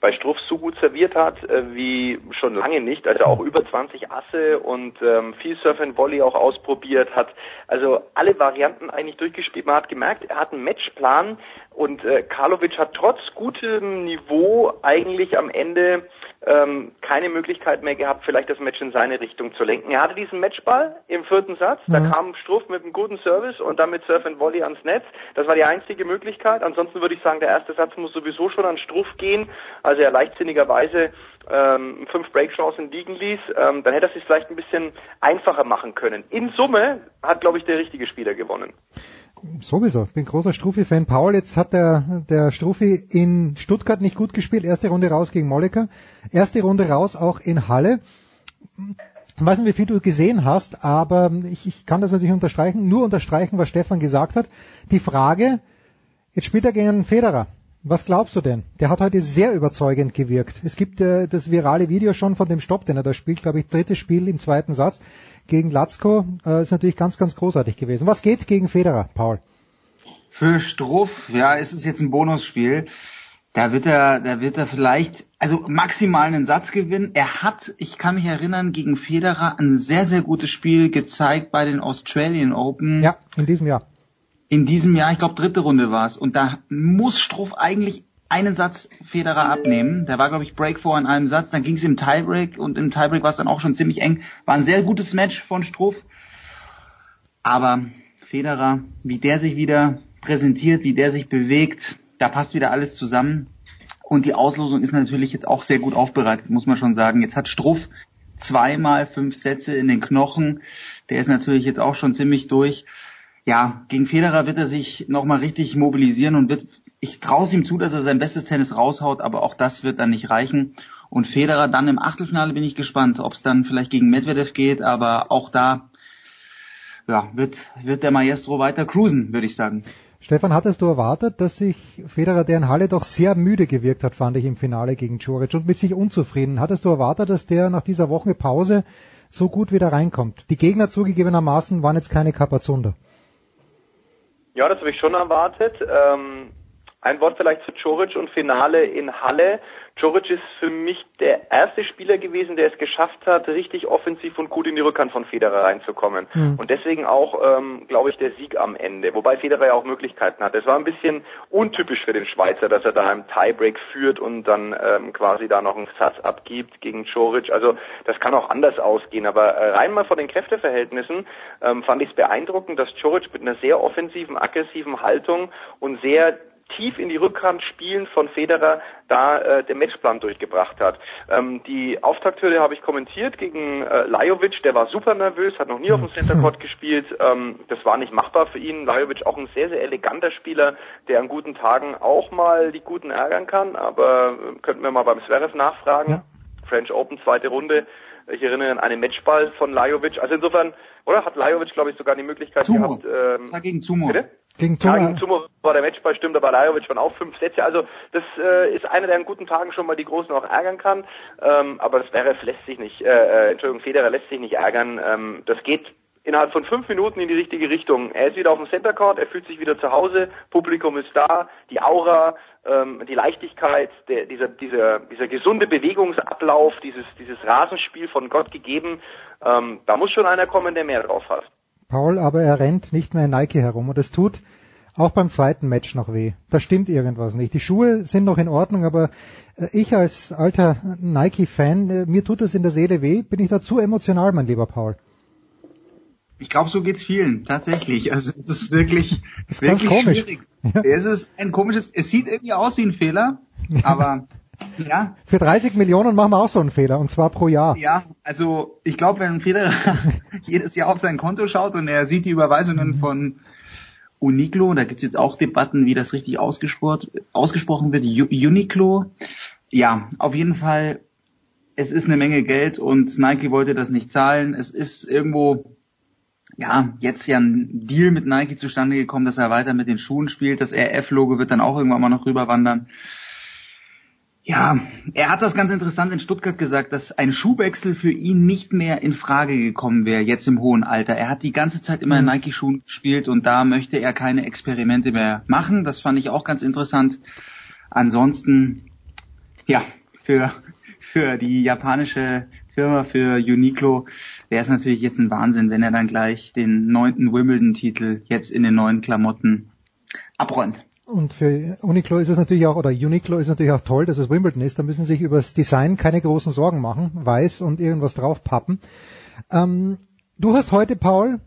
bei Struff so gut serviert hat äh, wie schon lange nicht. Also auch über 20 Asse und ähm, viel Surf and Volley auch ausprobiert hat. Also alle Varianten eigentlich durchgespielt. Man hat gemerkt, er hat einen Matchplan und äh, Karlovic hat trotz gutem Niveau eigentlich am Ende ähm, keine Möglichkeit mehr gehabt, vielleicht das Match in seine Richtung zu lenken. Er hatte diesen Matchball im vierten Satz, mhm. da kam Struff mit einem guten Service und dann mit Surf and Volley ans Netz. Das war die einzige Möglichkeit. Ansonsten würde ich sagen, der erste Satz muss sowieso schon an Struff gehen, also er leichtsinnigerweise ähm, fünf Breakchancen liegen ließ. Ähm, dann hätte er sich vielleicht ein bisschen einfacher machen können. In Summe hat, glaube ich, der richtige Spieler gewonnen. Sowieso, ich bin großer Struffi-Fan. Paul, jetzt hat der, der Struffi in Stuttgart nicht gut gespielt. Erste Runde raus gegen Molliker. Erste Runde raus auch in Halle. Ich weiß nicht, wie viel du gesehen hast, aber ich, ich kann das natürlich unterstreichen, nur unterstreichen, was Stefan gesagt hat. Die Frage, jetzt spielt er gegen einen Federer. Was glaubst du denn? Der hat heute sehr überzeugend gewirkt. Es gibt äh, das virale Video schon von dem Stopp, den er da spielt, glaube ich, drittes Spiel im zweiten Satz gegen Latzko. Äh, ist natürlich ganz, ganz großartig gewesen. Was geht gegen Federer, Paul? Für Struff, ja, ist es jetzt ein Bonusspiel. Da wird er, da wird er vielleicht, also maximal einen Satz gewinnen. Er hat, ich kann mich erinnern, gegen Federer ein sehr, sehr gutes Spiel gezeigt bei den Australian Open. Ja, in diesem Jahr in diesem Jahr, ich glaube dritte Runde war es. Und da muss Struff eigentlich einen Satz Federer abnehmen. Der war, glaube ich, Break vor in einem Satz. Dann ging es im Tiebreak und im Tiebreak war es dann auch schon ziemlich eng. War ein sehr gutes Match von Struff. Aber Federer, wie der sich wieder präsentiert, wie der sich bewegt, da passt wieder alles zusammen. Und die Auslosung ist natürlich jetzt auch sehr gut aufbereitet, muss man schon sagen. Jetzt hat Struff zweimal fünf Sätze in den Knochen. Der ist natürlich jetzt auch schon ziemlich durch ja, gegen Federer wird er sich nochmal richtig mobilisieren und wird, ich traue es ihm zu, dass er sein bestes Tennis raushaut, aber auch das wird dann nicht reichen. Und Federer dann im Achtelfinale bin ich gespannt, ob es dann vielleicht gegen Medvedev geht, aber auch da ja, wird, wird der Maestro weiter cruisen, würde ich sagen. Stefan, hattest du erwartet, dass sich Federer, der in Halle doch sehr müde gewirkt hat, fand ich im Finale gegen Djuric und mit sich unzufrieden, hattest du erwartet, dass der nach dieser Woche Pause so gut wieder reinkommt? Die Gegner zugegebenermaßen waren jetzt keine Kapazunder. Ja, das habe ich schon erwartet. Ähm, ein Wort vielleicht zu Choric und Finale in Halle. Joric ist für mich der erste Spieler gewesen, der es geschafft hat, richtig offensiv und gut in die Rückhand von Federer reinzukommen. Mhm. Und deswegen auch, ähm, glaube ich, der Sieg am Ende. Wobei Federer ja auch Möglichkeiten hat. Es war ein bisschen untypisch für den Schweizer, dass er da im Tiebreak führt und dann ähm, quasi da noch einen Satz abgibt gegen Joric. Also das kann auch anders ausgehen. Aber äh, rein mal von den Kräfteverhältnissen ähm, fand ich es beeindruckend, dass Joric mit einer sehr offensiven, aggressiven Haltung und sehr tief in die Rückhand spielen von Federer da äh, den Matchplan durchgebracht hat. Ähm, die Auftakthürde habe ich kommentiert gegen äh, Lajovic, der war super nervös, hat noch nie auf dem Center Court (laughs) gespielt. Ähm, das war nicht machbar für ihn. Lajovic auch ein sehr, sehr eleganter Spieler, der an guten Tagen auch mal die Guten ärgern kann, aber äh, könnten wir mal beim Zverev nachfragen. Ja. French Open, zweite Runde Ich erinnere an einen Matchball von Lajovic. Also insofern, oder? Hat Lajovic, glaube ich, sogar die Möglichkeit Zumo. gehabt. Ähm, Das war gegen Zumo. Bitte? Gegen Ja, Tumor. gegen Zumo war der Matchball, stimmt, aber Lajovic waren auch fünf Sätze. Also das äh, ist einer, der an guten Tagen schon mal die Großen auch ärgern kann. Ähm, aber Zverev lässt sich nicht, äh, äh, Entschuldigung, Federer lässt sich nicht ärgern. Ähm, das geht innerhalb von fünf Minuten in die richtige Richtung. Er ist wieder auf dem Center Court, er fühlt sich wieder zu Hause, Publikum ist da, die Aura, ähm, die Leichtigkeit, der, dieser, dieser, dieser gesunde Bewegungsablauf, dieses, dieses Rasenspiel von Gott gegeben, ähm, da muss schon einer kommen, der mehr drauf hat. Paul, aber er rennt nicht mehr in Nike herum und es tut auch beim zweiten Match noch weh. Da stimmt irgendwas nicht. Die Schuhe sind noch in Ordnung, aber äh, ich als alter Nike-Fan, äh, mir tut das in der Seele weh. Bin ich da zu emotional, mein lieber Paul? Ich glaube, so geht's vielen, tatsächlich. Also es ist wirklich, (laughs) ist wirklich komisch. schwierig. Es ist ein komisches, es sieht irgendwie aus wie ein Fehler, aber ja, Für 30 Millionen machen wir auch so einen Fehler, und zwar pro Jahr. ja, also ich glaube, wenn Federer (laughs) jedes Jahr auf sein Konto schaut und er sieht die Überweisungen von Uniqlo, da gibt's jetzt auch Debatten, wie das richtig ausgesprochen, wird, Uniqlo. Ja, auf jeden Fall, es ist eine Menge Geld und Nike wollte das nicht zahlen. Es ist irgendwo ja, jetzt ja ein Deal mit Nike zustande gekommen, dass er weiter mit den Schuhen spielt. Das RF-Logo wird dann auch irgendwann mal noch rüberwandern. Ja, er hat das ganz interessant in Stuttgart gesagt, dass ein Schuhwechsel für ihn nicht mehr in Frage gekommen wäre, jetzt im hohen Alter. Er hat die ganze Zeit immer in Nike-Schuhen gespielt und da möchte er keine Experimente mehr machen. Das fand ich auch ganz interessant. Ansonsten, ja, für, für die japanische Firma, für Uniqlo, wäre es natürlich jetzt ein Wahnsinn, wenn er dann gleich den neunten Wimbledon-Titel jetzt in den neuen Klamotten abräumt. Und für Uniqlo ist es natürlich auch, oder Uniqlo ist natürlich auch toll, dass es Wimbledon ist. Da müssen sich über das Design keine großen Sorgen machen. Weiß und irgendwas draufpappen. Ähm, du hast heute, Paul,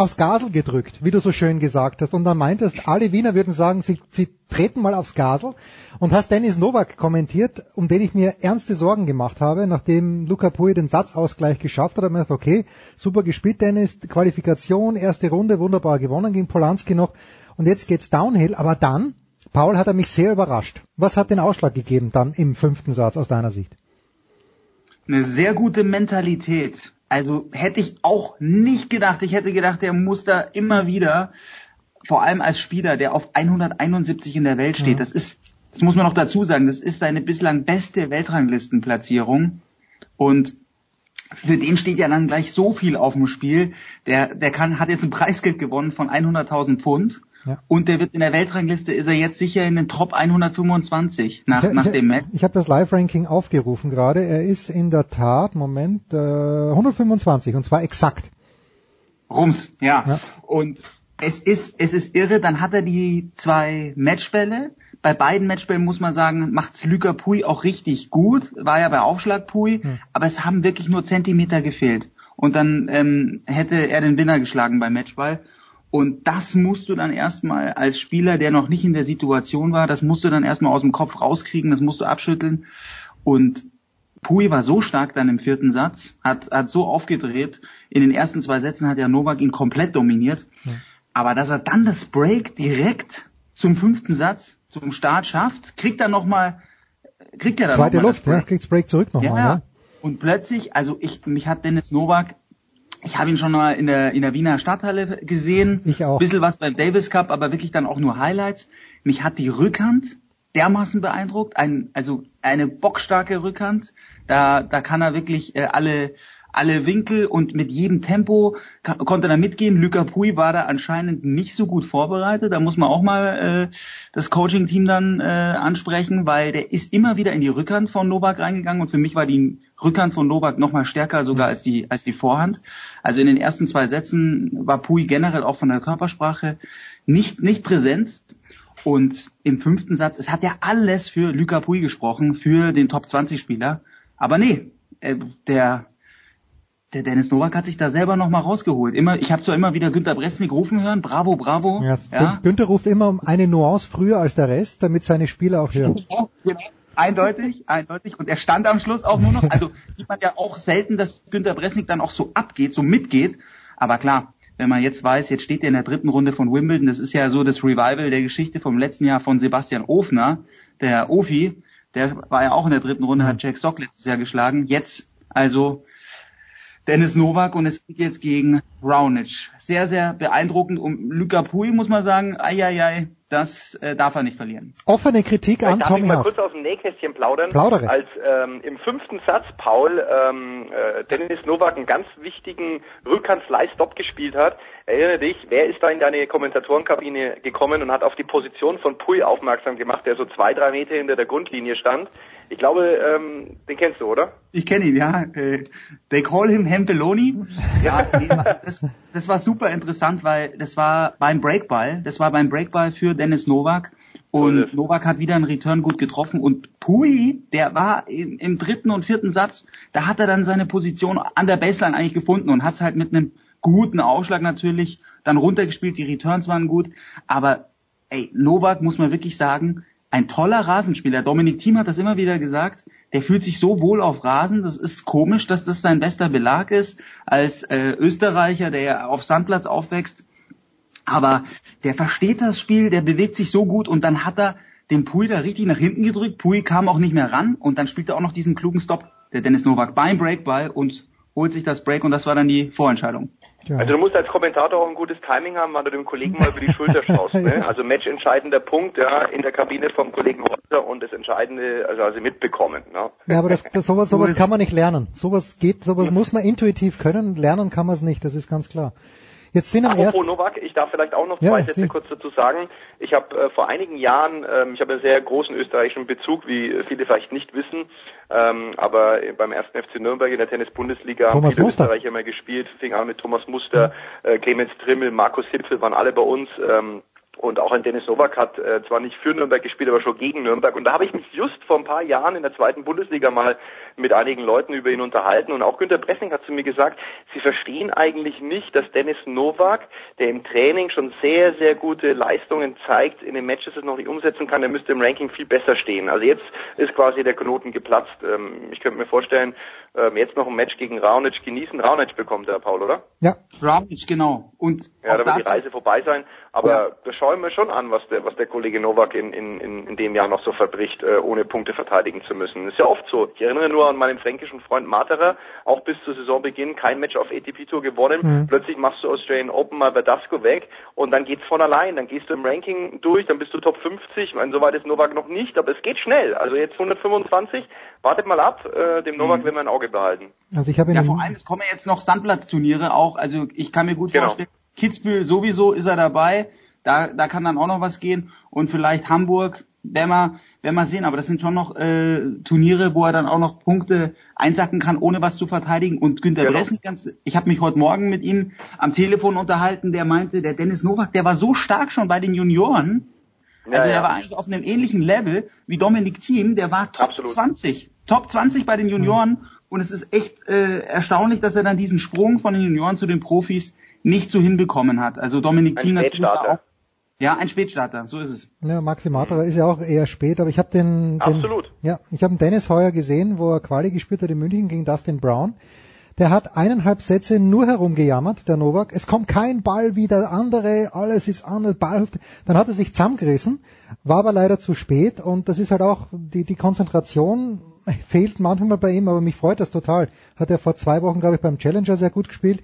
aufs Gasel gedrückt, wie du so schön gesagt hast. Und dann meintest, alle Wiener würden sagen, sie, sie treten mal aufs Gasel. Und hast Dennis Novak kommentiert, um den ich mir ernste Sorgen gemacht habe, nachdem Luca Pui den Satzausgleich geschafft hat. ich mir gedacht, okay, super gespielt, Dennis, Qualifikation, erste Runde, wunderbar gewonnen gegen Polanski noch. Und jetzt geht's downhill. Aber dann, Paul, hat er mich sehr überrascht. Was hat den Ausschlag gegeben dann im fünften Satz aus deiner Sicht? Eine sehr gute Mentalität. Also hätte ich auch nicht gedacht. Ich hätte gedacht, er muss da immer wieder, vor allem als Spieler, der auf 171 in der Welt steht, Mhm. das ist, das muss man noch dazu sagen, das ist seine bislang beste Weltranglistenplatzierung. Und für den steht ja dann gleich so viel auf dem Spiel. Der, der kann, hat jetzt ein Preisgeld gewonnen von 100.000 Pfund. Ja. Und der wird in der Weltrangliste, ist er jetzt sicher in den Top 125 nach, ich, nach ich, dem Match. Ich habe das Live-Ranking aufgerufen gerade. Er ist in der Tat, Moment, äh, 125 und zwar exakt. Rums, ja. Ja. Und es ist, es ist irre, dann hat er die zwei Matchbälle. Bei beiden Matchbällen muss man sagen, macht's Luca Pui auch richtig gut. War ja bei Aufschlag Pui, Hm. aber es haben wirklich nur Zentimeter gefehlt. Und dann ähm, hätte er den Winner geschlagen beim Matchball. Und das musst du dann erstmal als Spieler, der noch nicht in der Situation war, das musst du dann erstmal aus dem Kopf rauskriegen, das musst du abschütteln. Und Pui war so stark dann im vierten Satz, hat, hat so aufgedreht. In den ersten zwei Sätzen hat ja Novak ihn komplett dominiert. Aber dass er dann das Break direkt zum fünften Satz, zum Start schafft, kriegt er nochmal, kriegt er dann Zweite noch mal Luft, das ja, Break. kriegt's Break zurück nochmal. Ja, Ja, ja. Und plötzlich, also ich, mich hat Dennis Novak, ich habe ihn schon mal in der, in der Wiener Stadthalle gesehen. Ich auch. Bisschen was beim Davis Cup, aber wirklich dann auch nur Highlights. Mich hat die Rückhand dermaßen beeindruckt. Ein, also eine bockstarke Rückhand. Da, da kann er wirklich äh, alle, alle Winkel und mit jedem Tempo konnte er mitgehen. Luca Pui war da anscheinend nicht so gut vorbereitet. Da muss man auch mal äh, das Coaching-Team dann äh, ansprechen, weil der ist immer wieder in die Rückhand von Novak reingegangen und für mich war die Rückhand von Novak noch mal stärker sogar als die als die Vorhand. Also in den ersten zwei Sätzen war Pui generell auch von der Körpersprache nicht nicht präsent. Und im fünften Satz, es hat ja alles für Luca Pui gesprochen, für den Top 20 Spieler. Aber nee, äh, der der Dennis Novak hat sich da selber noch mal rausgeholt. Immer, ich habe zwar immer wieder Günter Bresnik rufen hören, bravo, bravo. Ja, Ja, Günther ruft immer um eine Nuance früher als der Rest, damit seine Spieler auch hören. (laughs) Genau, eindeutig, eindeutig. Und er stand am Schluss auch nur noch. Also sieht man ja auch selten, dass Günter Bresnik dann auch so abgeht, so mitgeht. Aber klar, wenn man jetzt weiß, jetzt steht er in der dritten Runde von Wimbledon, das ist ja so das Revival der Geschichte vom letzten Jahr von Sebastian Ofner, der Ofi, der war ja auch in der dritten Runde, hat Jack Sock letztes Jahr geschlagen. Jetzt also Dennis Novak und es geht jetzt gegen Raonic. Sehr, sehr beeindruckend. Um Luka Pui muss man sagen, ai, ai, ai, das äh, darf er nicht verlieren. Offene Kritik an Darf Tommy ich mal kurz aus dem Nähkästchen plaudern? Plaudere. Als ähm, im fünften Satz Paul ähm, äh, Dennis Novak einen ganz wichtigen Rückkanzlei-Stop gespielt hat, erinnere dich, wer ist da in deine Kommentatorenkabine gekommen und hat auf die Position von Pui aufmerksam gemacht, der so zwei, drei Meter hinter der Grundlinie stand? Ich glaube, ähm, den kennst du, oder? Ich kenne ihn, ja. Äh, They call him Hempeloni. Ja, das, das war super interessant, weil das war beim Breakball. Das war beim Breakball für Dennis Novak. Und Novak hat wieder einen Return gut getroffen. Und Pui, der war im, im dritten und vierten Satz, da hat er dann seine Position an der Baseline eigentlich gefunden und hat es halt mit einem guten Aufschlag natürlich dann runtergespielt. Die Returns waren gut. Aber ey, Novak muss man wirklich sagen, ein toller Rasenspieler. Dominik Thiem hat das immer wieder gesagt. Der fühlt sich so wohl auf Rasen. Das ist komisch, dass das sein bester Belag ist als äh, Österreicher, der auf Sandplatz aufwächst. Aber der versteht das Spiel, der bewegt sich so gut und dann hat er den Pui da richtig nach hinten gedrückt. Pui kam auch nicht mehr ran und dann spielt er auch noch diesen klugen Stop, der Dennis Novak beim Breakball und holt sich das Break und das war dann die Vorentscheidung. Also du musst als Kommentator auch ein gutes Timing haben, weil du dem Kollegen mal über die Schulter (laughs) schaust. Ne? Also matchentscheidender Punkt ja, in der Kabine vom Kollegen Holzer und das Entscheidende, also, also mitbekommen. Ne? Ja, aber das, das, sowas, sowas kann man nicht lernen. Sowas geht, sowas muss man intuitiv können. Lernen kann man es nicht, das ist ganz klar. Jetzt sind am Apropos. Novak, ich darf vielleicht auch noch Ja, zwei Sätze Sie. kurz dazu sagen. Ich habe äh, vor einigen Jahren, ähm, ich habe einen sehr großen österreichischen Bezug, wie viele vielleicht nicht wissen, ähm, aber beim ersten FC Nürnberg in der Tennis-Bundesliga haben viele Muster. Österreicher mal gespielt, fing an mit Thomas Muster, äh, Clemens Trimmel, Markus Hipfel waren alle bei uns. Ähm, und auch ein Dennis Novak hat äh, zwar nicht für Nürnberg gespielt, aber schon gegen Nürnberg. Und da habe ich mich just vor ein paar Jahren in der zweiten Bundesliga mal mit einigen Leuten über ihn unterhalten. Und auch Günter Pressing hat zu mir gesagt, sie verstehen eigentlich nicht, dass Dennis Novak, der im Training schon sehr, sehr gute Leistungen zeigt, in den Matches es noch nicht umsetzen kann, der müsste im Ranking viel besser stehen. Also jetzt ist quasi der Knoten geplatzt. Ähm, ich könnte mir vorstellen, ähm, jetzt noch ein Match gegen Raonic genießen. Raonic bekommt er, Paul, oder? Ja. Raonic, genau. Und Ja, da wird die Reise vorbei sein. Aber das schauen wir schon an, was der, was der Kollege Novak in, in, in, in dem Jahr noch so verbricht, äh, ohne Punkte verteidigen zu müssen. Ist ja oft so. Ich erinnere nur an meinen fränkischen Freund Materer, auch bis zu Saisonbeginn kein Match auf ATP Tour gewonnen. Mhm. Plötzlich machst du Australian Open mal Verdasco weg und dann geht's von allein. Dann gehst du im Ranking durch, dann bist du Top 50. Ich meine, soweit ist Novak noch nicht, aber es geht schnell. Also jetzt 125. Wartet mal ab. Äh, dem Novak werden wir ein Auge behalten. Also ich habe ihn Ja, vor allem, es kommen jetzt noch Sandplatzturniere auch. Also ich kann mir gut Genau. vorstellen, Kitzbühel sowieso ist er dabei. Da, da kann dann auch noch was gehen. Und vielleicht Hamburg, werden wir, werden wir sehen. Aber das sind schon noch äh, Turniere, wo er dann auch noch Punkte einsacken kann, ohne was zu verteidigen. Und Günter Genau. Bressing, ganz, ich habe mich heute Morgen mit ihm am Telefon unterhalten, der meinte, der Dennis Novak, der war so stark schon bei den Junioren. Ja, Also ja. er war eigentlich auf einem ähnlichen Level wie Dominik Thiem, der war Top 20. Top 20 bei den Junioren und es ist echt äh, erstaunlich, dass er dann diesen Sprung von den Junioren zu den Profis nicht so hinbekommen hat. Also Dominik Thiem natürlich Spätstarter. auch. Ja, ein Spätstarter, so ist es. Ja, Maxi Matera ist ja auch eher spät, aber ich habe den, den Absolut. ja, ich habe den Dennis heuer gesehen, wo er Quali gespielt hat in München gegen Dustin Brown. Der hat eineinhalb Sätze nur herumgejammert, der Novak. Es kommt kein Ball wie der andere, alles ist anders, Ball. Dann hat er sich zusammengerissen, war aber leider zu spät und das ist halt auch, die, die Konzentration (laughs) fehlt manchmal bei ihm, aber mich freut das total. Hat er vor zwei Wochen, glaube ich, beim Challenger sehr gut gespielt,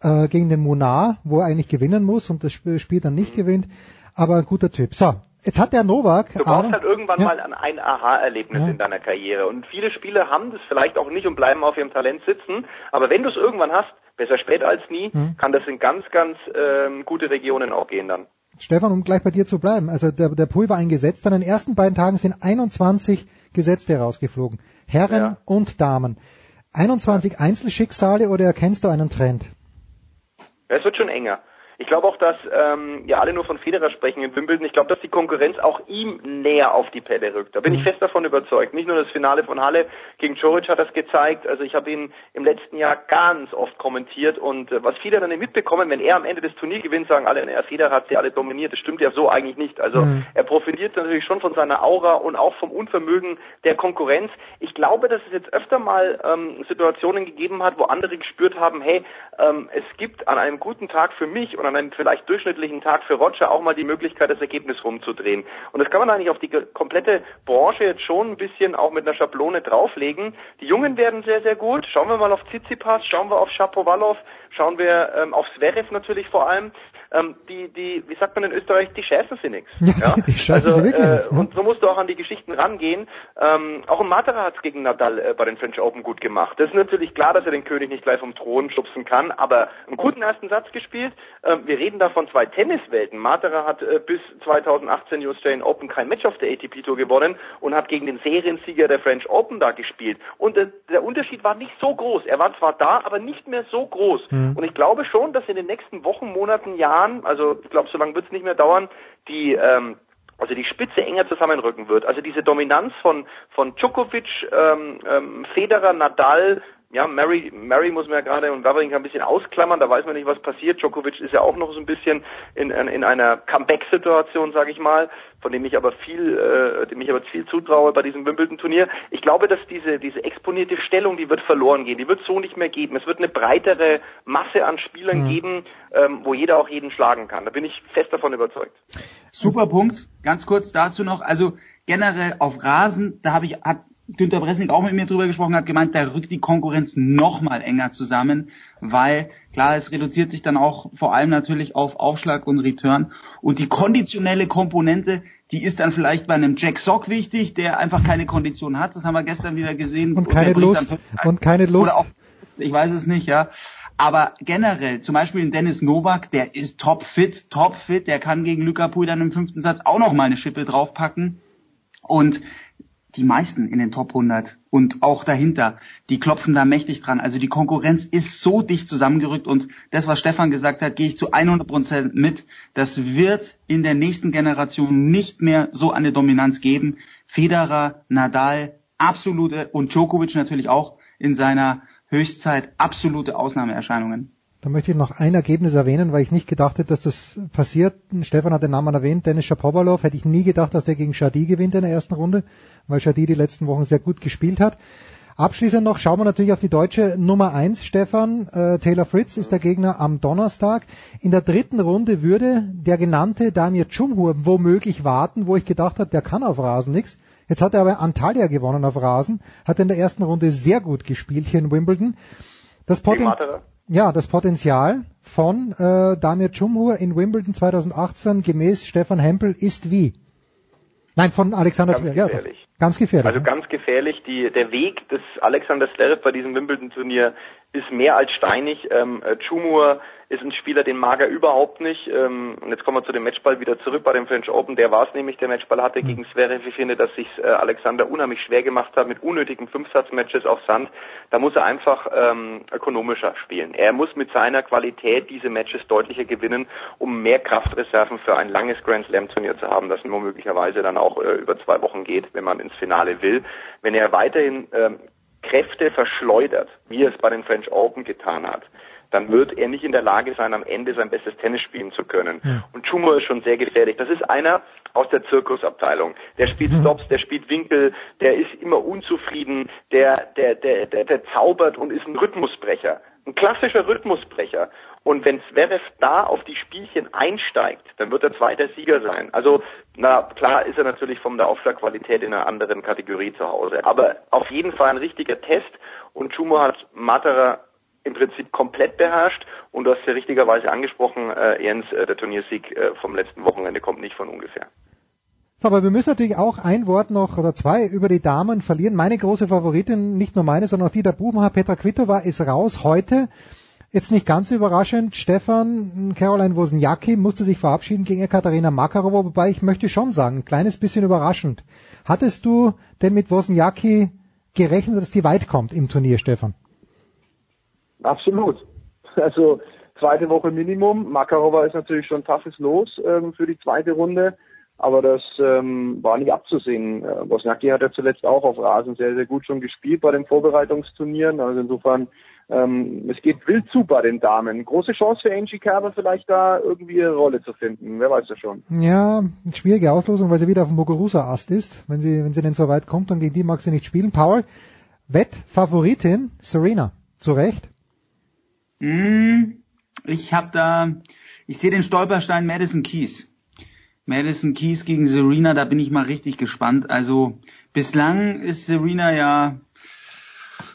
äh, gegen den Munar, wo er eigentlich gewinnen muss und das Sp- Spiel dann nicht gewinnt. Aber ein guter Typ. So, jetzt hat der Novak. Du brauchst aber, halt irgendwann ja, mal an ein Aha-Erlebnis Ja. in deiner Karriere. Und viele Spieler haben das vielleicht auch nicht und bleiben auf ihrem Talent sitzen. Aber wenn du es irgendwann hast, besser spät als nie, Mhm. kann das in ganz, ganz ähm, gute Regionen auch gehen dann. Stefan, um gleich bei dir zu bleiben. Also der, der Pool war eingesetzt. An den ersten beiden Tagen sind 21 Gesetzte rausgeflogen. Herren Ja. und Damen. 21 Einzelschicksale oder erkennst du einen Trend? Es wird schon enger. Ich glaube auch, dass ähm, ja alle nur von Federer sprechen in Wimbledon. Ich glaube, dass die Konkurrenz auch ihm näher auf die Pelle rückt. Da bin ich fest davon überzeugt. Nicht nur das Finale von Halle gegen Djoric hat das gezeigt. Also ich habe ihn im letzten Jahr ganz oft kommentiert und äh, was viele dann nicht mitbekommen, wenn er am Ende des Turniers gewinnt, sagen alle, er Federer hat sie alle dominiert. Das stimmt ja so eigentlich nicht. Also Mhm. er profitiert natürlich schon von seiner Aura und auch vom Unvermögen der Konkurrenz. Ich glaube, dass es jetzt öfter mal ähm, Situationen gegeben hat, wo andere gespürt haben, hey, ähm, es gibt an einem guten Tag für mich und an einem vielleicht durchschnittlichen Tag für Roger auch mal die Möglichkeit, das Ergebnis rumzudrehen. Und das kann man eigentlich auf die komplette Branche jetzt schon ein bisschen auch mit einer Schablone drauflegen. Die Jungen werden sehr, sehr gut. Schauen wir mal auf Tsitsipas, schauen wir auf Shapovalov, schauen wir ähm, auf Zverev natürlich vor allem ähm, die, die, wie sagt man in Österreich, die scheißen sie nichts. (laughs) Ja, die scheißen also, sie wirklich äh, nix, ja. Und so musst du auch an die Geschichten rangehen. Ähm, auch ein Matera hat es gegen Nadal äh, bei den French Open gut gemacht. Das ist natürlich klar, dass er den König nicht gleich vom Thron schubsen kann, aber einen guten ersten Satz gespielt. Ähm, wir reden da von zwei Tenniswelten. Matera hat äh, bis 2018 US Australian Open kein Match auf der ATP Tour gewonnen und hat gegen den Seriensieger der French Open da gespielt. Und äh, der Unterschied war nicht so groß. Er war zwar da, aber nicht mehr so groß. Mhm. Und ich glaube schon, dass in den nächsten Wochen, Monaten, Jahren Jahren, also ich glaube, so lange wird es nicht mehr dauern, die ähm, also die Spitze enger zusammenrücken wird. Also diese Dominanz von von Djokovic, ähm, ähm, Federer, Nadal, ja, Mary, Mary muss man ja gerade und Wawrinka ein bisschen ausklammern, da weiß man nicht, was passiert. Djokovic ist ja auch noch so ein bisschen in, in einer Comeback-Situation, sage ich mal, von dem ich aber viel, äh, dem ich aber viel zutraue bei diesem Wimbledon-Turnier. Ich glaube, dass diese, diese exponierte Stellung, die wird verloren gehen, die wird so nicht mehr geben. Es wird eine breitere Masse an Spielern mhm. geben, ähm, wo jeder auch jeden schlagen kann. Da bin ich fest davon überzeugt. Super Punkt. Ganz kurz dazu noch. Also generell auf Rasen, da habe ich, hat Günter Bressing auch mit mir drüber gesprochen hat, gemeint, da rückt die Konkurrenz noch mal enger zusammen, weil klar, es reduziert sich dann auch vor allem natürlich auf Aufschlag und Return und die konditionelle Komponente, die ist dann vielleicht bei einem Jack Sock wichtig, der einfach keine Kondition hat, das haben wir gestern wieder gesehen. Und keine Lust. Und keine Lust. Auch, ich weiß es nicht, ja. Aber generell, zum Beispiel in Dennis Novak, der ist top fit, top fit, der kann gegen Luca Pui dann im fünften Satz auch noch mal eine Schippe draufpacken. Und die meisten in den Top 100 und auch dahinter, die klopfen da mächtig dran. Also die Konkurrenz ist so dicht zusammengerückt und das, was Stefan gesagt hat, gehe ich zu 100 Prozent mit. Das wird in der nächsten Generation nicht mehr so eine Dominanz geben. Federer, Nadal, absolute und Djokovic natürlich auch in seiner Höchstzeit absolute Ausnahmeerscheinungen. Da möchte ich noch ein Ergebnis erwähnen, weil ich nicht gedacht hätte, dass das passiert. Stefan hat den Namen erwähnt, Dennis Shapovalov. Hätte ich nie gedacht, dass der gegen Shadi gewinnt in der ersten Runde, weil Shadi die letzten Wochen sehr gut gespielt hat. Abschließend noch schauen wir natürlich auf die deutsche Nummer eins, Stefan. Äh, Taylor Fritz ist der Gegner am Donnerstag. In der dritten Runde würde der genannte Damir Cumhur womöglich warten, wo ich gedacht habe, der kann auf Rasen nichts. Jetzt hat er aber Antalya gewonnen auf Rasen, hat in der ersten Runde sehr gut gespielt hier in Wimbledon. Das Potenzial ja, das Potenzial von äh, Damir Cumhur in Wimbledon 2018 gemäß Stefan Hempel ist wie? Nein, von Alexander Zverev. Ja, ganz gefährlich. Also ganz gefährlich. Die, der Weg des Alexander Zverev bei diesem Wimbledon-Turnier ist mehr als steinig. Ähm, Chumur ist ein Spieler, den mag er überhaupt nicht. Ähm, und jetzt kommen wir zu dem Matchball wieder zurück bei dem French Open. Der war es nämlich, der Matchball hatte mhm. gegen Zverev. Ich finde, dass sich äh, Alexander unheimlich schwer gemacht hat mit unnötigen Fünfsatzmatches auf Sand. Da muss er einfach ähm, ökonomischer spielen. Er muss mit seiner Qualität diese Matches deutlicher gewinnen, um mehr Kraftreserven für ein langes Grand Slam Turnier zu haben, das nur möglicherweise dann auch äh, über zwei Wochen geht, wenn man ins Finale will. Wenn er weiterhin ähm, Kräfte verschleudert, wie er es bei den French Open getan hat, dann wird er nicht in der Lage sein, am Ende sein bestes Tennis spielen zu können. Ja. Und Schumer ist schon sehr gefährlich. Das ist einer aus der Zirkusabteilung. Der spielt mhm. Stops, der spielt Winkel, der ist immer unzufrieden, der, der, der, der, der zaubert und ist ein Rhythmusbrecher. Ein klassischer Rhythmusbrecher. Und wenn Zverev da auf die Spielchen einsteigt, dann wird er zweiter Sieger sein. Also, na klar ist er natürlich von der Aufschlagqualität in einer anderen Kategorie zu Hause. Aber auf jeden Fall ein richtiger Test. Und Schumer hat Materer im Prinzip komplett beherrscht. Und du hast ja richtigerweise angesprochen, äh, Jens, äh, der Turniersieg äh, vom letzten Wochenende kommt nicht von ungefähr. So, aber wir müssen natürlich auch ein Wort noch oder zwei über die Damen verlieren. Meine große Favoritin, nicht nur meine, sondern auch die der Bubenhaar, Petra Kvitova, ist raus heute. Jetzt nicht ganz überraschend, Stefan, Caroline Wozniacki musste sich verabschieden gegen Katharina Makarova, wobei ich möchte schon sagen, ein kleines bisschen überraschend. Hattest du denn mit Wozniacki gerechnet, dass die weit kommt im Turnier, Stefan? Absolut. (laughs) Also zweite Woche Minimum. Makarova ist natürlich schon toughes Los ähm, für die zweite Runde, aber das ähm, war nicht abzusehen. Äh, Bosniaki hat ja zuletzt auch auf Rasen sehr, sehr gut schon gespielt bei den Vorbereitungsturnieren. Also insofern, ähm, es geht wild zu bei den Damen. Große Chance für Angie Kerber vielleicht da irgendwie ihre Rolle zu finden. Wer weiß das schon. Ja, schwierige Auslosung, weil sie wieder auf dem Muguruza-Ast ist. Wenn sie, wenn sie denn so weit kommt, dann gegen die mag sie nicht spielen. Paul, Wettfavoritin Serena. Zu Recht? Hm, ich habe da, Ich sehe den Stolperstein Madison Keys. Madison Keys gegen Serena, da bin ich mal richtig gespannt. Also bislang ist Serena ja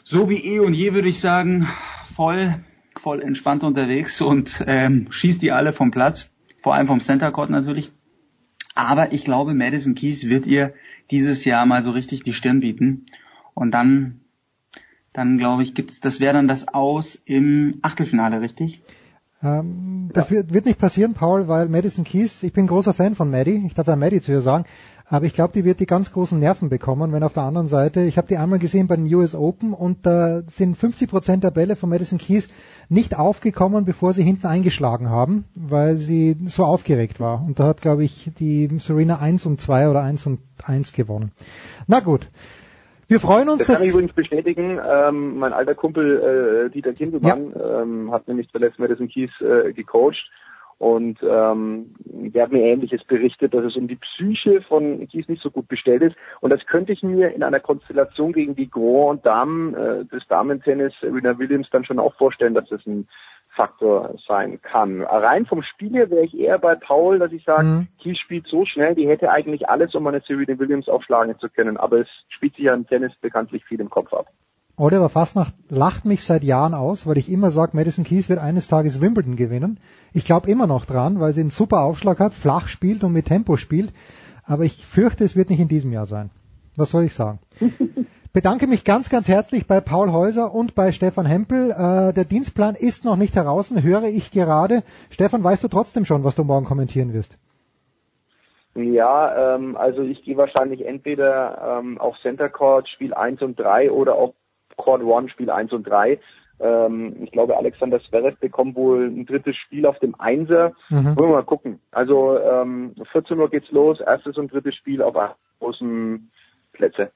so wie eh und je, würde ich sagen, voll, voll entspannt unterwegs und ähm, schießt die alle vom Platz, vor allem vom Center Court natürlich. Aber ich glaube, Madison Keys wird ihr dieses Jahr mal so richtig die Stirn bieten. Und dann, dann glaube ich, gibt's, das wäre dann das Aus im Achtelfinale, richtig? Ähm, das wird, wird nicht passieren, Paul, weil Madison Keys, ich bin großer Fan von Maddie, ich darf ja Maddie zu ihr sagen, aber ich glaube, die wird die ganz großen Nerven bekommen, wenn auf der anderen Seite, ich habe die einmal gesehen bei den US Open und da sind 50 Prozent der Bälle von Madison Keys nicht aufgekommen, bevor sie hinten eingeschlagen haben, weil sie so aufgeregt war. Und da hat, glaube ich, die Serena 1 und 2 oder 1 und 1 gewonnen. Na gut. Wir freuen uns. Das kann ich übrigens bestätigen. Ähm, mein alter Kumpel äh, Dieter Kindelmann ja. ähm, hat nämlich zuletzt Madison Keys äh, gecoacht und ähm, der hat mir Ähnliches berichtet, dass es um die Psyche von Kies nicht so gut bestellt ist. Und das könnte ich mir in einer Konstellation gegen die Grand Damen äh, des Damentennis, Rina Williams, dann schon auch vorstellen, dass das ein Faktor sein kann. Rein vom Spiel her wäre ich eher bei Paul, dass ich sage, mhm. Kies spielt so schnell, die hätte eigentlich alles, um eine Serena Williams aufschlagen zu können. Aber es spielt sich ja im Tennis bekanntlich viel im Kopf ab. Oliver Fasnacht lacht mich seit Jahren aus, weil ich immer sage, Madison Keys wird eines Tages Wimbledon gewinnen. Ich glaube immer noch dran, weil sie einen super Aufschlag hat, flach spielt und mit Tempo spielt. Aber ich fürchte, es wird nicht in diesem Jahr sein. Was soll ich sagen? (laughs) Bedanke mich ganz, ganz herzlich bei Paul Häuser und bei Stefan Hempel. Äh, der Dienstplan ist noch nicht heraus, höre ich gerade. Stefan, weißt du trotzdem schon, was du morgen kommentieren wirst? Ja, ähm, also ich gehe wahrscheinlich entweder ähm, auf Center Court Spiel 1 und 3 oder auf Court One Spiel 1 und 3. Ähm, ich glaube, Alexander Zverev bekommt wohl ein drittes Spiel auf dem Einser. Mhm. Wollen wir mal gucken. Also ähm, 14 Uhr geht's los, erstes und drittes Spiel auf großen Plätze.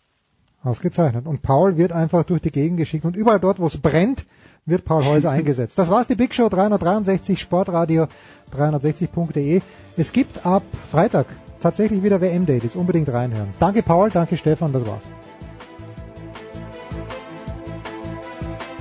Ausgezeichnet. Und Paul wird einfach durch die Gegend geschickt und überall dort, wo es brennt, wird Paul Häuser (laughs) eingesetzt. Das war's, die Big Show 363, Sportradio 360.de. Es gibt ab Freitag tatsächlich wieder WM-Dates. Unbedingt reinhören. Danke Paul, danke Stefan, das war's.